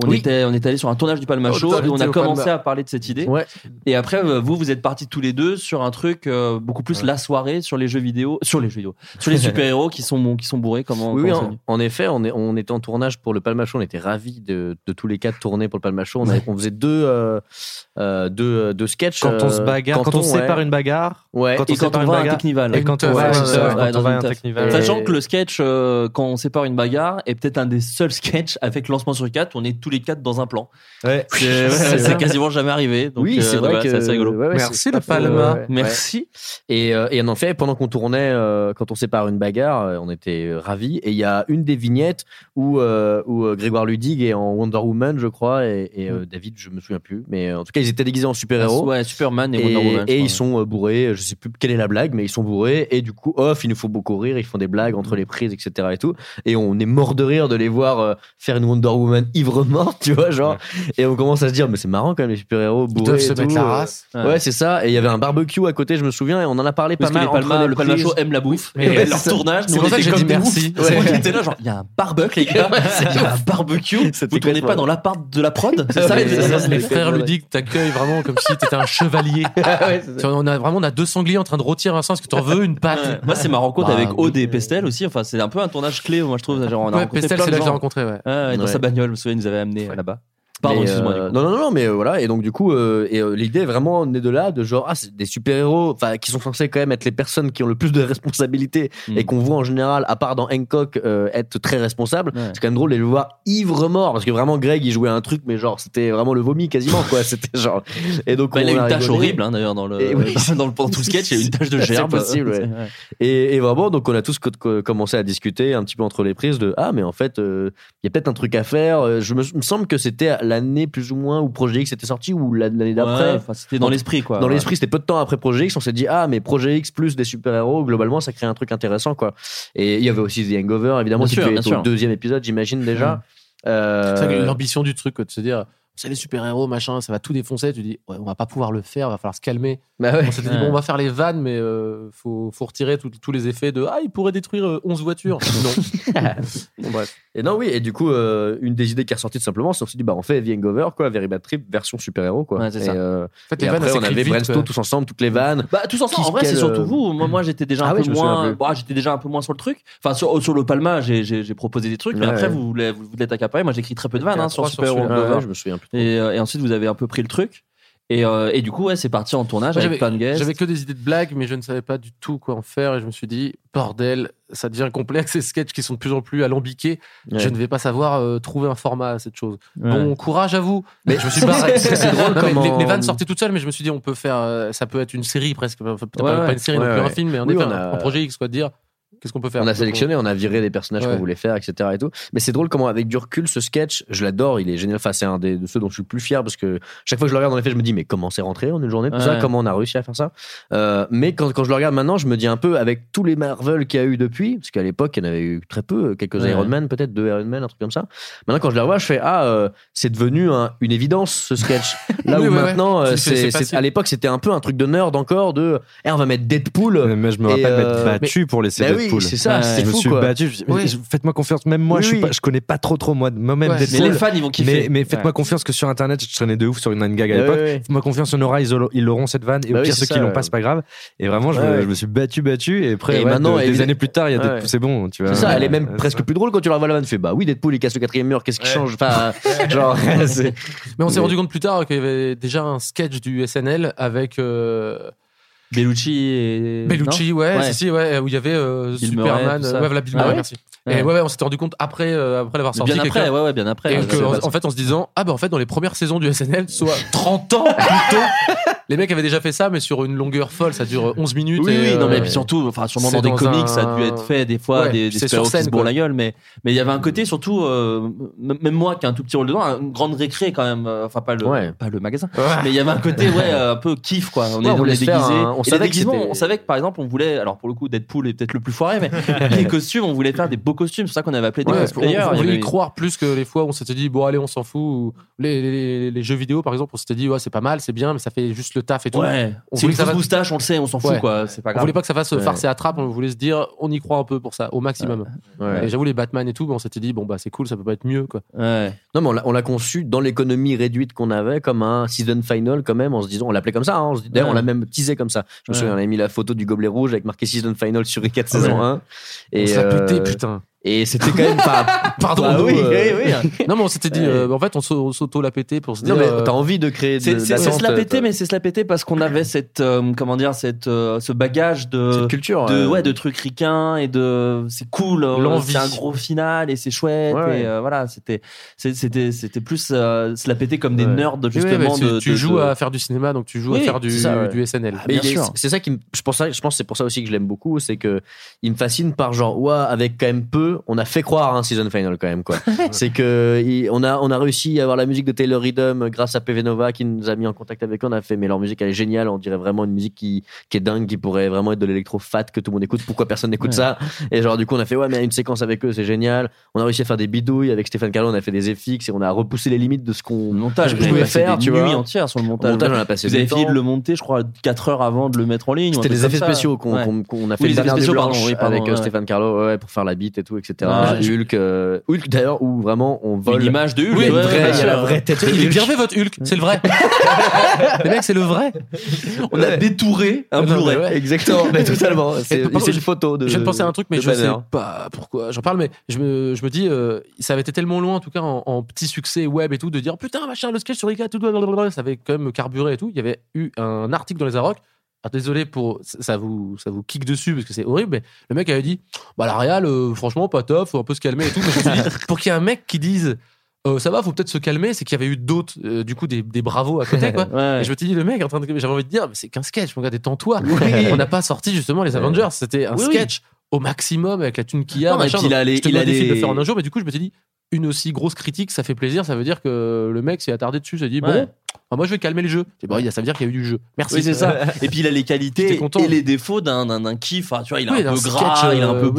Speaker 7: On,
Speaker 9: Oui.
Speaker 7: était, on était allé sur un tournage du Palmacho
Speaker 3: Oh,
Speaker 7: et on a commencé
Speaker 3: Palma.
Speaker 7: à parler de cette idée.
Speaker 9: Ouais.
Speaker 7: Et après, vous, vous êtes partis tous les deux sur un truc euh, beaucoup plus la soirée sur les jeux vidéo, sur les jeux vidéo, sur les [LAUGHS] super-héros qui sont, qui sont bourrés. Comment,
Speaker 9: Oui,
Speaker 7: comment
Speaker 9: en, en effet, on, est, on était en tournage pour le Palmacho. On était ravis de, de tous les quatre tourner pour le Palmacho. On, avait- on faisait deux, euh, euh, deux, deux sketchs.
Speaker 8: Quand on se
Speaker 9: euh,
Speaker 8: bagarre, quand on
Speaker 9: ouais.
Speaker 8: sépare une bagarre,
Speaker 9: Ouais.
Speaker 8: quand
Speaker 7: Et
Speaker 8: on
Speaker 7: quand on va à un
Speaker 8: bagarre,
Speaker 7: technival.
Speaker 8: et quand on
Speaker 9: Ouais,
Speaker 8: va,
Speaker 9: ouais,
Speaker 8: ça, quand on un technival.
Speaker 7: Sachant que le sketch, euh, quand on sépare une bagarre, est peut-être un des seuls [LAUGHS] sketchs avec lancement sur 4 où on est tous les quatre dans un plan.
Speaker 8: Ouais. [LAUGHS]
Speaker 7: C'est quasiment jamais arrivé. Donc,
Speaker 9: oui, c'est vrai
Speaker 7: voilà,
Speaker 9: que
Speaker 7: c'est assez rigolo.
Speaker 3: Merci, le Palma.
Speaker 7: Merci.
Speaker 9: Et, et en effet, pendant qu'on tournait, quand on sépare une bagarre, on était ravis. Et il y a une des vignettes où, où Grégoire Ludig est en Wonder Woman, je crois, et, et, euh, David, je me souviens plus. Mais en tout cas, ils étaient déguisés en super-héros.
Speaker 7: Ouais, Superman et,
Speaker 9: Et,
Speaker 7: Wonder Woman.
Speaker 9: et
Speaker 7: crois,
Speaker 9: ils sont euh, bourrés, je sais plus quelle est la blague, mais ils sont bourrés. Et du coup, off, il nous faut beaucoup rire, ils font des blagues
Speaker 7: Mm.
Speaker 9: entre les prises, etc. Et tout. Et on est mort de rire de les voir euh, faire une Wonder Woman ivre-morte, [LAUGHS] tu vois, genre. Et on commence à se dire, mais c'est marrant quand même, les super-héros
Speaker 3: Ils
Speaker 9: bourrés.
Speaker 3: doivent
Speaker 9: et
Speaker 3: se
Speaker 9: tout,
Speaker 3: mettre la
Speaker 9: euh.
Speaker 3: race.
Speaker 7: Ouais.
Speaker 9: Ouais, c'est ça. Et il y avait un barbecue à côté, je me souviens, et on en a parlé
Speaker 7: Parce
Speaker 9: pas
Speaker 7: que
Speaker 9: mal.
Speaker 7: les Palma,
Speaker 9: entre
Speaker 7: le Palma Show aime la bouffe. Et
Speaker 3: ouais,
Speaker 7: leur tournage,
Speaker 3: c'est
Speaker 7: nous,
Speaker 3: pour
Speaker 7: on
Speaker 3: ça que
Speaker 7: était
Speaker 3: j'ai
Speaker 7: comme
Speaker 3: dit
Speaker 7: des
Speaker 3: merci.
Speaker 7: là, genre, il y a un barbecue, les gars. [LAUGHS] Il y a un barbecue. Vous tournez pas dans l'appart de la prod [LAUGHS] C'est ça, les-
Speaker 9: c'est ça,
Speaker 3: Les
Speaker 9: c'est-
Speaker 3: vraiment comme si t'étais un chevalier. [LAUGHS]
Speaker 9: Ouais,
Speaker 3: vois, on a vraiment on a deux sangliers en train de rôtir un sens que t'en veux une patte.
Speaker 7: Ouais. Moi, c'est ma rencontre
Speaker 3: Bah,
Speaker 7: avec Aude et. Pestel aussi. Enfin, c'est un peu un tournage clé, moi, je trouve. Genre, on a
Speaker 3: Ouais,
Speaker 7: rencontré
Speaker 3: Pestel, c'est là que j'ai rencontré, ouais.
Speaker 7: Ouais, ouais, dans
Speaker 9: Ouais.
Speaker 7: sa bagnole, je me souviens, il nous avait amené là-bas. Pardon, excuse-moi.
Speaker 9: euh, non, non, non, mais euh, voilà. Et donc, du coup, euh, et, euh, l'idée vraiment naît de là, de genre, ah, c'est des super-héros, enfin, qui sont censés quand même être les personnes qui ont le plus de [LAUGHS] responsabilités
Speaker 7: Mm.
Speaker 9: et qu'on voit en général, à part dans Hancock, être très responsables.
Speaker 7: Ouais.
Speaker 9: C'est quand même drôle de les voir ivre mort parce que vraiment, Greg, il jouait un truc, mais genre, c'était vraiment le vomi quasiment, quoi. [LAUGHS] C'était genre. Et donc,
Speaker 7: Bah, il a une tâche
Speaker 9: rigolé.
Speaker 7: horrible, hein, d'ailleurs, dans le,
Speaker 9: oui. [LAUGHS]
Speaker 7: dans le, tout sketch, il y a une tâche de
Speaker 9: C'est
Speaker 7: gerbe.
Speaker 9: possible, ouais. Et, et vraiment, donc on a tous co- co- commencé à discuter un petit peu entre les prises de ah mais en fait il y a peut-être un truc à faire. Je me, me semble que c'était l'année plus ou moins où Projet X était sorti ou la- l'année
Speaker 7: Ouais,
Speaker 9: d'après.
Speaker 7: enfin, c'était dans l'esprit, quoi.
Speaker 9: Dans
Speaker 7: Ouais.
Speaker 9: l'esprit, c'était peu de temps après Projet X, on s'est dit ah mais Projet X plus des super héros globalement ça crée un truc intéressant quoi. Et il y avait aussi The Hangover évidemment
Speaker 7: Bien
Speaker 9: qui
Speaker 7: sûr,
Speaker 9: être au deuxième épisode j'imagine déjà. Euh,
Speaker 3: que l'ambition du truc, de se dire, c'est les super-héros, machin, ça va tout défoncer. Tu dis, ouais, on va pas pouvoir le faire, va falloir se calmer.
Speaker 9: bah ouais.
Speaker 3: On s'était dit, bon, on va faire les vannes, mais euh, faut, faut retirer tous les effets de, ah, il pourrait détruire euh, 11 voitures. [LAUGHS] non. [LAUGHS] bon, bref.
Speaker 9: Et non, oui, et du coup, euh, une des idées qui est ressortie tout simplement, c'est on s'est dit, bah, on fait The Hangover, quoi, Very Bad Trip, version super-héros, quoi.
Speaker 7: Ouais, c'est
Speaker 9: et,
Speaker 7: ça.
Speaker 9: euh,
Speaker 3: En fait,
Speaker 9: et
Speaker 3: les vannes,
Speaker 9: après, on avait Brainstorm tous ensemble, toutes les vannes.
Speaker 7: Bah, tous ensemble. En vrai, c'est surtout
Speaker 9: euh,
Speaker 7: vous. Moi, moi, j'étais déjà un
Speaker 9: Ah oui,
Speaker 7: peu moins. Bah, j'étais déjà un peu moins sur le truc. Enfin, sur, sur le Palma, j'ai, j'ai, j'ai proposé des trucs, mais après, vous voulez, vous voulez. Moi, j'écris très peu de vannes hein, sur
Speaker 3: trois sur
Speaker 7: Super
Speaker 3: celui-là.
Speaker 7: Hangover.
Speaker 9: Ouais, je me souviens plus.
Speaker 7: Et, euh, et ensuite, vous avez un peu pris le truc. Et, euh, et du coup, ouais, c'est parti en tournage avec plein de guests.
Speaker 3: J'avais que des idées de blagues, mais je ne savais pas du tout quoi en faire. Et je me suis dit, bordel, ça devient complexe, ces sketchs qui sont de plus en plus alambiqués.
Speaker 9: Ouais.
Speaker 3: Je ne vais pas savoir euh, trouver un format à cette chose.
Speaker 7: Ouais.
Speaker 3: Bon courage à vous.
Speaker 9: Mais
Speaker 3: je me suis barré. [LAUGHS]
Speaker 9: c'est- drôle
Speaker 3: Non, mais
Speaker 9: comment-
Speaker 3: les, les vannes sortaient toutes seules, mais je me suis dit, on peut faire, euh, ça peut être une série presque. Enfin, pas, pas une série, non plus un film, mais en
Speaker 9: Oui,
Speaker 3: effet,
Speaker 9: on
Speaker 3: un,
Speaker 9: a-
Speaker 3: un projet X, quoi, de dire, qu'est-ce qu'on peut faire
Speaker 9: On a sélectionné, on a viré des personnages
Speaker 3: Ouais.
Speaker 9: qu'on voulait faire, etc. Et tout. Mais c'est drôle comment, avec du recul, ce sketch, je l'adore, il est génial. Enfin, c'est un des, de ceux deux je suis le plus fier parce que chaque fois que je le regarde, en effet, je me dis, mais comment c'est rentré en une journée, tout ça, comment on a réussi à faire ça? Euh, mais quand, quand je le regarde maintenant, je me dis un peu, avec tous les Marvel qu'il y a eu depuis, parce qu'à l'époque, il y en avait eu très peu, quelques
Speaker 7: Ouais.
Speaker 9: Iron Man, peut-être deux Iron Man, un truc comme ça. Maintenant, quand je le revois, je fais, ah, euh, c'est devenu un- une évidence, ce sketch. [LAUGHS] Là
Speaker 3: Oui,
Speaker 9: où maintenant, euh,
Speaker 3: C'est-
Speaker 9: à l'époque, c'était un peu un truc de nerd encore, de, eh, on va mettre Deadpool.
Speaker 8: Mais je me rappelle
Speaker 9: euh,
Speaker 8: m'être battu pour laisser
Speaker 9: Bah oui, c'est ça, c'est
Speaker 8: je me
Speaker 9: fou,
Speaker 8: suis battu. Faites-moi confiance. Même moi,
Speaker 9: Oui,
Speaker 8: je, suis
Speaker 9: oui.
Speaker 8: pas, je connais pas trop trop moi, moi-même
Speaker 7: Ouais,
Speaker 8: Deadpool.
Speaker 7: mais les fans, ils vont kiffer.
Speaker 8: Mais, mais faites-moi
Speaker 7: Ouais.
Speaker 8: confiance que sur Internet, je traînais de ouf sur une gag à
Speaker 9: Ouais,
Speaker 8: l'époque.
Speaker 9: ouais, ouais.
Speaker 8: Faites-moi confiance, on aura, ils, auront- ils auront cette vanne. Et
Speaker 9: Bah
Speaker 8: au
Speaker 9: oui,
Speaker 8: pire, ceux
Speaker 9: ça,
Speaker 8: qui l'ont
Speaker 9: ouais.
Speaker 8: pas, c'est pas grave. Et vraiment, je, me-
Speaker 9: Ouais.
Speaker 8: je me suis battu, battu. Et après,
Speaker 9: Et
Speaker 8: ouais,
Speaker 9: maintenant,
Speaker 8: de-
Speaker 9: et-
Speaker 8: des années plus tard, il y a
Speaker 9: Ouais.
Speaker 8: Deadpool, c'est bon. Tu vois.
Speaker 9: C'est ça, elle est même presque plus drôle quand tu leur vois la vanne. Tu fais bah oui, Deadpool il casse le quatrième mur, qu'est-ce qui change? Enfin, [LAUGHS] genre, [LAUGHS] c'est-
Speaker 3: Mais on s'est rendu compte plus tard qu'il y avait déjà un sketch du SNL avec euh,
Speaker 7: Bellucci et.
Speaker 3: Bellucci,
Speaker 7: non
Speaker 3: ouais,
Speaker 7: Ouais.
Speaker 3: si, si, ouais, où il y avait euh,
Speaker 7: Murray,
Speaker 3: Superman, euh, ouais, voilà, Bill
Speaker 7: Ah
Speaker 3: Murray,
Speaker 7: ouais
Speaker 3: merci. Et ouais, ouais, on s'était rendu compte après, euh, après l'avoir sorti.
Speaker 7: Bien après, ouais, ouais, bien après.
Speaker 3: Et que, en, fait, en se disant, ah bah en fait, dans les premières saisons du SNL, soit 30 ans plus tôt, [LAUGHS] les mecs avaient déjà fait ça, mais sur une longueur folle, ça dure 11 minutes.
Speaker 7: Oui,
Speaker 3: et,
Speaker 7: oui, non,
Speaker 3: euh,
Speaker 7: mais puis surtout, enfin, sûrement dans des comics, ça a dû être fait des fois, des, des super-héros qui se bourrent la gueule, mais mais il y avait un côté surtout, euh, même moi qui ai un tout petit rôle dedans, une grande récré quand même, euh, enfin pas le, pas le magasin, mais il y avait un côté, ouais, un peu kiff quoi. On est,
Speaker 9: on
Speaker 7: on
Speaker 9: on
Speaker 7: Et
Speaker 9: savait
Speaker 7: on savait que par exemple, on voulait, alors pour le coup, Deadpool est peut-être le plus foiré, mais [LAUGHS] les costumes, on voulait faire des beaux costumes, c'est pour ça qu'on avait appelé des
Speaker 3: Ouais,
Speaker 7: cosplayers.
Speaker 3: on voulait y croire plus que les fois où on s'était dit bon allez on s'en fout ou les, les, les jeux vidéo par exemple on s'était dit ouais c'est pas mal c'est bien mais ça fait juste le taf et tout
Speaker 7: Ouais,
Speaker 3: on
Speaker 7: c'est une fausse
Speaker 3: fasse-
Speaker 7: moustache, on le sait, on s'en fout
Speaker 3: Ouais.
Speaker 7: quoi, c'est pas
Speaker 3: on
Speaker 7: grave.
Speaker 3: voulait pas que ça fasse
Speaker 9: Ouais.
Speaker 3: farce et attrape on voulait se dire on y croit un peu pour ça au maximum
Speaker 9: Ouais.
Speaker 3: et j'avoue les Batman et tout on s'était dit bon bah c'est cool ça peut pas être mieux quoi
Speaker 7: Ouais.
Speaker 9: Non, mais on l'a- on conçu dans l'économie réduite qu'on avait comme un season final quand même en se disant, on l'appelait comme ça, hein, on se dit- d'ailleurs
Speaker 7: Ouais.
Speaker 9: on l'a même teasé comme ça. Je me souviens, on avait mis la photo du gobelet rouge avec marqué season final sur i4 saison 1.
Speaker 3: et on
Speaker 9: euh,
Speaker 3: putain
Speaker 9: et c'était quand même pas. [LAUGHS]
Speaker 3: pardon
Speaker 9: Bah
Speaker 3: nous,
Speaker 9: oui,
Speaker 3: euh,
Speaker 9: oui, oui.
Speaker 3: non mais on s'était dit euh, en fait on s'au- on s'auto l'a pété pour se dire
Speaker 9: Non, mais
Speaker 3: euh,
Speaker 9: t'as envie de créer de
Speaker 7: C'est se la péter, mais c'est se la péter parce qu'on avait cette, euh, comment dire, cette, euh, ce bagage de,
Speaker 9: cette culture.
Speaker 7: de,
Speaker 9: euh,
Speaker 7: ouais, de trucs ricains et de, c'est cool,
Speaker 3: L'envie.
Speaker 7: c'est un gros final et c'est chouette
Speaker 9: Ouais.
Speaker 7: et euh, voilà, c'était, c'était, c'était plus euh, se la péter comme des nerds justement.
Speaker 3: mais tu,
Speaker 7: de,
Speaker 3: tu
Speaker 7: de-
Speaker 3: joues
Speaker 7: de-
Speaker 3: à faire du cinéma donc tu joues à faire du,
Speaker 9: ça, ouais.
Speaker 3: du SNL
Speaker 7: Ah,
Speaker 9: c'est ça qui je pense, ça- je pense que c'est pour ça aussi que je l'aime beaucoup, c'est que il me fascine par genre, ouais, avec quand même peu, on a fait croire à un season final quand même, quoi. [LAUGHS] c'est que, il- on a, on a réussi à avoir la musique de Taylor Rhythm grâce à PV Nova qui nous a mis en contact avec eux, on a fait, mais leur musique elle est géniale, on dirait vraiment une musique qui, qui est dingue, qui pourrait vraiment être de l'électro fat que tout le monde écoute, pourquoi personne n'écoute
Speaker 7: Ouais.
Speaker 9: ça? Et genre, du coup, on a fait, ouais, mais une séquence avec eux, c'est génial. On a réussi à faire des bidouilles avec Stéphane Carlo, on a fait des FX et on a repoussé les limites de ce qu'on,
Speaker 7: le montage, passé
Speaker 9: faire, tu vois.
Speaker 7: entières sur le montage.
Speaker 9: montage, on a passé
Speaker 7: vous avez fini
Speaker 9: temps.
Speaker 7: de le monter, je crois, 4 heures avant de le mettre en ligne.
Speaker 9: C'était des effets spéciaux qu'on
Speaker 7: Ouais.
Speaker 9: a fait
Speaker 7: Oui, les
Speaker 9: dernière
Speaker 7: spéciaux, pardon,
Speaker 9: blanche
Speaker 7: oui, pardon,
Speaker 9: avec euh,
Speaker 7: ouais.
Speaker 9: Stéphane Carlo ouais, pour faire la beat et tout, etc.
Speaker 7: Ah,
Speaker 9: Hulk, euh, Hulk d'ailleurs, où vraiment on vole.
Speaker 7: Une image de Hulk,
Speaker 9: Oui, il y a vraie-
Speaker 7: bien
Speaker 9: il y a
Speaker 7: sûr.
Speaker 9: la vraie tête.
Speaker 3: il est bien fait votre Hulk c'est le vrai [LAUGHS] les mecs c'est le vrai
Speaker 7: On a détouré un Blu-ray.
Speaker 3: ouais.
Speaker 9: Exactement, mais totalement. C'est une photo de.
Speaker 3: Je viens de penser à un truc, mais je sais
Speaker 9: banner.
Speaker 3: pas pourquoi j'en parle, mais je me, je me dis, euh, ça avait été tellement loin, en tout cas, en, en petit succès web et tout, de dire putain, machin, le sketch sur Ika, tout, blablabla, ça avait quand même carburé et tout. Il y avait eu un article dans les Arocs. Ah, désolé pour ça vous ça vous kick dessus parce que c'est horrible mais le mec avait dit bah la Real euh, franchement pas top faut un peu se calmer et tout mais je me suis dit pour qu'il y ait un mec qui dise euh, ça va faut peut-être se calmer c'est qu'il y avait eu d'autres euh, du coup des, des bravos à côté quoi [LAUGHS]
Speaker 7: Ouais.
Speaker 3: et je me suis dit, le mec, en train de... j'avais envie de dire, mais c'est qu'un sketch, mon gars, détends-toi. [LAUGHS] On n'a pas sorti justement les Avengers, c'était un
Speaker 7: Oui, oui.
Speaker 3: sketch au maximum avec la thune qu'il y a.
Speaker 9: Non,
Speaker 3: machin.
Speaker 9: il a les-
Speaker 3: je te
Speaker 9: il a
Speaker 3: de
Speaker 9: les-
Speaker 3: faire en un jour, mais du coup, je me suis dit, une aussi grosse critique, ça fait plaisir, ça veut dire que le mec s'est attardé dessus, s'est dit,
Speaker 7: Ouais.
Speaker 3: bon, bah, moi je vais calmer le jeu. Ça veut dire qu'il y a eu du jeu. Merci.
Speaker 7: Oui, c'est ça. [LAUGHS] Et puis il a les qualités et les défauts d'un kiff. Enfin, tu vois, il est
Speaker 3: Oui,
Speaker 7: un peu
Speaker 3: sketch,
Speaker 7: gras, il est un peu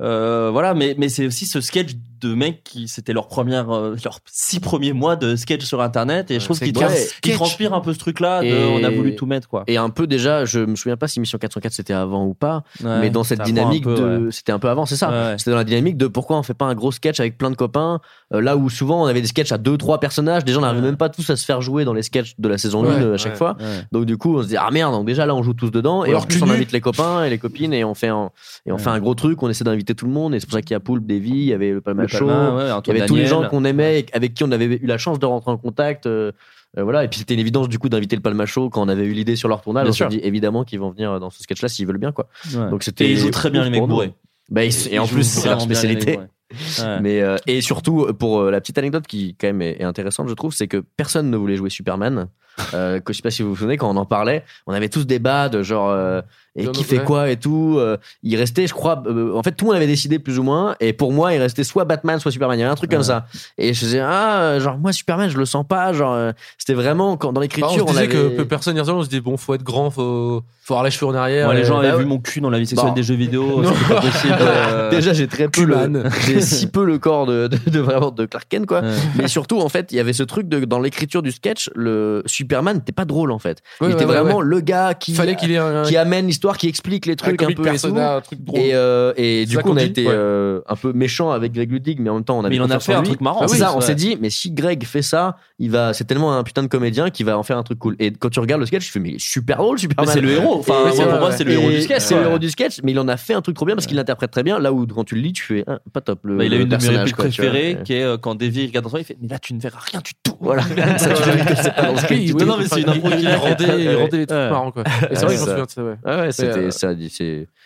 Speaker 7: euh, voilà, mais mais c'est aussi ce sketch de mecs qui c'était leur première, euh, leurs six premiers mois de sketch sur Internet. Et je trouve
Speaker 3: c'est
Speaker 7: qu'il
Speaker 3: qu'un
Speaker 7: trans-
Speaker 3: sketch.
Speaker 7: qu'il transpire un peu ce truc-là. de
Speaker 9: Et-
Speaker 7: On a voulu tout mettre, quoi.
Speaker 9: Et un peu déjà, je me souviens pas si Mission 404 c'était avant ou pas,
Speaker 7: Ouais,
Speaker 9: mais dans cette dynamique
Speaker 7: peu,
Speaker 9: de,
Speaker 7: ouais.
Speaker 9: c'était un peu avant, c'est ça.
Speaker 7: Ouais, ouais.
Speaker 9: C'était dans la dynamique de pourquoi on fait pas un gros sketch avec plein de copains, euh, là où souvent on avait des sketchs à deux trois personnages, déjà on n'arrivait
Speaker 7: Ouais.
Speaker 9: même pas tous à se faire jouer dans les sketchs de la saison
Speaker 3: Ouais,
Speaker 9: 1 euh, à chaque
Speaker 3: ouais.
Speaker 9: fois.
Speaker 7: Ouais.
Speaker 9: Donc du coup on se dit ah merde, donc déjà là on joue tous dedans et
Speaker 3: alors
Speaker 9: en plus on
Speaker 3: nu.
Speaker 9: invite les copains et les copines et on fait un, et on
Speaker 7: Ouais.
Speaker 9: fait un gros truc, on essaie d'inviter tout le monde et c'est pour ça qu'il y a Poulpe, Davy, il y avait le Palma
Speaker 7: Ouais,
Speaker 9: il y avait tous les gens qu'on aimait avec qui on avait eu la chance de rentrer en contact. euh, euh, voilà, et puis c'était une évidence du coup d'inviter le Palma Show quand on avait eu l'idée sur leur tournage.
Speaker 7: Bien
Speaker 9: on s'est
Speaker 7: sûr.
Speaker 9: dit évidemment qu'ils vont venir dans ce sketch-là s'ils veulent bien quoi.
Speaker 7: Ouais.
Speaker 9: Donc c'était
Speaker 7: Et ils jouent très bien les mecs bourrés.
Speaker 9: Bah, ils- et en plus c'est leur spécialité.
Speaker 7: Ouais.
Speaker 9: Mais euh, et surtout pour euh, la petite anecdote qui quand même est, est intéressante je trouve c'est que personne ne voulait jouer Superman. Euh, que je sais pas si vous vous souvenez quand on en parlait, on avait tous débats de genre euh, et qui fait quoi et tout. euh, il restait je crois euh, en fait tout le monde avait décidé plus ou moins et pour moi il restait soit Batman soit Superman. Il y avait un truc comme ça. Et je disais ah genre moi Superman je le sens pas genre euh, c'était vraiment quand dans
Speaker 3: Bah,
Speaker 9: l'écriture
Speaker 3: on se
Speaker 9: on,
Speaker 3: disait
Speaker 9: avait
Speaker 3: que, personne n'y ressemble, on se dit, bon, faut être grand, faut, faut avoir les cheveux en arrière.
Speaker 7: Les gens avaient
Speaker 9: bah
Speaker 7: vu mon cul dans la vie sexuelle
Speaker 9: Bon.
Speaker 7: des jeux vidéo.
Speaker 3: Non. [LAUGHS]
Speaker 7: C'était pas possible. euh, [LAUGHS]
Speaker 9: Déjà, j'ai très peu le, [LAUGHS] j'ai si peu le corps de, de, de vraiment de Clark Kent, quoi.
Speaker 7: Ouais.
Speaker 9: Mais surtout, en fait, il y avait ce truc de, dans l'écriture du sketch, le Superman n'était pas drôle, en fait.
Speaker 3: Ouais,
Speaker 9: il était
Speaker 3: ouais,
Speaker 9: vraiment
Speaker 3: ouais.
Speaker 9: le gars qui,
Speaker 3: Il fallait qu'il ait un.
Speaker 9: qui amène l'histoire qui expliquent les trucs
Speaker 3: Un comic
Speaker 9: peu et tout.
Speaker 3: persona, un truc drôle.
Speaker 9: Et, euh, et du
Speaker 3: ça
Speaker 9: coup, on
Speaker 3: qu'on
Speaker 9: a
Speaker 3: dit,
Speaker 9: été
Speaker 3: ouais.
Speaker 9: euh, un peu méchant avec Greg Ludig, mais en même temps, on avait
Speaker 7: Mais il en a
Speaker 9: confiance
Speaker 7: fait un
Speaker 9: lui.
Speaker 7: truc marrant,
Speaker 9: Ah
Speaker 7: c'est
Speaker 9: ça, on s'est dit, mais si Greg fait ça, il va, c'est tellement un putain de comédien qu'il va en faire un truc cool. Et quand tu regardes le sketch, tu fais, mais il est super drôle, super
Speaker 7: Mais c'est le héros. Enfin, moi, pour moi, c'est le héros du sketch.
Speaker 9: C'est le héros du sketch, mais il en a fait un truc trop bien parce qu'il l'interprète très bien. Là où quand tu le lis, tu fais, ah, pas top. Le,
Speaker 7: Bah, il a
Speaker 9: le
Speaker 7: une de mes
Speaker 9: personnage,
Speaker 7: répliques
Speaker 9: quoi, tu vois.
Speaker 7: préférées qui est euh, quand Davy regarde dans toi, il fait Mais là, tu ne verras rien du tout.
Speaker 9: Voilà, ça, [LAUGHS] tu l'as vu que c'est pas dans le script. [LAUGHS]
Speaker 3: Oui,
Speaker 7: non, mais c'est une impro a [LAUGHS]
Speaker 3: rendait, il rendait les trucs marrants quoi. Et c'est vrai que je
Speaker 9: ça.
Speaker 3: me souviens de ça. Ouais.
Speaker 9: Ah ouais, c'était,
Speaker 3: euh,
Speaker 9: ça,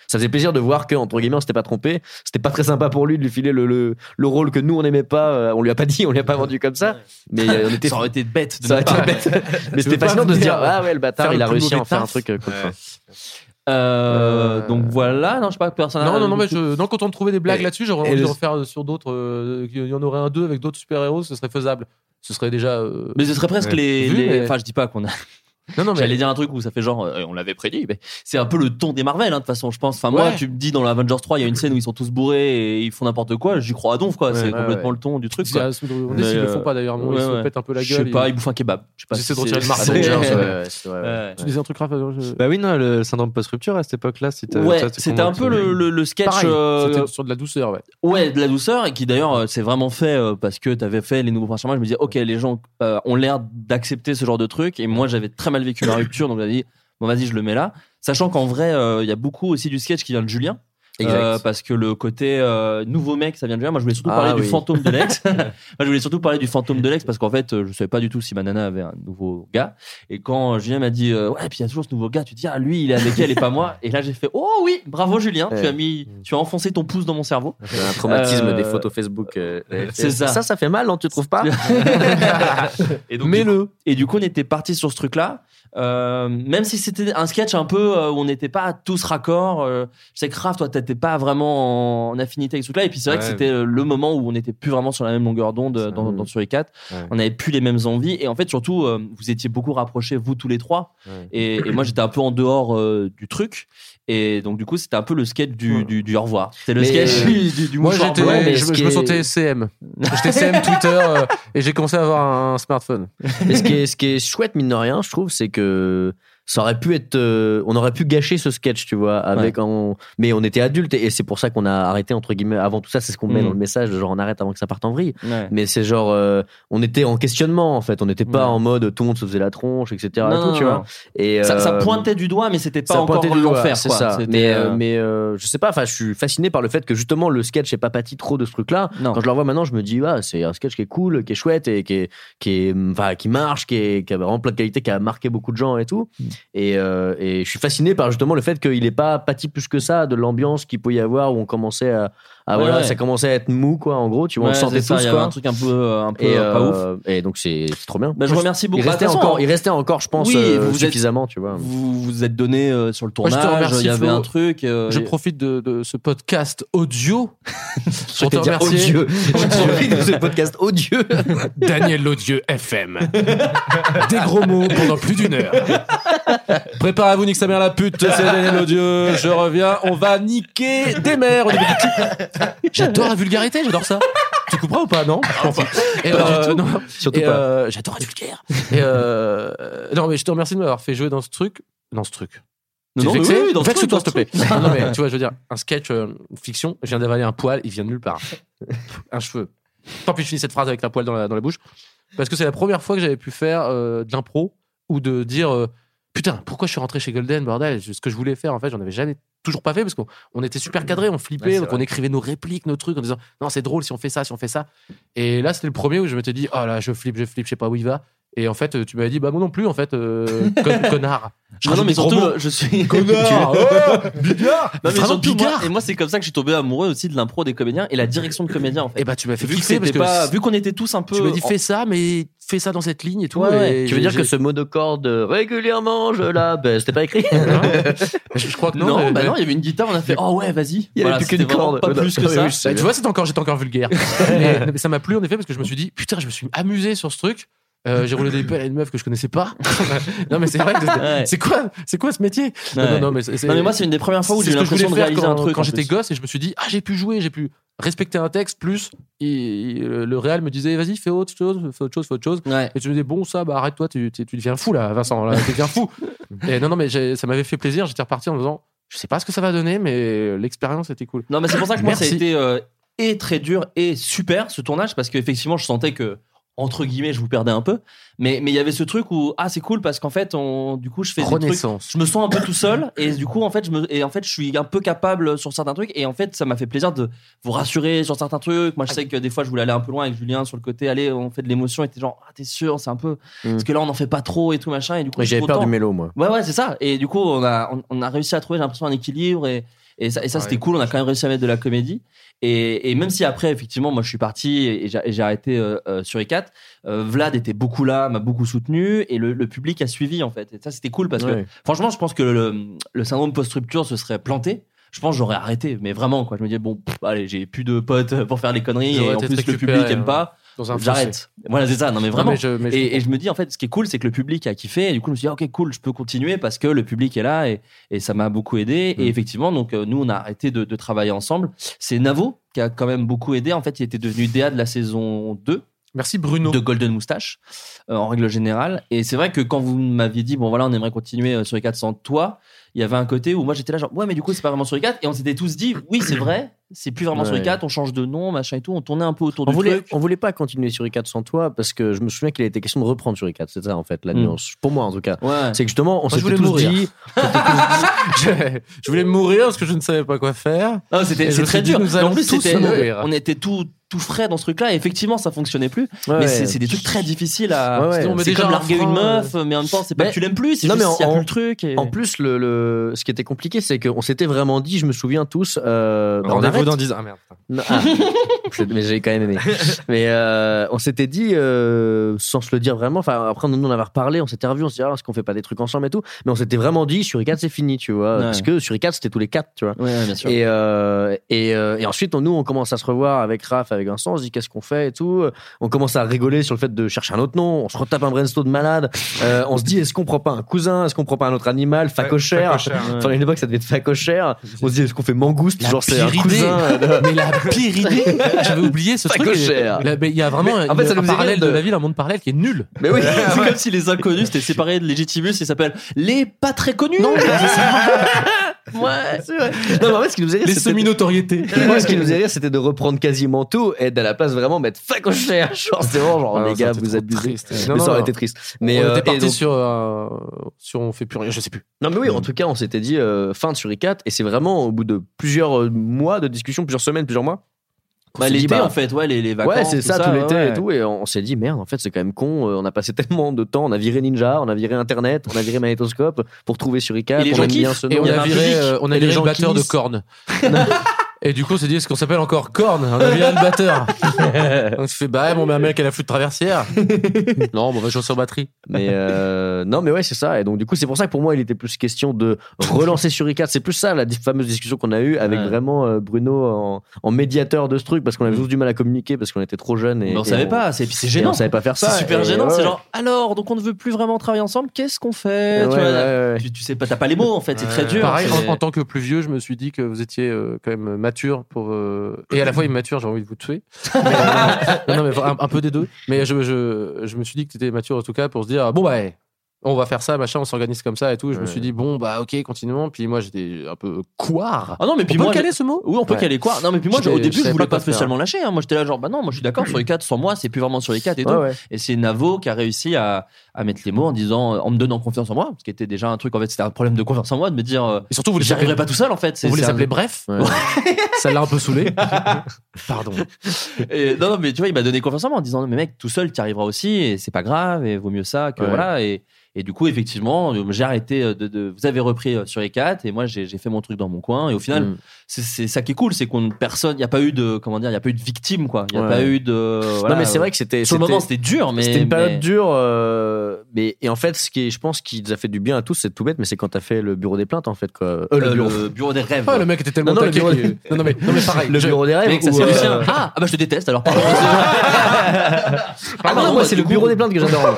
Speaker 9: ça faisait plaisir de voir que, entre guillemets, on s'était pas trompé. C'était pas très sympa pour lui de lui filer le, le, le rôle que nous on aimait pas. Euh, On lui a pas dit, on lui a pas vendu comme ça. Mais euh, on était,
Speaker 7: Ça aurait été bête de
Speaker 9: ça aurait été bête. [LAUGHS] Mais c'était fascinant de se dire, ah ouais, le bâtard, il a réussi à en faire un truc. Euh,
Speaker 7: Euh, Donc voilà, non, je sais pas, personne
Speaker 3: Non, non, non, mais je, non, quand on trouvait des blagues là-dessus, j'aurais envie de refaire sur d'autres. euh, Il y en aurait un deux avec d'autres super-héros, ce serait faisable. Ce serait déjà. euh,
Speaker 7: Mais ce serait presque les.
Speaker 3: Vu,
Speaker 7: les-
Speaker 3: mais-
Speaker 7: Enfin, je dis pas qu'on a.
Speaker 3: Non, non, mais.
Speaker 7: J'allais dire un truc où ça fait genre, euh, on l'avait prédit, mais c'est un peu le ton des Marvel, hein, de toute façon, je pense. Enfin, moi,
Speaker 3: Ouais.
Speaker 7: tu me dis dans l'Avengers 3, il y a une scène où ils sont tous bourrés et ils font n'importe quoi, j'y crois à donf, quoi. c'est
Speaker 9: ouais,
Speaker 7: complètement
Speaker 9: ouais.
Speaker 7: le ton du truc,
Speaker 3: C'est
Speaker 7: quoi.
Speaker 3: à s'ils le
Speaker 7: euh,
Speaker 3: font pas d'ailleurs, ils se pètent un peu la
Speaker 7: Je
Speaker 3: gueule.
Speaker 7: sais pas,
Speaker 3: ils-
Speaker 7: ils bouffent un kebab. Je sais pas
Speaker 3: J'essaie de retirer
Speaker 7: c'est-
Speaker 3: le marteau.
Speaker 7: c'est-
Speaker 9: Avengers, [LAUGHS]
Speaker 3: Ouais.
Speaker 9: ouais, ouais, c'est vrai, ouais.
Speaker 7: Ouais.
Speaker 3: Tu disais un truc, Raph je-
Speaker 8: Bah oui, non, le syndrome post-rupture à cette époque-là, c'était.
Speaker 7: C'était un peu le, sketch. Euh,
Speaker 3: c'était sur de la douceur, ouais.
Speaker 7: Ouais, de la douceur et qui d'ailleurs c'est vraiment fait parce que t'avais fait les nouveaux charmants. Je me disais ok les gens ont l'air d'accepter ce genre de truc et moi j'avais très mal vécu la rupture donc j'avais dit bon vas-y je le mets là. Sachant qu'en vrai euh, il y a beaucoup aussi du sketch qui vient de Julien.
Speaker 9: Exact.
Speaker 7: Euh, parce que le côté euh, nouveau mec ça vient de Julien. Moi je voulais surtout
Speaker 9: Ah,
Speaker 7: parler du fantôme de l'ex. [LAUGHS] Moi je voulais surtout parler du fantôme de l'ex parce qu'en fait euh, je savais pas du tout si ma nana avait un nouveau gars et quand Julien m'a dit euh, ouais puis il y a toujours ce nouveau gars tu te dis ah lui il est avec elle et pas moi et là j'ai fait oh oui bravo Julien tu as mis tu as enfoncé ton pouce dans mon cerveau.
Speaker 9: J'ai un traumatisme
Speaker 7: Euh,
Speaker 9: des photos Facebook. euh,
Speaker 7: c'est ça.
Speaker 9: Ça, ça fait mal, non Tu trouves pas [LAUGHS]
Speaker 7: Et donc,
Speaker 3: Mais le.
Speaker 7: Et du coup, on était parti sur ce truc-là. Euh, même si c'était un sketch un peu euh, où on n'était pas tous raccords. euh, je sais que Raph, toi, t'étais pas vraiment en, en affinité avec ce truc-là. Et puis c'est vrai que
Speaker 8: Ouais.
Speaker 7: c'était euh, le moment où on n'était plus vraiment sur la même longueur d'onde euh, dans, dans sur les quatre.
Speaker 8: Ouais.
Speaker 7: On n'avait plus les mêmes envies. Et en fait, surtout, euh, vous étiez beaucoup rapprochés, vous tous les trois.
Speaker 8: Ouais.
Speaker 7: Et, et moi, j'étais un peu en dehors euh, du truc. Et donc, du coup, c'était un peu le sketch du, du, du au revoir. C'était le
Speaker 9: Mais,
Speaker 7: sketch
Speaker 9: euh,
Speaker 7: du, du, du
Speaker 3: Moi, j'étais,
Speaker 9: mais
Speaker 3: je, je me sentais CM. J'étais CM Twitter euh, et j'ai commencé à avoir un smartphone.
Speaker 9: Mais ce qui, est, ce qui est chouette, mine de rien, je trouve, c'est que ça aurait pu être. euh, on aurait pu gâcher ce sketch, tu vois, avec Mais on était adultes et, et c'est pour ça qu'on a arrêté, entre guillemets, avant tout ça. C'est ce qu'on met
Speaker 7: Mm.
Speaker 9: dans le message, genre on arrête avant que ça parte en vrille.
Speaker 7: Ouais.
Speaker 9: Mais c'est genre. euh, on était en questionnement, en fait. On n'était pas
Speaker 7: Ouais.
Speaker 9: en mode tout le monde se faisait la tronche, etc. et tout,
Speaker 7: non,
Speaker 9: tu
Speaker 7: non.
Speaker 9: vois. Et,
Speaker 7: Ça, ça
Speaker 9: euh,
Speaker 7: pointait du doigt, mais c'était pas
Speaker 9: ça
Speaker 7: encore l'enfer.
Speaker 9: c'est ça. Mais, mais je sais pas, enfin, je suis fasciné par le fait que justement le sketch est pas pâti trop de ce truc-là.
Speaker 7: Non.
Speaker 9: Quand je le revois maintenant, je me dis, ah, c'est un sketch qui est cool, qui est chouette et qui est, qui est, qui marche, qui, est, qui a vraiment plein de qualités, qui a marqué beaucoup de gens et tout.
Speaker 7: Mm.
Speaker 9: Et, euh, et je suis fasciné par justement le fait qu'il est pas pâti plus que ça de l'ambiance qu'il peut y avoir où on commençait à,
Speaker 7: Ouais,
Speaker 9: voilà,
Speaker 7: ouais.
Speaker 9: ça commençait à être mou, quoi, en gros, tu vois, on
Speaker 7: ça,
Speaker 9: tous,
Speaker 7: il y avait
Speaker 9: quoi.
Speaker 7: un truc un peu, euh, un peu
Speaker 9: et,
Speaker 7: euh, pas ouf.
Speaker 9: euh, et donc c'est trop bien.
Speaker 7: Bah, je remercie beaucoup.
Speaker 9: Il restait,
Speaker 7: Bah, façon,
Speaker 9: encore, il restait encore, je pense,
Speaker 7: Oui, vous êtes-
Speaker 9: suffisamment, tu vois.
Speaker 7: Vous vous êtes donné euh, sur le
Speaker 3: Moi, je te
Speaker 7: tournage,
Speaker 3: remercie,
Speaker 7: il y avait
Speaker 3: Flo.
Speaker 7: un truc. euh,
Speaker 3: Je
Speaker 7: et-
Speaker 3: profite de, de ce podcast audio [LAUGHS] pour te remercier.
Speaker 9: odieux. [LAUGHS] Je profite de ce podcast odieux. [LAUGHS]
Speaker 3: Daniel Lodieux FM. Des gros mots pendant plus d'une heure. Préparez-vous, nique sa mère la pute, c'est Daniel Lodieux. Je reviens, on va niquer des mères au début du. J'adore la vulgarité, j'adore ça. Tu couperas ou pas Non fous. Et, euh, non.
Speaker 9: Surtout
Speaker 3: Et,
Speaker 9: pas.
Speaker 3: euh, J'adore la vulgaire. Et euh, non, mais je te remercie de m'avoir fait jouer dans ce truc. Dans ce truc.
Speaker 7: Non, non, mais oui, dans ce
Speaker 3: Vexe
Speaker 7: truc,
Speaker 3: toi, s'il te
Speaker 7: ce
Speaker 3: plaît. non, mais tu vois, je veux dire, un sketch fiction, je viens d'avaler un poil, il vient de nulle part. un cheveu. Tant pis, je finis cette phrase avec la poêle dans la, dans la bouche. Parce que c'est la première fois que j'avais pu faire de l'impro ou de dire Putain, pourquoi je suis rentré chez Golden, bordel? Ce que je voulais faire, en fait, j'en avais jamais toujours pas fait parce qu'on on était super cadré, on flippait,
Speaker 9: Ouais,
Speaker 3: donc on écrivait nos répliques, nos trucs en disant Non, c'est drôle si on fait ça, si on fait ça. Et là, c'était le premier où je m'étais dit Oh là, je flippe, je flippe, je sais pas où il va. Et en fait, tu m'avais dit Bah, moi non plus, en fait, euh, [LAUGHS] con- connard. Je
Speaker 7: Non, non, mais surtout, euh, je suis.
Speaker 3: Connard [LAUGHS] oh, Bigard
Speaker 7: Non, mais
Speaker 3: Vraiment
Speaker 7: surtout, moi,
Speaker 3: Bigard
Speaker 7: et moi, c'est comme ça que je suis tombé amoureux aussi de l'impro des comédiens et la direction de comédiens, en fait.
Speaker 3: Et bah, tu m'as fait
Speaker 7: vu que
Speaker 3: kiffer parce
Speaker 7: c'était
Speaker 3: que
Speaker 7: pas, vu qu'on était tous un peu.
Speaker 3: tu m'as dit
Speaker 7: en-
Speaker 3: fais ça, mais fais ça dans cette ligne et tout.
Speaker 7: Ouais, ouais.
Speaker 3: et
Speaker 9: Tu veux dire
Speaker 3: j'ai-
Speaker 9: que ce mot de corde euh, régulièrement je la ben, c'était pas écrit [LAUGHS]
Speaker 3: je, je crois que
Speaker 7: Non,
Speaker 3: non. mais-
Speaker 7: bah non, il y avait une guitare, on a fait, oh ouais, vas-y.
Speaker 9: Il y avait plus
Speaker 7: c'était
Speaker 9: qu'une
Speaker 7: vraiment
Speaker 9: corde.
Speaker 7: Pas
Speaker 9: Ouais,
Speaker 7: plus que ça.
Speaker 9: oui, je
Speaker 3: Bah, tu vois, c'était encore, j'étais encore vulgaire. mais, mais ça m'a plu en effet parce que je me suis dit, putain, je me suis amusé sur ce truc Euh, j'ai roulé des [LAUGHS] pelles à une meuf que je connaissais pas. [LAUGHS] non mais c'est vrai.
Speaker 7: Ouais.
Speaker 3: C'est quoi, c'est quoi ce métier? Non,
Speaker 7: Ouais.
Speaker 3: non, non, mais, c'est-
Speaker 7: Non, mais moi, c'est une des premières fois où j'ai eu
Speaker 3: je
Speaker 7: l'impression de réaliser
Speaker 3: quand,
Speaker 7: un truc.
Speaker 3: Quand j'étais gosse et je me suis dit, ah, j'ai pu jouer, j'ai pu respecter un texte, plus il- le réal me disait, vas-y, fais autre chose, fais autre chose, fais autre chose.
Speaker 7: Ouais.
Speaker 3: Et tu me disais, bon, ça, bah arrête-toi, tu, tu, tu deviens fou là, Vincent, là, tu deviens fou. [LAUGHS] et non, non, mais ça m'avait fait plaisir, j'étais reparti en me disant, je sais pas ce que ça va donner, mais l'expérience était cool.
Speaker 7: Non, mais c'est pour ça que moi, ça a été euh, et très dur et super ce tournage parce qu'effectivement, je sentais que entre guillemets, je vous perdais un peu, mais mais il y avait ce truc où ah c'est cool parce qu'en fait, on du coup, je fais des trucs,
Speaker 3: Renaissance.
Speaker 7: je me sens un peu tout seul et du coup en fait je me et en fait je suis un peu capable sur certains trucs et en fait ça m'a fait plaisir de vous rassurer sur certains trucs moi je sais que des fois je voulais aller un peu loin avec Julien sur le côté allez on fait de l'émotion et t'es genre ah t'es sûr c'est un peu parce que là on en fait pas trop et tout machin et du coup
Speaker 9: j'avais peur du mélo, moi.
Speaker 7: Ouais, ouais, c'est ça. Et du coup, on a, on, on a réussi à trouver, j'ai l'impression, un équilibre et, et ça, et ça c'était cool. On a quand même réussi à mettre de la comédie. Et, et même si après, effectivement, moi je suis parti et j'ai arrêté euh, euh, sur E4, euh, Vlad était beaucoup là, m'a beaucoup soutenu et le, le public a suivi en fait. Et ça c'était cool parce que franchement, je pense que le, le syndrome post-rupture se serait planté. Je pense que j'aurais arrêté, mais vraiment quoi. Je me disais bon, pff, allez, j'ai plus de potes pour faire les conneries et en plus le public aime pas. J'arrête. Voilà, c'est ça. Non mais vraiment.
Speaker 3: mais je- mais je
Speaker 7: et, et je me dis en fait, ce qui est cool, c'est que le public a kiffé. Et du coup, je me suis dit, ah, ok, cool, je peux continuer parce que le public est là et, et ça m'a beaucoup aidé.
Speaker 3: Mm.
Speaker 7: Et effectivement, donc euh, nous, on a arrêté de, de travailler ensemble. C'est Navo qui a quand même beaucoup aidé. En fait, il était devenu DA de la saison 2
Speaker 3: Merci Bruno.
Speaker 7: de Golden Moustache euh, en règle générale. Et c'est vrai que quand vous m'aviez dit, bon voilà, on aimerait continuer euh, sur les 4 sans toi, il y avait un côté où moi j'étais là, genre, ouais, mais du coup, c'est pas vraiment sur les 4. Et on s'était tous dit, oui, c'est vrai, c'est plus vraiment
Speaker 9: Ouais.
Speaker 7: 4, on change de nom, machin et tout. On tournait un peu autour
Speaker 9: On
Speaker 7: du
Speaker 9: voulait,
Speaker 7: truc.
Speaker 9: on voulait pas continuer sur i4 sans toi parce que je me souviens qu'il a été question de reprendre sur i4. C'est ça en fait la
Speaker 7: Mm.
Speaker 9: nuance. Pour moi en tout cas.
Speaker 7: Ouais.
Speaker 9: C'est que justement on [LAUGHS] s'était tous
Speaker 3: mourir.
Speaker 9: dit.
Speaker 3: je, je voulais mourir parce que je ne savais pas quoi faire.
Speaker 7: Ah, c'était c'est très dur.
Speaker 3: nous
Speaker 7: en plus,
Speaker 3: tous
Speaker 7: c'était,
Speaker 3: mourir.
Speaker 7: on était tout tout frais dans ce truc-là. Et effectivement, ça fonctionnait plus.
Speaker 9: Ouais,
Speaker 7: mais
Speaker 9: ouais.
Speaker 7: c'est des trucs très difficiles à.
Speaker 9: Ouais, ouais.
Speaker 7: C'est
Speaker 3: déjà
Speaker 7: comme
Speaker 3: un
Speaker 7: larguer
Speaker 3: frein,
Speaker 7: une
Speaker 3: euh,
Speaker 7: meuf, mais en même temps, c'est pas
Speaker 9: Mais-
Speaker 7: que tu l'aimes plus, c'est
Speaker 9: Non,
Speaker 7: juste
Speaker 9: mais
Speaker 7: qu'il y a
Speaker 9: en-
Speaker 7: plus le truc. et-
Speaker 9: En plus, le, le- ce qui était compliqué, c'est qu'on s'était vraiment dit, je me souviens tous, euh, bah, on
Speaker 8: Rendez-vous dans 10 ans. Ah merde.
Speaker 9: Ah. Mais j'ai quand même aimé. [LAUGHS] Mais euh, on s'était dit, euh, sans se le dire vraiment, enfin après nous on avait reparlé, on s'était revu, on s'est dit, ah, est-ce qu'on fait pas des trucs ensemble et tout, mais on s'était vraiment dit, sur i4 c'est fini, tu vois,
Speaker 7: Ouais.
Speaker 9: parce que sur i4 c'était tous les quatre, tu vois.
Speaker 7: Ouais, bien sûr.
Speaker 9: Et, euh, et, euh, et ensuite, on- nous, on commence à se revoir avec Raph, avec Vincent, on se dit qu'est-ce qu'on fait et tout. On commence à rigoler sur le fait de chercher un autre nom. On se retape un brainstorm de malade. Euh, on se dit, est-ce qu'on prend pas un cousin Est-ce qu'on prend pas un autre animal Facochère
Speaker 8: facochère.
Speaker 9: Enfin, à une époque, ça devait être Facochère. On se dit, est-ce qu'on fait Mangouste
Speaker 3: La
Speaker 9: Genre, c'est un
Speaker 3: idée. [LAUGHS] Mais la pire idée, j'avais oublié ce truc.
Speaker 9: Facochère.
Speaker 3: Mais Il y a vraiment
Speaker 9: Mais, en fait, ça
Speaker 3: un parallèle de...
Speaker 9: de-
Speaker 3: la ville, un monde parallèle qui est nul.
Speaker 9: Mais oui. [LAUGHS]
Speaker 7: c'est comme si les inconnus c'était séparé de Legitimus et s'appelle les pas très connus.
Speaker 3: Non, [LAUGHS]
Speaker 9: Ouais, c'est vrai. Non, mais en fait, ce qui nous rire,
Speaker 3: les semi-notoriétés.
Speaker 9: Moi, ce qui nous faisait rire, c'était de reprendre quasiment tout et à la place vraiment mettre facochère. Genre, c'est vraiment genre,
Speaker 3: Ah,
Speaker 9: les
Speaker 3: ça
Speaker 9: gars, vous abusez.
Speaker 3: triste.
Speaker 9: Mais
Speaker 3: Non,
Speaker 9: ça aurait
Speaker 3: non.
Speaker 9: été triste. Mais,
Speaker 3: on
Speaker 9: euh,
Speaker 3: était parti
Speaker 9: donc-
Speaker 3: sur, euh, sur on fait plus rien, je sais plus.
Speaker 9: Non mais oui, en tout cas, on s'était dit euh, fin de sur i4 et c'est vraiment au bout de plusieurs euh, mois de discussion, plusieurs semaines, plusieurs mois. qu'on
Speaker 7: Bah,
Speaker 9: s'est dit,
Speaker 7: l'été
Speaker 9: bah,
Speaker 7: en fait, ouais, les, les vacances.
Speaker 9: Ouais, c'est
Speaker 7: tout
Speaker 9: ça, tout l'été
Speaker 7: ouais.
Speaker 9: et tout. Et on, on s'est dit, merde, en fait, c'est quand même con. euh, On a passé [LAUGHS] tellement de temps. On a viré Ninja, on a viré Internet, on a viré Magnétoscope pour trouver sur i4.
Speaker 7: Et les
Speaker 9: on
Speaker 7: gens
Speaker 9: aime bien ce
Speaker 3: Et on a viré, euh, on a viré
Speaker 9: gens
Speaker 3: le batteur de
Speaker 9: kiffent. [LAUGHS] [LAUGHS]
Speaker 3: Et du coup, on s'est dit, est-ce qu'on s'appelle encore corne On a viré le batteur. [LAUGHS] on se fait, bah, ouais, bon, mais un mec à la flûte traversière. [LAUGHS] non, bon, on va jouer sur batterie.
Speaker 9: Mais euh, non, mais ouais, c'est ça. Et donc, du coup, c'est pour ça que pour moi, il était plus question de relancer sur i4. C'est plus ça, la fameuse discussion qu'on a eue avec
Speaker 7: Ouais.
Speaker 9: vraiment euh, Bruno en, en médiateur de ce truc parce qu'on avait
Speaker 7: Mm.
Speaker 9: tous du mal à communiquer parce qu'on était trop jeunes. Et,
Speaker 7: Mais on
Speaker 9: et
Speaker 7: savait pas, c'est puis c'est gênant.
Speaker 9: on savait pas faire ça.
Speaker 7: C'est super
Speaker 9: Et
Speaker 7: gênant.
Speaker 9: ouais,
Speaker 7: C'est genre, alors, donc on ne veut plus vraiment travailler ensemble, qu'est-ce qu'on fait
Speaker 9: Ouais,
Speaker 7: Tu vois,
Speaker 9: ouais, ouais.
Speaker 7: tu, tu sais pas, t'as pas les mots en fait, c'est très dur.
Speaker 3: Pareil, en tant que plus vieux, je me suis dit que vous étiez euh, quand même mature pour. euh, et à la fois immature, j'ai envie de vous tuer. Euh, [LAUGHS] un, peu des deux. Mais je, je, je me suis dit que tu étais mature en tout cas pour se dire bon, bah, on va faire ça, machin, on s'organise comme ça et tout. Je me suis dit bon, bah, ok, continuons. Puis moi, j'étais un peu couard.
Speaker 7: Ah non, mais puis
Speaker 3: on peut
Speaker 7: moi,
Speaker 3: le caler ce mot?
Speaker 7: Oui, on peut
Speaker 3: Ouais.
Speaker 7: caler quoi Non, mais puis moi, au début,
Speaker 3: je
Speaker 7: je voulais
Speaker 3: pas
Speaker 7: pas spécialement lâcher. hein. Moi, j'étais là, genre, bah non, moi, je suis d'accord [CLEARS THROAT] sur les 4, sans moi, c'est plus vraiment sur les 4 et tout.
Speaker 9: Ouais, ouais.
Speaker 7: Et c'est Navo qui a réussi à, à mettre les mots en disant, en me donnant confiance en moi, ce qui était déjà un truc, en fait, c'était un problème de confiance en moi, de me dire, euh,
Speaker 3: Et surtout, vous les
Speaker 7: j'y arriverai
Speaker 3: appelez,
Speaker 7: pas tout seul, en fait.
Speaker 3: Vous les appelez bref.
Speaker 9: Ouais. [LAUGHS]
Speaker 3: Ça l'a un peu saoulé. [LAUGHS] Pardon.
Speaker 7: Et non, non, mais tu vois, il m'a donné confiance en moi en disant, mais mec, tout seul, tu y arriveras aussi, et c'est pas grave, et vaut mieux ça que voilà. Et, et du coup, effectivement, euh, j'ai arrêté de, de- Vous avez repris euh, sur les 4, et moi, j'ai fait mon truc dans mon coin, et au final,
Speaker 9: Mm.
Speaker 7: c'est ça qui est cool, c'est qu'on personne, il y a pas eu de, comment dire, il y a pas eu de victime, quoi. Il y a
Speaker 9: Ouais.
Speaker 7: pas eu de. voilà,
Speaker 9: non, mais c'est vrai que c'était.
Speaker 7: Sur le moment, c'était dur, mais.
Speaker 9: C'était une période
Speaker 7: mais-
Speaker 9: dure. euh, euh, mais et en fait, ce qui est, je pense, qui nous a fait du bien à tous, c'est tout bête, mais c'est quand t'as fait le bureau des plaintes, en fait, quoi. Euh, le,
Speaker 7: Euh,
Speaker 9: bureau.
Speaker 7: le bureau des rêves.
Speaker 3: Oh, le mec était tellement
Speaker 9: Non, non, le
Speaker 3: taqué
Speaker 9: bureau
Speaker 3: qu'il- non, non, mais, [LAUGHS] non, mais pareil.
Speaker 9: Le
Speaker 3: je-
Speaker 9: bureau des rêves.
Speaker 7: Mec, ça
Speaker 9: où,
Speaker 7: c'est
Speaker 9: euh,
Speaker 7: Lucien. Ah, ah bah je te déteste alors. Pardon. [LAUGHS]
Speaker 9: Ah non, moi, c'est le bureau des plaintes que j'adore. [LAUGHS]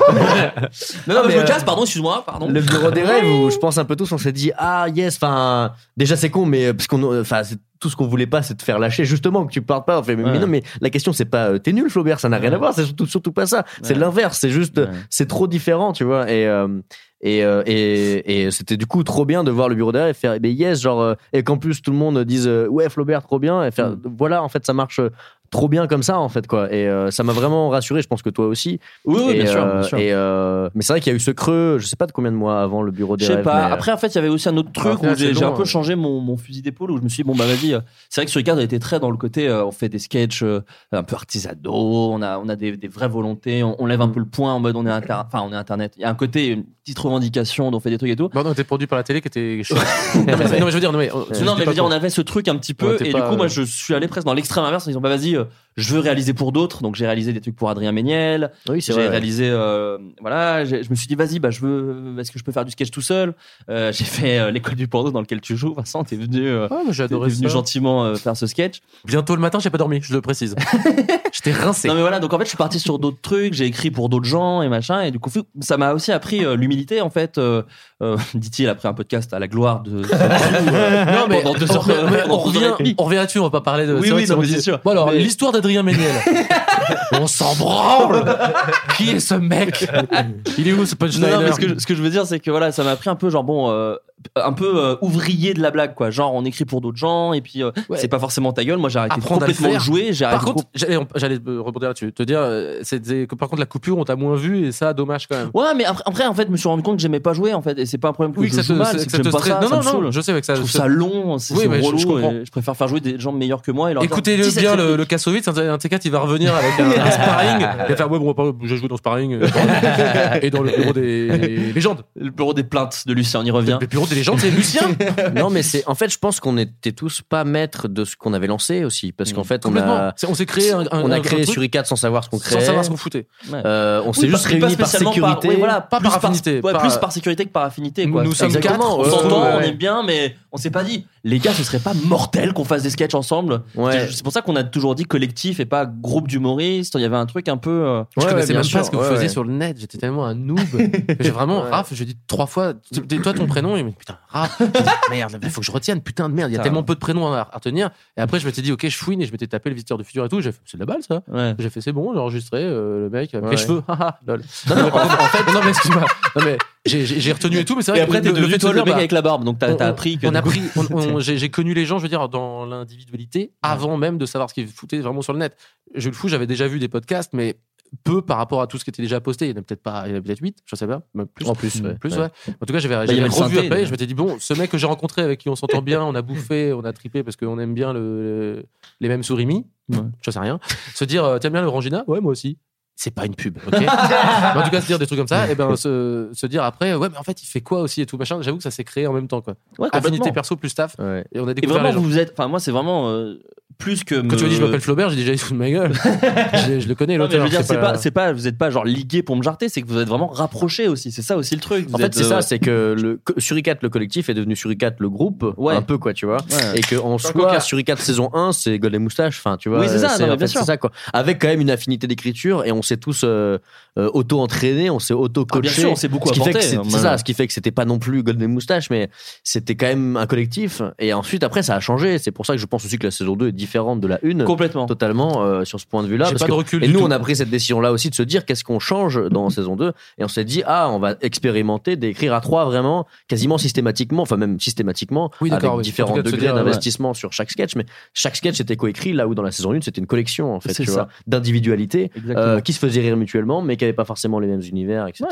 Speaker 7: Non, non, mais je
Speaker 9: mais,
Speaker 7: me
Speaker 9: euh,
Speaker 7: casse, pardon, excuse-moi, pardon.
Speaker 9: Le bureau des rêves où je pense un peu tous, on s'est dit ah yes, enfin déjà c'est con, mais euh, parce qu'on, enfin c'est tout ce qu'on voulait pas, c'est te faire lâcher justement que tu partes pas. On fait mais, non, mais la question c'est pas euh, t'es nul Flaubert, ça n'a rien à voir, c'est surtout surtout pas ça. C'est l'inverse, c'est juste
Speaker 7: Ouais.
Speaker 9: c'est trop différent, tu vois. Et euh, et, euh, et, et c'était du coup trop bien de voir le bureau derrière et faire mais yes genre euh, et qu'en plus tout le monde dise euh, ouais Flaubert trop bien et faire voilà en fait ça marche euh, trop bien comme ça en fait quoi et euh, ça m'a vraiment rassuré je pense que toi aussi
Speaker 7: Oui, oui,
Speaker 9: et,
Speaker 7: bien sûr,
Speaker 9: euh,
Speaker 7: bien sûr.
Speaker 9: et, euh, mais c'est vrai qu'il y a eu ce creux je sais pas de combien de mois avant le bureau des
Speaker 7: Je sais
Speaker 9: rêves,
Speaker 7: pas.
Speaker 9: mais,
Speaker 7: Après, en fait, il y avait aussi un autre truc
Speaker 3: Après,
Speaker 7: où j'ai un peu
Speaker 3: hein.
Speaker 7: changé mon, mon fusil d'épaule où je me suis dit, bon, bah vas-y. C'est vrai que sur Ricard, a été très dans le côté, euh, on fait des sketchs euh, un peu artisanaux, on a, on a des, des vraies volontés, on, on lève un peu le point en mode on est, inter... enfin, on est internet. Il y a un côté, une petite revendication, on fait des trucs et tout.
Speaker 3: Bon, non, t'es produit par la télé qui était [LAUGHS] non, mais, non, mais je veux dire, non, mais.
Speaker 7: non, mais je veux dire, on avait ce truc un petit peu,
Speaker 3: Ouais,
Speaker 7: et du coup, moi, je suis allé presque dans l'extrême inverse en disant, bah vas-y, euh, je veux réaliser pour d'autres, donc j'ai réalisé des trucs pour Adrien Méniel,
Speaker 9: oui c'est
Speaker 7: j'ai
Speaker 9: vrai
Speaker 7: réalisé, euh, voilà, je me suis dit, vas-y, bah je veux, est-ce que je peux faire du sketch tout seul? Euh, J'ai fait euh, l'école du porno dans lequel tu joues, Vincent, t'es venu, euh,
Speaker 3: Ah,
Speaker 7: t'es venu
Speaker 3: ça.
Speaker 7: gentiment euh, faire ce sketch.
Speaker 3: Bientôt le matin, j'ai pas dormi, je le précise. [LAUGHS] J'étais rincé.
Speaker 7: Non mais voilà, donc en fait je suis parti sur d'autres trucs, j'ai écrit pour d'autres gens et machin, et du coup ça m'a aussi appris euh, l'humilité en fait. Euh, euh, [LAUGHS] Dit-il après un podcast à la gloire de. [LAUGHS]
Speaker 3: Non, mais, on, revient, on revient là-dessus, on va pas parler de.
Speaker 7: Oui, oui, non, mais c'est sûr.
Speaker 3: Bon, alors, l'histoire d'Adrien Méniel. [LAUGHS] on s'en branle. Qui est ce mec? Il est où ce
Speaker 7: Non,
Speaker 3: punchline?
Speaker 7: Non, mais ce que, je- ce que je veux dire, c'est que voilà, ça m'a appris un peu, genre, bon, euh, un peu euh, ouvrier de la blague, quoi. Genre, on écrit pour d'autres gens, et puis euh,
Speaker 3: Ouais.
Speaker 7: c'est pas forcément ta gueule. Moi, j'ai arrêté
Speaker 3: le
Speaker 7: complètement de jouer. J'ai
Speaker 3: Par contre, j'allais rebondir là-dessus, te dire, euh, c'était que par contre la coupure, on t'a moins vu et ça, dommage quand même.
Speaker 7: Ouais, mais après, après, en fait, je me suis rendu compte que j'aimais pas jouer, en fait, et c'est pas un problème que
Speaker 3: Oui,
Speaker 7: je
Speaker 3: que ça
Speaker 7: joue
Speaker 3: te-
Speaker 7: mal,
Speaker 3: c'est-
Speaker 7: c'est
Speaker 3: que
Speaker 7: que
Speaker 3: ça
Speaker 7: pas.
Speaker 3: Non,
Speaker 7: ça
Speaker 3: non,
Speaker 7: me
Speaker 3: non, je sais que ça-
Speaker 7: Je trouve
Speaker 3: ça-
Speaker 7: long, c'est
Speaker 3: Oui,
Speaker 7: c'est
Speaker 3: je-
Speaker 7: relou,
Speaker 3: je
Speaker 7: je préfère faire jouer des gens meilleurs que moi. Et leur dis cette
Speaker 3: bien, le, le Kassovitz, un un de ces quatre, il va revenir avec un, sparring. Il va faire, ouais, bon, j'ai joué dans sparring et dans le bureau des légendes.
Speaker 7: Le bureau des plaintes de Lucien, on y revient.
Speaker 3: Des légendes, c'est Lucien. [LAUGHS]
Speaker 9: non mais c'est en fait je pense qu'on était tous pas maîtres de ce qu'on avait lancé aussi parce qu'en fait on
Speaker 3: Complètement.
Speaker 9: a
Speaker 3: On s'est créé un, un-
Speaker 9: on a créé sur i4 sans savoir ce qu'on créait
Speaker 3: sans savoir ce qu'on foutait.
Speaker 7: Ouais.
Speaker 9: Euh, on
Speaker 7: Oui,
Speaker 9: s'est juste réunis par sécurité
Speaker 7: oui, voilà,
Speaker 3: Pas
Speaker 7: plus
Speaker 3: par affinité,
Speaker 7: ouais,
Speaker 3: par-
Speaker 7: plus par sécurité que par affinité. Quoi.
Speaker 3: Nous sommes quatre,
Speaker 7: On
Speaker 9: ouais,
Speaker 7: s'entend,
Speaker 9: ouais,
Speaker 7: on
Speaker 9: ouais.
Speaker 7: est bien, mais on s'est pas dit, les gars, ce serait pas mortel qu'on fasse des sketchs ensemble.
Speaker 9: Ouais.
Speaker 7: C'est pour ça qu'on a toujours dit collectif et pas groupe d'humoristes. Il y avait un truc un peu. euh,
Speaker 3: Je
Speaker 9: Ouais,
Speaker 3: connaissais
Speaker 9: ouais,
Speaker 3: même
Speaker 9: bien
Speaker 3: pas
Speaker 9: sûr,
Speaker 3: ce que vous faisiez
Speaker 9: ouais.
Speaker 3: sur le net. J'étais tellement un noob. [LAUGHS] J'ai vraiment,
Speaker 9: Ouais.
Speaker 3: Raph, je dis trois fois, toi ton prénom, dit putain, Raph. J'ai dit, merde, il faut que je retienne, putain de merde. Il y a tellement peu de prénoms à, retenir. Et après, je m'étais dit, ok, je fouine et je m'étais tapé le visiteur du futur et tout. J'ai fait, c'est de la balle ça. J'ai fait, c'est bon, j'ai enregistré euh, le mec avec
Speaker 9: Ouais.
Speaker 3: les cheveux. [LAUGHS] lol.
Speaker 9: Non, non, [LAUGHS] en, en fait
Speaker 3: non, mais excuse-moi. Non, mais j'ai- j'ai j'ai retenu et tout, mais c'est vrai
Speaker 7: Et
Speaker 3: que
Speaker 7: après, t'es devenu toi le mec avec la barbe. Donc t'as appris que.
Speaker 3: on a pris, j'ai connu les gens, je veux dire, dans l'individualité avant même de savoir ce qu'ils foutaient vraiment sur le net. Je le fous, j'avais déjà vu des podcasts, mais peu par rapport à tout ce qui était déjà posté. Il y en a peut-être pas, il y en a peut-être 8, je sais pas, même plus.
Speaker 9: En plus, ouais.
Speaker 3: plus,
Speaker 9: Ouais.
Speaker 3: ouais. En tout cas, j'avais
Speaker 7: le
Speaker 3: revu
Speaker 7: synthé,
Speaker 3: après. et. Je m'étais dit bon, ce mec que j'ai rencontré avec qui on s'entend bien, on a bouffé, on a tripé parce qu'on aime bien le, les mêmes sourimis. Je sais rien. Se dire, euh, t'aimes bien le Rangina? Ouais, moi aussi. C'est pas une pub, ok [LAUGHS] Mais En tout cas, se dire des trucs comme ça, et ben se, se dire après, ouais, mais en fait, il fait quoi aussi et tout machin. J'avoue que ça s'est créé en même temps, quoi.
Speaker 7: Ouais,
Speaker 3: Affinité perso plus staff,
Speaker 9: ouais.
Speaker 3: et on a
Speaker 7: Et
Speaker 3: découvert
Speaker 7: vraiment,
Speaker 3: les gens.
Speaker 7: vous êtes. Enfin, moi, c'est vraiment euh, plus que.
Speaker 3: Quand tu m'as dit je m'appelle Flaubert, j'ai déjà dit sous [LAUGHS] de ma gueule. [LAUGHS] je, je le connais,
Speaker 7: je veux dire, c'est pas, c'est pas, vous êtes pas genre ligué pour me jarter, c'est que vous êtes vraiment rapprochés aussi. C'est ça aussi le truc. Vous
Speaker 9: En fait, c'est
Speaker 7: euh,
Speaker 9: ça, c'est que le Suricat, le collectif, est devenu Suricat, le groupe,
Speaker 7: Ouais.
Speaker 9: un peu quoi, tu vois.
Speaker 7: Ouais.
Speaker 9: Et que en
Speaker 3: Pas
Speaker 9: soi. Suricat saison 1, c'est Gold et Moustache, enfin, tu vois.
Speaker 7: Oui, c'est ça, sûr.
Speaker 9: c'est ça quoi. Avec quand même une affinité d'écriture et on s'est tous euh, auto-entraînés, on s'est
Speaker 7: Ah,
Speaker 9: auto-coachés.
Speaker 7: bien sûr, on s'est beaucoup apporté.
Speaker 9: c'est
Speaker 7: hein,
Speaker 9: ça, ce qui fait que c'était pas non plus Golden Moustache, mais c'était quand même un collectif. Et ensuite, après, ça a changé. C'est pour ça que je pense aussi que la saison 2 est différente de la 1.
Speaker 7: Complètement.
Speaker 9: Totalement euh, sur ce point de vue-là.
Speaker 3: De
Speaker 9: que-
Speaker 3: recul
Speaker 9: Et nous,
Speaker 3: tout.
Speaker 9: on a pris cette décision-là aussi de se dire qu'est-ce qu'on change dans [LAUGHS] saison 2. Et on s'est dit, ah, on va expérimenter d'écrire à trois vraiment, quasiment systématiquement, enfin même systématiquement,
Speaker 3: Oui,
Speaker 9: avec
Speaker 3: oui.
Speaker 9: Différents
Speaker 3: de
Speaker 9: degrés
Speaker 3: ouais.
Speaker 9: d'investissement sur chaque sketch. Mais chaque sketch était coécrit là où dans la saison 1, c'était une collection, en fait,
Speaker 7: C'est
Speaker 9: tu
Speaker 7: ça.
Speaker 9: vois, d'individualité.
Speaker 7: Exactement.
Speaker 9: euh, qui se faisaient rire mutuellement, mais qui n'avaient pas forcément les mêmes univers, etc.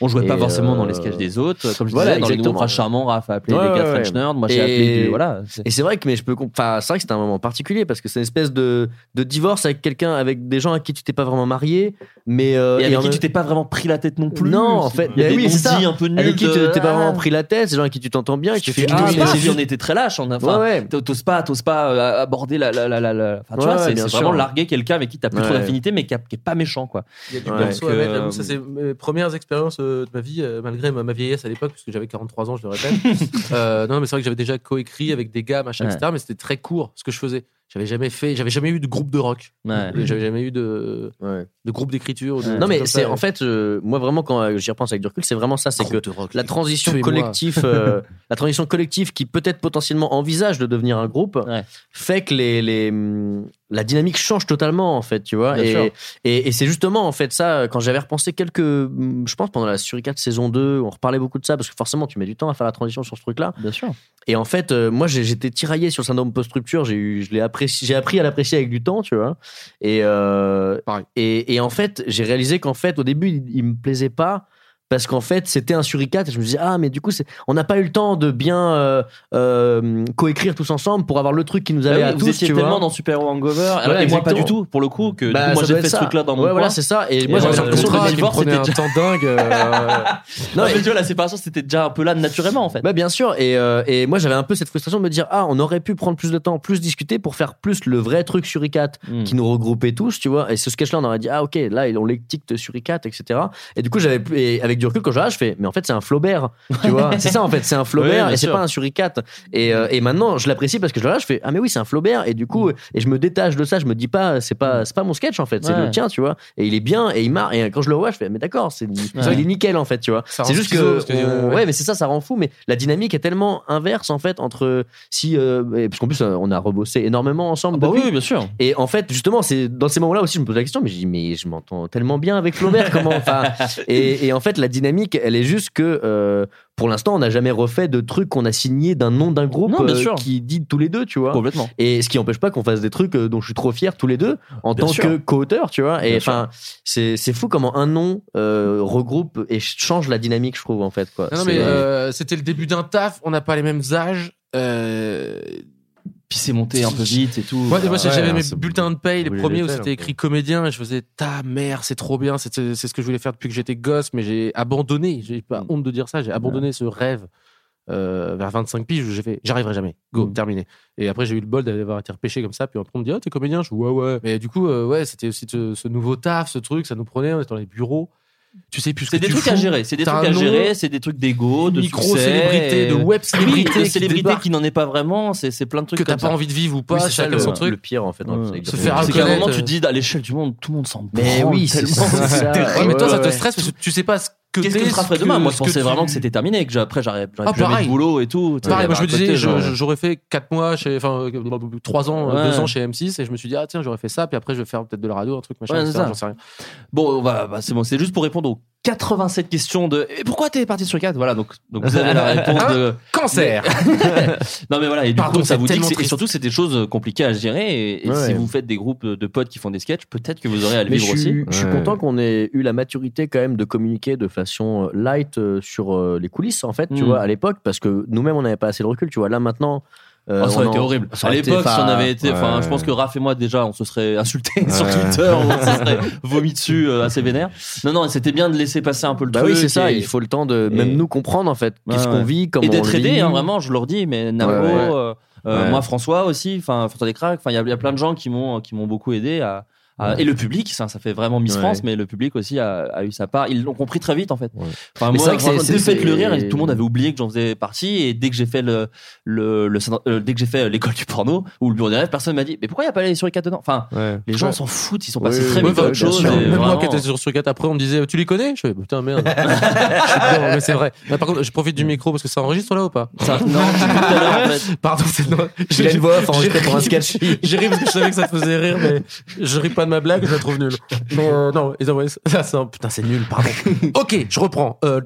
Speaker 7: On jouait pas forcément dans
Speaker 9: euh,
Speaker 7: les sketchs des autres. Comme je
Speaker 9: voilà,
Speaker 7: disais, dans les groupes charmants, Raph a appelé
Speaker 9: Ouais,
Speaker 7: les gars
Speaker 9: ouais,
Speaker 7: French
Speaker 9: ouais.
Speaker 7: Nerd. Moi, j'ai
Speaker 9: Et-
Speaker 7: appelé du. Voilà. c'est-
Speaker 9: Et c'est vrai que, mais je peux, enfin, c'est vrai que c'était un moment particulier parce que c'est une espèce de, de divorce avec quelqu'un, avec des gens à qui tu t'es pas vraiment marié, mais euh,
Speaker 7: Et avec
Speaker 9: en
Speaker 7: qui tu t'es pas vraiment pris la tête non plus.
Speaker 9: Non, en fait,
Speaker 7: il y a des
Speaker 9: oui, c'est ça.
Speaker 7: non-dits un peu nuls.
Speaker 9: avec qui tu t'es pas
Speaker 7: Ah.
Speaker 9: vraiment pris la tête, c'est des gens avec qui tu t'entends bien, et qui ah,
Speaker 7: ah,
Speaker 9: juste-
Speaker 7: on était très lâches. On a, enfin,
Speaker 9: Ouais, ouais.
Speaker 7: t'oses pas, t'oses pas euh, aborder la, la, la, la, la- enfin, tu
Speaker 9: Ouais,
Speaker 7: vois,
Speaker 9: ouais,
Speaker 7: c'est vraiment larguer quelqu'un avec qui t'as plus trop
Speaker 9: Ouais.
Speaker 7: d'affinité, mais qui, est pas méchant, quoi.
Speaker 3: Il y a du
Speaker 9: Ouais.
Speaker 3: À mettre,
Speaker 7: euh,
Speaker 3: j'avoue, ça c'est mes premières expériences euh, de ma vie, euh, malgré ma, ma vieillesse à l'époque, puisque j'avais 43 ans, je le répète. [LAUGHS] Non, mais c'est vrai que j'avais déjà coécrit avec des gars, machin,
Speaker 7: Ouais.
Speaker 3: etc. Mais c'était très court ce que je faisais. J'avais jamais fait, j'avais jamais eu de groupe de rock.
Speaker 7: Ouais.
Speaker 3: J'avais jamais eu de,
Speaker 9: Ouais.
Speaker 3: de groupe d'écriture.
Speaker 9: Non mais c'est en fait euh, moi vraiment quand euh, j'y repense avec du recul c'est vraiment ça c'est que
Speaker 3: Groupe de rock,
Speaker 9: la transition collective euh, [LAUGHS] la transition collective qui peut-être potentiellement envisage de devenir un groupe
Speaker 7: Ouais.
Speaker 9: fait que les, les hum, la dynamique change totalement en fait tu vois
Speaker 7: Bien
Speaker 9: et, et, et c'est justement en fait ça quand j'avais repensé quelques hum, je pense pendant la Suricate saison 2 on reparlait beaucoup de ça parce que forcément tu mets du temps à faire la transition sur ce truc là
Speaker 7: Bien sûr.
Speaker 9: et en fait, euh, moi, j'étais tiraillé sur le syndrome post-rupture. J'ai eu, je l'ai apprécié, j'ai appris à l'apprécier avec du temps, tu vois. Et, euh, et, et en fait, j'ai réalisé qu'en fait, au début, il, il me plaisait pas. Parce qu'en fait, c'était un suricate et je me disais, ah, mais du coup, c'est- on n'a pas eu le temps de bien euh, euh, coécrire tous ensemble pour avoir le truc qui nous
Speaker 7: Bah
Speaker 9: avait
Speaker 7: oui,
Speaker 9: à
Speaker 7: vous
Speaker 9: tous,
Speaker 7: étiez
Speaker 9: tu
Speaker 7: tellement
Speaker 9: vois.
Speaker 7: dans Super Hero Hangover, alors, et moi pas du tout, pour le coup, que
Speaker 9: Bah,
Speaker 7: coup, moi j'ai fait ce
Speaker 9: ça.
Speaker 7: truc-là dans mon
Speaker 9: Ouais,
Speaker 7: coin.
Speaker 9: voilà, c'est ça. Et, moi,
Speaker 7: moi,
Speaker 9: j'avais l'impression
Speaker 7: que
Speaker 9: vivre.
Speaker 7: divorce,
Speaker 3: prenait un
Speaker 7: c'était
Speaker 3: temps dingue. euh, [LAUGHS]
Speaker 9: Non,
Speaker 7: mais tu vois, la séparation, c'était déjà un peu là naturellement, en fait.
Speaker 9: Bah bien sûr et, euh, et moi j'avais un peu cette frustration de me dire ah on aurait pu prendre plus de temps plus discuter pour faire plus le vrai truc sur ICAT
Speaker 7: Mm.
Speaker 9: qui nous regroupait tous tu vois et ce sketch là on aurait dit ah ok là on l'édicte sur ICAT etc et du coup j'avais avec du recul quand je regarde je fais mais en fait c'est un Flaubert tu vois [LAUGHS] c'est ça en fait c'est un Flaubert et c'est pas un suricat et, euh, et maintenant je l'apprécie parce que je regarde je fais ah mais oui c'est un Flaubert et du coup et je me détache de ça je me dis pas c'est pas c'est pas mon sketch en fait c'est
Speaker 7: Ouais.
Speaker 9: le tien tu vois et il est bien et il marre et quand je le vois je fais mais d'accord c'est
Speaker 7: Ouais.
Speaker 9: il est nickel en fait tu vois c'est juste que on-
Speaker 3: ouais.
Speaker 9: mais c'est ça ça rend fou mais la dynamique est tellement inverse en fait entre si euh, parce qu'en plus euh, on a rebossé énormément ensemble
Speaker 7: Bah
Speaker 9: depuis.
Speaker 7: oui, bien sûr.
Speaker 9: et en fait justement c'est dans ces moments là aussi je me pose la question mais je dis mais je m'entends tellement bien avec Flaubert comment et, et en fait la dynamique elle est juste que euh, pour l'instant on n'a jamais refait de trucs qu'on a signé d'un nom d'un groupe
Speaker 7: Non, bien
Speaker 9: euh,
Speaker 7: sûr.
Speaker 9: qui dit tous les deux tu vois
Speaker 7: Complètement.
Speaker 9: et ce qui n'empêche pas qu'on fasse des trucs euh, dont je suis trop fier tous les deux en
Speaker 7: Bien
Speaker 9: tant
Speaker 7: sûr.
Speaker 9: que co-auteur, tu vois. Et enfin, c'est c'est fou comment un nom euh, regroupe et change la dynamique, je trouve en fait quoi.
Speaker 3: Non, mais euh, c'était le début d'un taf. On n'a pas les mêmes âges. Euh,
Speaker 7: Puis c'est monté un peu vite et tout.
Speaker 3: Moi, moi,
Speaker 8: Ouais,
Speaker 3: j'avais mes bulletins de paye, les premiers où c'était écrit comédien, et je faisais ta mère, c'est trop bien, c'est c'est ce que je voulais faire depuis que j'étais gosse, mais j'ai abandonné, j'ai pas
Speaker 7: Mm.
Speaker 3: honte de dire ça, j'ai abandonné ce rêve euh, vers 25 piges où j'ai fait, j'arriverai jamais, go,
Speaker 7: Mm.
Speaker 3: terminé. Et après, j'ai eu le bol d'avoir été repêché comme ça, puis après, on me dit, oh, t'es comédien, je ouais, ouais. Mais du coup, euh, ouais, c'était aussi ce, ce nouveau taf, ce truc, ça nous prenait, on était dans les bureaux. Tu sais plus ce
Speaker 7: C'est
Speaker 3: que
Speaker 7: des
Speaker 3: tu
Speaker 7: trucs à gérer, c'est des trucs à gérer, c'est des trucs d'ego, de
Speaker 3: micro-célébrité,
Speaker 7: succès,
Speaker 3: de web célébrité [LAUGHS]
Speaker 7: Oui, de
Speaker 3: qui
Speaker 7: célébrité qui n'en est pas vraiment, c'est c'est plein de trucs
Speaker 3: que t'as pas envie de vivre ou pas,
Speaker 9: Oui, c'est le,
Speaker 3: son truc.
Speaker 9: le pire en fait. dans
Speaker 7: Ouais.
Speaker 3: Se faire
Speaker 7: C'est qu'à un moment, tu
Speaker 3: euh,
Speaker 7: te dis, à l'échelle du monde, tout le monde s'en
Speaker 9: Mais oui, c'est
Speaker 3: mais toi, ça te stresse parce que tu sais pas ce que
Speaker 7: Qu'est-ce que après
Speaker 3: ce
Speaker 7: demain Moi, je pensais
Speaker 3: tu-
Speaker 7: vraiment que c'était terminé, que après, j'aurais
Speaker 3: Ah,
Speaker 7: jamais de boulot et tout.
Speaker 3: Pareil, moi je me disais, je- je- j'aurais fait 4 mois, chez, enfin 3 ans,
Speaker 7: Ouais.
Speaker 3: 2 ans chez M6 et je me suis dit, ah tiens, j'aurais fait ça, puis après je vais faire peut-être de la radio, un truc, machin, j'en sais rien.
Speaker 7: Bon, bah, c'est bon, c'est juste pour répondre aux 87 questions de et pourquoi t'es parti sur 4 Voilà, donc, donc vous avez la [LAUGHS] réponse de
Speaker 3: Cancer [LAUGHS]
Speaker 7: Non mais voilà, et du
Speaker 3: Pardon,
Speaker 7: coup ça vous dit que et surtout c'est des choses compliquées à gérer et, et
Speaker 9: Ouais.
Speaker 7: si vous faites des groupes de potes qui font des sketchs, peut-être que vous aurez à le
Speaker 9: Mais je
Speaker 7: vivre
Speaker 9: suis,
Speaker 7: aussi.
Speaker 9: je suis
Speaker 8: Ouais.
Speaker 9: content qu'on ait eu la maturité quand même de communiquer de façon euh, light euh, sur euh, les coulisses en fait, tu
Speaker 7: Mm.
Speaker 9: vois, à l'époque, parce que nous-mêmes on n'avait pas assez de recul, tu vois. Là maintenant, euh,
Speaker 7: Oh, ça
Speaker 9: on
Speaker 7: aurait été
Speaker 9: en-
Speaker 7: horrible.
Speaker 9: ça
Speaker 7: À l'époque, si on avait été, enfin,
Speaker 8: ouais.
Speaker 7: je pense que Raph et moi déjà, on se serait insultés [LAUGHS] sur. Twitter, on se serait vomi dessus euh, assez vénère. Non, non, c'était bien de laisser passer un peu le
Speaker 9: Bah
Speaker 7: truc.
Speaker 9: oui, c'est ça.
Speaker 7: et-
Speaker 9: Il faut le temps de
Speaker 7: et-
Speaker 9: même nous comprendre en fait, qu'est-ce
Speaker 7: ouais.
Speaker 9: qu'on vit, comment
Speaker 7: et d'être
Speaker 9: on le
Speaker 7: aidé,
Speaker 9: vit.
Speaker 7: hein, vraiment, je leur dis, mais
Speaker 9: ouais.
Speaker 7: euh, euh, moi François aussi, enfin, François Descraques, enfin, il y, a- il y a plein de gens qui m'ont qui m'ont beaucoup aidé à. À- Et le public, ça, ça fait vraiment Miss
Speaker 9: Ouais.
Speaker 7: France, mais le public aussi a, a eu sa part. Ils l'ont compris très vite en fait.
Speaker 9: Ouais.
Speaker 7: Enfin,
Speaker 9: Mais
Speaker 7: moi,
Speaker 9: c'est vrai que c'est-
Speaker 7: vraiment,
Speaker 9: c'est-
Speaker 7: dès Faites le rire, et tout le monde avait oublié que j'en faisais partie. Et dès que j'ai fait le, le, le- euh, dès que j'ai fait l'école du porno ou le bureau des rêves, personne m'a dit, mais pourquoi il n'y a pas les sur les quatre dedans? Enfin,
Speaker 8: Ouais.
Speaker 7: les gens
Speaker 3: Ouais.
Speaker 7: s'en foutent, ils sont passés très vite à autre
Speaker 9: bien
Speaker 7: chose.
Speaker 3: Même moi
Speaker 7: vraiment-
Speaker 3: qui étais sur Surcat, après on me disait, tu les connais? Je fais, putain, merde. [LAUGHS] Je suis dedans, mais c'est vrai. Mais par contre, je profite du micro parce que ça enregistre là ou pas?
Speaker 7: Ça- non, j'ai vu tout à l'heure, en fait.
Speaker 3: Pardon, c'est non.
Speaker 9: A une voix enregistrée
Speaker 3: j'ai
Speaker 9: pour un sketch.
Speaker 3: J'ai ri parce que je savais que ça te faisait rire, mais je ris pas de ma blague, je la trouve nulle. [LAUGHS] Mais euh, non, ils envoient ça, c'est un- putain, c'est nul, pardon. [LAUGHS] ok, je reprends. Euh,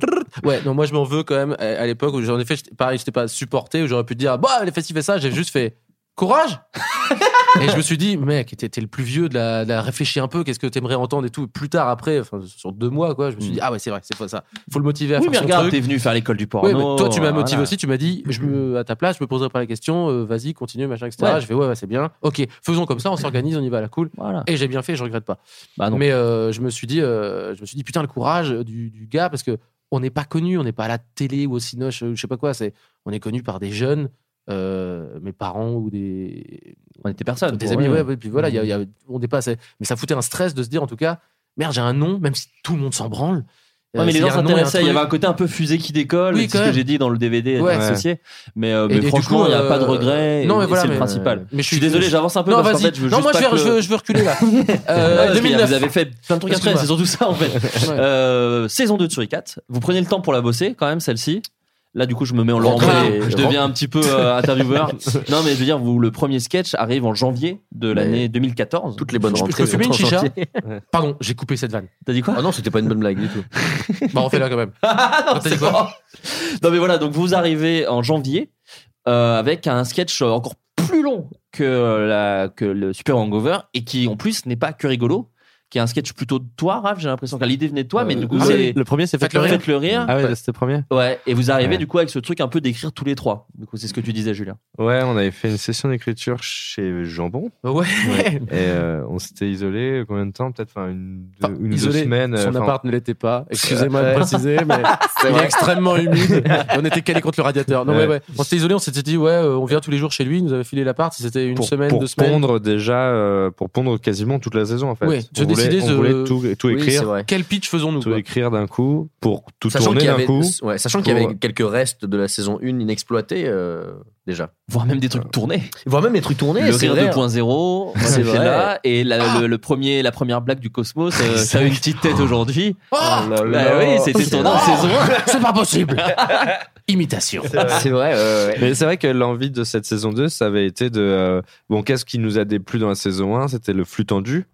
Speaker 3: ouais, non, moi je m'en veux quand même à, à l'époque où j'en ai fait, pareil, j'étais pas supporté, où j'aurais pu dire, bah, les festivals fait ça, j'ai juste fait. Courage [LAUGHS] Et je me suis dit, mec, t'es le plus vieux de la, de la réfléchir un peu, qu'est-ce que t'aimerais entendre et tout. Plus tard, après, enfin, sur deux mois, quoi, je me suis dit, ah ouais, c'est vrai, c'est pas ça. Faut le motiver à
Speaker 7: Oui,
Speaker 3: faire
Speaker 7: mais
Speaker 3: son
Speaker 7: regarde, t'es venu faire l'école du porno.
Speaker 3: Mais toi, tu m'as motivé
Speaker 7: voilà.
Speaker 3: aussi. Tu m'as dit, je me, à ta place, je me poserai pas la question. euh, Vas-y, continue, machin, etc.
Speaker 7: Ouais.
Speaker 3: Je fais, ouais, ouais, c'est bien. Ok, faisons comme ça. On s'organise, on y va à la cool.
Speaker 7: Voilà.
Speaker 3: Et j'ai bien fait, je regrette pas.
Speaker 7: Bah.
Speaker 3: Mais euh, je me suis dit, euh, je me suis dit, putain, le courage du, du gars, parce que on n'est pas connu, on n'est pas à la télé ou au cinoche, je sais pas quoi. C'est, on est connu par des jeunes, euh, mes parents ou des,
Speaker 7: On était personne.
Speaker 3: des amis. Ouais, ouais, puis voilà, il y a- il y a- on dépasse. Mais ça foutait un stress de se dire, en tout cas, merde, j'ai un nom, même si tout le monde s'en branle.
Speaker 7: Ouais, mais les gens s'intéressaient. Il y avait un côté un peu fusée qui décolle.
Speaker 3: Oui,
Speaker 7: c'est ce que j'ai dit dans le DVD
Speaker 3: Ouais.
Speaker 7: associé. Mais, euh, mais franchement, il n'y a pas de
Speaker 3: euh,
Speaker 7: regret.
Speaker 3: non, mais voilà,
Speaker 7: c'est le principal.
Speaker 3: mais
Speaker 7: je suis désolé, j'avance un peu
Speaker 3: Non,
Speaker 7: parce fait, je veux
Speaker 3: non, moi, je veux,
Speaker 7: que
Speaker 3: je, reculer là.
Speaker 7: Ouais, [LAUGHS]
Speaker 3: Euh,
Speaker 7: parce qu'il y a-
Speaker 3: 2009.
Speaker 7: Vous avez fait plein de trucs après, c'est surtout ça en fait.
Speaker 3: Ouais.
Speaker 7: Euh, saison 2 de Suri 4. Vous prenez le temps pour la bosser quand même, celle-ci. Là, du coup, je me mets en Laurent et je deviens un petit peu euh, [LAUGHS] intervieweur. non, mais je veux dire, vous, le premier sketch arrive en janvier de l'année 2014.
Speaker 9: Toutes les bonnes
Speaker 3: Je- je
Speaker 9: rentrées.
Speaker 3: peux fumer une chicha. [LAUGHS] Pardon, j'ai coupé cette vanne.
Speaker 7: T'as dit quoi
Speaker 9: Ah non, c'était pas une bonne blague du tout.
Speaker 3: Bah, on fait là quand même.
Speaker 7: Ah non,
Speaker 3: T'as dit quoi
Speaker 7: non, mais voilà, donc vous arrivez en janvier euh, avec un sketch encore plus long que, la, que le Super Hangover et qui en plus n'est pas que rigolo, qui est un sketch plutôt de toi, Raph. J'ai l'impression que l'idée venait de toi, mais du coup,
Speaker 8: Ah oui, le premier, c'est
Speaker 3: Faites
Speaker 8: Faites
Speaker 3: le.
Speaker 7: Faites le rire.
Speaker 8: Ah ouais, c'était le premier.
Speaker 7: Ouais, et vous arrivez
Speaker 8: Ouais.
Speaker 7: du coup avec ce truc un peu d'écrire tous les trois. Du coup, c'est ce que tu disais, Julien.
Speaker 8: Ouais, on avait fait une session d'écriture chez Jambon.
Speaker 3: Ouais.
Speaker 8: Et euh, on s'était isolé combien de temps? Peut-être enfin, une, deux,
Speaker 3: Enfin,
Speaker 8: une ou deux semaines.
Speaker 3: Son
Speaker 8: enfin,
Speaker 3: appart ne l'était pas. Excusez-moi de préciser, mais [LAUGHS]
Speaker 9: vrai.
Speaker 3: extrêmement humide. On était calé contre le radiateur. Non, ouais,
Speaker 8: Ouais.
Speaker 3: ouais. On s'était isolé, on s'était dit, ouais, euh, on vient tous les jours chez lui. Il nous avait filé l'appart. C'était une
Speaker 8: pour,
Speaker 3: semaine,
Speaker 8: pour
Speaker 3: deux semaines.
Speaker 8: pondre déjà, euh, pour pondre quasiment toute la saison en fait.
Speaker 3: Ouais,
Speaker 8: on voulait,
Speaker 3: décidé
Speaker 8: on
Speaker 3: de-
Speaker 8: tout, tout
Speaker 9: Oui,
Speaker 8: écrire.
Speaker 3: Quel pitch faisons-nous
Speaker 8: tout
Speaker 3: quoi
Speaker 8: écrire d'un coup pour tout
Speaker 9: Sachant
Speaker 8: tourner d'un coup.
Speaker 9: ouais, sachant qu'il y avait quelques restes de la saison 1 inexploités euh, déjà.
Speaker 7: Voire même des trucs tournés.
Speaker 9: Voire même les trucs tournés.
Speaker 7: le
Speaker 9: c'est
Speaker 7: rire
Speaker 9: vrai.
Speaker 7: 2.0, [LAUGHS]
Speaker 9: C'est
Speaker 7: c'est
Speaker 9: vrai.
Speaker 7: là. Et la, le, le premier, la première blague du Cosmos, euh, ça a une petite tête aujourd'hui.
Speaker 3: Oh
Speaker 7: Bah oui, c'était ton
Speaker 3: Oh
Speaker 7: saison 1. [LAUGHS]
Speaker 3: C'est pas possible [LAUGHS] Imitation.
Speaker 9: C'est vrai. ouais.
Speaker 8: Mais c'est vrai que l'envie de cette saison 2, ça avait été de. euh, bon, qu'est-ce qui nous a déplu dans la saison 1 C'était le flux tendu.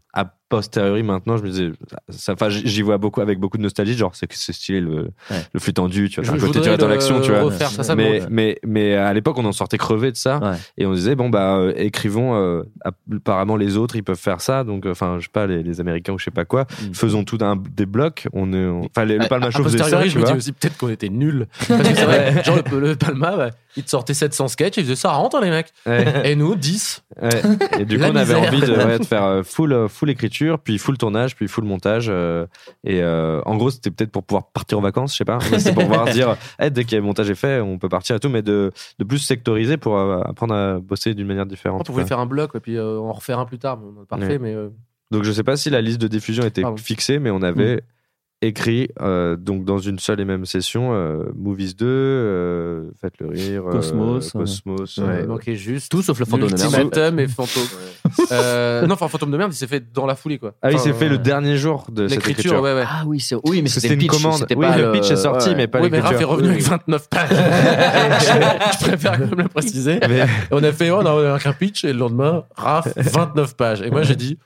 Speaker 8: Posteriori, maintenant, je me disais. ça- Enfin, j'y vois beaucoup avec beaucoup de nostalgie. Genre, c'est que c'est stylé le,
Speaker 3: Ouais.
Speaker 8: le flux tendu. Tu vois,
Speaker 3: Je-
Speaker 8: un
Speaker 3: je
Speaker 8: côté tiré dans l'action, tu vois.
Speaker 3: refaire, ça, ça me
Speaker 8: mais, mais, mais à l'époque, on en sortait crevé de ça.
Speaker 7: Ouais.
Speaker 8: Et on disait, bon, bah, euh, écrivons. euh, apparemment, les autres, ils peuvent faire ça. Donc, euh, enfin, je sais pas, les, les Américains ou je sais pas quoi.
Speaker 7: Mm.
Speaker 8: Faisons tout d'un des blocs. On est, Enfin, le Palma
Speaker 3: A
Speaker 8: Show faisait ça.
Speaker 3: je me dis
Speaker 8: vois.
Speaker 3: aussi peut-être qu'on était nuls. [LAUGHS] Parce que c'est vrai, genre le, le Palma, bah, il te sortait 700 sketchs, il faisait ça rentre les mecs.
Speaker 8: Ouais.
Speaker 3: Et nous, 10.
Speaker 8: Ouais. Et du coup, on avait envie de, ouais, de [LAUGHS] faire euh, full, euh, full écriture, puis full tournage, puis full montage. euh, et euh, en gros, c'était peut-être pour pouvoir partir en vacances, je sais pas. C'était pour pouvoir dire, [LAUGHS] eh, dès que le montage est fait, on peut partir et tout, mais de, de plus sectoriser pour euh, apprendre à bosser d'une manière différente.
Speaker 3: On voulait faire un bloc et puis euh, en refaire un plus tard. Parfait,
Speaker 8: Ouais.
Speaker 3: mais. euh,
Speaker 8: Donc, je sais pas si la liste de diffusion était
Speaker 3: Pardon.
Speaker 8: fixée, mais on avait écrit euh, donc dans une seule et même session euh, Movies 2, euh, Faites le rire, euh,
Speaker 7: Cosmos, ouais.
Speaker 8: Cosmos.
Speaker 3: il
Speaker 8: euh,
Speaker 3: manquait juste.
Speaker 9: Tout sauf le fantôme de merde.
Speaker 3: Et fantôme. Euh, non, enfin, fantôme de merde, il s'est fait dans la foulée, quoi.
Speaker 8: Ah oui,
Speaker 3: Enfin,
Speaker 8: c'est fait
Speaker 3: euh,
Speaker 8: le dernier jour de cette
Speaker 3: L'écriture,
Speaker 8: écriture.
Speaker 3: ouais, ouais.
Speaker 9: Ah oui, c'est oui, mais
Speaker 8: C'était une
Speaker 9: le pitch,
Speaker 8: commande.
Speaker 9: c'était
Speaker 8: Oui,
Speaker 9: pas
Speaker 8: le pitch est sorti,
Speaker 9: ouais.
Speaker 8: mais pas
Speaker 3: oui, mais. Raph est revenu avec
Speaker 9: oui.
Speaker 3: 29 pages. je, [LAUGHS] je préfère quand même le préciser.
Speaker 8: Mais-
Speaker 3: on a fait, oh, on a un pitch, et le lendemain, Raph, 29 pages. Et moi, j'ai dit,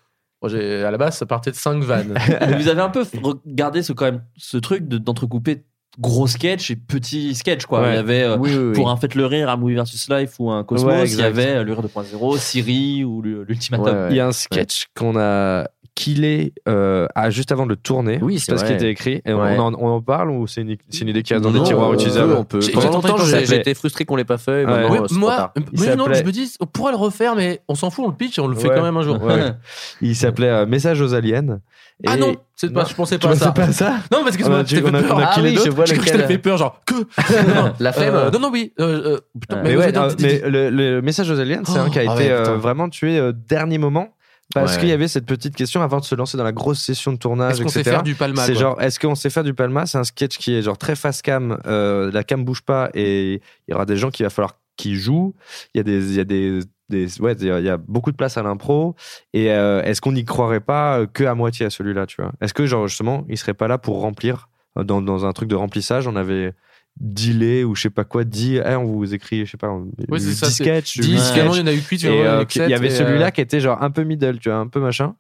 Speaker 3: à la base, ça partait de 5 vannes. [LAUGHS]
Speaker 7: Mais vous avez un peu regardé ce, quand même, ce truc de- d'entrecouper gros sketch et petits sketch quoi.
Speaker 8: Ouais.
Speaker 7: Il y avait euh,
Speaker 9: Oui, oui, oui.
Speaker 7: pour un Faites le rire, un Movie versus Life ou un Cosmos,
Speaker 8: Ouais,
Speaker 7: il y avait euh, le rire 2.0, Siri ou l'Ultimatum.
Speaker 9: Ouais, ouais.
Speaker 8: Il y a un sketch qu'on a killé euh, à- juste avant de le tourner.
Speaker 9: Oui,
Speaker 8: Je
Speaker 9: c'est
Speaker 8: pas ce qui
Speaker 9: vrai.
Speaker 8: était écrit. Et on-
Speaker 9: Ouais.
Speaker 8: on, en, on en parle ou c'est une, c'est une idée qui est dans des tiroirs
Speaker 9: on
Speaker 8: utilisables
Speaker 9: peut, on peut.
Speaker 3: J'ai-
Speaker 9: Pendant longtemps, été frustré qu'on l'ait pas fait. et
Speaker 8: Ouais.
Speaker 9: maintenant,
Speaker 3: Oui,
Speaker 9: c'est trop
Speaker 3: moi, mais non, je me dis, on pourrait le refaire, mais on s'en fout, on le pitch on le fait
Speaker 8: Ouais.
Speaker 3: quand même un jour.
Speaker 8: Ouais. [LAUGHS] Il s'appelait euh, Message aux aliens.
Speaker 3: Ah non, c'est pas, je pensais
Speaker 8: Tu
Speaker 3: pas à ça.
Speaker 8: pas à ça
Speaker 3: Non, parce que
Speaker 8: On a-
Speaker 3: moi, je t'ai
Speaker 8: on a-
Speaker 3: fait peur.
Speaker 8: on a
Speaker 9: Ah oui, je vois
Speaker 3: Je je
Speaker 9: lequel.
Speaker 3: t'ai fait peur, genre, que [LAUGHS]
Speaker 9: La flemme.
Speaker 3: Euh, Non, non, oui. euh, euh, putain.
Speaker 8: Mais ouais, euh, le, le message aux aliens, c'est
Speaker 3: Oh,
Speaker 8: un qui a
Speaker 3: ah
Speaker 8: été
Speaker 3: ouais,
Speaker 8: euh, vraiment tué euh, dernier moment parce
Speaker 9: Ouais.
Speaker 8: qu'il y avait cette petite question avant de se lancer dans la grosse session de tournage,
Speaker 3: Est-ce qu'on sait faire du palma
Speaker 8: C'est genre, est-ce qu'on sait faire du palma? C'est un sketch qui est genre très face cam, euh, la cam bouge pas et il y aura des gens qu'il va falloir qui jouent. Il y a des, il y a des, des- ouais, il y a- beaucoup de place à l'impro. Et euh, est-ce qu'on n'y croirait pas euh, que à moitié à celui-là, tu vois? Est-ce que genre justement, il serait pas là pour remplir dans, dans un truc de remplissage? On avait dealer ou je sais pas quoi, dit, eh, on vous écrit, je sais pas,
Speaker 3: ça,
Speaker 8: 10
Speaker 3: c'est-
Speaker 8: sketchs.
Speaker 3: 10,
Speaker 8: huit
Speaker 3: finalement,
Speaker 8: sketchs.
Speaker 3: il y en a eu huit,
Speaker 8: Et,
Speaker 3: finalement, il y en a
Speaker 8: euh,
Speaker 3: eu que
Speaker 8: Il y avait
Speaker 3: et,
Speaker 8: celui-là
Speaker 3: euh,
Speaker 8: qui était genre un peu middle, tu vois, un peu machin.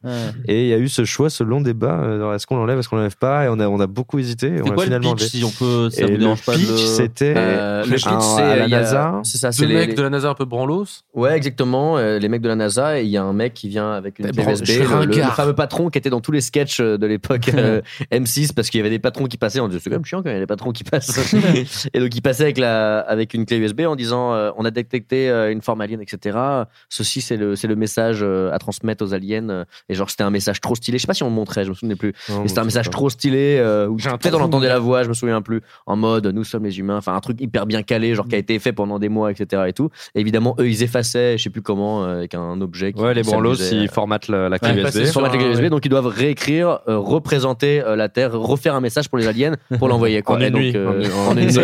Speaker 8: Et il y a eu ce choix, ce long débat. euh, Est-ce qu'on l'enlève, est-ce qu'on l'enlève pas Et on a, on a beaucoup hésité. on
Speaker 7: quoi le
Speaker 8: finalement
Speaker 7: pitch,
Speaker 8: enlevé.
Speaker 7: si on peut- ça
Speaker 8: Et
Speaker 7: vous
Speaker 8: le
Speaker 7: dérange pas de
Speaker 8: pitch,
Speaker 7: le-
Speaker 8: c'était
Speaker 9: Euh, le pitch, c'est
Speaker 8: la NASA.
Speaker 9: C'est ça, c'est les,
Speaker 3: mecs
Speaker 9: les-
Speaker 3: de la NASA un peu branlos.
Speaker 9: Ouais, exactement. euh, les mecs de la NASA, et il y a un mec qui vient avec une clé USB, le, le- le fameux patron qui était dans tous les sketchs euh, de l'époque [LAUGHS] euh, M6, parce qu'il y avait des patrons qui passaient. On disait c'est quand même chiant quand il y a des patrons qui passent. [LAUGHS] [LAUGHS] et donc il passait avec la avec une clé USB en disant euh, on a détecté euh, une forme alien, etc. Ceci c'est le c'est le message euh, à transmettre aux aliens. euh, Et genre c'était un message trop stylé. Je sais pas si on le montrait, je me souviens plus.
Speaker 8: Non,
Speaker 9: Mais c'était un message
Speaker 8: pas.
Speaker 9: trop stylé euh, où peut-être on entendait la voix, je me souviens plus, en mode nous sommes les humains, enfin un truc hyper bien calé, genre qui a été fait pendant des mois, etc. Et tout. Et évidemment eux ils effaçaient, je sais plus comment, euh, avec un objet. Qui
Speaker 8: Ouais, les branlos, ils formatent la, la clé
Speaker 9: Ouais,
Speaker 8: USB.
Speaker 9: ils formatent la clé USB, donc ils doivent réécrire, euh, représenter euh, la Terre, refaire un message pour les aliens pour [LAUGHS] l'envoyer quoi.
Speaker 8: En
Speaker 9: Et
Speaker 8: une
Speaker 9: donc,
Speaker 8: nuit.
Speaker 9: euh,
Speaker 8: En-
Speaker 9: en une nuit.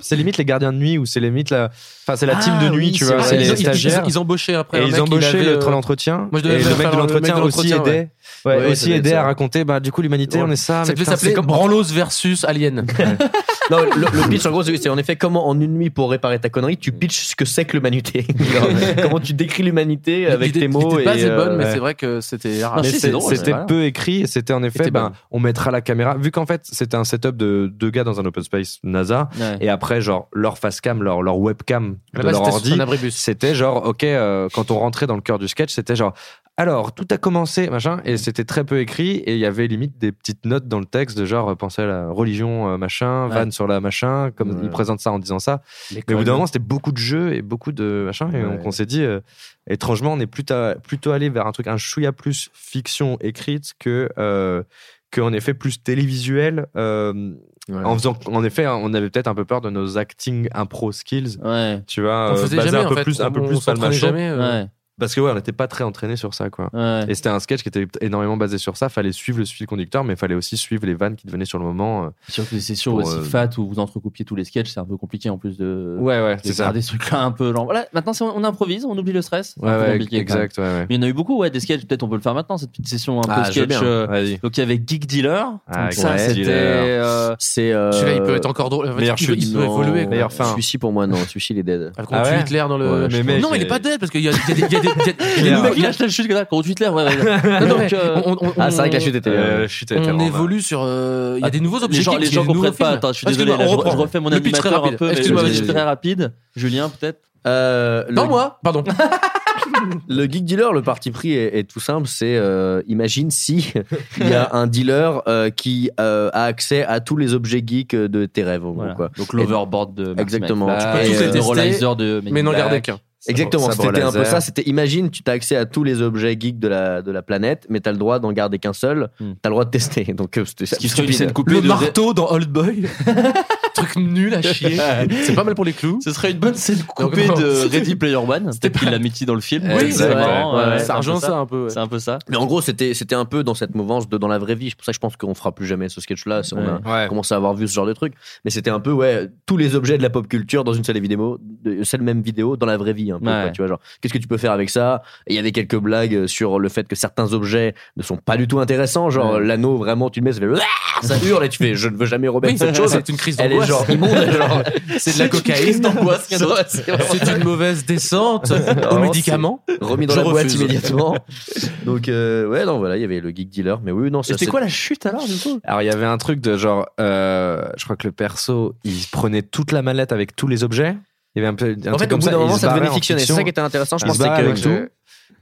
Speaker 8: C'est limite les gardiens de nuit ou c'est limite la, enfin c'est la team
Speaker 9: Ah
Speaker 8: de nuit,
Speaker 9: oui,
Speaker 8: tu vois, c'est
Speaker 9: Ils-
Speaker 8: les
Speaker 9: ils-
Speaker 8: stagiaires.
Speaker 3: Ils embauchaient après.
Speaker 8: Et
Speaker 3: un
Speaker 8: ils
Speaker 3: mec,
Speaker 8: embauchaient
Speaker 3: avait,
Speaker 8: le
Speaker 3: euh,
Speaker 8: troll entretien.
Speaker 3: Moi, je devais
Speaker 8: et le mec de l'entretien aussi
Speaker 3: l'entretien,
Speaker 8: aidait. Ouais, aussi
Speaker 9: ça.
Speaker 8: à raconter, bah, du coup, l'humanité, on est ça.
Speaker 3: Ça devait s'appeler
Speaker 8: comme-
Speaker 3: Branlos versus Alien. [LAUGHS]
Speaker 9: Non, le, le pitch en gros, c'est en effet comment en une nuit pour réparer ta connerie, tu pitches ce que c'est que l'humanité. [LAUGHS] Comment tu décris l'humanité avec tes mots.
Speaker 3: l'idée est bonne,
Speaker 9: euh,
Speaker 3: mais
Speaker 8: ouais.
Speaker 3: c'est vrai que c'était
Speaker 8: c'était peu écrit et c'était en effet, ben, on mettra la caméra. Vu qu'en fait, c'était un setup de deux gars dans un open space NASA.
Speaker 7: Ouais.
Speaker 8: Et après, genre, leur facecam, leur, leur webcam de
Speaker 3: base,
Speaker 8: leur
Speaker 3: c'était
Speaker 8: ordi, c'était genre, ok, euh, quand on rentrait dans le cœur du sketch, c'était genre, alors, tout a commencé, machin, et c'était très peu écrit, et il y avait limite des petites notes dans le texte de genre, euh, pensez à la religion, euh, machin,
Speaker 7: Ouais.
Speaker 8: vanne sur la machin, comme
Speaker 9: Ouais.
Speaker 8: ils présentent ça en disant ça. Mais au bout d'un moment, c'était beaucoup de jeux et beaucoup de machin, et
Speaker 9: Ouais.
Speaker 8: donc on s'est dit, euh, étrangement, on est plutôt, plutôt allé vers un truc, un chouïa plus fiction écrite que, euh, que en effet plus télévisuel. euh,
Speaker 9: Ouais.
Speaker 8: En faisant, en effet, hein, on avait peut-être un peu peur de nos acting impro skills.
Speaker 7: Ouais.
Speaker 8: Tu vois,
Speaker 3: On faisait jamais
Speaker 8: un
Speaker 3: en
Speaker 8: peu
Speaker 3: fait.
Speaker 8: plus, un peu
Speaker 3: On-
Speaker 8: plus Show.
Speaker 3: jamais. euh,
Speaker 7: Ouais.
Speaker 8: Parce que ouais, on n'était pas très entraîné sur ça, quoi.
Speaker 7: Ouais.
Speaker 8: Et c'était un sketch qui était énormément basé sur ça. Fallait suivre le fil conducteur, mais fallait aussi suivre les vannes qui devenaient sur le moment. euh.
Speaker 7: Sur les sessions
Speaker 8: Pour,
Speaker 7: aussi
Speaker 8: euh,
Speaker 7: fat où vous entrecoupiez tous les sketchs, c'est un peu compliqué en plus de.
Speaker 8: Ouais, ouais, c'est ça.
Speaker 7: des trucs là un peu genre. Voilà, maintenant c'est- on improvise, on oublie le stress. C'est
Speaker 8: Ouais,
Speaker 7: un peu
Speaker 8: ouais, exact, ouais, ouais.
Speaker 7: Mais il y en a eu beaucoup, ouais, des sketchs. Peut-être on peut le faire maintenant, cette petite session un
Speaker 9: Ah,
Speaker 7: peu
Speaker 9: veux
Speaker 7: sketch. euh, donc il y avait Geek Dealer.
Speaker 8: Ah,
Speaker 7: Donc ça, c'était. Euh,
Speaker 9: C'est.
Speaker 3: Celui-là, il peut être encore drôle.
Speaker 8: Meilleure
Speaker 3: il peut, il évoluer. quoi.
Speaker 8: Meilleure fin.
Speaker 9: Celui-ci pour moi, non. Celui-ci, il est dead.
Speaker 8: Ah
Speaker 3: Hitler dans le. Non, il est pas dead parce qu'il y a des- il
Speaker 7: lâche la chute contre Hitler. Ouais, ouais. [LAUGHS]
Speaker 3: Non,
Speaker 7: Donc, euh,
Speaker 3: on- on-
Speaker 9: Ah, c'est vrai que la chute était.
Speaker 8: Euh,
Speaker 9: euh,
Speaker 8: chute était
Speaker 3: On évolue sur. euh, Il y a des nouveaux
Speaker 7: Les
Speaker 3: objectifs.
Speaker 7: gens, les gens comprennent pas. Attends, je suis
Speaker 3: Ah,
Speaker 7: désolé. je, refais mon animateur un peu.
Speaker 3: Excuse-moi,
Speaker 7: je vais
Speaker 3: vas-y,
Speaker 7: être très rapide. Julien, peut-être.
Speaker 9: euh,
Speaker 3: Non, moi Pardon. [LAUGHS]
Speaker 9: Le geek dealer, le parti pris est, est tout simple. C'est euh, imagine si [LAUGHS] il y a un dealer euh, qui euh, a accès à tous les objets geeks de tes rêves.
Speaker 7: Voilà.
Speaker 9: quoi.
Speaker 7: Donc l'overboard de
Speaker 9: Exactement. Tu peux tous les
Speaker 7: le
Speaker 9: tester,
Speaker 7: de
Speaker 3: Mais n'en gardez qu'un.
Speaker 9: Exactement, c'était un peu ça. C'était imagine, tu as accès à tous les objets geeks de la, de la planète, mais tu as le droit d'en garder qu'un seul.
Speaker 7: Hmm.
Speaker 9: Tu as le droit de tester. [LAUGHS] Donc, euh, c'était
Speaker 7: Ce qui serait une scène coupée
Speaker 3: Le
Speaker 7: de.
Speaker 3: marteau dans Old Boy. [LAUGHS] Truc nul à chier. [LAUGHS] C'est pas mal pour les clous.
Speaker 7: Ce serait une bonne scène coupée de [LAUGHS] Ready Player One. Peut-être qu'il l'a mis dans le film.
Speaker 9: Oui,
Speaker 7: ouais,
Speaker 9: Ouais,
Speaker 7: c'est
Speaker 3: Ça
Speaker 7: un peu
Speaker 3: rejoint ça un peu. ouais.
Speaker 7: C'est un peu ça.
Speaker 9: Mais en gros, c'était c'était un peu dans cette mouvance de dans la vraie vie. C'est pour ça que je pense qu'on fera plus jamais ce sketch-là. On a commencé à avoir vu ce genre de truc. Mais c'était un peu, ouais, tous les objets de la pop culture dans une seule vidéo, seule même vidéo dans la vraie vie. Un peu,
Speaker 7: Ouais.
Speaker 9: quoi, tu vois, genre, qu'est-ce que tu peux faire avec ça? Il y avait quelques blagues sur le fait que certains objets ne sont pas du tout intéressants. Genre, l'anneau, vraiment, tu le mets, ça fait [LAUGHS] ça hurle et tu fais, je ne veux jamais remettre
Speaker 3: Oui,
Speaker 9: cette chose.
Speaker 3: c'est une crise d'angoisse.
Speaker 9: Genre.
Speaker 3: C'est de la cocaïne.
Speaker 9: c'est
Speaker 3: une mauvaise descente aux médicaments.
Speaker 9: remis dans
Speaker 3: Je
Speaker 9: la boîte immédiatement. Donc, euh, ouais, non, voilà, il y avait le geek dealer. Mais oui, non,
Speaker 7: C'était quoi la chute alors du coup?
Speaker 8: Alors il y avait un truc de genre, euh, je crois que le perso, il prenait toute la mallette avec tous les objets. Il y avait un peu un
Speaker 9: En fait, au bout d'un moment, ça devenait fictionné. C'est ça qui était intéressant, je pense, que.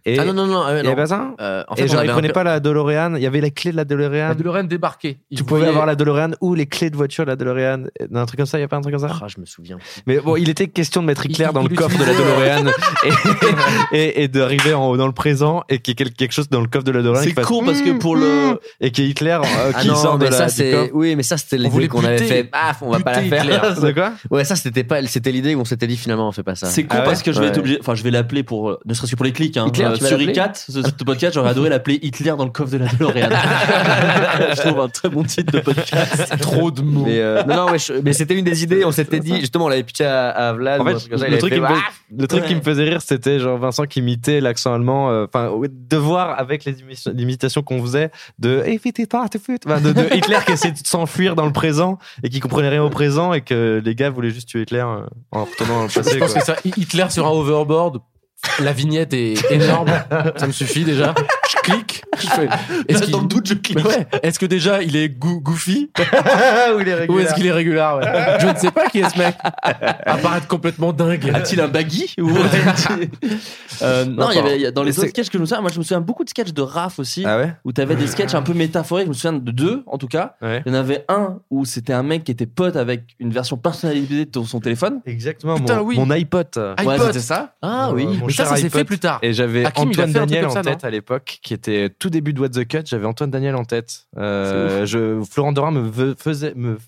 Speaker 8: Et
Speaker 9: Ah non, non, non. ah
Speaker 8: il y avait pas ça?
Speaker 9: Euh, en fait,
Speaker 8: Et
Speaker 9: on
Speaker 8: genre,
Speaker 9: avait
Speaker 8: il
Speaker 9: un
Speaker 8: prenait
Speaker 9: peu-
Speaker 8: pas la DeLorean. Il y avait les clés de la DeLorean.
Speaker 3: La DeLorean débarquait.
Speaker 8: Tu pouvais avoir la DeLorean ou les clés de voiture de la DeLorean. Un truc comme ça, il y a pas un truc comme ça?
Speaker 9: Ah, je me souviens.
Speaker 8: Mais bon, il était question de mettre Hitler
Speaker 3: Il-
Speaker 8: dans
Speaker 3: il
Speaker 8: le coffre de la DeLorean [LAUGHS] et, et, et d'arriver en- dans le présent et qu'il y ait quel- quelque chose dans le coffre de la DeLorean
Speaker 7: C'est con parce que pour le.
Speaker 8: et qu'il y ait Hitler euh,
Speaker 9: Ah
Speaker 8: qui
Speaker 9: non,
Speaker 8: sort de la,
Speaker 9: ça c'est oui, mais ça c'était l'idée qu'on avait fait. Paf, on va pas la faire.
Speaker 8: De [LAUGHS] quoi?
Speaker 9: Ouais, ça c'était pas, c'était l'idée où on s'était dit finalement on fait pas ça.
Speaker 7: C'est con
Speaker 8: Ah
Speaker 7: parce que je vais
Speaker 9: Ouais.
Speaker 7: être obligé. Enfin, je vais l'appeler pour. Ne serait-ce que pour les clics. Hein.
Speaker 9: Hitler, tu vas
Speaker 7: sur
Speaker 9: l'appeler
Speaker 7: ICAT, ce, ce podcast, j'aurais adoré l'appeler Hitler dans le coffre de la DeLorean. [LAUGHS] je trouve un très bon titre de podcast.
Speaker 3: Trop de mots.
Speaker 9: Mais, euh, non, non, ouais, je- mais c'était une des idées. On s'était dit, justement, on l'avait pitché à, à Vlad.
Speaker 8: En fait,
Speaker 9: ça,
Speaker 8: le truc, me,
Speaker 9: Ah
Speaker 8: le truc qui me faisait rire, c'était genre Vincent qui imitait l'accent allemand. euh, Enfin, ouais, de voir avec les imi- l'imitation qu'on faisait de Enfin, de, de Hitler qui essayait de s'enfuir dans le présent et qui comprenait rien au présent et que les gars voulaient juste tuer Hitler euh, en retournant dans le passé.
Speaker 3: Je pense
Speaker 8: quoi.
Speaker 3: que ça, Hitler sur un overboard, la vignette est énorme. ça me suffit déjà. Je clique. Je fais, [LAUGHS] est-ce qu'il-
Speaker 7: Dans le doute, je clique.
Speaker 3: Ouais. Est-ce que déjà il est goo- goofy? [LAUGHS]
Speaker 9: Ou il est
Speaker 3: ou
Speaker 9: régulier.
Speaker 3: est-ce qu'il est régulier ouais. Je ne sais pas qui est ce mec. Apparaître complètement dingue.
Speaker 7: A-t-il un baggy ou [LAUGHS] Euh, Non, il y avait il y a- dans les autres sketchs que je me souviens. Moi, je me souviens beaucoup de sketchs de Raph aussi.
Speaker 8: Ah ouais?
Speaker 7: où t'avais des sketchs un peu métaphoriques. Je me souviens de deux, en tout cas.
Speaker 8: Ouais.
Speaker 7: Il y en avait un où c'était un mec qui était pote avec une version personnalisée de son téléphone.
Speaker 8: Exactement,
Speaker 3: Putain,
Speaker 8: mon,
Speaker 3: oui.
Speaker 8: mon iPod.
Speaker 7: Ouais,
Speaker 3: iPod.
Speaker 7: c'était ça.
Speaker 9: Ah oui.
Speaker 8: Mon
Speaker 3: Mais ça,
Speaker 8: cher
Speaker 3: ça
Speaker 8: iPod.
Speaker 3: fait plus tard.
Speaker 8: Et j'avais
Speaker 3: Hakim,
Speaker 8: Antoine Daniel
Speaker 3: ça,
Speaker 8: en tête à l'époque, qui était tout début de What the Cut. J'avais Antoine Daniel en tête. Euh, je, Florent Dorin me faisait, me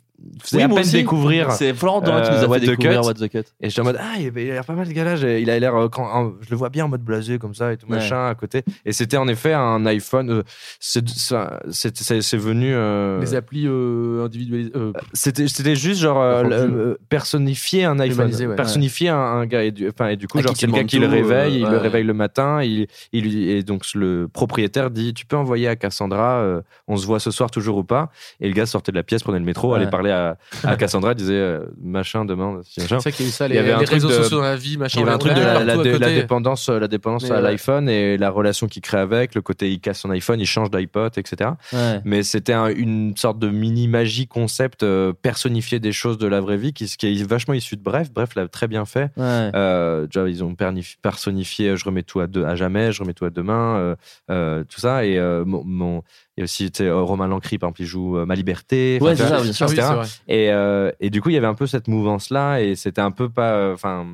Speaker 8: faisait
Speaker 7: Oui,
Speaker 8: à peine
Speaker 7: aussi.
Speaker 8: découvrir.
Speaker 7: C'est Florent Dorin qui nous
Speaker 8: euh,
Speaker 7: a
Speaker 8: What
Speaker 7: fait
Speaker 8: the
Speaker 7: découvrir
Speaker 8: Cut.
Speaker 7: What the Cut.
Speaker 8: Et j'étais en mode, ah, il a l'air pas mal ce gars-là. Il a l'air, euh, quand, en- je le vois bien en mode blasé comme ça et tout
Speaker 7: Ouais.
Speaker 8: machin à côté. Et c'était en effet un iPhone. euh, c'est, ça- c'est, c'est, c'est venu. euh,
Speaker 3: Les applis euh, individualisées. euh,
Speaker 8: c'était, c'était juste genre euh, euh, personnifier un iPhone,
Speaker 3: ouais.
Speaker 8: personnifier un, un gars. Et du, enfin, et du coup,
Speaker 9: À
Speaker 8: genre
Speaker 9: qui
Speaker 8: c'est le gars qui le réveille,
Speaker 9: euh,
Speaker 8: il le réveille le matin. Il, il et donc le propriétaire dit, tu peux envoyer à Cassandra, euh, on se voit ce soir toujours ou pas. Et le gars sortait de la pièce, prenait le métro,
Speaker 7: Ouais.
Speaker 8: allait parler à, à Cassandra, disait euh, machin demain.
Speaker 3: C'est ça qu'il y a eu ça,
Speaker 8: Il y avait un
Speaker 3: les
Speaker 8: truc
Speaker 3: réseaux
Speaker 8: de-
Speaker 3: sociaux dans la vie, machin.
Speaker 8: Il y avait un truc de
Speaker 3: l'a
Speaker 8: la,
Speaker 3: partout
Speaker 8: la- de- dépendance, la dépendance
Speaker 3: Mais
Speaker 8: à
Speaker 3: ouais.
Speaker 8: l'iPhone et la relation qu'il crée avec, le côté il casse son iPhone, il change d'iPod, etc.
Speaker 7: Ouais.
Speaker 8: Mais c'était un- une sorte de mini magie concept euh, personnifié des choses de la vraie vie qui, qui est vachement issu de Bref. Bref l'a très bien fait.
Speaker 7: Ouais.
Speaker 8: Euh, déjà, ils ont personnifié euh, je remets tout à, jamais, je remets tout à demain, euh, euh, tout ça. Et euh, mon, mon- il y a aussi euh, Romain Lancry, par exemple, il joue euh, Ma Liberté.
Speaker 7: Ouais, c'est ça, bien sûr.
Speaker 3: Oui.
Speaker 8: Et, euh, et du coup, il y avait un peu cette mouvance-là, et c'était un peu pas. Enfin,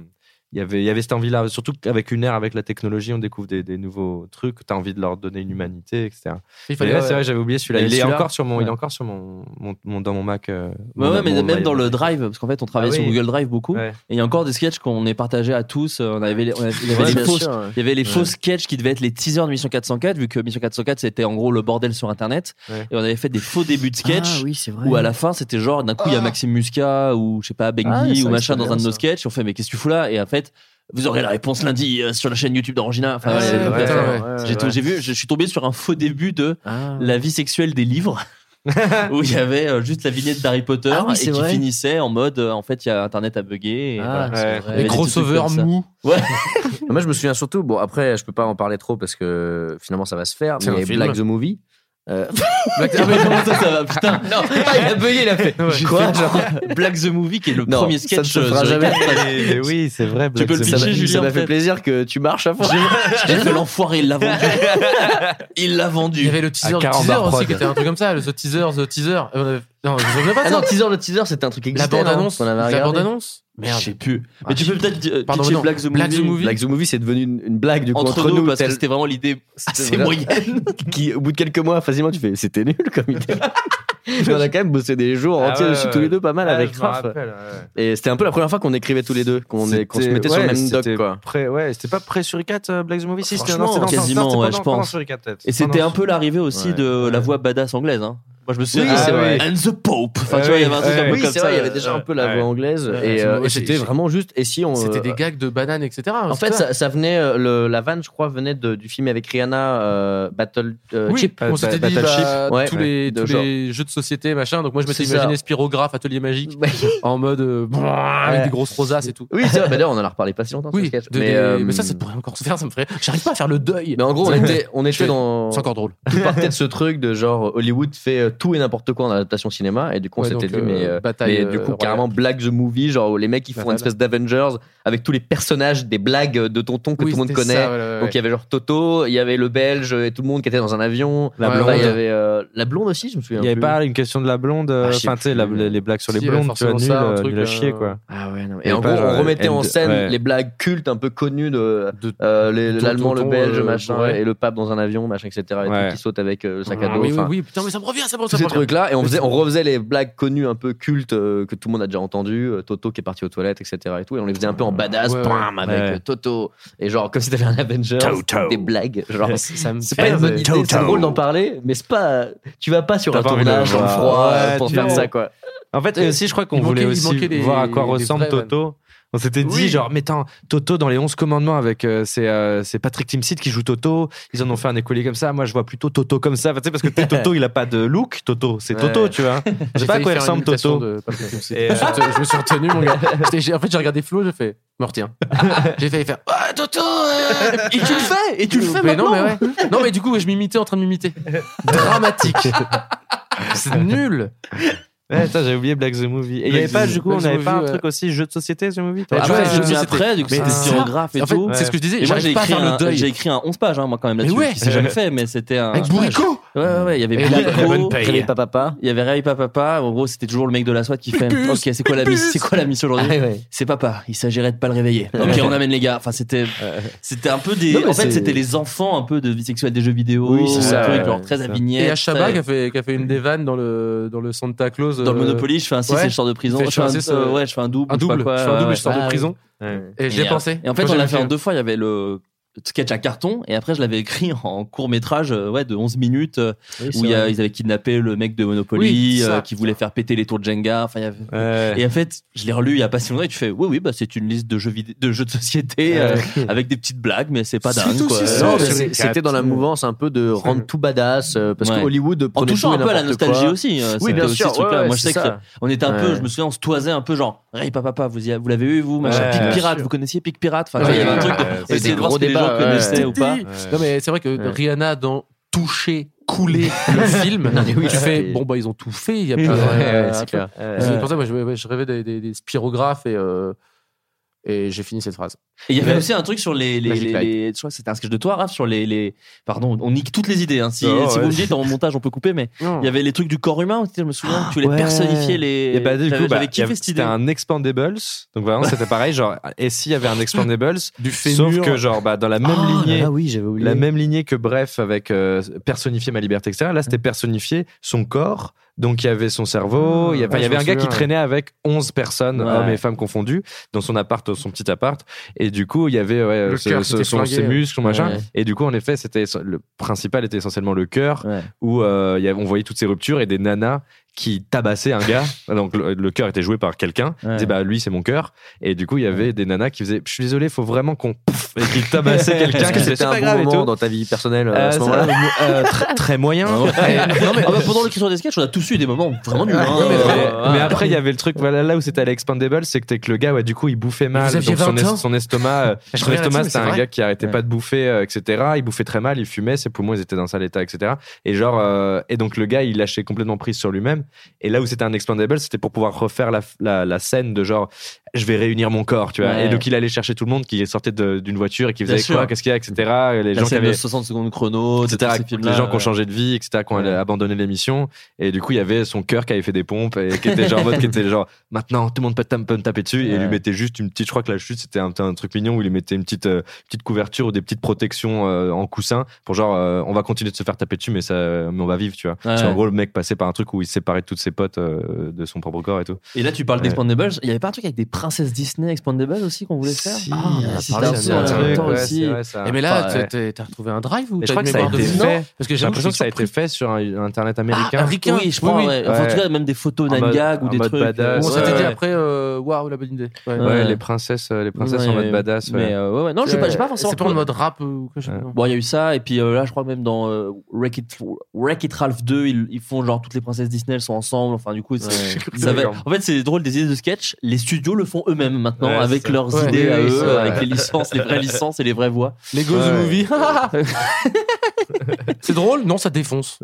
Speaker 8: y avait, il y avait cette envie-là, surtout qu'avec une ère, avec la technologie, on découvre des, des nouveaux trucs. T'as envie de leur donner une humanité, etc.
Speaker 3: Il
Speaker 8: Mais
Speaker 3: fallait,
Speaker 8: ouais,
Speaker 3: ouais.
Speaker 8: c'est vrai, j'avais oublié celui-là.
Speaker 9: Il
Speaker 8: est encore sur mon, il est
Speaker 7: Ouais.
Speaker 8: encore sur mon, mon, mon- dans mon Mac. euh,
Speaker 7: Ouais,
Speaker 8: mon-
Speaker 7: ouais, mais
Speaker 8: mon-
Speaker 7: même dans le Drive, parce qu'en fait, on travaille
Speaker 8: Ah
Speaker 7: sur
Speaker 8: oui.
Speaker 7: Google Drive beaucoup.
Speaker 8: Ouais.
Speaker 7: Et il y a encore des sketchs qu'on est partagés à tous. On avait, les- on avait- il y avait les
Speaker 9: bien
Speaker 7: fausses,
Speaker 9: sûr, ouais.
Speaker 7: il y avait les
Speaker 8: Ouais.
Speaker 7: faux sketchs qui devaient être les teasers de Mission 404, vu que Mission 404 c'était en gros le bordel sur Internet.
Speaker 8: Ouais.
Speaker 7: Et on avait fait des faux débuts de sketch.
Speaker 9: Ah oui, c'est vrai.
Speaker 7: Où à la fin c'était genre d'un coup il y a Maxime Muscat ou je sais pas
Speaker 9: Ah,
Speaker 7: Benguy
Speaker 9: c'est
Speaker 7: ou machin dans un de nos sketchs. On fait mais qu'est-ce que tu fous là? Et en fait vous aurez la réponse lundi euh, sur la chaîne YouTube d'Orangina. Enfin,
Speaker 8: Ah,
Speaker 7: ouais, J'ai vu, je suis tombé sur un faux début de
Speaker 9: Ah.
Speaker 7: la vie sexuelle des livres. [LAUGHS] où il y avait euh, juste la vignette d'Harry Potter
Speaker 9: Ah oui,
Speaker 7: et qui
Speaker 9: vrai.
Speaker 7: finissait en mode euh, en fait il y a internet à bugger et
Speaker 9: Ah,
Speaker 7: voilà.
Speaker 8: Ouais.
Speaker 3: Les crossovers.
Speaker 7: Ouais.
Speaker 9: Moi, je me souviens surtout, bon, après, je peux pas en parler trop parce que finalement, ça va se faire, mais
Speaker 3: film.
Speaker 9: Black the Movie. Euh, [LAUGHS]
Speaker 7: Ah, mais comment ça ça va putain [LAUGHS]
Speaker 9: non, ah, il a bugué, il a fait.
Speaker 7: Quoi genre Black the Movie qui est le
Speaker 9: Non,
Speaker 7: premier
Speaker 9: ça ne
Speaker 7: sketch
Speaker 9: se fera
Speaker 7: euh,
Speaker 9: jamais. [LAUGHS]
Speaker 8: Mais oui, c'est vrai.
Speaker 7: Tu peux le
Speaker 8: Black
Speaker 9: Ça
Speaker 7: pitcher,
Speaker 9: m'a-
Speaker 7: Julien,
Speaker 9: ça m'a fait
Speaker 7: peut-être
Speaker 9: plaisir que tu marches à fond.
Speaker 7: J'ai fait l'enfoiré, il l'a vendu. Il l'a
Speaker 3: Il
Speaker 7: vendu.
Speaker 3: y avait le teaser, le
Speaker 8: 40
Speaker 3: teaser aussi qui était un truc comme ça, le The Teaser, The Teaser. Euh, Non, je me souviens pas
Speaker 9: Ah non, teaser, le teaser, c'était un truc
Speaker 3: La
Speaker 9: existant.
Speaker 3: bande
Speaker 9: non,
Speaker 3: annonce.
Speaker 9: qu'on avait
Speaker 3: La
Speaker 9: regardé.
Speaker 3: bande annonce.
Speaker 7: Je
Speaker 3: Merde.
Speaker 7: sais plus.
Speaker 3: Ah,
Speaker 7: Mais tu
Speaker 3: je-
Speaker 7: peux peut-être euh,
Speaker 3: Pardon,
Speaker 7: pitcher
Speaker 3: non.
Speaker 7: Black the
Speaker 3: Black the
Speaker 7: Movie.
Speaker 3: Movie.
Speaker 9: Black the Movie, c'est devenu une, une blague du coup
Speaker 7: entre, nous, parce que c'était vraiment l'idée assez [LAUGHS] moyenne. [LAUGHS]
Speaker 9: qui, au bout de quelques mois, facilement, tu fais, c'était nul comme idée. [LAUGHS] on a quand même bossé des jours
Speaker 8: Ah
Speaker 9: entiers
Speaker 8: ouais,
Speaker 9: dessus
Speaker 8: ouais.
Speaker 9: tous les deux, pas mal
Speaker 8: Ah,
Speaker 9: avec
Speaker 8: je
Speaker 9: Raph. Et c'était un peu la première fois qu'on écrivait tous les deux, qu'on est- qu'on se mettait sur le même doc, quoi.
Speaker 8: Ouais, c'était pas près sur Icat, euh, Black the Movie, si, c'était
Speaker 9: Franchement,
Speaker 8: non, c'était dans le
Speaker 7: quasiment,
Speaker 8: c'était
Speaker 7: ouais,
Speaker 8: pendant-
Speaker 7: je
Speaker 8: pendant
Speaker 7: pense.
Speaker 8: peut-être.
Speaker 7: Et c'était
Speaker 8: Pendant-
Speaker 7: un peu l'arrivée aussi
Speaker 8: Ouais.
Speaker 7: de la voix badass anglaise. Hein. Moi, je me souviens.
Speaker 9: Oui, c'est
Speaker 7: Ah
Speaker 9: vrai.
Speaker 7: And the Pope. Enfin, tu vois, il y avait un
Speaker 8: oui,
Speaker 7: truc un
Speaker 8: ouais.
Speaker 7: peu
Speaker 9: Oui,
Speaker 7: comme
Speaker 9: c'est
Speaker 7: ça.
Speaker 9: vrai, il y avait déjà un peu la
Speaker 8: Ouais.
Speaker 9: voix anglaise.
Speaker 3: Ouais,
Speaker 9: Et euh, et c'était vraiment juste. Et si on.
Speaker 3: C'était
Speaker 9: euh,
Speaker 3: des gags de bananes, etc.
Speaker 9: En fait, ça, ça venait, euh, le, la vanne, je crois, venait de- du film avec Rihanna, euh, Battle euh,
Speaker 3: oui,
Speaker 9: Chip.
Speaker 3: on s'était dit
Speaker 8: Battleship.
Speaker 3: bah,
Speaker 9: Ouais.
Speaker 3: tous, les,
Speaker 9: De
Speaker 3: tous
Speaker 9: genre.
Speaker 3: les jeux de société, machin. Donc moi, je m'étais
Speaker 9: C'est ça.
Speaker 3: imaginé Spirographe, Atelier Magique, [LAUGHS] en mode euh, avec
Speaker 9: Ouais.
Speaker 3: des grosses rosaces et tout.
Speaker 9: Oui, c'est vrai. Bah, d'ailleurs, on en a reparlé pas si [LAUGHS] longtemps. ce
Speaker 3: Oui,
Speaker 9: sketch.
Speaker 3: de-
Speaker 9: mais, euh,
Speaker 3: ça, ça pourrait encore se faire, ça me ferait. J'arrive pas à faire le deuil.
Speaker 9: Mais en gros, on [LAUGHS] était, on était dans.
Speaker 3: C'est encore drôle.
Speaker 9: Tout partait de ce truc de genre Hollywood fait euh, tout et n'importe quoi en adaptation cinéma et du coup on s'était dit mais,
Speaker 3: euh,
Speaker 9: euh,
Speaker 3: bataille,
Speaker 9: mais du
Speaker 3: euh,
Speaker 9: coup
Speaker 3: royale.
Speaker 9: carrément Black the Movie genre où les mecs ils font une espèce d'Avengers avec tous les personnages des blagues de tonton que
Speaker 3: Oui,
Speaker 9: tout le monde connaît
Speaker 3: ça, ouais, ouais,
Speaker 9: donc il y avait genre Toto il y avait le Belge et tout le monde qui était dans un avion
Speaker 8: La
Speaker 9: Là,
Speaker 8: blonde.
Speaker 9: il y avait euh, la blonde aussi je me souviens
Speaker 8: Il y avait
Speaker 9: plus.
Speaker 8: pas une question de la blonde,
Speaker 9: Ah,
Speaker 8: enfin, tu sais, les, blagues sur les
Speaker 3: Si,
Speaker 8: blondes, tu vois,
Speaker 3: forcément
Speaker 8: nul,
Speaker 3: ça, un truc,
Speaker 8: nul à chier, quoi.
Speaker 9: ah ouais non. Et en gros on remettait en
Speaker 8: M2,
Speaker 9: scène
Speaker 8: ouais.
Speaker 9: les blagues cultes un peu connues de euh, l'allemand le belge machin et le pape dans un avion machin etc et tout qui saute avec le sac à
Speaker 3: Ah
Speaker 9: dos
Speaker 3: oui, putain, mais ça me revient, ça me ça
Speaker 9: ces trucs-là et on faisait, on refaisait les blagues connues un peu cultes euh, que tout le monde a déjà entendu, euh, Toto qui est parti aux toilettes, etc. Et tout, et on les faisait un peu en badass,
Speaker 3: Ouais, ouais.
Speaker 9: bam, avec
Speaker 8: Ouais.
Speaker 9: euh, Toto et genre comme si t'avais un Avenger,
Speaker 5: Toto.
Speaker 9: des blagues, genre.
Speaker 3: Ça me
Speaker 9: C'est pas une bonne idée, c'est drôle d'en parler, mais c'est pas. Tu vas pas sur
Speaker 8: T'as
Speaker 9: un
Speaker 8: pas envie de
Speaker 9: tournage
Speaker 8: le
Speaker 9: dans le
Speaker 8: voir.
Speaker 9: froid
Speaker 3: Ouais,
Speaker 9: pour
Speaker 3: tu
Speaker 9: faire ça, quoi.
Speaker 8: En fait, et aussi, je crois qu'on
Speaker 3: Il
Speaker 8: voulait
Speaker 3: manquait- il
Speaker 8: aussi
Speaker 3: manquait des-
Speaker 8: voir à quoi
Speaker 3: des
Speaker 8: ressemble Toto. On s'était dit,
Speaker 3: Oui.
Speaker 8: genre, mais attends, Toto dans les 11 commandements avec. euh, c'est euh, Patrick Timsit qui joue Toto. Ils en ont fait un écolier comme ça. Moi, je vois plutôt Toto comme ça. Enfin, tu sais, parce que Toto, [LAUGHS] il a pas de look, Toto. C'est Toto,
Speaker 9: Ouais.
Speaker 8: tu vois. [LAUGHS] Je sais pas à quoi il ressemble Toto.
Speaker 3: de.
Speaker 8: Et,
Speaker 3: Je me suis retenu- je me suis retenu, mon gars. [LAUGHS] En fait, j'ai regardé Flo, j'ai fait, me retiens. J'ai failli faire, ah, Toto! euh.
Speaker 7: Et tu le fais Et tu le fais
Speaker 3: Mais non, mais ouais. Non, mais du coup, je m'imitais en train de m'imiter. Dramatique. C'est nul.
Speaker 8: Ouais, j'avais oublié Black the Movie. Et il y avait pas,
Speaker 3: the-
Speaker 8: du coup,
Speaker 3: Black
Speaker 8: on n'avait
Speaker 3: Movie,
Speaker 8: pas un truc aussi jeu de société, The Movie
Speaker 7: Ah,
Speaker 3: Ah,
Speaker 7: tu vois,
Speaker 3: ouais,
Speaker 7: je
Speaker 3: je
Speaker 7: l'ai mis
Speaker 3: sais,
Speaker 7: après, du coup, c'était styrographe et tout.
Speaker 3: c'est ce que je disais.
Speaker 7: Et moi, j'ai écrit, un, j'ai écrit un 11 pages, hein, moi, quand même, là-dessus.
Speaker 3: Mais ouais.
Speaker 7: qui s'est jamais fait, mais c'était un.
Speaker 3: Avec Bourrico.
Speaker 7: Ouais, ouais, ouais, il y avait.
Speaker 9: Réveille pas papa.
Speaker 7: il y avait Ray Papa. En gros, c'était toujours le mec de la SWAT qui fait Ok, c'est quoi la mission C'est quoi la mission aujourd'hui
Speaker 9: Ah.
Speaker 7: C'est papa, il s'agirait de pas le réveiller. Ok, on amène les gars. Enfin, c'était, c'était un peu des. En fait, c'était les enfants un peu de vie sexuelle des jeux vidéo.
Speaker 9: Oui, c'est
Speaker 7: un
Speaker 9: ça,
Speaker 7: très vignette.
Speaker 3: Et
Speaker 7: très-
Speaker 3: qui a fait, qui a fait une des vannes dans le, dans le Santa Claus.
Speaker 7: Dans le
Speaker 3: euh,
Speaker 7: Monopoly, je fais un 6
Speaker 3: ouais.
Speaker 7: et je sors de prison. Je fais un,
Speaker 3: je fais un six,
Speaker 7: euh, ouais, je fais un double.
Speaker 3: Un
Speaker 7: je sais pas
Speaker 3: double.
Speaker 7: quoi,
Speaker 3: Je fais un double je sors de prison.
Speaker 8: Ouais.
Speaker 3: Et j'y ai
Speaker 7: Et,
Speaker 3: pensé.
Speaker 7: Et en fait, on l'a fait en deux fois. Il y avait le sketch à carton et après je l'avais écrit en court métrage ouais de 11 minutes euh,
Speaker 9: Oui,
Speaker 7: où y a- ils avaient kidnappé le mec de Monopoly
Speaker 3: Oui,
Speaker 7: euh, qui voulait faire péter les tours de Jenga enfin il y avait-
Speaker 8: Ouais.
Speaker 7: et en fait je l'ai relu il y a pas si longtemps et tu fais oui oui bah c'est une liste de jeux vidéo de jeux de société euh, avec des petites blagues mais c'est pas dingue
Speaker 9: c'était dans la mouvance un peu de rendre tout badass euh, parce
Speaker 7: Ouais.
Speaker 9: que Hollywood
Speaker 7: en touchant
Speaker 9: tout
Speaker 7: un peu à la nostalgie
Speaker 9: quoi.
Speaker 7: aussi euh,
Speaker 9: Oui, bien
Speaker 7: aussi
Speaker 9: sûr,
Speaker 7: ce truc là
Speaker 9: ouais,
Speaker 7: moi je
Speaker 9: c'est
Speaker 7: sais que
Speaker 9: ça.
Speaker 7: on était un peu je me souviens on se toisait un peu genre Ray papa vous, y- vous l'avez eu vous machin. Pic Pirate vous connaissiez Pic Pirate enfin il y avait un truc de- gens connaissaient ou pas
Speaker 3: Non, mais c'est vrai que
Speaker 9: Ouais.
Speaker 3: Rihanna, dans Toucher, couler le [LAUGHS] film,
Speaker 9: Non, oui,
Speaker 3: tu fais bon, bah, ils ont tout fait. Il y a pas
Speaker 9: Ouais,
Speaker 3: de-
Speaker 9: ouais, c'est clair.
Speaker 3: pour ça que moi, je, je rêvais des, des, des spirographes et, euh, et j'ai fini cette phrase.
Speaker 7: Et il y avait aussi un truc sur les, les, les,
Speaker 3: Light.
Speaker 7: les- je crois que c'était un sketch de toi, Raph, sur les, les, pardon, on nique toutes les idées, hein. Si,
Speaker 8: Oh,
Speaker 7: si
Speaker 8: ouais.
Speaker 7: vous me dites en montage, on peut couper, mais il y avait les trucs du corps humain, je me souviens, tu voulais
Speaker 8: Ouais.
Speaker 7: personnifier les,
Speaker 8: Et bah, du
Speaker 7: j'avais
Speaker 8: coup, bah,
Speaker 7: kiffé cette
Speaker 8: c'était
Speaker 7: idée.
Speaker 8: un Expandables. Donc vraiment, c'était pareil. Genre, et s'il y avait un Expandables, [LAUGHS]
Speaker 3: Du
Speaker 8: sauf
Speaker 3: fémur.
Speaker 8: que genre, bah, dans la même
Speaker 9: Ah,
Speaker 8: lignée,
Speaker 9: là, oui, j'avais oublié.
Speaker 8: la même lignée que Bref avec euh, personnifier ma liberté, etc. Là, c'était personnifier son corps. Donc, il y avait son cerveau. il y, a- enfin,
Speaker 3: ouais,
Speaker 8: il y avait un gars qui traînait avec 11 personnes,
Speaker 7: Ouais.
Speaker 8: hommes et femmes confondus, dans son appart, son petit appart. Et du coup, il y avait ouais, ce- ce- son, ses muscles, son machin. Et du coup, en effet, c'était le principal était essentiellement le cœur, où euh, il y avait- on voyait toutes ces ruptures et des nanas qui tabassaient un gars. [LAUGHS] Donc, le, le cœur était joué par quelqu'un.
Speaker 7: Ouais.
Speaker 8: Ils disaient, bah, lui, c'est mon cœur. Et du coup, il y avait des nanas qui faisaient, je suis désolé, faut vraiment qu'on pouf, et qu'ils [LAUGHS] tabassaient quelqu'un.
Speaker 9: Est-ce que
Speaker 8: qui
Speaker 9: c'était
Speaker 8: c'est
Speaker 9: un
Speaker 8: pas
Speaker 9: bon
Speaker 8: grave et
Speaker 9: moment
Speaker 8: tout.
Speaker 9: dans ta vie personnelle euh,
Speaker 8: Euh,
Speaker 9: à ce moment-là
Speaker 8: euh, très, [LAUGHS] très moyen.
Speaker 7: non, mais, ah bah, pendant l'écriture des sketchs, on a tous eu des moments vraiment nuls. hein.
Speaker 8: mais,
Speaker 7: Euh,
Speaker 8: mais après, il y avait le truc, voilà, là où c'était à l'Expandable, c'est que, t'es que le gars, ouais, du coup, il bouffait mal. Donc, son,
Speaker 3: 20 ans
Speaker 8: son estomac, euh, son estomac, c'était un gars qui arrêtait
Speaker 7: Ouais.
Speaker 8: pas de bouffer, euh, etc. Il bouffait très mal, il fumait, ses poumons, ils étaient dans un sale état, etc. Et genre, euh, et donc, le gars, il lâchait complètement prise sur lui-même. Et là où c'était un Expandable, c'était pour pouvoir refaire la, scène de genre, je vais réunir mon corps, tu vois.
Speaker 7: Ouais.
Speaker 8: Et donc, il allait chercher tout le monde qui sortait d'une voiture et qui faisait quoi, qu'est-ce qu'il y a, etc. Les
Speaker 7: la
Speaker 8: gens qui avaient
Speaker 7: 60 secondes chrono,
Speaker 8: etc. Les gens qui ont changé de vie, etc., qui ont
Speaker 7: Ouais.
Speaker 8: abandonné l'émission. Et du coup, il y avait son cœur qui avait fait des pompes et qui était genre, en mode, qui était genre, maintenant, tout le monde peut, me taper dessus. Et il lui mettait juste une petite, je crois que la chute, c'était un, un truc mignon où il lui mettait une petite, euh, petite couverture ou des petites protections euh, en coussin pour genre, euh, on va continuer de se faire taper dessus, mais ça, mais on va vivre, tu vois. Qu'en
Speaker 7: Ouais.
Speaker 8: gros, le mec passait par un truc où il séparait de toutes ses potes de son propre corps et tout.
Speaker 7: Et là, tu parles d'Expandables. Il y avait pas un truc avec des princesses Disney Expandables aussi qu'on voulait faire
Speaker 8: Si,
Speaker 7: Ah,
Speaker 8: on a
Speaker 7: si,
Speaker 8: parlé d'un
Speaker 7: un peu en
Speaker 8: truc,
Speaker 7: même temps
Speaker 8: ouais,
Speaker 7: aussi.
Speaker 8: c'est vrai, ça.
Speaker 3: Et mais là,
Speaker 8: Enfin,
Speaker 3: t'as-
Speaker 8: ouais.
Speaker 3: retrouvé un drive ou t'as
Speaker 8: je crois
Speaker 3: une
Speaker 8: que ça a
Speaker 3: mémoire
Speaker 8: été
Speaker 3: de
Speaker 8: fait.
Speaker 3: Parce que
Speaker 8: J'ai l'impression que ça a été fait sur un, un internet
Speaker 3: Ah,
Speaker 8: américain.
Speaker 3: américain.
Speaker 7: Oui, je crois,
Speaker 3: Oui, oui.
Speaker 7: ouais. Enfin, en tout cas, même des photos
Speaker 8: En
Speaker 7: Nine
Speaker 8: mode-
Speaker 7: Gag ou des
Speaker 8: mode
Speaker 7: trucs.
Speaker 8: badass.
Speaker 3: On s'était dit après, euh, waouh, la bonne idée. Ouais.
Speaker 8: Ouais,
Speaker 7: Ouais.
Speaker 8: les princesses, euh, les princesses
Speaker 7: Ouais,
Speaker 8: en mode badass.
Speaker 7: Mais euh, ouais, ouais. Non, je sais pas, j'ai pas forcément.
Speaker 3: C'est pas en mode rap ou quoi.
Speaker 7: Bon, il y a eu ça, et puis là, je crois même dans Wreck, It, Ralph 2, ils, font genre toutes les princesses Disney, elles sont ensemble. Enfin, du coup, ça va- en fait, c'est drôle des idées de sketch. Les studios le font eux-mêmes maintenant
Speaker 8: Ouais,
Speaker 7: avec leurs
Speaker 3: Ouais,
Speaker 7: idées
Speaker 3: oui,
Speaker 7: à
Speaker 3: oui,
Speaker 7: eux,
Speaker 3: c'est vrai.
Speaker 7: avec les licences, les vraies licences et les vraies voix.
Speaker 3: Lego The
Speaker 8: Ouais.
Speaker 3: Movie. [LAUGHS] c'est drôle Non, ça défonce.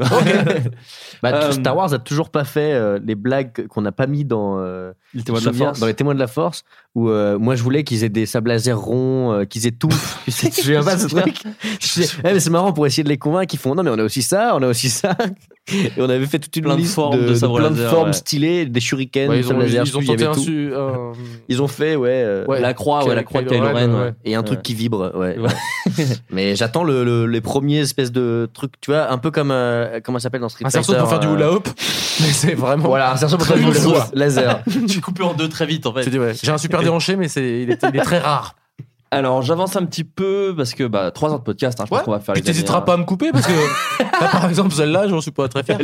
Speaker 9: Bah,
Speaker 7: Euh,
Speaker 9: Star Wars a toujours pas fait euh, les blagues qu'on n'a pas mis dans, euh,
Speaker 7: Les témoins de la
Speaker 9: souviens,
Speaker 7: force.
Speaker 9: dans les témoins de la force, où euh, moi je voulais qu'ils aient des sables laser ronds, euh, qu'ils aient tout. [LAUGHS] Tu sais, je viens pas de ce truc. Eh, mais c'est marrant pour essayer de les convaincre. Ils font non, mais on a aussi ça, on a aussi ça. [LAUGHS] Et on avait fait toute une
Speaker 7: Plein de
Speaker 9: liste
Speaker 7: formes de sabres
Speaker 9: plein de formes
Speaker 7: ouais.
Speaker 9: stylées, des shurikens,
Speaker 3: Ouais,
Speaker 9: des
Speaker 3: ils, ont,
Speaker 9: sables laser,
Speaker 3: ils ont
Speaker 9: il
Speaker 3: un
Speaker 9: tout.
Speaker 3: su- un-
Speaker 9: Ils ont fait, ouais. euh,
Speaker 7: la croix, ouais, la croix de
Speaker 3: Kylo
Speaker 7: Ren.
Speaker 9: Et un truc qui vibre, ouais. [LAUGHS] Mais j'attends le, le- les premiers espèces de trucs, tu vois, un peu comme comment ça s'appelle dans Street
Speaker 3: un
Speaker 9: Fighter.
Speaker 3: cerceau pour faire du hula hoop. Mais c'est vraiment.
Speaker 9: Voilà, un cerceau pour faire du hula hoop laser.
Speaker 7: J'ai coupé en deux très vite en fait.
Speaker 3: J'ai un super déhanché, mais c'est, il, est, il est très rare.
Speaker 7: Alors j'avance un petit peu parce que bah, 3 heures de podcast, hein, je pense qu'on va faire
Speaker 3: Puis
Speaker 7: les
Speaker 3: t'hésiteras
Speaker 7: dernières-
Speaker 3: pas à me couper parce que, là, par exemple, celle-là, j'en suis pas très fier.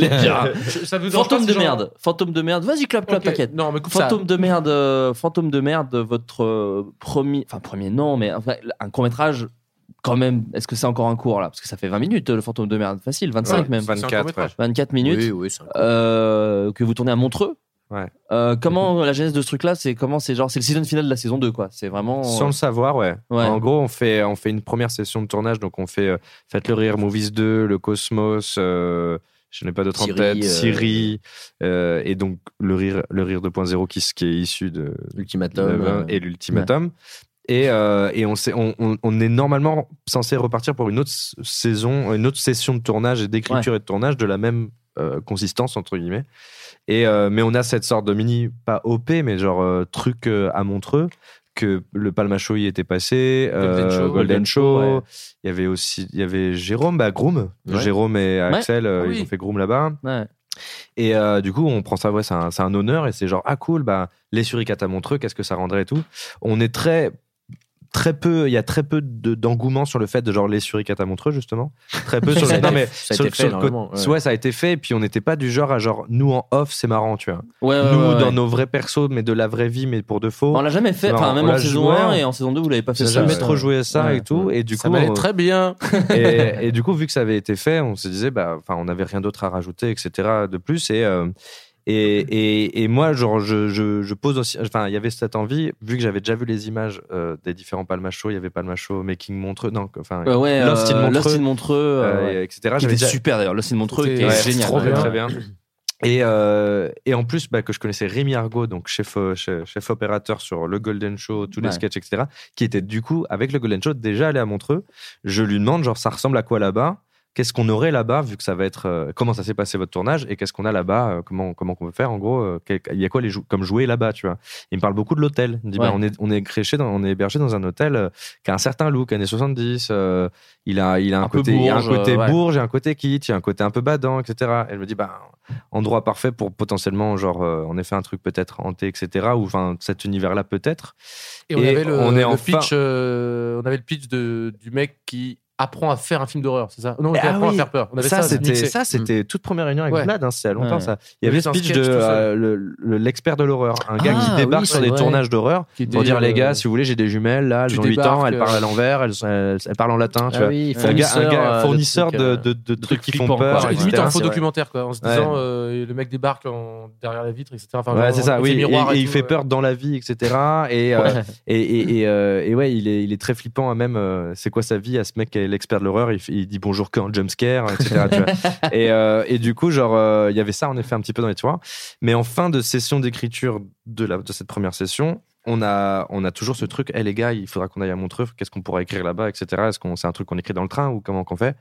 Speaker 3: Ça vous
Speaker 7: Fantôme
Speaker 3: pas,
Speaker 7: de
Speaker 3: genre-
Speaker 7: merde, fantôme de merde. Vas-y, clap, clap,
Speaker 3: Ok.
Speaker 7: t'inquiète.
Speaker 3: Non, mais coupe ça.
Speaker 7: Fantôme de merde, euh, fantôme de merde, votre euh, premier, enfin premier non, mais enfin, un court métrage. Quand même, est-ce que c'est encore un cours là? Parce que ça fait 20 minutes le fantôme de merde, facile, 25
Speaker 8: Ouais,
Speaker 7: même.
Speaker 8: 24, ouais.
Speaker 7: 24 minutes.
Speaker 9: Oui, oui, c'est un
Speaker 7: euh, que vous tournez à Montreux.
Speaker 8: Ouais.
Speaker 7: Euh, comment la genèse de ce truc-là, c'est comment c'est genre c'est le season final de la saison 2 quoi. C'est vraiment
Speaker 8: Sans le savoir, ouais.
Speaker 7: Ouais.
Speaker 8: En gros, on fait, on fait une première session de tournage, donc on fait euh, Faites le rire, Movies 2, Le Cosmos, euh, je n'ai pas d'autres en tête,
Speaker 9: euh,
Speaker 8: Siri, euh, et donc le rire, le rire 2.0 qui, qui est issu de
Speaker 9: Ultimatum.
Speaker 8: de-
Speaker 9: euh,
Speaker 8: et l'ultimatum. Et, et on, sait- on, on- on est normalement censé repartir pour une autre saison, une autre session de tournage et d'écriture et de tournage de la même consistance entre guillemets. Et euh, mais on a cette sorte de mini pas OP mais genre euh, truc euh, à Montreux que le Palma Show y était passé,
Speaker 3: Golden Show.
Speaker 8: Golden Show.
Speaker 7: Ouais.
Speaker 8: Il y avait aussi, il y avait Jérôme, bah Groom,
Speaker 9: Ouais.
Speaker 8: Jérôme et Axel,
Speaker 3: Ah oui.
Speaker 8: ils ont fait Groom là-bas.
Speaker 7: Ouais.
Speaker 8: Et euh, du coup, on prend ça, ouais, c'est un, c'est un honneur et c'est genre, ah cool, bah, les suricates à Montreux, qu'est-ce que ça rendrait et tout. On est très, très peu, il y a très peu de- d'engouement sur le fait de genre les suricates à Montreux, justement. Très peu sur
Speaker 9: Ça [LAUGHS] a
Speaker 8: le, non,
Speaker 9: été-
Speaker 8: mais
Speaker 9: ça a
Speaker 8: sur,
Speaker 9: été fait,
Speaker 8: sur le
Speaker 9: ouais.
Speaker 8: ouais, ça a été fait et puis on n'était pas du genre à genre, nous en off, c'est marrant, tu vois.
Speaker 7: Ouais, ouais,
Speaker 8: nous,
Speaker 7: ouais, ouais.
Speaker 8: dans nos vrais persos, mais de la vraie vie, mais pour de faux.
Speaker 7: On l'a jamais fait, enfin même en saison
Speaker 8: joué,
Speaker 7: 1
Speaker 8: on-
Speaker 7: et en saison 2 vous l'avez pas fait
Speaker 8: on n'a
Speaker 7: ça.
Speaker 8: jamais
Speaker 7: ouais.
Speaker 8: trop joué ça
Speaker 7: Ouais.
Speaker 8: et tout. Et du
Speaker 3: Ça
Speaker 8: coup,
Speaker 3: m'allait très bien. [LAUGHS]
Speaker 8: et, et du coup, vu que ça avait été fait, on se disait, bah, enfin, on n'avait rien d'autre à rajouter, etc. de plus. Et, euh, et, et, et moi, genre, je, je, je pose aussi, enfin, il y avait cette envie, vu que j'avais déjà vu les images euh, des différents Palma Show, il y avait Palma Show, Making Montreux, non, enfin,
Speaker 7: Euh, ouais,
Speaker 8: Lost in
Speaker 7: euh,
Speaker 8: Montreux,
Speaker 7: Lost in Montreux, euh,
Speaker 8: euh,
Speaker 7: ouais.
Speaker 8: etc.
Speaker 7: Qui
Speaker 8: J'avais
Speaker 7: était
Speaker 8: déjà-
Speaker 7: super d'ailleurs, Lost in Montreux, qui est
Speaker 8: Ouais,
Speaker 7: génial.
Speaker 3: trop
Speaker 8: très,
Speaker 3: bien.
Speaker 8: très bien. Et, euh, et en plus, bah, que je connaissais Rémi Argot, donc chef, chef, chef opérateur sur le Golden Show, tous les sketchs, etc., qui était du coup, avec le Golden Show, déjà allé à Montreux. Je lui demande, genre, ça ressemble à quoi là-bas? Qu'est-ce qu'on aurait là-bas, vu que ça va être. euh, comment ça s'est passé votre tournage Et qu'est-ce qu'on a là-bas euh, Comment comment qu'on peut faire En gros, euh, quel- il y a quoi les jou- comme jouets là-bas, tu vois? Il me parle beaucoup de l'hôtel. Il me dit, bah,
Speaker 7: Ouais.
Speaker 8: on est, on est créché dans- on est hébergé dans un hôtel qui a un certain look, années 70. euh, il a, il a un, côté, il y a un
Speaker 7: bourge,
Speaker 8: côté
Speaker 7: ouais.
Speaker 8: bourge, il a un côté kitsch, il a un côté un peu badant, etc. Et je me dis, bah, endroit parfait pour potentiellement, genre, euh, en effet, un truc peut-être hanté, etc. Ou enfin, cet univers-là peut-être.
Speaker 3: Et on avait le,
Speaker 8: on est
Speaker 3: le
Speaker 8: en
Speaker 3: pitch, on avait le pitch de, du mec qui apprend à faire un film d'horreur, c'est ça? Non,
Speaker 8: Ah
Speaker 3: apprend
Speaker 8: oui.
Speaker 3: à faire peur. On avait
Speaker 8: ça,
Speaker 3: ça,
Speaker 8: c'était ça, c'était toute première réunion avec
Speaker 3: Ouais.
Speaker 8: Vlad. Hein, c'est a longtemps
Speaker 7: Ouais.
Speaker 8: ça. Il y avait de euh, le- le- l'expert de l'horreur, un gars
Speaker 7: Ah,
Speaker 8: qui débarque
Speaker 7: oui,
Speaker 8: sur des
Speaker 7: vrai.
Speaker 8: tournages d'horreur pour dire les
Speaker 3: euh,
Speaker 8: gars, si vous voulez, j'ai des jumelles là, elles ont 8 ans, elles parlent à
Speaker 3: euh,
Speaker 8: l'envers, elles, elles, elles parlent en latin, tu
Speaker 9: Ah
Speaker 8: vois.
Speaker 9: oui,
Speaker 8: un gars, un
Speaker 9: fournisseur,
Speaker 8: gars
Speaker 9: euh, de trucs,
Speaker 8: de,
Speaker 9: euh,
Speaker 8: de, de trucs qui font peur.
Speaker 3: limite un faux documentaire quoi en se disant euh, le mec débarque derrière la vitre etc
Speaker 8: Ouais, c'est ça, oui. Et, il fait peur dans la vie, etc. Et, euh, euh, ouais, il est, il est très flippant. à Même, euh, c'est quoi sa vie à ce mec l'expert de l'horreur il, dit bonjour qu'en jumpscare, etc. tu vois. [LAUGHS] et, euh, et du coup, genre, euh, il y avait ça en effet un petit peu dans les tiroirs. Mais en fin de session d'écriture de, la, de cette première session, on a, on a toujours ce truc, hé les gars, il faudra qu'on aille à Montreux, qu'est-ce qu'on pourra écrire là-bas, etc. Est-ce qu'on c'est un truc qu'on écrit dans le train ou comment qu'on fait?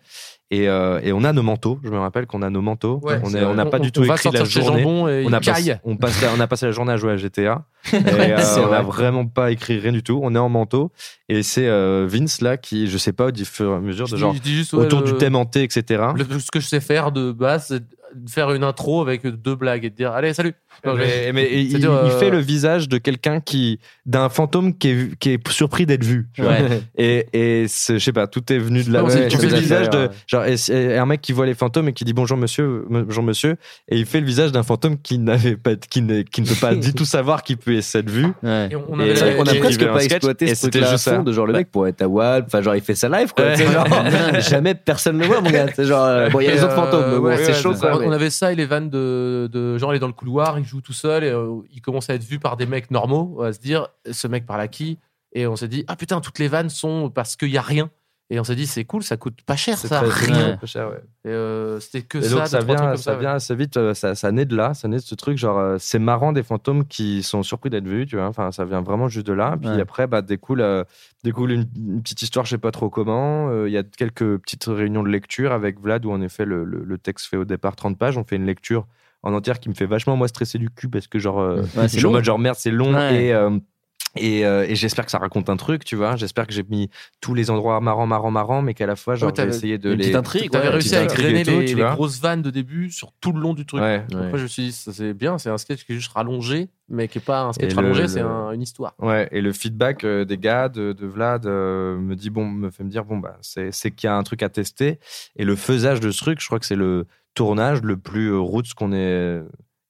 Speaker 8: Et, euh, et on a nos manteaux, je me rappelle qu'on a nos manteaux.
Speaker 3: Ouais,
Speaker 8: on on n'a pas
Speaker 3: On-
Speaker 8: du tout
Speaker 3: on
Speaker 8: écrit la journée. On, a on, passe la, on a passé la journée à jouer à GTA. [LAUGHS] Et euh, on n'a
Speaker 9: vrai.
Speaker 8: vraiment pas écrit rien du tout. On est en manteau. Et c'est euh, Vince là qui, je sais pas, au fur et à mesure, de
Speaker 3: Je
Speaker 8: genre,
Speaker 3: dis juste, ouais,
Speaker 8: autour
Speaker 3: le-
Speaker 8: du thème hanté, etc.
Speaker 3: le- ce que je sais faire de base c'est de faire une intro avec deux blagues et de dire allez salut Non,
Speaker 8: mais, mais il,
Speaker 3: euh,
Speaker 8: fait le visage de quelqu'un qui d'un fantôme qui est, qui est surpris d'être vu.
Speaker 7: Ouais. [LAUGHS]
Speaker 8: et et je sais pas tout est venu de là ouais, tu fais le visage de
Speaker 9: ouais.
Speaker 8: genre et, et un mec qui voit les fantômes et qui dit bonjour monsieur bonjour monsieur et il fait le visage d'un fantôme qui n'avait pas qui ne, qui ne peut pas du tout savoir qu'il peut cette vue
Speaker 7: Ouais.
Speaker 3: Et on, on avait
Speaker 8: a
Speaker 9: On a
Speaker 8: Et-
Speaker 9: presque pas exploité ce
Speaker 8: c'était
Speaker 9: truc-là à fond, de genre le mec pourrait être à Wall, enfin genre il fait sa live quoi. Genre, [LAUGHS] jamais personne le voit mon gars. C'est genre euh, bon il y a les autres fantômes, c'est chaud.
Speaker 3: On avait ça et les vannes de, de genre il est dans le couloir, il joue tout seul et euh, il commence à être vu par des mecs normaux, à se dire ce mec parle à qui? Et on s'est dit ah putain toutes les vannes sont parce qu'il y a rien Et on s'est dit, c'est cool, ça coûte pas cher,
Speaker 8: C'est
Speaker 3: ça,
Speaker 8: très-
Speaker 3: rien.
Speaker 8: cher, ouais.
Speaker 3: Et euh, c'était que
Speaker 8: Et
Speaker 3: ça,
Speaker 8: donc ça vient,
Speaker 3: comme
Speaker 8: ça
Speaker 3: ouais.
Speaker 8: vient assez vite, euh, ça, ça naît de là, ça naît de ce truc, genre euh, c'est marrant des fantômes qui sont surpris d'être vus, tu vois, enfin ça vient vraiment juste de là. Puis
Speaker 7: Ouais.
Speaker 8: après, bah, découle, euh, découle une, une petite histoire, je sais pas trop comment. Euh, Il y a quelques petites réunions de lecture avec Vlad où en effet le, le- le texte fait au départ 30 pages, on fait une lecture en entière qui me fait vachement moi stresser du cul parce que genre, euh,
Speaker 7: Ouais,
Speaker 8: je suis en mode genre merde c'est long
Speaker 7: Ouais.
Speaker 8: et euh, et, euh, et j'espère que ça raconte un truc, tu vois. J'espère que j'ai mis tous les endroits marrants, marrants, marrants, mais qu'à la fois, genre,
Speaker 3: Ouais,
Speaker 8: j'ai
Speaker 3: t'avais
Speaker 8: essayé de
Speaker 7: une
Speaker 8: les.
Speaker 7: petite intrigue,
Speaker 3: T'avais
Speaker 7: ouais,
Speaker 3: réussi à grainer
Speaker 8: tout,
Speaker 3: les, grosses vannes de début sur tout le long du truc.
Speaker 8: Ouais.
Speaker 3: Après,
Speaker 9: Ouais.
Speaker 3: je me suis dit, ça c'est bien, c'est un sketch qui est juste rallongé, mais qui est pas un sketch
Speaker 8: Et
Speaker 3: rallongé,
Speaker 8: le-
Speaker 3: c'est un- une histoire.
Speaker 8: Ouais, et le feedback euh, des gars, de, de Vlad, euh, me dit bon, me fait me dire bon bah c'est c'est qu'il y a un truc à tester. Et le faisage de ce truc, je crois que c'est le tournage le plus euh, roots qu'on ait,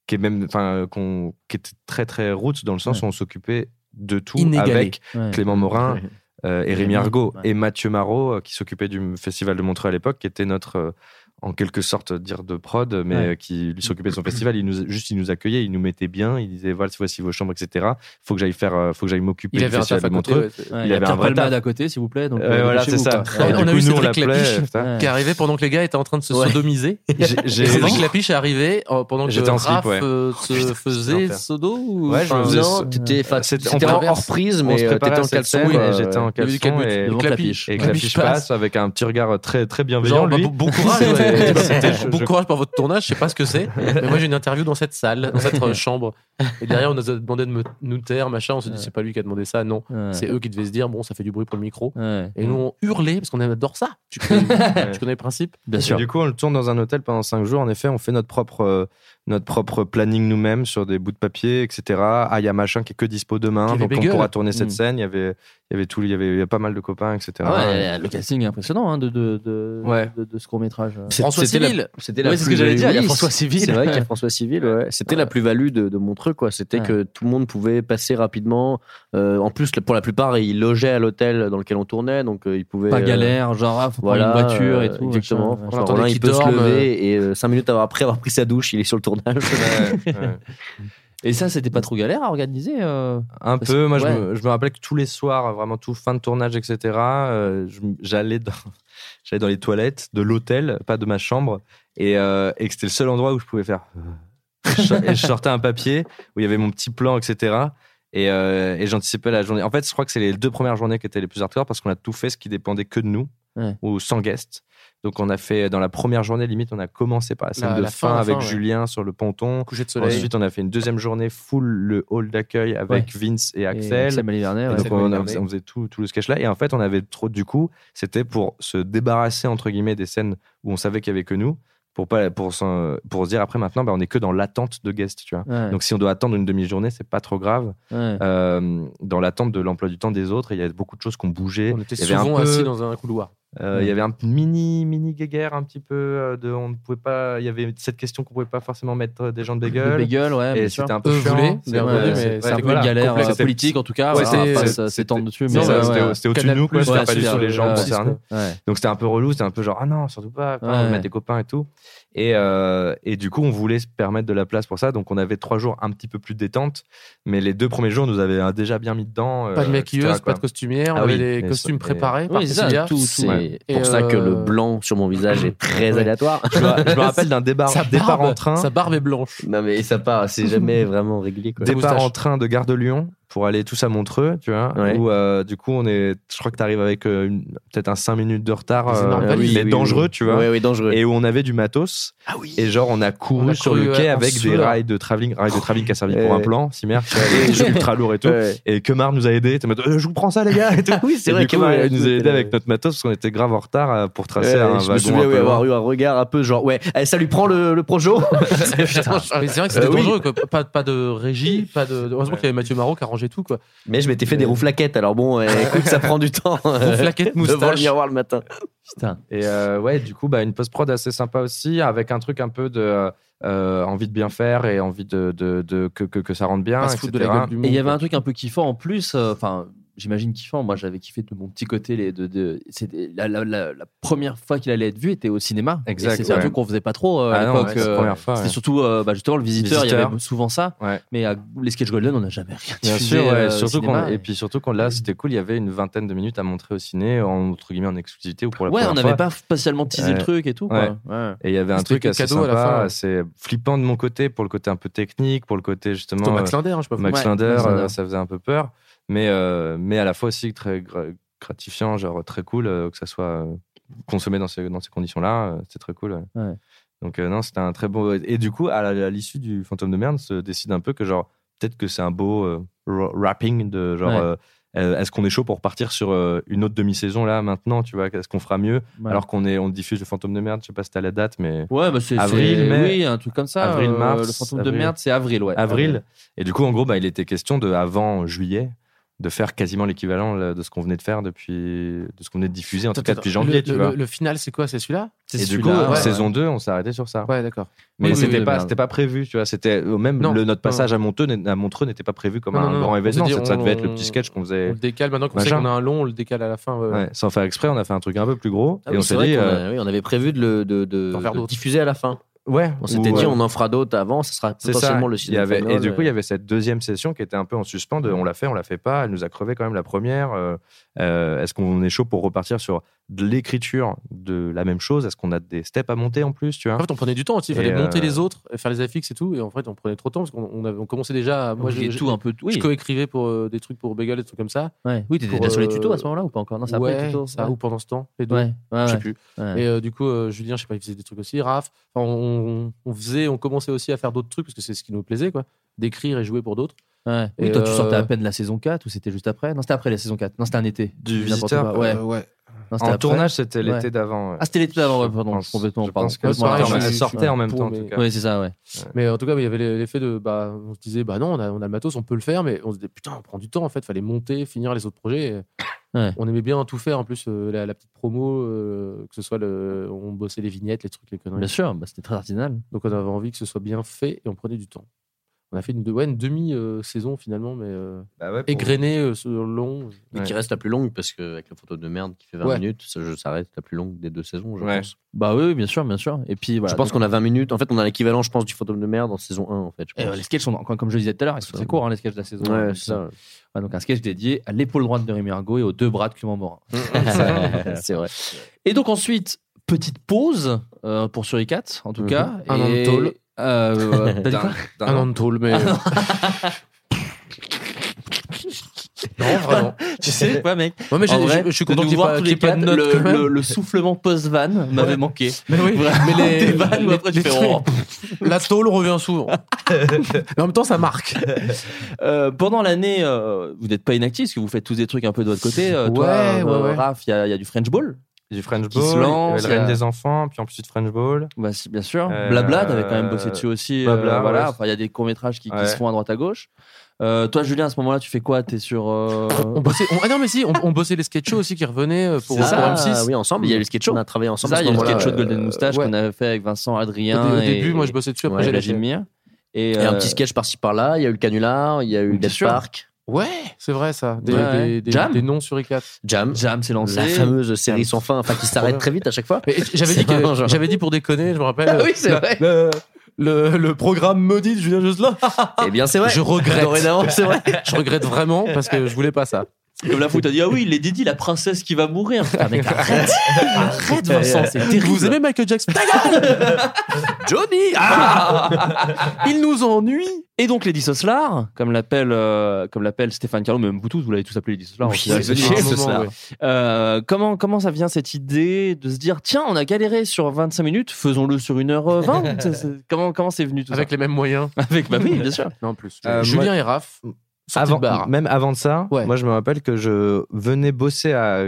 Speaker 8: qui est même, enfin, qu'on, qui était très très roots dans le sens où on s'occupait de tout
Speaker 3: Inégalé.
Speaker 8: avec
Speaker 7: Ouais.
Speaker 8: Clément Morin.
Speaker 9: Ouais.
Speaker 8: euh, et Rémi
Speaker 7: Rémi,
Speaker 8: Argot
Speaker 7: ouais.
Speaker 8: et Mathieu Marot euh, qui s'occupait du festival de Montreux à l'époque qui était notre euh, en quelque sorte dire de prod mais
Speaker 7: Ouais.
Speaker 8: qui lui s'occupait de son festival il nous juste il nous accueillait il nous mettait bien il disait voilà voici vos chambres etc faut que j'aille faire euh, faut que j'aille m'occuper
Speaker 3: Il
Speaker 8: du
Speaker 3: avait un
Speaker 8: festival
Speaker 3: taf
Speaker 8: de
Speaker 3: à côté. Ouais,
Speaker 7: Ouais,
Speaker 8: Il
Speaker 7: il y a
Speaker 8: avait un vrai
Speaker 7: Palmade
Speaker 8: taf.
Speaker 7: à côté, s'il vous plaît. Donc,
Speaker 8: Euh,
Speaker 7: euh,
Speaker 8: voilà c'est ça. Et
Speaker 3: On a
Speaker 8: coup
Speaker 3: eu Cédric Lapiche.
Speaker 8: putain.
Speaker 3: qui est arrivé pendant que les gars étaient en train de se
Speaker 9: Ouais.
Speaker 3: sodomiser. [LAUGHS]
Speaker 8: J'ai- j'ai-
Speaker 3: Cédric Lapiche est arrivé pendant que
Speaker 8: J'étais en slip,
Speaker 3: Raph
Speaker 8: ouais.
Speaker 3: euh, se faisait sodo ou...
Speaker 8: Ouais, je faisais C'était-
Speaker 9: en mais t'étais en caleçon.
Speaker 8: j'étais en caleçon et
Speaker 3: Lapiche. passe.
Speaker 8: avec un petit regard très très bienveillant lui
Speaker 3: bon, courage, ouais.
Speaker 8: Ouais, [LAUGHS] je-
Speaker 3: bon
Speaker 8: je-
Speaker 3: courage pour votre tournage, je sais pas ce que c'est. Mais moi, j'ai une interview dans cette salle, dans cette [LAUGHS] chambre. Et derrière, on nous a demandé de me- nous taire, machin. On s'est dit, c'est pas lui qui a demandé ça, non.
Speaker 7: Ouais.
Speaker 3: C'est eux qui devaient se dire, bon, ça fait du bruit pour le micro.
Speaker 7: Ouais.
Speaker 3: Et nous, on hurlait parce qu'on adore ça. Tu connais, [LAUGHS] tu connais le principe
Speaker 7: Bien
Speaker 8: Et
Speaker 7: sûr.
Speaker 8: du coup, on le tourne dans un hôtel pendant cinq jours. En effet, on fait notre propre, euh, notre propre planning nous-mêmes sur des bouts de papier, etc. Ah, il y a machin qui est que dispo demain, donc on pourra tourner cette
Speaker 7: Mm.
Speaker 8: scène. Il y avait, il y avait tout, il y avait, il y a pas mal de copains, etc.
Speaker 7: Ah ouais, le casting est impressionnant hein, de, de, de,
Speaker 8: Ouais.
Speaker 7: de, de ce court métrage.
Speaker 3: François
Speaker 9: c'était la-
Speaker 3: Civil.
Speaker 9: C'était la
Speaker 7: Ouais, c'est ce que j'allais dire, il y a François Civil.
Speaker 9: C'est vrai qu'il y a [LAUGHS] François Civil. Ouais. C'était la plus-value de, de Montreux, quoi. C'était
Speaker 7: Ouais.
Speaker 9: que tout le monde pouvait passer rapidement. Euh, en plus, pour la plupart, ils logeaient à l'hôtel dans lequel on tournait, donc euh, ils pouvaient.
Speaker 7: Pas
Speaker 9: euh,
Speaker 7: galère, genre, ah, faut
Speaker 9: Voilà,
Speaker 7: prendre une voiture et
Speaker 9: euh,
Speaker 7: tout.
Speaker 9: Exactement.
Speaker 3: qu'il
Speaker 9: il peut se
Speaker 3: dorme,
Speaker 9: lever et euh, cinq minutes après avoir pris sa douche, il est sur le tournage.
Speaker 8: Ouais, [LAUGHS] ouais.
Speaker 7: Et ça, c'était pas trop galère à organiser euh,
Speaker 8: Un peu.
Speaker 7: que-
Speaker 8: Moi, je, me, je me rappelais que tous les soirs, vraiment tout fin de tournage, etc. euh, j'allais dans, j'allais dans les toilettes de l'hôtel, pas de ma chambre, et, euh, et que c'était le seul endroit où je pouvais faire. Et je- et je sortais un papier où il y avait mon petit plan, etc. Et, euh, et j'anticipais la journée. En fait, je crois que c'est les deux premières journées qui étaient les plus hardcore parce qu'on a tout fait ce qui dépendait que de nous
Speaker 7: Ouais.
Speaker 8: ou sans guest. Donc, on a fait dans la première journée, limite, on a commencé par la scène
Speaker 3: La-
Speaker 8: de
Speaker 3: la
Speaker 8: fin, avec
Speaker 3: fin, ouais.
Speaker 8: Julien sur le ponton.
Speaker 3: Coucher de soleil.
Speaker 8: Ensuite, on a fait une deuxième journée full le hall d'accueil avec Vince et
Speaker 7: et
Speaker 8: Axel.
Speaker 7: Axel Malivernet,
Speaker 8: Et
Speaker 7: ouais.
Speaker 8: donc on, faisait, tout, tout le sketch là. Et en fait, on avait trop. Du coup, c'était pour se débarrasser entre guillemets des scènes où on savait qu'il y avait que nous, pour pas pour s'en- pour se dire après maintenant, bah, on est que dans l'attente de guests, tu vois.
Speaker 7: Ouais,
Speaker 8: Donc si on doit attendre une demi-journée, c'est pas trop grave.
Speaker 7: ouais.
Speaker 8: Euh, dans l'attente de l'emploi du temps des autres, il y a beaucoup de choses qu'on bougeait.
Speaker 3: On était souvent
Speaker 8: peu-
Speaker 3: assis dans un couloir.
Speaker 8: Euh, Il y avait un mini mini guéguerre un petit peu euh, de on ne pouvait pas. Il y avait cette question qu'on pouvait pas forcément mettre euh, des gens de bagel.
Speaker 7: bagel, ouais,
Speaker 8: Et c'était un peu
Speaker 3: Eux
Speaker 8: chiant. ouais, ouais,
Speaker 7: un peu
Speaker 8: voilà.
Speaker 7: une galère
Speaker 3: complexe.
Speaker 7: euh,
Speaker 8: C'était-
Speaker 7: politique, en tout cas.
Speaker 8: Ouais,
Speaker 7: voilà,
Speaker 8: c'était-
Speaker 7: enfin,
Speaker 8: c'était-
Speaker 7: ça s'étend dessus. Mais
Speaker 8: c'était
Speaker 7: ouais.
Speaker 8: c'était au-dessus de nous, quoi. C'était
Speaker 7: ouais,
Speaker 8: pas du tout les gens concernés. Donc c'était un peu relou, c'était un peu genre ah non, surtout pas, pas,
Speaker 7: Ouais.
Speaker 8: on met des copains et tout. Et, euh, et du coup, on voulait se permettre de la place pour ça. Donc on avait trois jours un petit peu plus détente, mais les deux premiers jours nous avaient euh, déjà bien mis dedans.
Speaker 3: Pas de
Speaker 8: euh,
Speaker 3: maquilleuse, pas de costumière, on
Speaker 8: Ah
Speaker 3: avait
Speaker 8: oui,
Speaker 3: des
Speaker 8: mais
Speaker 3: costumes préparés par
Speaker 7: Oui, c'est tout- tout-
Speaker 9: C'est
Speaker 7: Ouais.
Speaker 9: Pour ça que le blanc sur mon visage est très aléatoire.
Speaker 8: Je me, je me [LAUGHS] rappelle d'un départ,
Speaker 3: Sa
Speaker 8: départ
Speaker 3: barbe,
Speaker 8: en train.
Speaker 3: sa barbe est blanche.
Speaker 9: non mais ça part, c'est jamais vraiment réglé. Quoi.
Speaker 8: Départ en train de Gare de Lyon pour aller tous à Montreux, tu vois.
Speaker 9: Ouais.
Speaker 8: Où euh, du coup, on est, je crois que tu arrives avec euh, une- peut-être un 5 minutes de retard, euh,
Speaker 9: Ah
Speaker 8: mais dangereux, tu vois.
Speaker 9: Oui, oui, dangereux.
Speaker 8: Et où on avait du matos. Et genre, on a couru
Speaker 3: On a
Speaker 8: sur
Speaker 3: couru,
Speaker 8: le
Speaker 3: ouais,
Speaker 8: quai
Speaker 3: en
Speaker 8: avec des rails de travelling, rails de travelling qui a servi [LAUGHS] pour
Speaker 9: Ouais.
Speaker 8: un plan, Cimer, tu vois, des trucs ultra lourds et tout.
Speaker 9: Ouais.
Speaker 8: Et Kemar nous a aidés. T'es en mode, Euh, je vous prends ça, les gars. Et tout. [LAUGHS]
Speaker 9: oui, c'est
Speaker 8: Et
Speaker 9: vrai
Speaker 8: du coup,
Speaker 9: Kemar,
Speaker 8: il nous a aidés avec notre matos parce qu'on était grave en retard euh, pour tracer
Speaker 9: Ouais,
Speaker 8: un
Speaker 9: je
Speaker 8: wagon
Speaker 9: me souviens oui, avoir
Speaker 8: loin.
Speaker 9: eu un regard un peu genre ouais, allez, ça lui prend le, le projo. [LAUGHS]
Speaker 3: Putain, mais c'est vrai que c'était
Speaker 9: Euh, oui.
Speaker 3: dangereux. Quoi. Pas, pas de régie, pas de. Heureusement qu'il y avait Mathieu Marot qui a rangé tout. Quoi.
Speaker 9: Mais je m'étais fait des rouflaquettes, alors bon, euh, [LAUGHS] écoute, ça prend du temps.
Speaker 3: Rouflaquettes,
Speaker 9: Devant le
Speaker 3: moustache.
Speaker 9: miroir le matin.
Speaker 7: Putain.
Speaker 8: Et euh, ouais, du coup, bah, une post-prod assez sympa aussi, avec un truc un peu de euh, envie de bien faire et envie de, de, de- que, que, que ça rentre bien, etc.
Speaker 3: gueule du monde.
Speaker 7: Et il y avait un truc un peu kiffant en plus, euh, enfin, j'imagine kiffant. Moi, j'avais kiffé de mon petit côté. Les, de, de, c'était la, la, la, la première fois qu'il allait être vu était au cinéma.
Speaker 8: Exact,
Speaker 7: un
Speaker 8: ouais.
Speaker 7: truc qu'on faisait pas trop euh, à
Speaker 8: Ah non,
Speaker 7: l'époque.
Speaker 8: ouais, c'est la
Speaker 7: euh,
Speaker 8: première fois,
Speaker 7: C'était
Speaker 8: ouais.
Speaker 7: surtout euh, bah, justement le visiteur. Il y avait souvent ça.
Speaker 8: Ouais.
Speaker 7: Mais à les sketch golden, on n'a jamais rien
Speaker 8: Bien
Speaker 7: diffusé.
Speaker 8: sûr,
Speaker 7: euh,
Speaker 8: surtout
Speaker 7: cinéma.
Speaker 8: qu'on- et puis surtout quand là c'était cool, il y avait une vingtaine de minutes à montrer au ciné en entre guillemets en exclusivité ou pour la
Speaker 7: Ouais, on
Speaker 8: première
Speaker 7: n'avait
Speaker 8: fois.
Speaker 7: pas spécialement teasé le truc et tout.
Speaker 8: Ouais.
Speaker 7: Quoi. Ouais.
Speaker 8: Et il y avait un truc assez
Speaker 3: à
Speaker 8: sympa,
Speaker 3: ouais.
Speaker 8: assez flippant de mon côté pour le côté un peu technique, pour le côté justement
Speaker 3: Max
Speaker 8: euh,
Speaker 3: Linder, hein, je sais pas.
Speaker 8: Max euh,
Speaker 7: Linder.
Speaker 8: ça faisait un peu peur, mais euh, mais à la fois aussi très gra- gratifiant, genre très cool euh, que ça soit euh, consommé dans ces dans ces conditions-là, c'était très cool. ouais.
Speaker 7: Ouais.
Speaker 8: Donc non, c'était un très beau et du coup à l'issue du fantôme de merde, se décide un peu que genre peut-être que c'est un beau euh, ra- rapping de genre euh, est-ce qu'on est chaud pour partir sur euh, une autre demi-saison là maintenant, tu vois, est-ce qu'on fera mieux?
Speaker 7: Ouais.
Speaker 8: alors qu'on est on diffuse le fantôme de merde, je sais pas si t'as la date mais
Speaker 7: Ouais, bah c'est
Speaker 8: Avril,
Speaker 7: c'est-
Speaker 8: mai.
Speaker 7: oui, un truc comme ça.
Speaker 8: Avril,
Speaker 7: euh,
Speaker 8: mars,
Speaker 7: le fantôme
Speaker 8: avril.
Speaker 7: de merde, c'est avril, ouais.
Speaker 8: avril. Et du coup, en gros, bah, il était question de, avant juillet, de faire quasiment l'équivalent de ce qu'on venait de faire depuis, de ce qu'on venait de diffuser, en tout cas depuis janvier,
Speaker 3: le,
Speaker 8: tu
Speaker 3: le-
Speaker 8: vois.
Speaker 3: le final, c'est quoi? C'est celui-là?
Speaker 7: C'est
Speaker 8: et du coup,
Speaker 7: ouais.
Speaker 8: saison 2, on s'est arrêté sur ça.
Speaker 3: Ouais, d'accord.
Speaker 8: Mais
Speaker 3: Oui, oui,
Speaker 8: c'était
Speaker 3: oui,
Speaker 8: pas, c'était pas prévu, tu vois. C'était même
Speaker 3: Non,
Speaker 8: le, notre
Speaker 3: non.
Speaker 8: passage à Montreux, à Montreux n'était pas prévu comme
Speaker 3: Non,
Speaker 8: un grand
Speaker 3: On
Speaker 8: événement.
Speaker 3: dit,
Speaker 8: Ça,
Speaker 3: on-
Speaker 8: devait être le petit sketch qu'on
Speaker 3: On
Speaker 8: faisait.
Speaker 3: le décale maintenant qu'on sait qu'on a un long, on le décale à la fin. ouais, ouais.
Speaker 8: Ouais, sans faire exprès, on a fait un truc un peu plus gros.
Speaker 9: Ah
Speaker 8: et
Speaker 9: oui,
Speaker 8: on s'est dit, euh,
Speaker 9: oui, on avait prévu de le diffuser à la fin.
Speaker 8: Ouais,
Speaker 9: On s'était dit,
Speaker 8: euh,
Speaker 9: on en fera d'autres avant, ça sera
Speaker 8: ça.
Speaker 9: potentiellement le cinéma.
Speaker 8: avait, et du coup, il y
Speaker 9: euh,
Speaker 8: avait cette deuxième session qui était un peu en suspens de on l'a fait, on l'a fait pas. Elle nous a crevé quand même la première. Euh, euh, Est-ce qu'on est chaud pour repartir sur de l'écriture de la même chose? Est-ce qu'on a des steps à monter en plus tu vois?
Speaker 3: En fait, on prenait du temps aussi. Il fallait monter
Speaker 8: euh,
Speaker 3: les autres, et faire les affixes et tout. Et en fait, on prenait trop de temps parce qu'on on avait- on commençait déjà. à- Moi, j'ai
Speaker 7: tout un peu. Oui,
Speaker 3: Je coécrivais pour euh, des trucs pour Bagel, des trucs comme ça.
Speaker 7: ouais. oui t'étais déjà sur les
Speaker 3: euh,
Speaker 7: tutos à ce moment-là ou pas encore? Non, c'est après les
Speaker 3: ouais,
Speaker 7: tutos.
Speaker 3: ça,
Speaker 7: ouais.
Speaker 3: ou pendant ce temps, les deux.
Speaker 7: Ouais, ouais,
Speaker 3: je sais plus.
Speaker 7: Ouais.
Speaker 3: Et euh, du coup, euh, Julien, je sais pas, il faisait des trucs aussi. Raph, enfin, on, on faisait, on commençait aussi à faire d'autres trucs parce que c'est ce qui nous plaisait, quoi. D'écrire et jouer pour d'autres.
Speaker 7: Ouais. Oui,
Speaker 3: Et,
Speaker 7: toi, tu
Speaker 3: euh,
Speaker 7: sortais à peine la saison 4 ou c'était juste après? Non, c'était après la saison 4. Non, c'était un été.
Speaker 8: Du visiteur
Speaker 7: quoi. Ouais.
Speaker 3: Euh, ouais.
Speaker 7: Non,
Speaker 8: En
Speaker 7: après.
Speaker 8: tournage, c'était
Speaker 7: Ouais.
Speaker 8: l'été d'avant. ouais.
Speaker 7: Ah, c'était l'été d'avant, ouais, pardon.
Speaker 8: pense-
Speaker 7: complètement,
Speaker 8: je
Speaker 7: pardon.
Speaker 8: pense que
Speaker 7: Complètement
Speaker 3: pareil, je
Speaker 8: sortait en même
Speaker 3: pour,
Speaker 8: temps, en
Speaker 3: mais-
Speaker 8: tout cas.
Speaker 7: Ouais, c'est ça, ouais.
Speaker 3: Mais en tout cas, il y avait l'effet de, bah, on se disait, bah non, on a, on a le matos, on peut le faire, mais on se disait, putain, on prend du temps, en fait, fallait monter, finir les autres projets.
Speaker 7: Ouais.
Speaker 3: On aimait bien tout faire, en plus, euh, la, la petite promo, euh, que ce soit le, on bossait les vignettes, les trucs, les conneries.
Speaker 7: Bien sûr, bah, c'était très artisanal.
Speaker 3: Donc on avait envie que ce soit bien fait et on prenait du temps. On a fait une, ouais, une demi-saison finalement, mais euh,
Speaker 8: Bah ouais, pour-
Speaker 3: égrenée euh, sur le long.
Speaker 9: Mais qui reste la plus longue parce qu'avec la photo de merde qui fait 20
Speaker 3: Ouais.
Speaker 9: minutes, ça, je- ça reste la plus longue des deux saisons, je
Speaker 8: Ouais.
Speaker 9: pense.
Speaker 7: Bah oui, bien sûr, bien sûr. Et puis, voilà.
Speaker 9: je pense qu'on a 20 minutes. En fait, on a l'équivalent, je pense, du photo de merde en saison 1, en fait. je
Speaker 7: Et, euh,
Speaker 9: pense.
Speaker 7: les sketchs sont, comme comme je le disais tout à l'heure, ils sont très courts, hein, les sketchs de la saison.
Speaker 9: Ouais,
Speaker 7: Donc,
Speaker 9: c'est ça.
Speaker 7: ouais, donc un sketch dédié à l'épaule droite de Rémi Argot et aux deux bras de Clément Morin. [LAUGHS] [LAUGHS]
Speaker 9: c'est vrai.
Speaker 7: Et donc ensuite, petite pause euh, pour Suricat, en tout
Speaker 3: Mhm.
Speaker 7: cas.
Speaker 3: Un
Speaker 7: et. Euh, T'as dit quoi
Speaker 8: D'un-
Speaker 3: Un an de tôle, mais. [LAUGHS] non, vraiment.
Speaker 7: Tu sais quoi, mec
Speaker 3: Ouais, mais
Speaker 7: vrai,
Speaker 3: je, je suis
Speaker 7: de
Speaker 3: content ait
Speaker 7: voir
Speaker 3: pas,
Speaker 7: tous les
Speaker 3: de
Speaker 7: quatre, le, soufflement post-van m'avait manqué.
Speaker 3: Mais oui,
Speaker 7: Vraiment,
Speaker 3: mais les,
Speaker 7: des vannes après tu
Speaker 3: les
Speaker 7: fais,
Speaker 3: trucs-
Speaker 7: oh.
Speaker 3: La tôle revient souvent. mais en même temps, ça marque.
Speaker 7: Euh, pendant l'année, euh, vous n'êtes pas inactif, parce que vous faites tous des trucs un peu de votre côté. Euh, toi,
Speaker 3: Ouais, ouais,
Speaker 7: euh,
Speaker 3: ouais.
Speaker 7: Raph, il y, a- il y a du French Ball.
Speaker 8: Du French
Speaker 7: Qui
Speaker 8: Ball,
Speaker 7: se
Speaker 8: il y
Speaker 7: lance,
Speaker 8: avait
Speaker 7: il y a-
Speaker 8: des enfants, puis ensuite French Ball.
Speaker 7: Bah, si, bien sûr.
Speaker 8: Euh,
Speaker 7: Blabla, t'avais quand même bossé dessus aussi. euh,
Speaker 8: Blabla,
Speaker 7: voilà.
Speaker 8: ouais.
Speaker 7: Enfin, il y a des courts-métrages qui, qui
Speaker 8: Ouais.
Speaker 7: se font à droite à gauche. Euh, toi, Julien, à ce moment-là, tu fais quoi? T'es sur. euh,
Speaker 3: On bossait, on- ah non, mais si, on, on bossait les sketchs shows aussi qui revenaient euh, pour,
Speaker 7: ça,
Speaker 3: pour
Speaker 9: Ah,
Speaker 3: M6.
Speaker 9: oui, ensemble.
Speaker 7: Il y a eu le sketch show.
Speaker 9: On a travaillé ensemble.
Speaker 7: ça, il y a le sketch show de
Speaker 9: euh,
Speaker 7: Golden Moustache
Speaker 3: ouais.
Speaker 7: qu'on avait fait avec Vincent, Adrien.
Speaker 3: Au, dé- au
Speaker 7: et-
Speaker 3: début, moi, je bossais dessus, après,
Speaker 7: la
Speaker 3: lâché.
Speaker 7: Jimir. Et,
Speaker 9: Et un
Speaker 7: euh,
Speaker 9: petit sketch par-ci par-là. Il y a eu le canular, il y a eu Dead
Speaker 7: sûr.
Speaker 9: Park,
Speaker 3: Ouais, c'est vrai ça. Des,
Speaker 7: Ouais,
Speaker 3: des, des,
Speaker 7: Jam
Speaker 3: des noms sur i4.
Speaker 9: Jam.
Speaker 7: Jam s'est lancé.
Speaker 9: La fameuse série
Speaker 3: Jam.
Speaker 9: sans fin, enfin qui s'arrête très vite à chaque fois.
Speaker 3: J'avais dit, que- j'avais dit pour déconner, je me rappelle.
Speaker 9: Ah oui, c'est
Speaker 3: le-
Speaker 9: vrai.
Speaker 3: Le, le, le programme maudit de Julien Jocelyn.
Speaker 9: Eh bien, c'est vrai.
Speaker 3: Je regrette.
Speaker 9: C'est vrai.
Speaker 3: Je regrette vraiment parce que je voulais pas ça.
Speaker 7: Comme la foot, t'as dit Ah oui, il est Didi, la princesse qui va mourir. Ah, mec, arrête Arrête, Vincent, c'est terrible.
Speaker 3: Vous aimez Michael Jackson? Ta gueule [LAUGHS] Johnny Ah [LAUGHS] Il nous ennuie
Speaker 7: Et donc, Lady Soslar, comme l'appelle euh, comme l'appelle Stéphane Carlo, même vous tous, vous l'avez tous appelé Lady Soslar.
Speaker 9: Oui,
Speaker 3: ouais.
Speaker 7: Euh, comment, comment ça vient cette idée de se dire tiens, on a galéré sur 25 minutes, faisons-le sur 1h20 C'est- [LAUGHS] c'est- Comment comment c'est venu tout
Speaker 3: Avec les mêmes moyens.
Speaker 7: ça Avec, bah oui, bien sûr.
Speaker 3: Non, en plus.
Speaker 8: Euh,
Speaker 3: Julien
Speaker 8: moi-
Speaker 3: et Raph.
Speaker 8: Avant,
Speaker 3: bar.
Speaker 8: même avant de ça,
Speaker 3: Ouais.
Speaker 8: moi je me rappelle que je venais bosser à,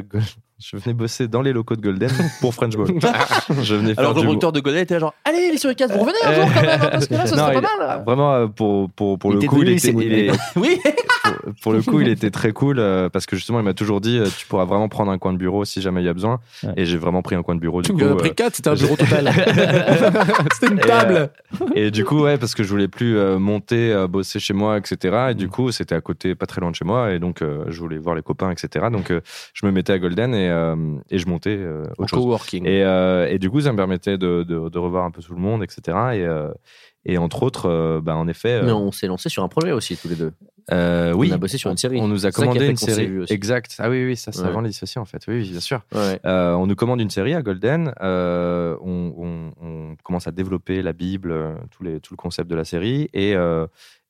Speaker 8: je venais bosser dans les locaux de Golden pour French Ball. [LAUGHS] je venais faire
Speaker 7: Alors le
Speaker 8: du-
Speaker 7: producteur de Godel était là genre allez les suricats, vous revenez un jour quand même, hein, parce que là, ça
Speaker 8: Non,
Speaker 7: serait
Speaker 8: il-
Speaker 7: pas mal.
Speaker 8: Vraiment euh, pour pour pour
Speaker 9: Il
Speaker 8: le coup,
Speaker 9: devenu
Speaker 8: il était,
Speaker 9: Louis
Speaker 8: il est- [LAUGHS]
Speaker 7: Oui,
Speaker 8: pour, pour le coup, il était très cool euh, parce que justement, il m'a toujours dit, euh, tu pourras vraiment prendre un coin de bureau si jamais il y a besoin. Et j'ai vraiment pris un coin de bureau. Du
Speaker 3: Tu
Speaker 8: coup,
Speaker 3: as pris
Speaker 8: euh,
Speaker 3: quatre, c'était un bureau total. [LAUGHS] c'était une
Speaker 8: et,
Speaker 3: table.
Speaker 8: euh, Et, du coup, ouais, parce que je voulais plus euh, monter, euh, bosser chez moi, etc. Et
Speaker 3: Mm.
Speaker 8: du coup, c'était à côté, pas très loin de chez moi, et donc euh, je voulais voir les copains, etc. Donc, euh, je me mettais à Golden et, euh, et je montais euh,
Speaker 3: En
Speaker 8: autre chose.
Speaker 3: coworking.
Speaker 8: Et, euh, et du coup, ça me permettait de, de, de revoir un peu tout le monde, etc. Et, et entre autres, bah, en effet.
Speaker 9: Mais on s'est lancé sur un projet aussi, tous les deux.
Speaker 8: euh, oui,
Speaker 9: On a bossé sur une série.
Speaker 8: On nous a commandé une série. Exact. Ah oui, oui, ça c'est
Speaker 9: Ouais.
Speaker 8: avant les dissociés en fait. Oui, oui, bien sûr.
Speaker 9: Ouais.
Speaker 8: Euh, on nous commande une série à Golden. euh, on, on- on commence à développer la Bible, tout, les, tout le concept de la série. Et,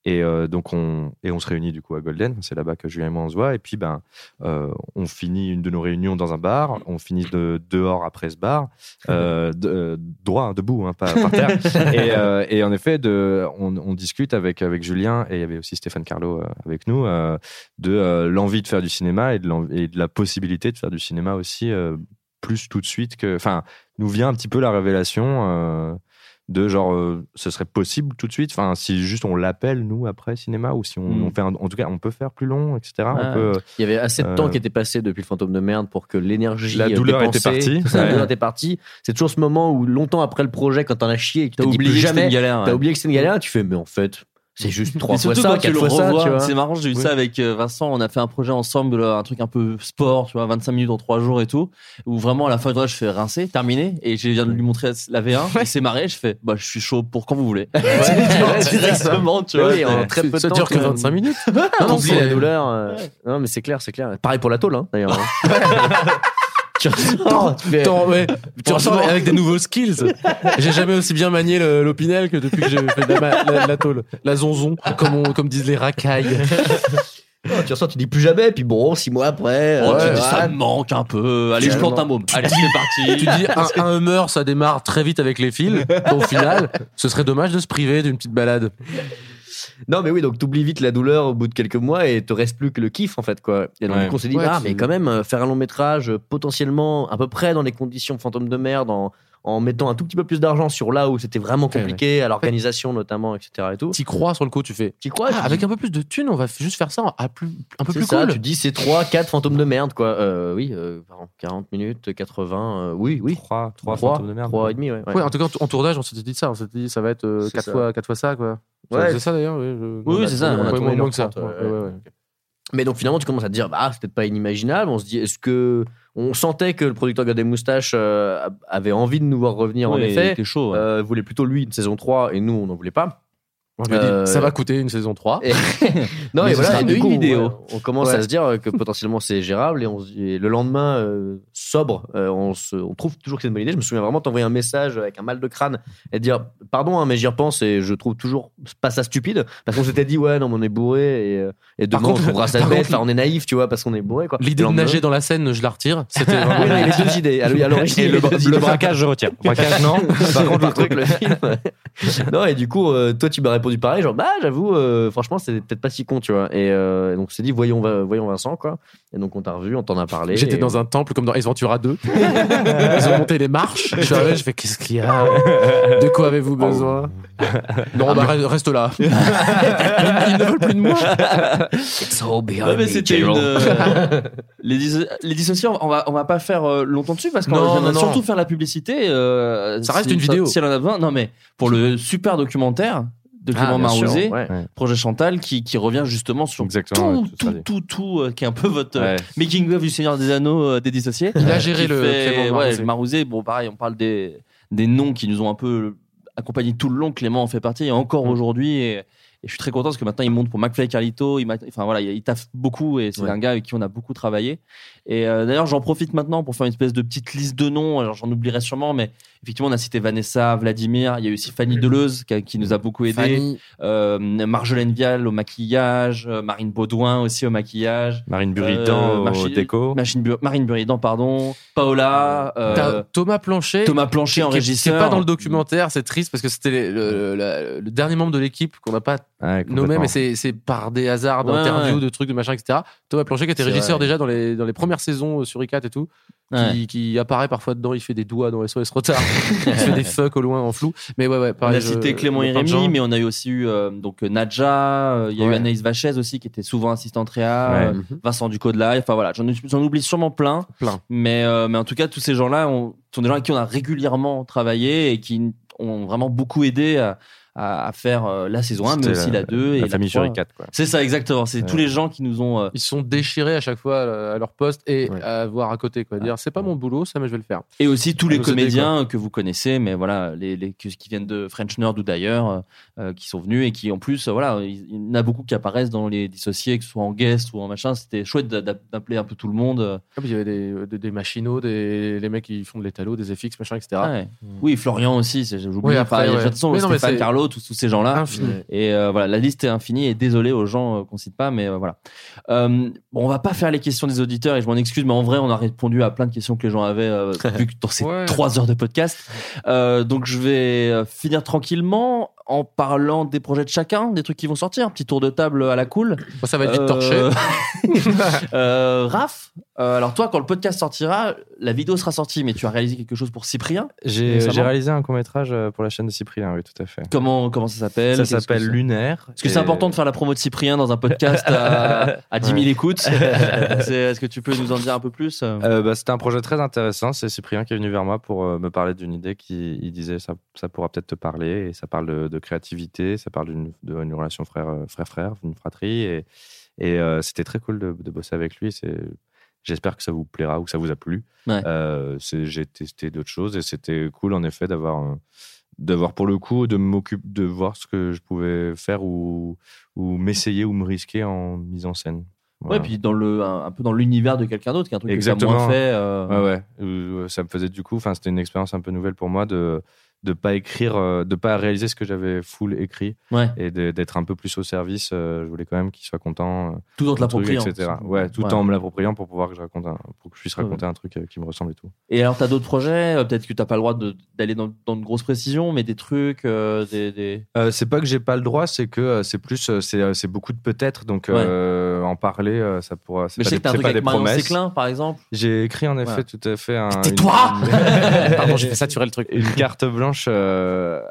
Speaker 8: et euh, donc on, et on se réunit du coup à Golden. C'est là-bas que Julien et moi on se voit. Et puis ben, euh, on finit une de nos réunions dans un bar. On finit de, dehors après ce bar, euh, de- droit, hein, debout, hein, pas par terre. [LAUGHS] et, et en effet, de, on, on discute avec, avec Julien et il y avait aussi Stéphane Carlo avec nous de l'envie de faire du cinéma et de, l'env- et de la possibilité de faire du cinéma aussi plus tout de suite que. Enfin, nous vient un petit peu la révélation de genre, euh, ce serait possible tout de suite. Enfin, si juste on l'appelle nous après cinéma ou si on,
Speaker 9: Mm.
Speaker 8: on fait un- en tout cas, on peut faire plus long, etc. On peut,
Speaker 9: Il y avait assez de temps
Speaker 8: euh,
Speaker 9: qui était passé depuis le fantôme de merde pour que l'énergie.
Speaker 8: La douleur
Speaker 9: dépensée-
Speaker 8: était partie.
Speaker 9: C'est ça, La
Speaker 8: Ouais.
Speaker 9: douleur était partie. C'est toujours ce moment où, longtemps après le projet, quand t'en as chié et que
Speaker 7: T'as oublié
Speaker 9: oublié
Speaker 7: que c'était
Speaker 9: jamais, t'as
Speaker 7: ouais.
Speaker 9: oublié que c'était une galère, tu fais, mais en fait, c'est juste [LAUGHS] trois fois
Speaker 7: surtout
Speaker 9: ça, quatre
Speaker 7: le
Speaker 9: fois ça, tu vois.
Speaker 7: c'est marrant, j'ai eu ça avec euh, Vincent, on a fait un projet ensemble, un truc un peu sport, tu vois, 25 minutes en 3 jours et tout, où vraiment à la fin je fais rincer, terminé, et je viens de lui montrer la V1, il s'est marré, je fais, bah, je suis chaud pour quand vous voulez. [LAUGHS] Directement, tu vois.
Speaker 9: Oui, en très peu de
Speaker 3: Ça
Speaker 9: temps.
Speaker 3: dure que
Speaker 9: tu vois.
Speaker 3: 25 minutes. [LAUGHS]
Speaker 9: Non, non, c'est la
Speaker 3: la
Speaker 9: douleur. euh, Non, mais c'est clair, c'est clair. Pareil pour la tôle, hein, d'ailleurs. [LAUGHS] [LAUGHS] tu ressors, tu fais-
Speaker 3: ouais. Tu ressors avec des nouveaux skills. [LAUGHS] J'ai jamais aussi bien manié le- l'opinel que depuis que j'ai fait de la, ma- la, la tôle. La zonzon, comme, on- comme disent les racailles.
Speaker 9: Non, tu ressors, tu dis plus jamais, puis bon, six mois après.
Speaker 7: Oh,
Speaker 9: euh,
Speaker 7: tu dis, ça me manque un peu. Allez, je plante un môme. Allez, c'est parti.
Speaker 3: Tu dis un, un humeur, ça démarre très vite avec les fils. Au final, ce serait dommage de se priver d'une petite balade.
Speaker 9: Non, mais oui, donc t'oublies vite la douleur au bout de quelques mois et te reste plus que le kiff en fait quoi. Et donc
Speaker 8: Ouais.
Speaker 9: du coup on s'est dit
Speaker 3: Ouais,
Speaker 9: ah mais quand même euh, faire un long métrage euh, potentiellement à peu près dans les conditions fantôme de merde en, en mettant un tout petit peu plus d'argent sur là où c'était vraiment
Speaker 3: Ouais,
Speaker 9: compliqué à l'organisation notamment etc et tout.
Speaker 3: T'y crois sur le coup, tu fais.
Speaker 9: Tu crois
Speaker 3: Ah,
Speaker 9: tu
Speaker 3: avec
Speaker 9: dis-
Speaker 3: un peu plus de thunes, on va juste faire ça à plus, un peu plus
Speaker 9: ça,
Speaker 3: cool.
Speaker 9: tu dis c'est 3 4 fantômes de merde quoi. Euh, oui, euh, pardon, 40 minutes, 80 euh, oui oui.
Speaker 8: 3, 3
Speaker 9: 3
Speaker 8: fantômes de merde.
Speaker 9: 3 et demi ouais. ouais.
Speaker 3: Ouais, en tout cas, en tournage, on s'était dit ça. On s'était dit, ça va être
Speaker 9: C'est
Speaker 3: 4
Speaker 9: ça.
Speaker 3: fois, quatre fois ça, quoi.
Speaker 9: Ouais.
Speaker 3: C'est ça d'ailleurs, oui. je-
Speaker 7: Oui, c'est ça, on a
Speaker 3: moins que ça.
Speaker 9: 1h30,
Speaker 3: Ouais,
Speaker 9: ouais,
Speaker 3: ouais, ouais.
Speaker 9: Mais donc finalement, tu commences à te dire, bah, c'était pas inimaginable. On se dit, est-ce que on sentait que le producteur Gade Moustache euh, avait envie de nous voir revenir en
Speaker 7: il
Speaker 9: effet,
Speaker 7: était chaud. ouais.
Speaker 9: euh, voulait plutôt lui une saison 3 et nous on n'en voulait pas.
Speaker 3: On lui a dit,
Speaker 9: Euh,
Speaker 3: ça va coûter une saison 3.
Speaker 9: Et- [LAUGHS] non,
Speaker 7: Mais
Speaker 9: et voilà,
Speaker 7: une
Speaker 9: coup,
Speaker 7: vidéo.
Speaker 9: ouais, on commence
Speaker 3: Ouais.
Speaker 9: à se dire que potentiellement c'est gérable et, on, le lendemain, euh, sobre, euh, on, se- on trouve toujours que c'est une bonne idée. Je me souviens vraiment t'envoyer un message avec un mal de crâne et dire pardon, hein, mais j'y repense et je trouve toujours pas ça stupide parce qu'on s'était dit ouais, non, mais on est bourré et, euh, et demain
Speaker 3: contre-
Speaker 9: on trouvera [LAUGHS] ça bête, enfin on est naïf, tu vois, parce qu'on est bourré.
Speaker 3: L'idée de nager dans la Seine, je la retire. [LAUGHS] C'était vraiment.
Speaker 9: Oui, non, les deux idées. À l'origine,
Speaker 8: le, le braquage, je retire. Braquage, non.
Speaker 9: Par contre, le truc, le film. non, et du coup, euh, toi, tu m'as répondu pareil, genre, bah, j'avoue, euh, franchement, c'est peut-être pas si con, tu vois. Et euh, donc, on s'est dit, voyons, voyons Vincent, quoi. Et donc, on t'a revu, on t'en a parlé.
Speaker 3: J'étais
Speaker 9: et-
Speaker 3: dans un temple comme dans Ace Ventura 2. [LAUGHS] Ils ont monté les marches. Je suis arrivé, je fais qu'est-ce qu'il y a? De quoi avez-vous besoin? Non, bah re- reste là. [LAUGHS] Ils, ne veulent plus de moi.
Speaker 9: It's all behind
Speaker 7: Ouais, mais
Speaker 9: me,
Speaker 7: c'était une.
Speaker 9: General.
Speaker 7: euh, [LAUGHS] les, dis- les dissociés, on va, on va pas faire euh, longtemps dessus parce qu'on va surtout faire la publicité. euh,
Speaker 3: Ça reste
Speaker 7: si-
Speaker 3: une vidéo.
Speaker 7: Si elle en a besoin. Non, mais pour le super documentaire de Clément
Speaker 9: Ah, sûr,
Speaker 7: Marouzé,
Speaker 9: ouais.
Speaker 7: projet Chantal, qui, qui revient justement sur
Speaker 8: Exactement,
Speaker 7: tout,
Speaker 8: ouais, tout
Speaker 7: tout,
Speaker 8: dit.
Speaker 7: tout, tout, euh, qui est un peu votre euh,
Speaker 8: Ouais.
Speaker 7: making of du Seigneur des Anneaux euh, des dissociés.
Speaker 3: Il a géré le
Speaker 7: fait-
Speaker 3: Clément
Speaker 7: ouais,
Speaker 3: Marouzé.
Speaker 7: Marouzé. Bon, pareil, on parle des, des noms qui nous ont un peu accompagnés tout le long. Clément en fait partie et encore
Speaker 3: Mm.
Speaker 7: aujourd'hui. Et, et je suis très content parce que maintenant il monte pour McFly et Carlito. Il, enfin voilà, il, il taffe beaucoup et c'est
Speaker 9: Ouais.
Speaker 7: un gars avec qui on a beaucoup travaillé. Et euh, d'ailleurs, j'en profite maintenant pour faire une espèce de petite liste de noms. Alors j'en oublierai sûrement, mais effectivement, on a cité Vanessa, Vladimir. Il y a eu aussi Fanny Deleuze qui, a- qui nous a beaucoup aidé.
Speaker 3: Fanny.
Speaker 7: Euh, Marjolaine Vial au maquillage, euh, Marine Baudouin aussi au maquillage.
Speaker 8: Marine Buridan
Speaker 7: Euh,
Speaker 8: au déco.
Speaker 7: Machine Bu- Marine Buridan, pardon. Paola. euh,
Speaker 3: Thomas Planchet.
Speaker 7: Thomas Planchet en régisseur.
Speaker 3: qui est pas dans le documentaire, c'est triste parce que c'était le, le- la- le dernier membre de l'équipe qu'on n'a pas
Speaker 8: Ouais,
Speaker 3: nommé, mais c'est c'est par des hasards d'interviews,
Speaker 7: ouais.
Speaker 3: de trucs, de machin, etc. Thomas Plancher, qui était
Speaker 9: C'est
Speaker 3: régisseur
Speaker 9: vrai.
Speaker 3: déjà dans les, dans les premières saisons euh, sur ICAT et tout,
Speaker 7: Ouais.
Speaker 3: qui, qui apparaît parfois dedans, il fait des doigts dans SOS Retard, [LAUGHS] il fait des fuck au loin en flou. Mais ouais, ouais,
Speaker 7: On
Speaker 3: pareil.
Speaker 7: a
Speaker 3: je-
Speaker 7: cité Clément
Speaker 3: a
Speaker 7: Irémy,
Speaker 3: gens.
Speaker 7: mais on a eu aussi eu euh, donc euh, Nadja, euh, il y a eu. Anaïs Vachez aussi qui était souvent assistante réa,
Speaker 8: Ouais.
Speaker 7: euh, Vincent Ducot de Live. Enfin voilà, j'en j'en oublie sûrement plein.
Speaker 3: Plein.
Speaker 7: Mais, euh, mais en tout cas, tous ces gens-là ont- sont des gens avec qui on a régulièrement travaillé et qui ont vraiment beaucoup aidé à, à- à faire euh, la saison 1, mais aussi la 2 et
Speaker 8: la famille sur
Speaker 7: 3.
Speaker 8: les quatre, quoi.
Speaker 7: C'est ça, exactement. C'est
Speaker 8: Ouais.
Speaker 7: tous les gens qui nous ont. euh,
Speaker 3: Ils se sont déchirés à chaque fois euh, à leur poste et
Speaker 9: Ouais.
Speaker 3: à voir à côté, quoi. Dire, c'est pas mon boulot, ça, mais je vais le faire.
Speaker 7: Et aussi tous
Speaker 3: À
Speaker 7: les
Speaker 3: aider,
Speaker 7: comédiens que vous connaissez, mais voilà, les, les qui qui viennent de French Nerd ou d'ailleurs, euh, qui sont venus et qui en plus, euh, voilà, il il y en a beaucoup qui apparaissent dans les dissociés, que ce soit en guest ou en machin. C'était chouette d'a- d'a- d'appeler un peu tout le monde. euh.
Speaker 3: Puis Il y avait des, des, des machinaux, des, les mecs qui font de l'étalo, des FX, machin, etc.
Speaker 7: Ah ouais. Oui, Florian aussi, oublié.
Speaker 3: Oui,
Speaker 7: a-
Speaker 3: ouais.
Speaker 7: façon,
Speaker 3: Mais non, mais
Speaker 7: Stéphane Carlo, tous, tous ces gens-là.
Speaker 3: Infini.
Speaker 7: Et euh, voilà, la liste est infinie et désolé aux gens euh, qu'on cite pas, mais euh, voilà. Euh, bon, on va pas faire les questions des auditeurs et je m'en excuse, mais en vrai, on a répondu à plein de questions que les gens avaient euh, [LAUGHS] vu que dans ces trois heures de podcast. Euh, donc, je vais finir tranquillement en parlant des projets de chacun, des trucs qui vont sortir, un petit tour de table à la cool.
Speaker 3: Bon, ça va être vite
Speaker 7: Euh,
Speaker 3: torché. [LAUGHS]
Speaker 7: euh, Raph, euh, alors toi, quand le podcast sortira, la vidéo sera sortie, mais tu as réalisé quelque chose pour Cyprien.
Speaker 8: J'ai j'ai réalisé un court métrage pour la chaîne de Cyprien, oui, tout à fait.
Speaker 7: Comment, comment ça s'appelle?
Speaker 8: Ça s'appelle Lunaire.
Speaker 7: Parce que c'est important de faire la promo de Cyprien dans un podcast à, [LAUGHS] à 10 000
Speaker 8: Ouais.
Speaker 7: écoutes. [LAUGHS] Est-ce que tu peux nous en dire un peu plus?
Speaker 8: Euh, bah, C'était un projet très intéressant. C'est Cyprien qui est venu vers moi pour euh, me parler d'une idée qui il disait ça, ça pourra peut-être te parler. Et ça parle de, de créativité, ça parle d'une relation frère- frère-frère, d'une fratrie. Et, et euh, c'était très cool de, de bosser avec lui. C'est- J'espère que ça vous plaira ou que ça vous a plu.
Speaker 7: Ouais.
Speaker 8: Euh, J'ai testé d'autres choses et c'était cool en effet d'avoir. un- d'avoir pour le coup de m'occuper de voir ce que je pouvais faire ou, ou m'essayer ou me risquer en mise en scène
Speaker 7: Ouais, puis dans le, un, un peu dans l'univers de quelqu'un d'autre, qui est un truc que tu as
Speaker 8: Exactement.
Speaker 7: moins fait. euh,
Speaker 8: Ouais, ouais. Euh, Ça me faisait du coup, enfin, c'était une expérience un peu nouvelle pour moi de de pas écrire, euh, de pas réaliser ce que j'avais full écrit
Speaker 7: Ouais.
Speaker 8: et d'être un peu plus au service. euh, Je voulais quand même qu'il soit content. euh,
Speaker 7: Tout en te l'appropriant.
Speaker 8: etc. Ouais, tout
Speaker 7: Ouais.
Speaker 8: en me l'appropriant pour pouvoir que je raconte, un- pour que je puisse
Speaker 7: Ouais.
Speaker 8: raconter un truc qui me ressemble et tout.
Speaker 7: Et alors, tu as d'autres projets Peut-être que tu n'as pas le droit d'aller dans, dans de grosses précisions, mais des trucs, euh, des. des...
Speaker 8: Euh, c'est pas que j'ai pas le droit, c'est que c'est plus, c'est beaucoup de peut-être. Donc euh, en parler, ça pourra.
Speaker 7: Mais je
Speaker 8: pas
Speaker 7: sais
Speaker 8: des-
Speaker 7: que tu as un truc
Speaker 8: pas
Speaker 7: avec Marion. Séclin, par exemple.
Speaker 8: J'ai écrit en effet tout à fait un.
Speaker 7: tais-toi
Speaker 8: une- [LAUGHS]
Speaker 3: Pardon, j'ai fait saturer le truc.
Speaker 8: Une carte blanche euh,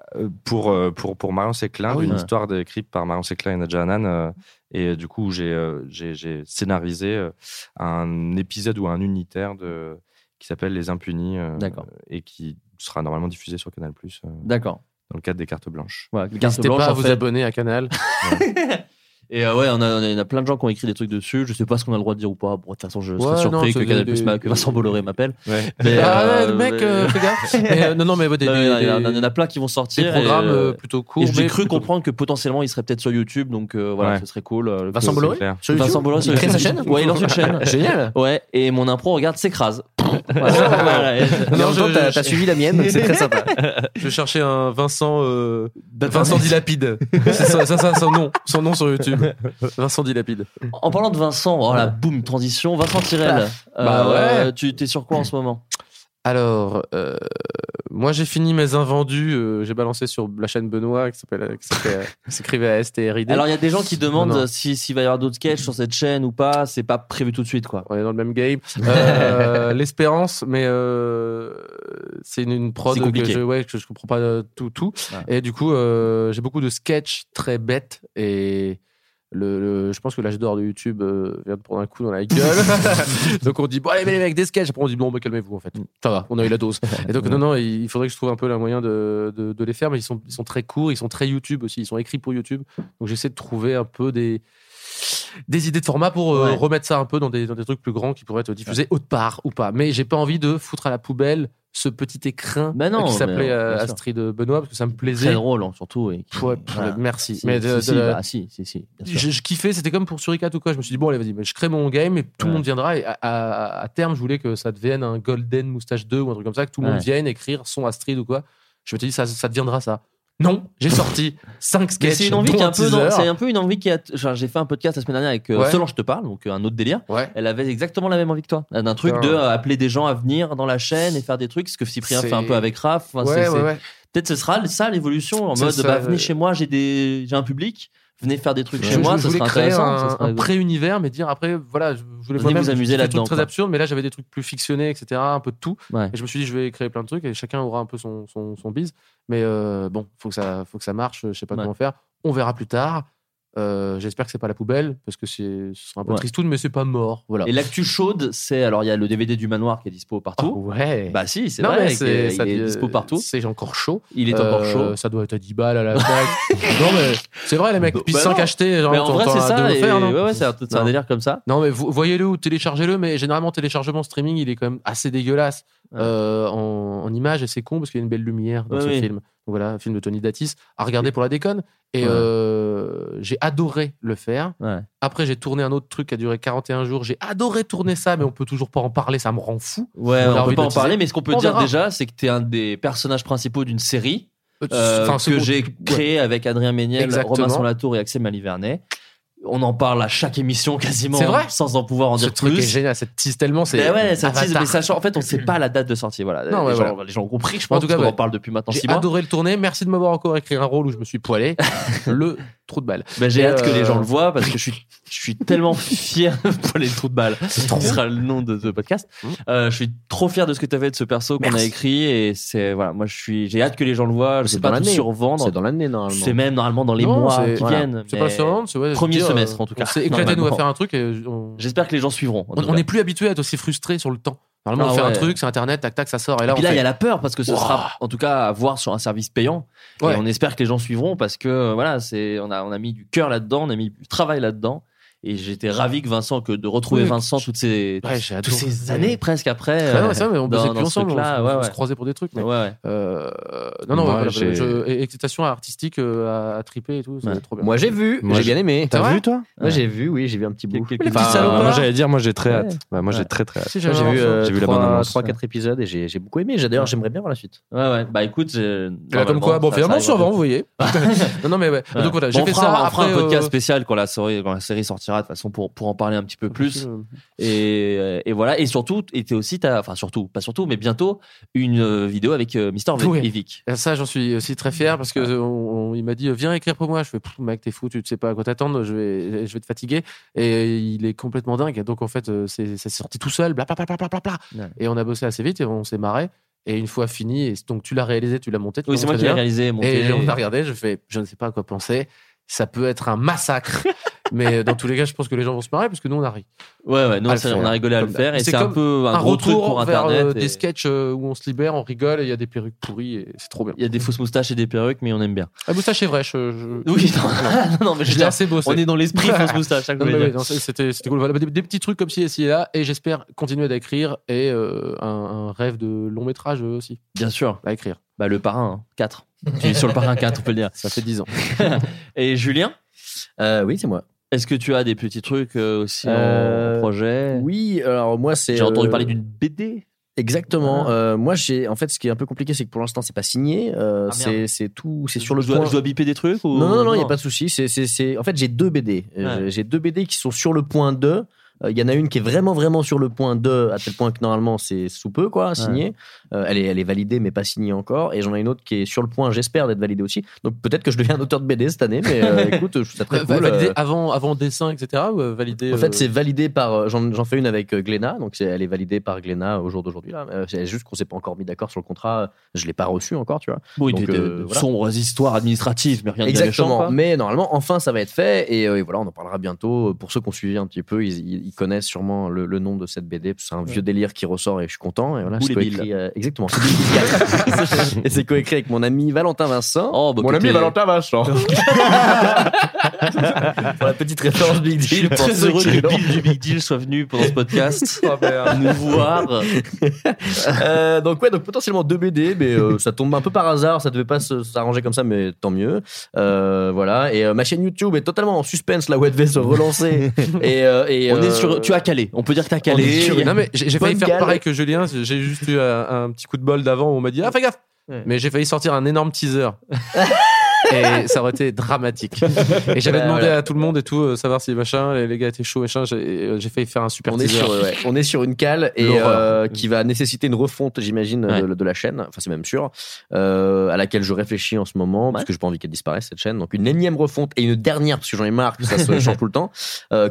Speaker 8: pour, euh, pour, pour Marion Séclin,
Speaker 3: Ah
Speaker 7: Ouais.
Speaker 8: histoire écrite par Marion Séclin et Nadja Hanan. euh, et du coup, j'ai euh, j'ai j'ai scénarisé un épisode ou un unitaire de, qui s'appelle Les Impunis euh,
Speaker 7: D'accord.
Speaker 8: et qui sera normalement diffusé sur Canal Plus euh,
Speaker 7: D'accord.
Speaker 8: dans le cadre des cartes blanches.
Speaker 7: Carte
Speaker 3: N'hésitez pas à vous
Speaker 7: fait.
Speaker 3: abonner à Canal. [LAUGHS]
Speaker 7: Et euh, ouais, on a, on a plein de gens qui ont écrit des trucs dessus. Je sais pas ce qu'on a le droit de dire ou pas. Bon, de toute façon, je serais
Speaker 3: Ouais,
Speaker 7: surpris
Speaker 3: non,
Speaker 7: que Canal
Speaker 3: des-
Speaker 7: Plus que Vincent Bolloré m'appelle.
Speaker 8: Ouais.
Speaker 7: Mais,
Speaker 3: ah
Speaker 7: euh,
Speaker 3: ouais, mec,
Speaker 7: mais-
Speaker 3: euh, fais gaffe. [LAUGHS] Mais, euh, non, non, mais ouais, des,
Speaker 7: Non,
Speaker 3: des-
Speaker 7: il y en a- il y en a-
Speaker 3: des-
Speaker 7: il y en a plein qui vont sortir.
Speaker 3: des programmes
Speaker 7: et, euh,
Speaker 3: euh, plutôt courts.
Speaker 7: Et j'ai cru
Speaker 3: plutôt-
Speaker 7: comprendre que potentiellement il serait peut-être sur YouTube, donc euh, voilà,
Speaker 8: Ouais.
Speaker 7: ce serait cool. euh,
Speaker 3: Vincent Bolloré sur YouTube
Speaker 7: Vincent Bolloré sur
Speaker 3: Il crée sa chaîne
Speaker 7: Ouais, il lance une chaîne. [LAUGHS]
Speaker 3: Génial.
Speaker 7: Ouais, et mon impro, regarde, s'écrase. [LAUGHS] Voilà, voilà, et-
Speaker 9: Mais en
Speaker 3: Non,
Speaker 9: même temps,
Speaker 3: je-
Speaker 9: t'as
Speaker 3: je-
Speaker 9: suivi la mienne, c'est très sympa.
Speaker 3: Je cherchais un Vincent euh, Vincent Dilapide. C'est ça, ça, ça, son nom, son nom sur YouTube. [LAUGHS] Vincent Dilapide.
Speaker 7: En parlant de Vincent, oh la boum, transition. Vincent Tirel,
Speaker 3: Bah
Speaker 7: euh,
Speaker 3: ouais.
Speaker 7: tu t'es sur quoi en ce moment?
Speaker 3: Alors, euh, moi j'ai fini mes invendus. euh, j'ai balancé sur la chaîne Benoît qui [LAUGHS] s'écrivait à STRID.
Speaker 7: Alors il y a des gens qui demandent
Speaker 3: non.
Speaker 7: si- s'il va y avoir d'autres sketchs sur cette chaîne ou pas. C'est pas prévu tout de suite, quoi.
Speaker 3: on est dans le même game. [LAUGHS] Euh, L'espérance, mais euh, c'est une, une prod que je, ouais, que je comprends pas tout. tout. Et du coup, euh, j'ai beaucoup de sketchs très bêtes et. Le, le- je pense que l'âge d'or de YouTube euh, vient de prendre un coup dans la gueule. [LAUGHS] donc on dit bon allez mais les mecs des sketchs. Après on dit bon bah, calmez-vous en fait. Ça va, on a eu la dose. Et donc [LAUGHS] non non, il faudrait que je trouve un peu la moyen de, de, de les faire, mais ils sont ils sont très courts, ils sont très YouTube aussi, ils sont écrits pour YouTube. Donc j'essaie de trouver un peu des des idées de format pour euh,
Speaker 7: Ouais.
Speaker 3: remettre ça un peu dans des, dans des trucs plus grands qui pourraient être diffusés autre part ou pas. Mais j'ai pas envie de foutre à la poubelle ce petit écrin
Speaker 7: Bah non,
Speaker 3: qui
Speaker 7: mais,
Speaker 3: s'appelait
Speaker 7: euh,
Speaker 3: euh. Astrid Benoît parce que ça me plaisait.
Speaker 7: Très drôle, hein, surtout. Et qui-
Speaker 3: Ouais,
Speaker 7: voilà.
Speaker 3: merci.
Speaker 7: Si,
Speaker 3: mais de-
Speaker 7: si,
Speaker 3: de
Speaker 7: si,
Speaker 3: la-
Speaker 7: bah, si, si, si,
Speaker 3: je, je kiffais, c'était comme pour Suricat ou quoi. Je me suis dit, bon, allez, vas-y, mais je crée mon game et tout le monde viendra. Et à, à- à terme, je voulais que ça devienne un Golden Moustache 2 ou un truc comme ça, que tout le monde vienne écrire son Astrid ou quoi. Je me suis dit, ça, ça deviendra ça. Non, j'ai sorti 5
Speaker 7: Mais
Speaker 3: sketchs.
Speaker 7: c'est une envie qui est un peu, c'est un peu une envie qui a. J'ai fait un podcast la semaine dernière avec euh,
Speaker 3: Ouais.
Speaker 7: Solange te parle, donc euh, un autre délire.
Speaker 3: Ouais.
Speaker 7: Elle avait exactement la même envie que toi, d'un truc de euh, appeler des gens à venir dans la chaîne et faire des trucs, ce que Cyprien fait un peu avec Raph. Enfin,
Speaker 3: Ouais.
Speaker 7: Peut-être ce sera ça l'évolution en mode
Speaker 3: ça,
Speaker 7: bah, venez chez moi, j'ai des j'ai un public, venez faire des trucs
Speaker 3: Je,
Speaker 7: chez moi,
Speaker 3: je
Speaker 7: ça
Speaker 3: voulais
Speaker 7: serait intéressant.
Speaker 3: un,
Speaker 7: ça serait-
Speaker 3: un pré-univers, mais dire après, voilà, je voulais
Speaker 7: Venez vous amuser là-dedans,
Speaker 3: très
Speaker 7: quoi.
Speaker 3: absurdes, mais là j'avais des trucs plus fictionnés, etc., un peu de tout.
Speaker 7: Ouais.
Speaker 3: Et je me suis dit, je vais créer plein de trucs et chacun aura un peu son, son, son bise. Mais euh, bon, faut que ça, faut que ça marche. Je sais pas
Speaker 7: Ouais.
Speaker 3: comment faire. On verra plus tard. Euh, J'espère que c'est pas la poubelle parce que c'est, ce sera un peu
Speaker 7: Ouais.
Speaker 3: tristoun, mais c'est pas mort. Voilà.
Speaker 7: Et l'actu chaude, c'est alors il y a le DVD du manoir qui est dispo partout.
Speaker 3: ouais.
Speaker 7: Bah si, c'est vrai, est-
Speaker 3: ça
Speaker 7: il est dispo partout.
Speaker 3: C'est encore chaud.
Speaker 7: Il est encore
Speaker 3: Euh,
Speaker 7: chaud.
Speaker 3: Ça doit être à 10 balles à la plaque. [LAUGHS] non, mais c'est vrai, les mecs. Puis
Speaker 7: Bah
Speaker 3: 5
Speaker 7: non.
Speaker 3: achetés. genre,
Speaker 7: Mais en vrai, c'est ça. et- ouais, ouais, c'est un, délire comme ça.
Speaker 3: Non, mais vo- voyez-le ou téléchargez-le, mais généralement, téléchargement streaming, il est quand même assez dégueulasse
Speaker 7: Ouais.
Speaker 3: euh, en, en image et c'est con parce qu'il y a une belle lumière dans ce film. Voilà, un film de Tony Datis à regarder pour la déconne. Et
Speaker 7: Ouais.
Speaker 3: euh, j'ai adoré le faire.
Speaker 7: Ouais.
Speaker 3: Après, j'ai tourné un autre truc qui a duré 41 jours. J'ai adoré tourner ça, mais on peut toujours pas en parler, ça me rend fou.
Speaker 7: Ouais,
Speaker 3: On
Speaker 7: on, peut pas en parler, mais ce qu'on peut
Speaker 3: On
Speaker 7: dire
Speaker 3: verra.
Speaker 7: déjà, c'est que tu es un des personnages principaux d'une série
Speaker 3: Euh,
Speaker 7: euh, que j'ai
Speaker 3: Ouais.
Speaker 7: créée avec Adrien Méniel,
Speaker 3: Exactement.
Speaker 7: Robinson Latour et Axel Malivernet. On en parle à chaque émission quasiment,
Speaker 3: vrai
Speaker 7: sans en pouvoir en
Speaker 3: Ce
Speaker 7: dire
Speaker 3: truc
Speaker 7: plus.
Speaker 3: est génial, ça tease tellement. C'est
Speaker 7: Mais ouais, ça tease, mais sachant, en fait, on sait pas la date de sortie. Voilà.
Speaker 3: Non,
Speaker 7: les,
Speaker 3: ouais,
Speaker 7: gens,
Speaker 3: voilà.
Speaker 7: les gens ont compris, je
Speaker 3: En
Speaker 7: pense,
Speaker 3: tout
Speaker 7: parce
Speaker 3: cas,
Speaker 7: qu'on en parle depuis maintenant
Speaker 3: J'ai
Speaker 7: 6 mois.
Speaker 3: adoré le tourner. Merci de m'avoir encore écrit un rôle où je me suis poilé. [LAUGHS] le trou de balle.
Speaker 7: Ben, j'ai hâte que les
Speaker 3: euh,
Speaker 7: gens le voient parce que je suis, je suis tellement fier [LAUGHS] pour les trous de balle. Ce sera le nom de ce podcast.
Speaker 3: Mmh.
Speaker 7: Euh, je suis trop fier de ce que tu as fait de ce perso qu'on a écrit et c'est voilà, moi je suis, j'ai hâte que les gens le voient. Je
Speaker 9: C'est
Speaker 7: sais
Speaker 9: dans
Speaker 7: pas tout survendre.
Speaker 9: C'est dans l'année, normalement.
Speaker 7: C'est même normalement dans les
Speaker 3: Non,
Speaker 7: mois
Speaker 3: c'est-
Speaker 7: qui
Speaker 3: voilà.
Speaker 7: viennent.
Speaker 3: C'est pas survendre, c'est ouais,
Speaker 7: premier
Speaker 3: dire,
Speaker 7: semestre
Speaker 3: euh,
Speaker 7: en tout cas.
Speaker 3: On s'est éclaté nous à faire un truc et on-
Speaker 7: J'espère que les gens suivront.
Speaker 3: on n'est plus habitué à être aussi frustré sur le temps. Normalement,
Speaker 7: Ah
Speaker 3: on fait un truc, c'est internet, tac tac, ça sort. Et là,
Speaker 7: Et puis là, il
Speaker 3: fait-
Speaker 7: y a la peur parce que ce
Speaker 3: Wow.
Speaker 7: sera, en tout cas, à voir sur un service payant.
Speaker 3: Ouais.
Speaker 7: Et on espère que les gens suivront parce que euh, voilà, c'est, on a, on a mis du cœur là-dedans, on a mis du travail là-dedans. Et j'étais ravi que Vincent, que de retrouver
Speaker 3: Oui.
Speaker 7: Vincent toutes ces,
Speaker 3: Ouais,
Speaker 7: toutes ces années presque après.
Speaker 3: Ouais,
Speaker 7: euh,
Speaker 3: mais c'est vrai, mais on
Speaker 7: dans-
Speaker 3: bossait plus ensemble, on,
Speaker 7: truc-là,
Speaker 3: on-
Speaker 7: ouais,
Speaker 3: on
Speaker 7: ouais.
Speaker 3: se croisait pour des trucs. mais-
Speaker 7: Ouais, ouais.
Speaker 3: Euh, non, non,
Speaker 8: Moi,
Speaker 3: je- excitation artistique euh, à, à triper et tout,
Speaker 7: Ouais.
Speaker 3: trop bien.
Speaker 9: Moi, j'ai vu, j'ai bien aimé.
Speaker 8: T'as vu toi
Speaker 9: Moi, j'ai vu, oui, j'ai vu un petit bout.
Speaker 8: Moi j'allais dire, moi j'ai très
Speaker 7: Ouais.
Speaker 8: hâte. Ouais, moi
Speaker 7: Ouais.
Speaker 8: j'ai très très hâte.
Speaker 9: J'ai vu, euh,
Speaker 8: J'ai vu la
Speaker 9: trois-
Speaker 8: bande-annonce.
Speaker 9: trois, quatre épisodes et j'ai j'ai beaucoup aimé. D'ailleurs, j'aimerais bien voir la suite.
Speaker 7: Ouais, ouais. Bah écoute,
Speaker 3: comme quoi, bon, finalement,
Speaker 7: ça
Speaker 3: va, vous voyez. [LAUGHS] non, non, mais ouais.
Speaker 7: Ouais.
Speaker 3: Donc voilà, j'ai fait ça. après,
Speaker 7: un podcast
Speaker 3: euh,
Speaker 7: spécial quand la, série, quand la série sortira, de toute façon, pour, pour en parler un petit peu plus.
Speaker 3: euh,
Speaker 7: Et, euh, et voilà. Et surtout, et aussi, t'as- enfin, surtout, pas surtout, mais bientôt, une euh, vidéo avec euh, Mister
Speaker 3: Oui.
Speaker 7: et Vic.
Speaker 3: Et Ça, j'en suis aussi très fier parce que euh, on- on- il m'a dit viens écrire pour moi. Je fais mec, t'es fou, tu ne sais pas à quoi t'attendre. Je vais, je vais te fatiguer. Et il est complètement dingue. Donc en fait, euh, c'est c'est sorti tout seul, bla bla bla bla bla bla.
Speaker 7: Ouais.
Speaker 3: Et on a bossé assez vite et on s'est marré. Et une fois fini, et donc tu l'as réalisé, tu l'as monté. tu
Speaker 7: Oui, c'est moi qui l'ai réalisé, monté.
Speaker 3: Et on a regardé. Je fais, je ne sais pas à quoi penser. Ça peut être un massacre. [LAUGHS] Mais dans tous les cas, je pense que les gens vont se marrer parce que nous, on a ri.
Speaker 7: Ouais, ouais, nous, on a rigolé à le faire. Et
Speaker 3: c'est
Speaker 7: un peu un, gros truc
Speaker 3: retour
Speaker 7: pour
Speaker 3: vers
Speaker 7: Internet.
Speaker 3: euh,
Speaker 7: et
Speaker 3: des sketchs euh, où on se libère, on rigole et il y a des perruques pourries et c'est trop bien.
Speaker 7: Il y a des fausses moustaches et des perruques, mais on aime bien.
Speaker 3: La moustache est vraie. Je, je-
Speaker 7: Oui, non, [LAUGHS] non, mais je
Speaker 3: assez bossé.
Speaker 7: on est dans l'esprit fausse [LAUGHS] moustache,
Speaker 3: c'était cool. Des, des petits trucs comme ci et ci et là, et j'espère continuer d'écrire et euh, un, un rêve de long métrage aussi
Speaker 7: Bien sûr.
Speaker 3: à écrire.
Speaker 7: Bah, le parrain, 4. tu es sur le parrain 4, on peut le dire.
Speaker 3: Ça fait 10 ans. [LAUGHS]
Speaker 7: Et Julien,
Speaker 9: Euh, oui, c'est moi.
Speaker 7: Est-ce que tu as des petits trucs euh, aussi en
Speaker 9: Euh,
Speaker 7: projet?
Speaker 9: Oui, alors moi, c'est.
Speaker 7: J'ai entendu
Speaker 9: euh,
Speaker 7: parler d'une BD.
Speaker 9: Exactement.
Speaker 7: Ah.
Speaker 9: Euh, moi, j'ai. En fait, ce qui est un peu compliqué, c'est que pour l'instant, c'est pas signé. Euh,
Speaker 7: Ah,
Speaker 9: c'est tout. C'est sur le
Speaker 7: je dois,
Speaker 9: point.
Speaker 7: je dois biper des trucs ou...
Speaker 9: Non, non, non, il n'y a pas de souci. C'est. En fait, j'ai deux BD.
Speaker 7: Ouais.
Speaker 9: J'ai deux BD qui sont sur le point de. Euh, Il y en a une qui est vraiment, vraiment sur le point de, à tel point que normalement c'est sous peu, quoi, signé. Euh, elle, est, elle est validée, mais pas signée encore. Et j'en ai une autre qui est sur le point, j'espère, d'être validée aussi. Donc peut-être que je deviens un auteur de BD cette année, mais euh, [LAUGHS] écoute, je trouve ça très
Speaker 3: Va-
Speaker 9: cool. Euh,
Speaker 3: avant, avant dessin, etc. Ou euh, valider.
Speaker 9: en
Speaker 3: euh,
Speaker 9: fait, c'est validé par. euh, J'en, fais une avec euh, Glénat, donc elle est validée par Glénat au jour d'aujourd'hui. Là. Euh, c'est juste qu'on s'est pas encore mis d'accord sur le contrat. Je l'ai pas reçu encore, tu vois.
Speaker 7: Oui,
Speaker 9: Donc,
Speaker 7: des, des-
Speaker 9: euh,
Speaker 7: de
Speaker 9: voilà.
Speaker 7: sombres histoires administratives, mais rien de méchant.
Speaker 9: Exactement. Mais normalement, enfin, ça va être fait. Et, euh, et voilà, on en parlera bientôt. Pour ceux qui ont suivi un petit peu, ils, ils- ils connaissent sûrement le, le nom de cette BD. C'est un vieux délire qui ressort et je suis content. Et voilà, c'est coécrit, euh, exactement. [LAUGHS] Et c'est coécrit avec mon ami Valentin Vincent.
Speaker 7: Oh, bah,
Speaker 9: mon ami Valentin Vincent. [LAUGHS] pour la petite référence Big
Speaker 7: Je suis
Speaker 9: Deal. pour
Speaker 7: très heureux que. Bill du Big Deal soit venu pendant ce podcast [LAUGHS] nous voir.
Speaker 9: Euh, donc ouais, donc potentiellement deux BD, mais euh, ça tombe un peu par hasard. Ça devait pas s'arranger comme ça, mais tant mieux. Euh, voilà. Et euh, ma chaîne YouTube est totalement en suspense là où elle devait se relancer. et, euh, et,
Speaker 7: On est sur, tu as calé. On peut dire que t'as calé.
Speaker 3: sur- Non, mais j'ai failli faire
Speaker 9: gale.
Speaker 3: pareil que Julien. J'ai juste eu un, un petit coup de bol d'avant où on m'a dit Ah, fais gaffe
Speaker 7: Ouais.
Speaker 3: Mais j'ai failli sortir un énorme teaser. [LAUGHS] et ça aurait été dramatique. Et j'avais
Speaker 9: Ouais,
Speaker 3: demandé
Speaker 9: voilà.
Speaker 3: à tout le monde et tout, euh, savoir si machin, les, les gars étaient chauds, machin. J'ai euh, j'ai failli faire un super
Speaker 9: On est, sur, ouais, on est sur une cale et euh, qui va nécessiter une refonte, j'imagine,
Speaker 7: Ouais.
Speaker 9: de, de la chaîne. Enfin, c'est même sûr. Euh, à laquelle je réfléchis en ce moment parce que j'ai pas envie qu'elle disparaisse cette chaîne. Donc une énième refonte et une dernière parce que j'en ai marre que ça se change [LAUGHS] tout le temps.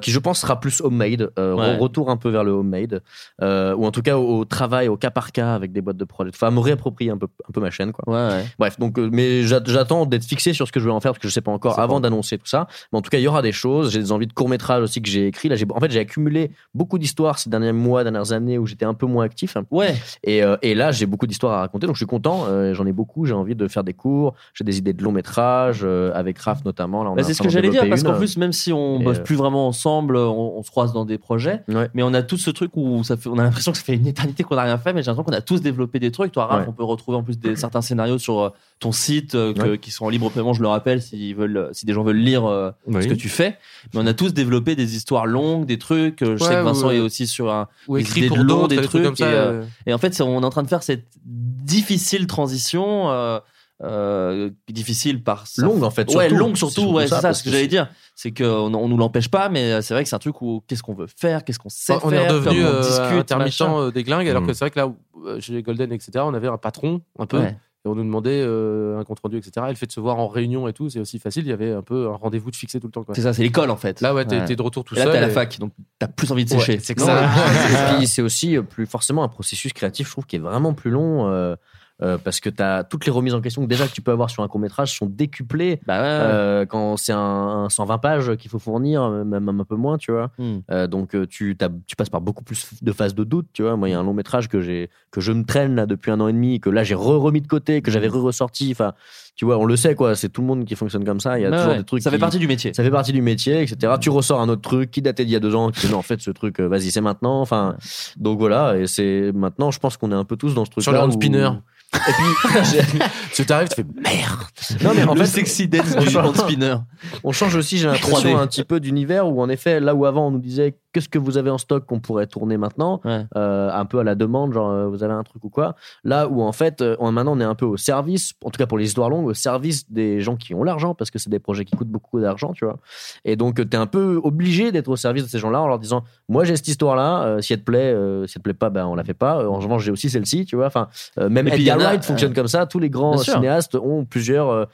Speaker 9: qui je pense sera plus homemade.
Speaker 7: Ouais.
Speaker 9: Retour un peu vers le homemade ou en tout cas au, au travail, au cas par cas avec des boîtes de prod. Enfin, me réapproprier un peu, un peu ma chaîne, quoi.
Speaker 7: Ouais, ouais.
Speaker 9: Bref, donc, mais j'a- j'attends d'être fixé sur ce que je veux en faire parce que je sais pas encore avant d'annoncer tout ça. Mais en tout cas, il y aura des choses. J'ai des envies de court métrage aussi que j'ai écrit. Là, j'ai, en fait, j'ai accumulé beaucoup d'histoires ces derniers mois, dernières années où j'étais un peu moins actif.
Speaker 7: Ouais.
Speaker 9: Et, euh, et là, j'ai beaucoup d'histoires à raconter, donc je suis content. Euh, j'en ai beaucoup. J'ai envie de faire des cours. J'ai des idées de long métrage euh, avec Raph notamment. Là, on
Speaker 7: Bah, c'est ce que j'allais dire parce qu'en plus même si on bosse plus vraiment ensemble, on, on se croise dans des projets,
Speaker 9: Ouais.
Speaker 7: mais on a tous ce truc où ça fait, on a l'impression que ça fait une éternité qu'on n'a rien fait, mais j'ai l'impression qu'on a tous développé des trucs. Toi, Raph,
Speaker 9: Ouais.
Speaker 7: on peut retrouver en plus des, certains scénarios sur ton site euh, que-
Speaker 9: Ouais.
Speaker 7: qui sont en libre paiement. Je le rappelle, s'ils veulent, si des gens veulent lire euh,
Speaker 3: Oui.
Speaker 7: ce que tu fais, mais on a tous développé des histoires longues, des trucs. euh, Je sais que Vincent
Speaker 3: ou,
Speaker 7: est aussi sur un
Speaker 3: Ou écrit pour
Speaker 7: de long,
Speaker 3: d'autres,
Speaker 7: des
Speaker 3: trucs comme
Speaker 7: trucs,
Speaker 3: ça.
Speaker 7: et, euh,
Speaker 3: euh,
Speaker 7: Et en fait, on est en train de faire cette difficile transition. euh, euh, difficile par
Speaker 9: Longue, en fait,
Speaker 7: ouais longue
Speaker 9: C'est
Speaker 7: surtout
Speaker 9: surtout
Speaker 7: ouais c'est ça ce que
Speaker 9: que
Speaker 7: j'allais dire c'est qu'on on nous l'empêche pas mais c'est vrai que c'est un truc où qu'est-ce qu'on veut faire qu'est-ce qu'on sait
Speaker 3: on est
Speaker 7: faire
Speaker 3: redevenu
Speaker 7: comment on
Speaker 3: euh,
Speaker 7: discute
Speaker 3: intermittent
Speaker 7: machin.
Speaker 3: des glingues, alors
Speaker 9: Mm.
Speaker 3: que c'est vrai que là, chez les Golden, etc., on avait un patron, un peu,
Speaker 7: Ouais.
Speaker 3: Et on nous demandait euh, un compte rendu, etc. Et le fait de se voir en réunion et tout, c'est aussi facile. Il y avait un peu un rendez-vous de fixé tout le temps.
Speaker 7: C'est ça c'est l'école en fait
Speaker 3: Là, ouais, t'es
Speaker 7: Ouais.
Speaker 3: de retour tout
Speaker 7: et là
Speaker 3: seul.
Speaker 7: t'es à la fac donc t'as plus envie de
Speaker 3: Ouais,
Speaker 7: sécher
Speaker 3: c'est ça. [LAUGHS]
Speaker 9: et puis c'est aussi euh, plus forcément un processus créatif, je trouve, qui est vraiment plus long. euh, euh, parce que as toutes les remises en question que déjà que tu peux avoir sur un court métrage sont décuplées
Speaker 7: bah ouais,
Speaker 9: euh, quand c'est un, un 120 pages qu'il faut fournir, euh, même un peu moins, tu vois.
Speaker 7: Hmm.
Speaker 9: Euh, donc tu, passes par beaucoup plus de phases de doute, tu vois. Moi, il y a un long métrage que j'ai que je me traîne là depuis un an et demi, que là j'ai re-remis de côté, que j'avais re-ressorti. Enfin, tu vois, on le sait quoi. C'est tout le monde qui fonctionne comme ça. Il y a toujours
Speaker 7: ouais.
Speaker 9: des trucs.
Speaker 7: ça fait partie du métier
Speaker 9: ça fait partie du métier, etc. Tu ressors un autre truc qui datait d'il y a deux ans, qui dit non, en fait, ce truc, euh, vas-y, c'est maintenant. Enfin, donc voilà, et c'est maintenant, je pense qu'on est un peu tous dans ce truc-là.
Speaker 3: Sur le
Speaker 9: où-
Speaker 3: spinner.
Speaker 9: Et puis, [LAUGHS] [LAUGHS]
Speaker 3: Tu t'arrives, tu fais merde.
Speaker 9: non, mais en
Speaker 7: le
Speaker 9: fait,
Speaker 7: sexy dance
Speaker 9: on
Speaker 7: du
Speaker 9: change-
Speaker 7: hand spinner
Speaker 9: on change aussi, j'ai [LAUGHS]
Speaker 7: 3D.
Speaker 9: l'impression, un petit peu d'univers où, en effet, là où avant on nous disait qu'est-ce que vous avez en stock qu'on pourrait tourner maintenant,
Speaker 7: Ouais.
Speaker 9: euh, un peu à la demande, genre euh, vous avez un truc ou quoi. Là où en fait, euh, on- maintenant on est un peu au service, en tout cas pour les histoires longues, au service des gens qui ont l'argent parce que c'est des projets qui coûtent beaucoup d'argent, tu vois. Et donc tu es un peu obligé d'être au service de ces gens-là en leur disant moi j'ai cette histoire-là, euh, si elle te plaît, euh, si elle te plaît pas, ben on la fait pas. En revanche j'ai aussi celle-ci, tu vois. Enfin, même
Speaker 7: Et puis,
Speaker 9: Edgar Wright fonctionne comme ça. Tous les grands cinéastes ont plusieurs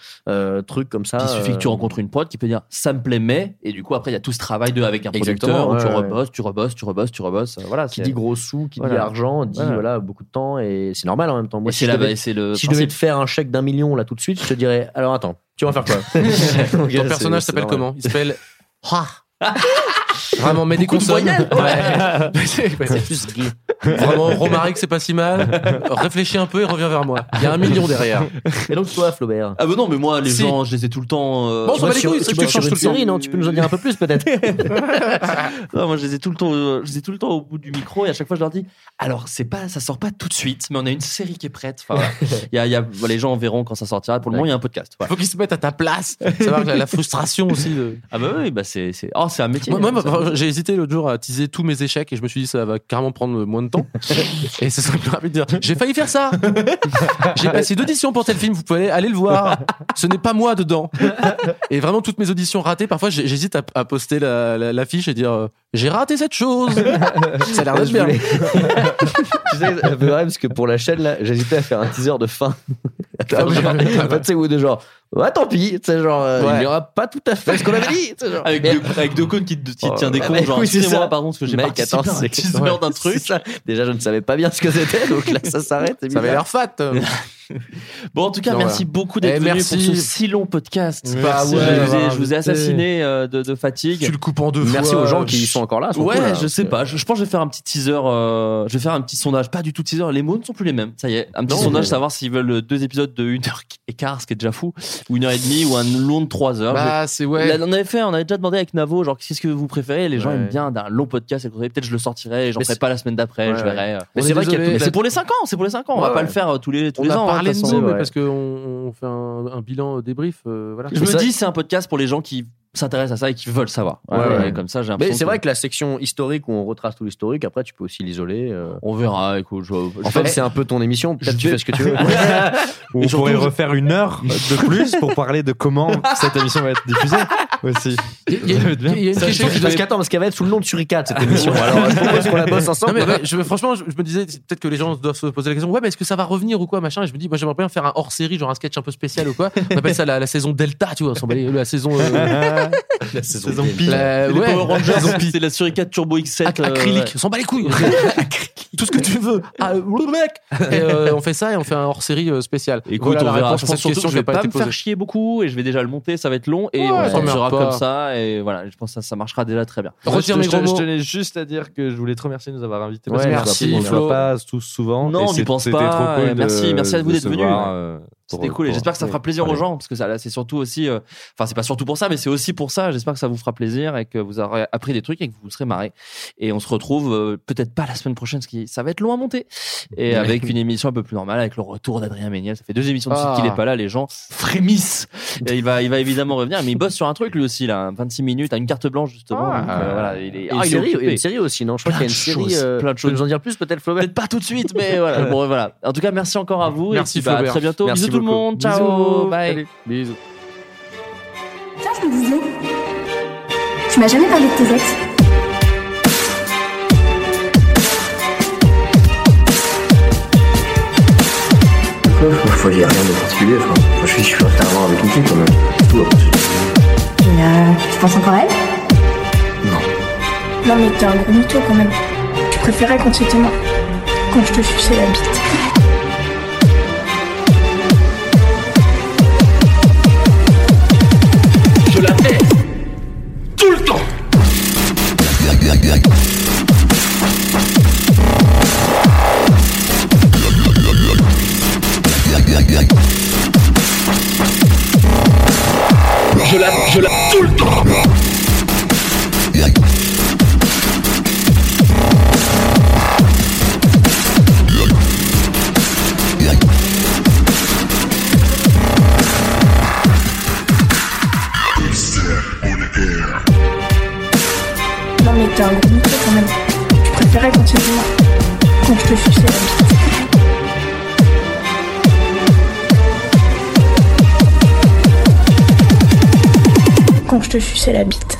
Speaker 9: trucs comme ça.
Speaker 7: il suffit que tu rencontres une prod qui peut dire ça me plaît mais et du coup après il y a tout ce travail de avec un producteur où tu
Speaker 9: ouais, ouais.
Speaker 7: Rebosses tu rebosses tu rebosses tu rebosses euh, voilà
Speaker 9: qui dit gros sous, qui dit argent, dit
Speaker 7: Voilà.
Speaker 9: voilà beaucoup de temps et c'est normal en même temps. Moi,
Speaker 7: et
Speaker 9: si je
Speaker 7: la
Speaker 9: devais-
Speaker 7: c'est le
Speaker 9: si je devais
Speaker 7: principe.
Speaker 9: te faire un chèque d'un million là tout de suite, je te dirais alors attends, tu vas en faire quoi? [LAUGHS] [LAUGHS]
Speaker 3: Ton personnage s'appelle comment? Il s'appelle. [LAUGHS] Vraiment, mets des
Speaker 9: Beaucoup de
Speaker 3: consonnes.
Speaker 9: voyelles.
Speaker 3: Ouais. [LAUGHS] C'est-
Speaker 9: plus gay.
Speaker 3: Vraiment, Romaric, c'est pas si mal. Réfléchis un peu et reviens vers moi. Il y a un million derrière.
Speaker 9: Et donc toi, Flaubert.
Speaker 7: ah bah non mais moi les
Speaker 3: Si.
Speaker 7: gens je les ai tout le temps euh,
Speaker 3: Bon, va
Speaker 9: bosses
Speaker 3: les couilles,
Speaker 9: tu
Speaker 3: ça, je te
Speaker 9: bosses sur
Speaker 3: change
Speaker 9: une
Speaker 3: tout le temps.
Speaker 9: série, non? Tu peux nous en dire un peu plus peut-être [LAUGHS]
Speaker 7: Non, moi je les ai tout le temps, euh, je les ai tout le temps au bout du micro et à chaque fois je leur dis alors c'est pas, ça sort pas tout de suite, mais on a une série qui est prête. Enfin, voilà. il y a, il y a- les gens verront quand ça sortira. Pour le moment, il y a un podcast. Voilà.
Speaker 3: Faut qu'ils se mettent à ta place. Savoir que la, la frustration aussi. De...
Speaker 7: Ah bah oui, bah c'est, c'est, oh c'est un métier.
Speaker 3: Moi, moi,
Speaker 7: hein, ça.
Speaker 3: J'ai hésité l'autre jour à teaser tous mes échecs et je me suis dit ça va carrément prendre moins de temps. [LAUGHS] et ce serait plus rapide de dire j'ai failli faire ça. [LAUGHS] J'ai passé d'auditions pour tel film, vous pouvez aller le voir. Ce n'est pas moi dedans. Et vraiment toutes mes auditions ratées, parfois j'hésite à, à poster la, la- l'affiche et dire euh, j'ai raté cette chose. [LAUGHS] ça a l'air d'être bien.
Speaker 9: voulais- tu sais, fait vrai parce que pour la chaîne là, j'hésitais à faire un teaser de fin.
Speaker 3: Ah oui.
Speaker 9: En fait, de genre, ouais, tant pis, tu sais, genre, euh,
Speaker 3: Ouais.
Speaker 9: il n'y aura pas tout à fait ce qu'on avait dit. tu sais, genre.
Speaker 7: Avec,
Speaker 9: Mais-
Speaker 7: deux, avec deux cônes qui, te- qui te
Speaker 9: Oh,
Speaker 7: tient des
Speaker 9: bah,
Speaker 7: comptes, genre,
Speaker 9: oui, c'est
Speaker 7: excusez-moi,
Speaker 9: ça.
Speaker 7: pardon, parce que j'ai
Speaker 9: Mec,
Speaker 7: participé
Speaker 9: attends,
Speaker 7: à un
Speaker 9: c'est
Speaker 7: teaser [LAUGHS] d'un
Speaker 9: c'est
Speaker 7: truc.
Speaker 9: ça. Déjà, je ne savais pas bien ce que c'était, donc là, ça s'arrête. c'est
Speaker 3: Ça avait
Speaker 9: bizarre.
Speaker 3: l'air fat. [LAUGHS]
Speaker 7: Bon, en tout cas,
Speaker 3: Non,
Speaker 7: merci
Speaker 3: voilà.
Speaker 7: beaucoup d'être
Speaker 3: Eh,
Speaker 7: venu
Speaker 3: merci.
Speaker 7: pour ce si long podcast.
Speaker 3: Bah
Speaker 7: je, vous ai,
Speaker 3: d'avoir
Speaker 7: je vous ai
Speaker 3: invité.
Speaker 7: assassiné euh, de, de fatigue.
Speaker 3: Tu le coupes en deux fois.
Speaker 9: Merci aux gens qui sont encore là. sont
Speaker 7: Ouais,
Speaker 9: cool, là,
Speaker 7: je sais pas. Je, je pense que je vais faire un petit teaser. euh, je vais faire un petit sondage. Pas du tout teaser. Les mots ne sont plus les mêmes. Ça y est. Un petit
Speaker 9: Non,
Speaker 7: sondage,
Speaker 9: mais-
Speaker 7: savoir s'ils veulent deux épisodes de 1 heure et quart, ce qui est déjà fou, ou une heure et demie, ou un long de 3 heures.
Speaker 3: Bah, c'est ouais.
Speaker 7: Là, on avait fait, on avait déjà demandé avec Navo, genre, qu'est-ce que vous préférez? Les gens
Speaker 9: Ouais.
Speaker 7: aiment bien d'un long podcast. Peut-être je le sortirai et j'en ferai pas la semaine d'après.
Speaker 9: Ouais,
Speaker 7: je verrai.
Speaker 9: Mais
Speaker 3: On
Speaker 9: c'est
Speaker 3: est
Speaker 9: vrai la-
Speaker 7: c'est pour les 5 ans. C'est pour les 5 ans. On va pas
Speaker 9: ouais.
Speaker 7: le faire euh, tous les tous
Speaker 3: On
Speaker 7: les ans. hein,
Speaker 3: parlé
Speaker 7: de
Speaker 3: de
Speaker 7: toute façon.
Speaker 3: nous, mais
Speaker 9: ouais.
Speaker 3: parce qu'on on fait un, un bilan euh, débrief. euh, voilà.
Speaker 7: Je me dis, c'est un podcast pour les gens qui s'intéressent à ça et qui veulent savoir.
Speaker 9: Ouais,
Speaker 7: et Comme ça, j'ai
Speaker 9: Mais c'est
Speaker 7: que-
Speaker 9: vrai que la section historique où on retrace tout l'historique, après tu peux aussi l'isoler. euh.
Speaker 7: On verra, écoute. je-
Speaker 9: En
Speaker 7: je-
Speaker 9: fait, c'est un peu ton émission. Peut-être tu fais ce que tu veux. [LAUGHS]
Speaker 8: On
Speaker 7: surtout,
Speaker 8: pourrait refaire une heure de plus pour parler de comment [LAUGHS] cette émission va être diffusée aussi.
Speaker 3: Il y a- il y a- une question
Speaker 9: je-
Speaker 3: que
Speaker 9: parce
Speaker 3: j'avais-
Speaker 9: qu'attends, parce qu'elle va être sous le nom de Suricat cette émission. Alors je propose qu'on la bosse
Speaker 3: Non
Speaker 9: ensemble.
Speaker 3: mais ouais, je, franchement, je, je me disais peut-être que les gens doivent se poser la question. Ouais, mais est-ce que ça va revenir ou quoi, machin Et je me dis, moi, j'aimerais bien faire un hors-série, genre un sketch un peu spécial ou quoi. On appelle ça la, la saison Delta, tu vois. on s'en bat les- La saison. euh,
Speaker 9: La
Speaker 8: Saison pi.
Speaker 3: la-
Speaker 7: les
Speaker 3: ouais,
Speaker 7: Power Rangers, c'est la Suricate Turbo X7.
Speaker 3: ac-
Speaker 7: euh,
Speaker 3: acrylique. On s'en bat les couilles. [LAUGHS] Tout ce que tu veux. Ah, le mec. Et euh, on fait ça et on fait un hors-série euh, spécial.
Speaker 7: Écoute,
Speaker 3: voilà
Speaker 7: on
Speaker 3: la
Speaker 7: verra.
Speaker 3: réponse
Speaker 7: Je pense surtout
Speaker 3: question
Speaker 7: je vais
Speaker 3: pas
Speaker 7: me faire chier beaucoup et je vais déjà le monter, ça va être long et
Speaker 3: Ouais,
Speaker 7: on
Speaker 3: pas.
Speaker 7: Comme ça et voilà, je pense que ça, ça marchera déjà très bien.
Speaker 8: Moi,
Speaker 3: Retire
Speaker 8: je,
Speaker 3: mes
Speaker 8: je- je tenais juste à dire que je voulais te remercier de nous avoir invités.
Speaker 9: Ouais,
Speaker 8: parce que
Speaker 3: merci,
Speaker 8: on ne pas tous souvent.
Speaker 7: Non,
Speaker 8: et
Speaker 7: on n'y pense pas,
Speaker 8: trop cool
Speaker 7: et merci-
Speaker 8: de-
Speaker 7: merci à vous d'être venus. C'était cool et j'espère que ça fera plaisir aux gens parce que ça c'est surtout aussi euh, enfin c'est pas surtout pour ça mais c'est aussi pour ça j'espère que ça vous fera plaisir et que vous aurez appris des trucs et que vous serez marrés et on se retrouve euh, peut-être pas la semaine prochaine parce que ça va être long à monter et avec une émission un peu plus normale avec le retour d'Adrien Méniel ça fait deux émissions de suite
Speaker 3: Ah.
Speaker 7: qu'il est pas là les gens frémissent et il va il va évidemment revenir mais il bosse sur un truc lui aussi là 26 minutes à une carte blanche justement
Speaker 3: Ah.
Speaker 7: donc, euh, voilà il est,
Speaker 9: Et
Speaker 7: ah,
Speaker 9: une, série, une série aussi, non? Je crois qu'il y a une série.
Speaker 7: choses,
Speaker 9: euh,
Speaker 7: plein de choses.
Speaker 9: nous en dire plus peut-être, Flaubert?
Speaker 7: Peut-être pas tout de suite, mais voilà. [LAUGHS] Bon, voilà. En tout cas, merci encore à vous.
Speaker 3: Merci,
Speaker 7: et puis, bah, à très bientôt.
Speaker 9: Merci
Speaker 7: Bisous tout le
Speaker 9: beaucoup.
Speaker 7: monde. Ciao.
Speaker 9: Bisous.
Speaker 7: Bye.
Speaker 9: Salut. Bisous.
Speaker 10: Tiens, je me disais, tu m'as jamais parlé de tes ex.
Speaker 11: Faut dire rien de particulier, enfin, moi, je suis super avant avec une fille quand même. Tout après.
Speaker 10: Et euh, tu penses encore à elle?
Speaker 11: Non.
Speaker 10: Non mais t'es un gros mytho quand même. Tu préférais quand c'était moi. Quand je te suçais la bite. T'es un gros mytho quand même. Tu préférais moi. Quand je te suçais la bite. Quand je te suçais la bite.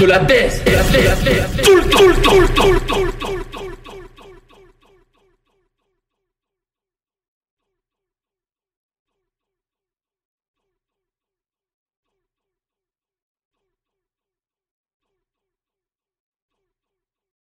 Speaker 6: Je la baisse, la baisse, la.